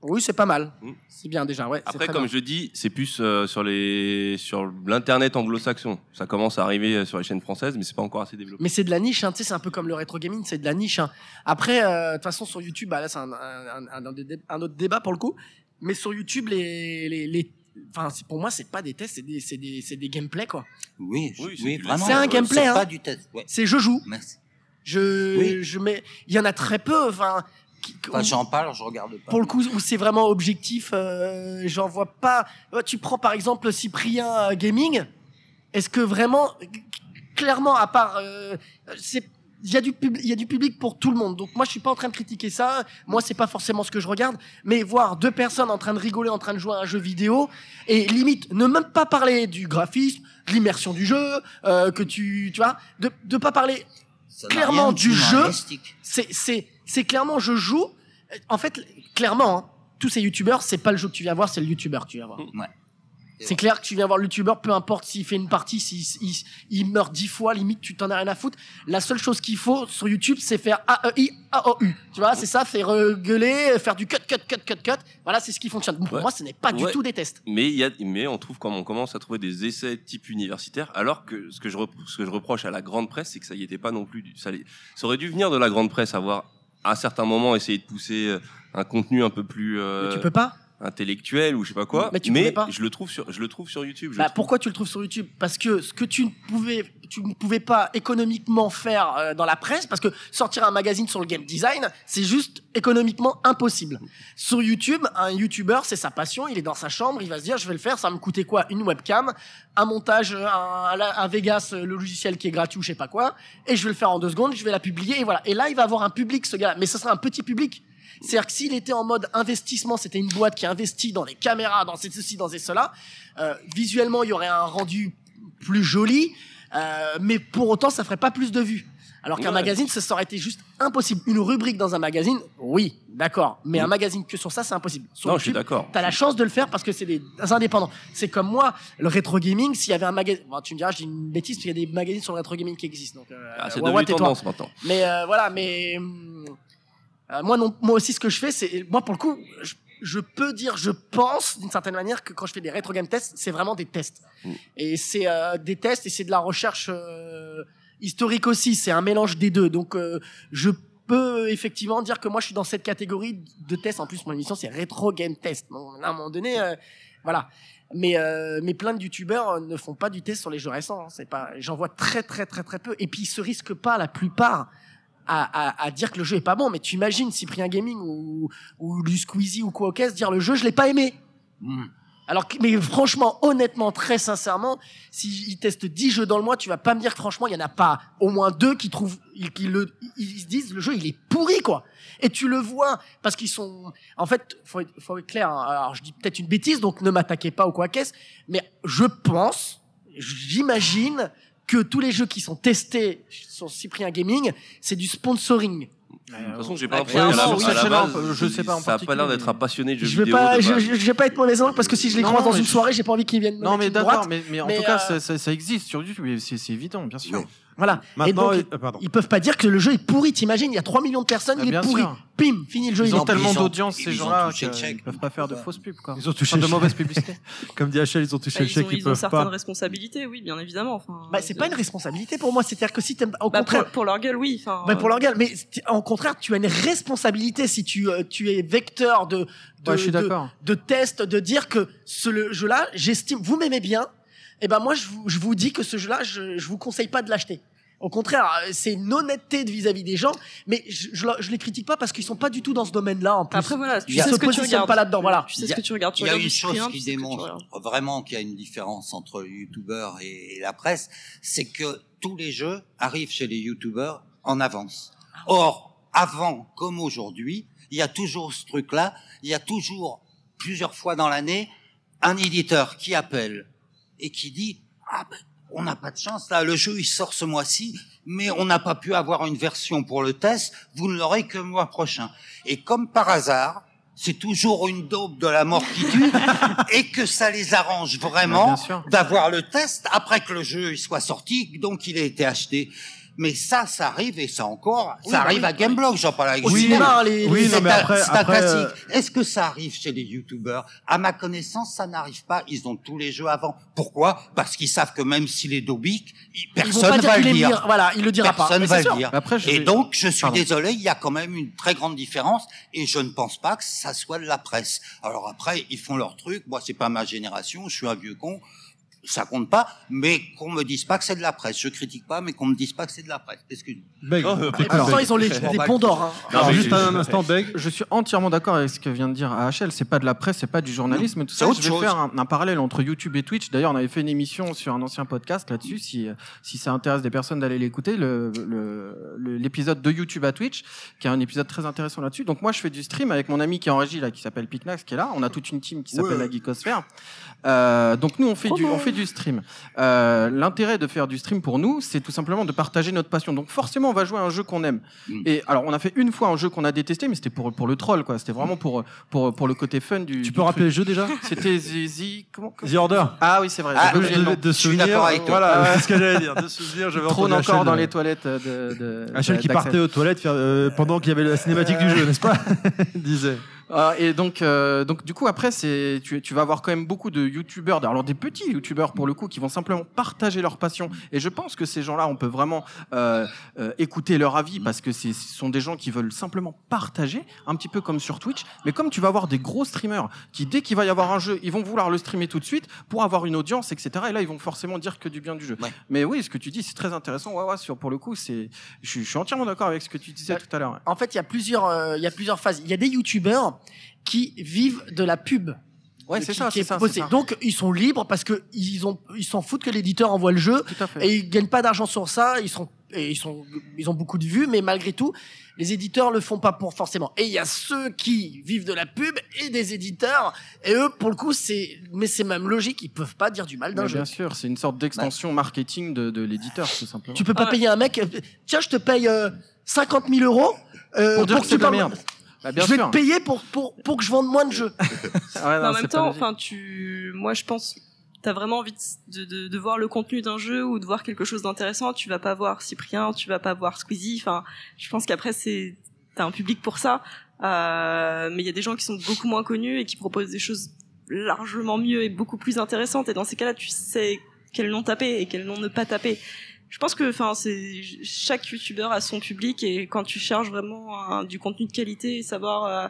Oui, c'est pas mal. Mm. C'est bien déjà, ouais. Après comme bien. je dis, c'est plus euh, sur les sur l'internet anglo-saxon. Ça commence à arriver euh, sur les chaînes françaises, mais c'est pas encore assez développé. Mais c'est de la niche, hein, tu sais, c'est un peu comme le rétro gaming, c'est de la niche. hein. Après, euh, de toute façon, sur YouTube, bah, là, c'est un, un, autre dé- un autre débat pour le coup. Mais sur YouTube, les, les, les, enfin, pour moi, c'est pas des tests, c'est des, c'est des, c'est des gameplays quoi. Oui, vraiment. C'est un euh, gameplay, C'est hein. pas du test. Ouais. C'est je joue. Merci. Je, Oui. je mets, il y en a très peu, enfin. j'en parle, je regarde pas. pour le coup, où c'est vraiment objectif, euh, j'en vois pas. Tu prends par exemple Cyprien euh, Gaming. Est-ce que vraiment, clairement, à part, euh, c'est il y a du public, il y a du public pour tout le monde. Donc moi, je suis pas en train de critiquer ça. Moi, c'est pas forcément ce que je regarde, mais voir deux personnes en train de rigoler, en train de jouer à un jeu vidéo, et limite ne même pas parler du graphisme, de l'immersion du jeu, euh, que tu, tu vois, de de pas parler Ça clairement du jeu. c'est c'est c'est clairement je joue en fait clairement hein, tous ces youtubeurs c'est pas le jeu que tu viens voir c'est le youtubeur que tu viens voir Ouais. C'est clair que tu viens voir le youtubeur peu importe s'il fait une partie s'il il, il meurt dix fois limite tu t'en as rien à foutre. La seule chose qu'il faut sur YouTube c'est faire A E I A O U. Tu vois c'est ça faire euh, gueuler faire du cut cut cut cut cut. Voilà c'est ce qui fonctionne. Pour Ouais. moi ce n'est pas du tout des tests. Mais il y a, mais on trouve quand on commence à trouver des essais type universitaire, alors que ce que je, ce que je reproche à la grande presse, c'est que ça y était pas non plus. du- Ça, ça aurait dû venir de la grande presse, avoir à un certain moment essayé de pousser euh, un contenu un peu plus euh, mais tu peux pas intellectuel ou je sais pas quoi. Mais tu pouvais pas. je le trouve sur, je le trouve sur YouTube. je Bah, trouve. pourquoi tu le trouves sur YouTube? Parce que ce que tu ne pouvais, tu ne pouvais pas économiquement faire euh, dans la presse, parce que sortir un magazine sur le game design, c'est juste économiquement impossible. Sur YouTube, un YouTuber, c'est sa passion, il est dans sa chambre, il va se dire, je vais le faire, ça va me coûter quoi? Une webcam, un montage, un, un Vegas, le logiciel qui est gratuit ou je sais pas quoi, et je vais le faire en deux secondes, je vais la publier, et voilà. Et là, il va avoir un public, ce gars, mais ce sera un petit public. C'est-à-dire que s'il était en mode investissement, c'était une boîte qui investit dans les caméras, dans ceci, dans cela, euh, visuellement, il y aurait un rendu plus joli, euh, mais pour autant, ça ferait pas plus de vues. Alors qu'un Ouais. magazine, ça, ça aurait été juste impossible. Une rubrique dans un magazine, oui, d'accord. Mais Mm. un magazine que sur ça, c'est impossible. Sur Non, je suis d'accord. T'as la chance de le faire parce que c'est des indépendants. C'est comme moi, le rétro gaming, s'il y avait un magazine, bon, tu me diras, je dis une bêtise, parce qu'il y a des magazines sur le rétro gaming qui existent. Donc, euh, Ah, c'est ouais, devenu ouais, tendance maintenant. Mais euh, voilà, mais hum, euh, moi non, moi aussi ce que je fais, c'est moi pour le coup, je, je peux dire, je pense d'une certaine manière que quand je fais des rétro game tests, c'est vraiment des tests. Mm. Et c'est euh, des tests et c'est de la recherche euh, historique aussi. C'est un mélange des deux. Donc euh, je peux effectivement dire que moi je suis dans cette catégorie de tests. En plus, mon émission c'est rétro game test. Bon, à un moment donné, euh, voilà. Mais euh, mais plein de youtubeurs euh, ne font pas du test sur les jeux récents. hein. C'est pas, j'en vois très très très très peu. Et puis ils se risquent pas la plupart à, à, à dire que le jeu est pas bon. Mais tu imagines Cyprien Gaming ou ou Squeezie ou quoi dire le jeu je l'ai pas aimé. Mm. Alors mais franchement, honnêtement, très sincèrement, si ils testent 10 jeux dans le mois, tu vas pas me dire que franchement, il y en a pas au moins deux qui trouvent, qui le, ils se disent le jeu il est pourri quoi. Et tu le vois parce qu'ils sont, en fait, faut être, faut être clair. hein. Alors je dis peut-être une bêtise, donc ne m'attaquez pas ou quoi qu'est-ce, mais je pense, j'imagine que tous les jeux qui sont testés sur Cyprien Gaming, c'est du sponsoring. De toute façon, j'ai pas l'impression oui. je sais pas en ça a pas l'air d'être un passionné de jeux Je vais vidéo. pas, de je, je, je vais pas être mauvais exemple parce que si je les Non, croise dans une je- soirée, j'ai pas envie qu'ils viennent. me Non, mais d'accord, mais, mais en Mais, tout cas, euh, ça, ça- ça existe sur YouTube, c'est évident, bien sûr. Voilà. Et Maintenant, donc, euh, pardon. Ils peuvent pas dire que le jeu est pourri. T'imagines, il y a 3 millions de personnes, Ah, il est pourri. sûr. Pim, fini le jeu. Ils il ont est tellement ils ont- d'audience, ces ils ont gens-là, touché le qu'ils peuvent pas faire de Ouais. fausses pubs, quoi. Ils ont touché Enfin, de le mauvaise chèque. publicité. Comme dit HL, ils ont touché Bah, le ils chèque, ont, ils ils ont peuvent certaines pas. responsabilités, oui, bien évidemment. Enfin, Bah, c'est euh, pas une responsabilité pour moi. C'est-à-dire que si t'aimes, au bah, contraire, pour, pour leur gueule, oui. Enfin, bah, pour euh, leur gueule, mais t- en contraire, tu as une responsabilité si tu, euh, tu es vecteur de, de, Ouais, je suis de, d'accord. de test, de dire que ce le jeu-là, j'estime, vous m'aimez bien, et ben moi, je vous, je vous dis que ce jeu-là, je, je vous conseille pas de l'acheter. Au contraire, euh, c'est une honnêteté de vis-à-vis des gens, mais je, je, je les critique pas parce qu'ils sont pas du tout dans ce domaine-là, en plus. Après, voilà, tu sais ce que tu regardes. pas là-dedans, voilà. Tu sais ce que tu regardes. Tu Il y a une chose qui démontre vraiment qu'il y a une différence entre le youtubeur et la presse, c'est que tous les jeux arrivent chez les youtubeurs en avance. Or, avant comme aujourd'hui, il y a toujours ce truc-là, il y a toujours plusieurs fois dans l'année un éditeur qui appelle et qui dit ah ben, on n'a pas de chance là, le jeu il sort ce mois-ci, mais on n'a pas pu avoir une version pour le test, vous ne l'aurez que le mois prochain. Et comme par hasard, c'est toujours une daube de la mort qui tue, et que ça les arrange vraiment d'avoir le test après que le jeu il soit sorti, donc il a été acheté. Mais ça, ça arrive et ça encore, Oui, ça bah arrive oui, à Gameblog, j'en parle avec Julien. cinéma, les- Oui, les- non, C'est mais un- après- c'est un après, classique. euh, Est-ce que ça arrive chez les youtubeurs? À ma connaissance, ça n'arrive pas. Ils ont tous les jeux avant. Pourquoi? Parce qu'ils savent que même s'il est dobique, personne pas dire va le dire. Voilà, il le dira pas. Personne va le dire. Après, je Et donc, je suis Pardon. désolé, il y a quand même une très grande différence et je ne pense pas que ça soit de la presse. Alors après, ils font leur truc. Moi, c'est pas ma génération. Je suis un vieux con. Ça compte pas, mais qu'on me dise pas que c'est de la presse. Je critique pas, mais qu'on me dise pas que c'est de la presse. Excuse-moi. Beg. Oh, euh, pourtant, ils ont les, des ponts d'or. hein. Non, Alors, juste un instant, Beg. Je suis entièrement d'accord avec ce que vient de dire AHL. C'est pas de la presse, c'est pas du journalisme et tout C'est ça. autre Je vais chose. faire un, un parallèle entre YouTube et Twitch. D'ailleurs, on avait fait une émission sur un ancien podcast là-dessus. Si, si ça intéresse des personnes d'aller l'écouter, le- le- le- l'épisode de YouTube à Twitch, qui est un épisode très intéressant là-dessus. Donc moi, je fais du stream avec mon ami qui est en régie là, qui s'appelle Picnax, qui est là. On a toute une team qui s'appelle Ouais. la Geekosphère. Euh, donc nous, on fait du, on fait du stream. Euh, L'intérêt de faire du stream pour nous, c'est tout simplement de partager notre passion. Donc forcément, on va jouer à un jeu qu'on aime. Mm. Et alors, on a fait une fois un jeu qu'on a détesté, mais c'était pour pour le troll, quoi. C'était vraiment pour pour pour le côté fun du. Tu du peux rappeler le jeu déjà? C'était Zizi. Comment, comment- The Order. Ah oui, c'est vrai. Ah, de, de Je suis d'accord avec toi. Voilà, c'est ce que j'allais dire. De souvenirs, j'avais Trône encore Hachel, dans euh, les toilettes de. de Hachel qui partait aux toilettes faire, euh, pendant qu'il y avait la cinématique du jeu, n'est-ce pas? Disait. Ah, et donc, euh, donc du coup après c'est tu, tu vas avoir quand même beaucoup de youtubeurs, alors des petits youtubeurs pour le coup qui vont simplement partager leur passion. Et je pense que ces gens-là, on peut vraiment euh, euh, écouter leur avis parce que c'est- ce sont des gens qui veulent simplement partager, un petit peu comme sur Twitch. Mais comme tu vas avoir des gros streamers qui dès qu'il va y avoir un jeu, ils vont vouloir le streamer tout de suite pour avoir une audience, etc. Et là ils vont forcément dire que du bien du jeu. Ouais. Mais oui, ce que tu dis c'est très intéressant. Ouais, ouais, sur pour le coup c'est, je, suis- je suis entièrement d'accord avec ce que tu disais tout à l'heure. En fait, il y a plusieurs, euh, il y a plusieurs phases. Il y a des youtubeurs qui vivent de la pub. Ouais, c'est qui- ça, c'est est ça. Donc, ils sont libres parce que ils ont, ils s'en foutent que l'éditeur envoie le jeu et ils gagnent pas d'argent sur ça. Ils sont, et ils sont, ils ont beaucoup de vues, mais malgré tout, les éditeurs le font pas pour forcément. Et il y a ceux qui vivent de la pub et des éditeurs. Et eux, pour le coup, c'est, mais c'est même logique. Ils peuvent pas dire du mal d'un jeu. bien sûr, c'est une sorte d'extension marketing de, de l'éditeur, tout simplement. Tu peux pas Ouais. payer un mec. euh, Tiens, je te paye euh, 50 000 euros. euh, pour dire que c'est de la parles- merde. Bah, bien je vais sûr. te payer pour, pour, pour que je vende moins de jeux. Ouais, non, en même temps, enfin, tu, moi, je pense, t'as vraiment envie de, de, de voir le contenu d'un jeu ou de voir quelque chose d'intéressant. Tu vas pas voir Cyprien, tu vas pas voir Squeezie. Enfin, je pense qu'après, c'est, t'as un public pour ça. Euh, mais il y a des gens qui sont beaucoup moins connus et qui proposent des choses largement mieux et beaucoup plus intéressantes. Et dans ces cas-là, tu sais quel nom taper et quel nom ne pas taper. Je pense que, enfin, c'est chaque youtubeur a son public et quand tu cherches vraiment un- du contenu de qualité, savoir euh,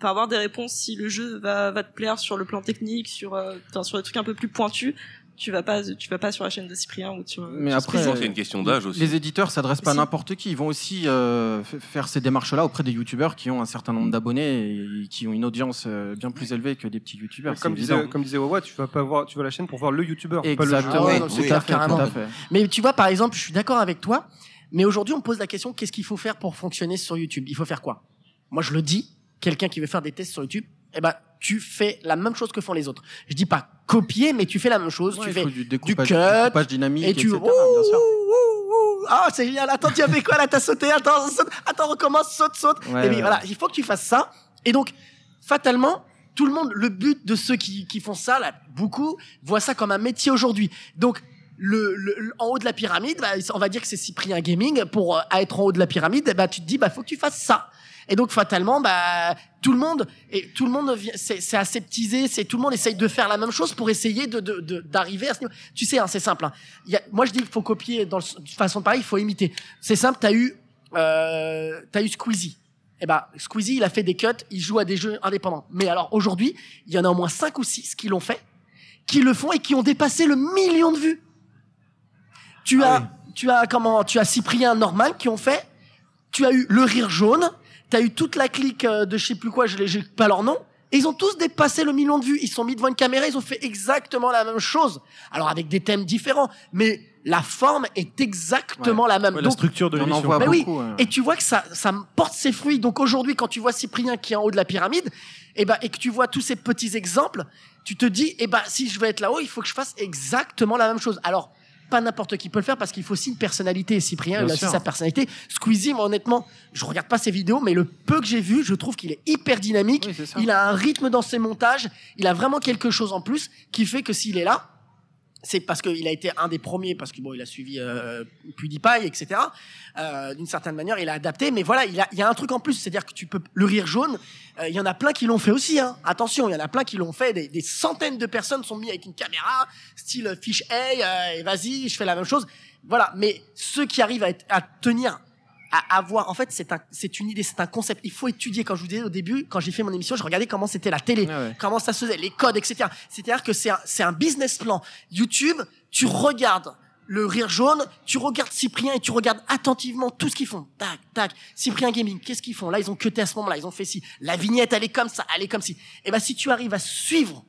avoir des réponses si le jeu va, va te plaire sur le plan technique, sur, euh, sur des trucs un peu plus pointus. Tu vas pas, tu vas pas sur la chaîne de Cyprien ou sur. Mais après, c'est une question d'âge aussi. Les éditeurs s'adressent pas à n'importe qui. Ils vont aussi euh, faire ces démarches-là auprès des youtubeurs qui ont un certain nombre d'abonnés et qui ont une audience euh, bien plus élevée que des petits youtubeurs. Comme disait, comme disait Wawa, tu vas pas voir, tu vas la chaîne pour voir le youtubeur, pas le. Exactement. Ah ouais, Oui, carrément. fait. Mais tu vois, par exemple, je suis d'accord avec toi, mais aujourd'hui, on pose la question qu'est-ce qu'il faut faire pour fonctionner sur YouTube? Il faut faire quoi? Moi, je le dis, quelqu'un qui veut faire des tests sur YouTube, eh ben, tu fais la même chose que font les autres. Je dis pas copier, mais tu fais la même chose. Ouais, tu fais du découpage, cut, découpage dynamique, et tu. etc. Bien sûr. Ah, c'est génial. Attends, tu as fait quoi là? T'as sauté? Attends, saute. Attends, recommence, saute, saute. Ouais, et puis ouais. voilà, il faut que tu fasses ça. Et donc, fatalement, tout le monde, le but de ceux qui, qui font ça, là, beaucoup, voient ça comme un métier aujourd'hui. Donc, le, le- le- en haut de la pyramide, bah, on va dire que c'est Cyprien Gaming. Pour euh, être en haut de la pyramide, bah, tu te dis, bah, faut que tu fasses ça. Et donc, fatalement, bah, tout le monde, et tout le monde, c'est aseptisé, c'est tout le monde essaye de faire la même chose pour essayer de de- de- d'arriver à ce niveau. Tu sais, hein, c'est simple. hein. Y a- moi, je dis qu'il faut copier dans le, de façon pareille, il faut imiter. C'est simple. T'as eu, euh, t'as eu Squeezie. Eh ben, Squeezie, il a fait des cuts, il joue à des jeux indépendants. Mais alors aujourd'hui, il y en a au moins cinq ou six qui l'ont fait, qui le font et qui ont dépassé le million de vues. Tu Ah as, tu as comment, tu as Cyprien normal qui ont fait. Tu as eu le rire jaune. Tu as eu toute la clique euh, de je sais plus quoi, je n'ai pas leur nom. Et ils ont tous dépassé le million de vues. Ils sont mis devant une caméra, ils ont fait exactement la même chose. Alors avec des thèmes différents, mais la forme est exactement la même. Ouais, la Donc, structure de On en l'émission. voit Mais oui, beaucoup. et tu vois que ça, ça porte ses fruits. Donc aujourd'hui, quand tu vois Cyprien qui est en haut de la pyramide, et ben, et que tu vois tous ces petits exemples, tu te dis, eh ben, si je veux être là-haut, il faut que je fasse exactement la même chose. Alors, pas n'importe qui peut le faire parce qu'il faut aussi une personnalité. Cyprien, Bien il a aussi sa personnalité. Squeezie, moi, honnêtement, je regarde pas ses vidéos, mais le peu que j'ai vu, je trouve qu'il est hyper dynamique. Oui, il a un rythme dans ses montages. Il a vraiment quelque chose en plus qui fait que s'il est là, c'est parce qu'il a été un des premiers, parce que bon, il a suivi euh, PewDiePie, etc. Euh, D'une certaine manière, il a adapté, mais voilà, il, a, il y a un truc en plus, c'est-à-dire que tu peux le rire jaune. euh, Il y en a plein qui l'ont fait aussi. Hein. Attention, il y en a plein qui l'ont fait. Des, des centaines de personnes sont mis avec une caméra, style fish hey, euh, et vas-y, je fais la même chose. Voilà, mais ceux qui arrivent à, être- à tenir à avoir en fait c'est un c'est une idée c'est un concept. Il faut étudier. Quand je vous disais au début quand j'ai fait mon émission je regardais comment c'était la télé Ah ouais. comment ça se faisait les codes etc c'est à dire que c'est un c'est un business plan. YouTube tu regardes le rire jaune tu regardes Cyprien et tu regardes attentivement tout ce qu'ils font. Tac tac. Cyprien Gaming qu'est-ce qu'ils font? Là ils ont cuté à ce moment-là. Ils ont fait ci. La vignette elle est comme ça elle est comme ci. Et ben si tu arrives à suivre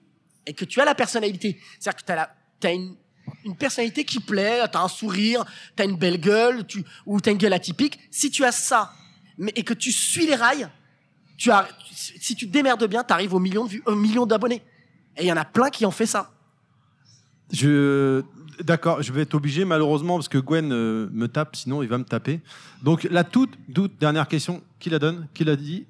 et que tu as la personnalité c'est-à-dire que tu as la t'as une une personnalité qui plaît, t'as un sourire, t'as une belle gueule, tu, ou t'as une gueule atypique. Si tu as ça, mais, et que tu suis les rails, tu as, si tu te démerdes bien, t'arrives au million de vues, au million d'abonnés. Et il y en a plein qui ont fait ça. Je... D'accord, je vais être obligé malheureusement parce que Gwen euh, me tape, sinon il va me taper. Donc la toute, toute dernière question, qui la donne? Qui l'a dit?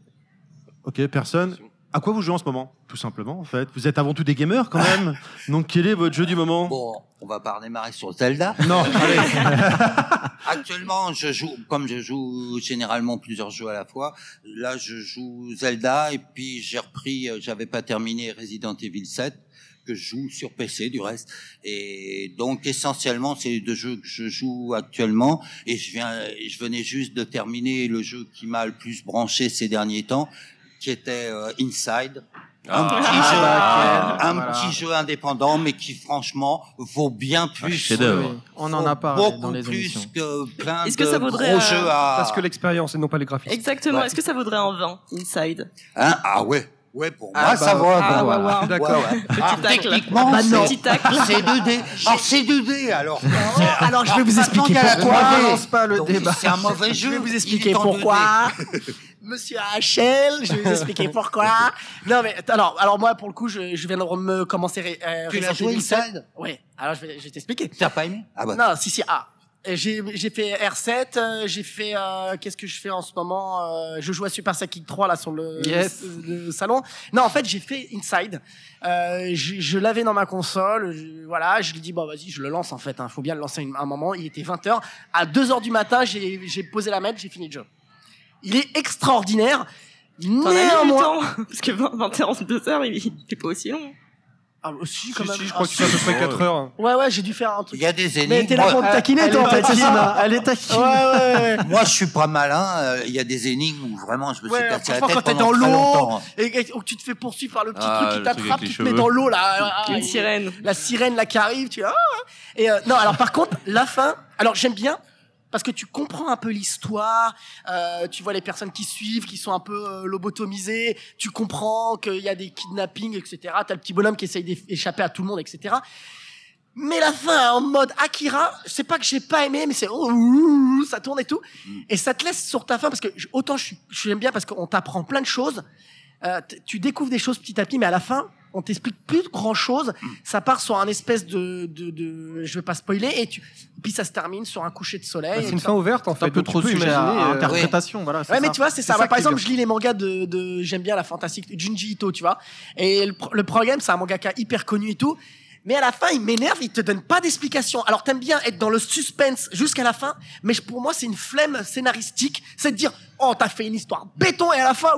Ok, personne. À quoi vous jouez en ce moment Tout simplement, en fait? Vous êtes avant tout des gamers quand même. Donc quel est votre jeu du moment? Bon, on va pas redémarrer sur Zelda. Non, allez. Actuellement, je joue, comme je joue généralement plusieurs jeux à la fois, là, je joue Zelda et puis j'ai repris, euh, j'avais pas terminé Resident Evil 7 que je joue sur PC du reste. Et donc essentiellement, c'est les deux jeux que je joue actuellement. Et je viens, je venais juste de terminer le jeu qui m'a le plus branché ces derniers temps, qui était euh, Inside. Un, Ah. petit, Ah, jeu, bah, un voilà. petit jeu indépendant, mais qui franchement vaut bien plus. Oui, On en a parlé beaucoup dans les plus émissions. que plein Est-ce de que ça vaudrait, gros euh, jeux à. Parce que l'expérience et non pas les graphismes. Exactement. Ouais. Est-ce que ça vaudrait un 20 Inside? Hein? Ah ouais, ouais pour Ah moi bah, ça va. ah, voilà. ouais. D'accord. Ouais, ouais. Ah, techniquement, Bah c'est Petit tacle. c'est 2D. Alors c'est 2D alors. alors, je vais vous expliquer pourquoi. 3D, Balance pas le débat. C'est un mauvais jeu. Je vais vous expliquer est en 2D. pourquoi. Monsieur HL, je vais vous expliquer pourquoi. Non mais alors, alors moi pour le coup, je, je viens de me commencer. Euh, Tu l'as joué Evil 7. Inside Ouais. Alors je vais, je vais t'expliquer. T'as pas aimé? Ah bah. Non, si si. Ah, j'ai j'ai fait R7. euh, j'ai fait euh, qu'est-ce que je fais en ce moment euh, Je joue à Super Psychic 3 là sur le, Yes. le, le salon. Non, en fait j'ai fait Inside. Euh, je je l'avais dans ma console. je- voilà, je lui dis bon vas-y, je le lance en fait. Hein, faut bien le lancer une- un moment. Il était 20 h À 2 h du matin, j'ai j'ai posé la mettre, j'ai fini le jeu. Il est extraordinaire. Néanmoins, temps Parce que 20, 21, 2 heures, il il est pas aussi long. ah, aussi Si, quand même. si, je crois Ah, que tu fais à peu près 4 heures. Ouais ouais, j'ai dû faire un Il truc. y a des Mais énigmes. t'es là pour me taquiner, toi, en fait, c'est ça taquine, elle est taquine. Ouais, ouais, ouais. moi, je suis pas malin. euh, Il y a des énigmes où vraiment je me suis Ouais, cassé la tête quand t'es dans l'eau, et, et où tu te fais poursuivre par le petit Ah, truc qui t'attrape, les te met cheveux. dans l'eau là. Une il- sirène. La sirène là qui arrive, tu ah, Et euh, non, alors par contre, la fin. Alors j'aime bien parce que tu comprends un peu l'histoire. euh, tu vois les personnes qui suivent, qui sont un peu euh, lobotomisées. Tu comprends qu'il y a des kidnappings, etc. T'as le petit bonhomme qui essaye d'échapper à tout le monde, etc. Mais la fin en mode Akira, c'est pas que j'ai pas aimé, mais c'est oh, ça tourne et tout, et ça te laisse sur ta fin parce que autant je, l'aime bien parce qu'on t'apprend plein de choses, euh, tu découvres des choses petit à petit, mais à la fin on t'explique plus grand chose, ça part sur un espèce de, de, de je vais pas spoiler, et tu, puis ça se termine sur un coucher de soleil. Bah, C'est une fin ouverte en C'est un fait. peu trop sujet à, euh, interprétation. Voilà, Ouais, mais tu vois, c'est ça. Bah, par exemple, bien. je lis les mangas de, de j'aime bien la fantastique Junji Ito, tu vois. Et le, le problème, c'est un mangaka hyper connu et tout. Mais à la fin, il m'énerve, il te donne pas d'explication. Alors t'aimes bien être dans le suspense jusqu'à la fin, mais pour moi, c'est une flemme scénaristique. C'est de dire, oh, t'as fait une histoire béton et à la fin,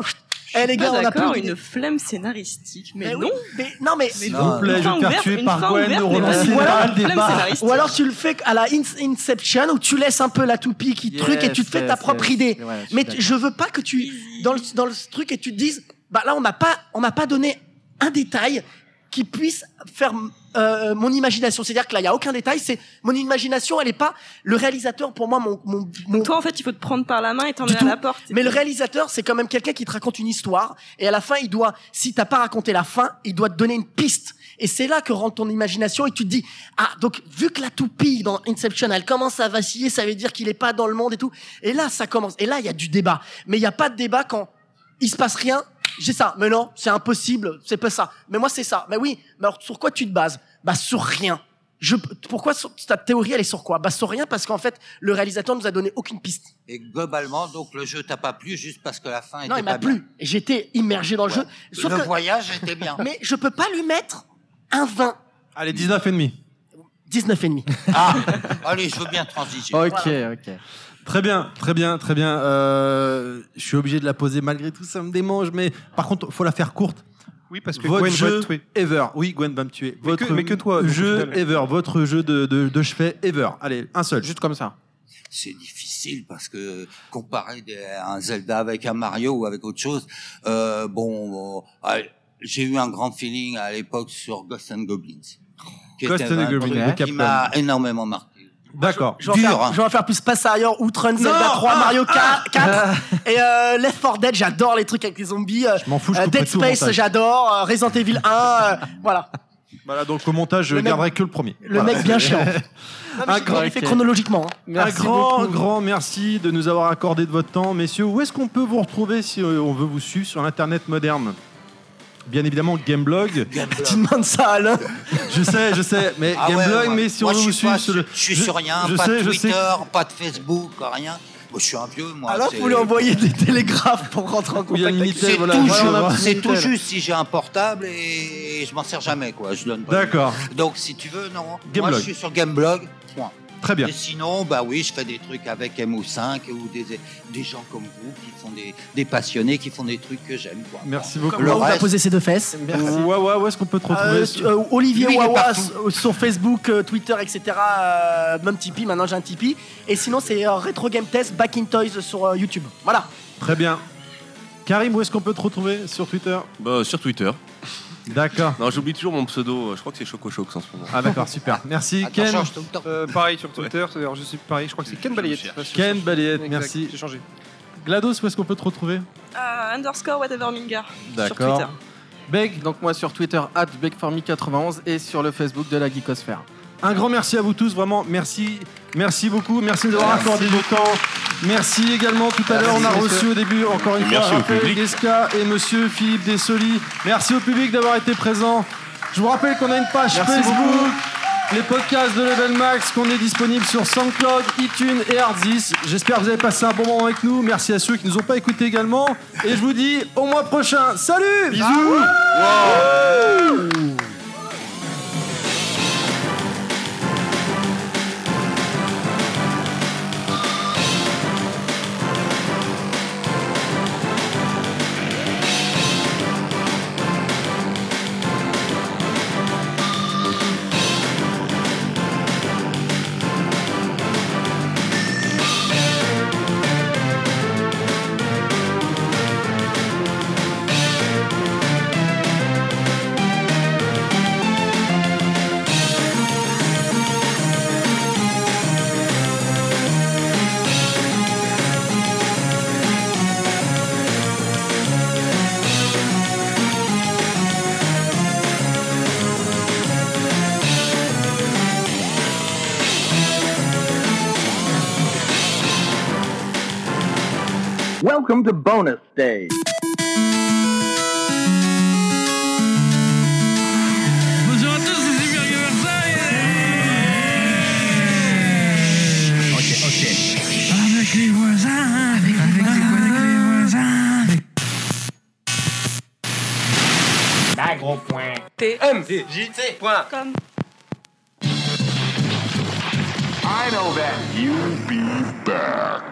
eh les gars, on a plus une flemme scénaristique. Mais, Mais non. oui, mais non, mais Mais S'il vous plaît, je vais faire tuer par Gwen, ne pas voilà, le débat. ou alors tu le fais à la In- Inception où tu laisses un peu la toupie qui truc et tu te fais ta propre idée. Mais je veux pas que tu dans le dans le truc et tu te dises bah là on m'a pas on m'a pas donné un détail qui puisse faire euh, mon imagination. C'est-à-dire que là il y a aucun détail. C'est mon imagination. Elle est pas le réalisateur pour moi mon mon, mon- Toi, en fait, il faut te prendre par la main et t'emmener à la porte. mais le réalisateur, c'est quand même quelqu'un qui te raconte une histoire, et à la fin, il doit, si t'as pas raconté la fin, il doit te donner une piste. Et c'est là que rentre ton imagination, et tu te dis, ah, donc, vu que la toupie dans Inception, elle commence à vaciller, ça veut dire qu'il est pas dans le monde et tout. Et là, ça commence. Et là, il y a du débat. Mais il y a pas de débat quand il se passe rien. J'ai ça. Mais non, c'est impossible. C'est pas ça. Mais moi, c'est ça. Mais oui. Mais alors, sur quoi tu te bases? Bah, sur rien. Je, pourquoi ta théorie, elle est sur quoi? Bah, sur rien, parce qu'en fait, le réalisateur nous a donné aucune piste. Et globalement, donc le jeu t'a pas plu juste parce que la fin était Non, il pas m'a plu. J'étais immergé dans le jeu. Sauf le que- voyage était bien. mais je peux pas lui mettre un 20. Allez, 19 et demi. 19,5. Ah, allez, je veux bien transiger. Ok, ok. Très bien, très bien, très bien. Euh, je suis obligé de la poser malgré tout, ça me démange, mais par contre, faut la faire courte. Oui, parce que votre Gwen va te tuer. ever. Oui, Gwen va me tuer. Mais Votre que- mais que toi, jeu ever. Votre jeu de, de, de chevet ever. Allez, un seul. Juste comme ça. C'est difficile parce que comparer un Zelda avec un Mario ou avec autre chose, euh, bon, bon, allez, j'ai eu un grand feeling à l'époque sur Ghost and Goblins. qui Ghost and Goblins qui m'a énormément marqué. D'accord. Je vais, en Dur, faire, hein. je vais en faire plus Space Harrier, Outrun, Zelda Non, 3, ah, Mario Kart 4 et euh, Left 4 Dead. J'adore les trucs avec les zombies. Je m'en fous, je euh, Dead Space, j'adore. euh, Resident Evil 1, euh, voilà. Voilà, donc au montage, je Le mec- garderai que le premier. Le Voilà. mec bien chiant. Non, mais Un grand- fait chronologiquement. hein. un grand, grand merci de nous avoir accordé de votre temps. Messieurs, où est-ce qu'on peut vous retrouver si on veut vous suivre sur l'Internet moderne? Bien évidemment, Gameblog. Tu demandes ça à Alain. Je sais, je sais, mais Ah ouais, Gameblog, moi- mais si moi, on veut je vous suis pas sur le. Je suis sur rien, je pas sais, de je sais. Twitter, pas de Facebook, rien. Moi, je suis un vieux, moi. C'est- faut lui envoyer des télégraphes pour rentrer en contact avec C'est voilà. tout, Voilà, juste si j'ai un portable et je m'en sers jamais, quoi. Je donne pas. D'accord, Donc, si tu veux, non. Moi, Gameblog. je suis sur Gameblog. Point. Très bien. Et sinon, bah oui, je fais des trucs avec MO5 ou des, des gens comme vous qui font des, des passionnés, qui font des trucs que j'aime, quoi. Merci beaucoup. Comme Le on va poser ses deux fesses. Ouais, ouais, où est-ce qu'on peut te retrouver Euh, sur- euh, Olivier Lui, Wawa partout. sur- sur Facebook, euh, Twitter, etc. euh, même Tipeee, maintenant j'ai un Tipeee. Et sinon, c'est euh, Retro Game Test, Back in Toys sur euh, YouTube. Voilà. Très bien. Karim, où est-ce qu'on peut te retrouver sur Twitter? Bah, sur Twitter. D'accord. Non, j'oublie toujours mon pseudo. Je crois que c'est Choco Chocs en ce moment. Ah d'accord, super. Merci Attends, Ken. change tout le temps. Euh, pareil sur Twitter, alors je sais pareil, je crois que c'est Ken Balayette. Pas. Ken Balayette, Exact, merci. J'ai changé. GLaDOS, où est-ce qu'on peut te retrouver? Euh, underscore whatever Minger sur D'accord. Twitter. Beg, Donc moi sur Twitter, @begformy91 et sur le Facebook de la Geekosphère. un grand merci à vous tous, vraiment merci, merci beaucoup, merci de nous avoir accordé du temps. Merci également tout à l'heure, on a reçu au début encore une Merci fois Raphaël. Guesca et Monsieur Philippe Dessoli. Merci au public d'avoir été présent. Je vous rappelle qu'on a une page Merci Facebook. beaucoup. Les podcasts de Level Max, qu'on est disponible sur SoundCloud, iTunes et Hardzis. J'espère que vous avez passé un bon moment avec nous. Merci à ceux qui nous ont pas écoutés également. Et je vous dis au mois prochain. Salut Bisous M. J. T. Point. Comme. I know that. You be back.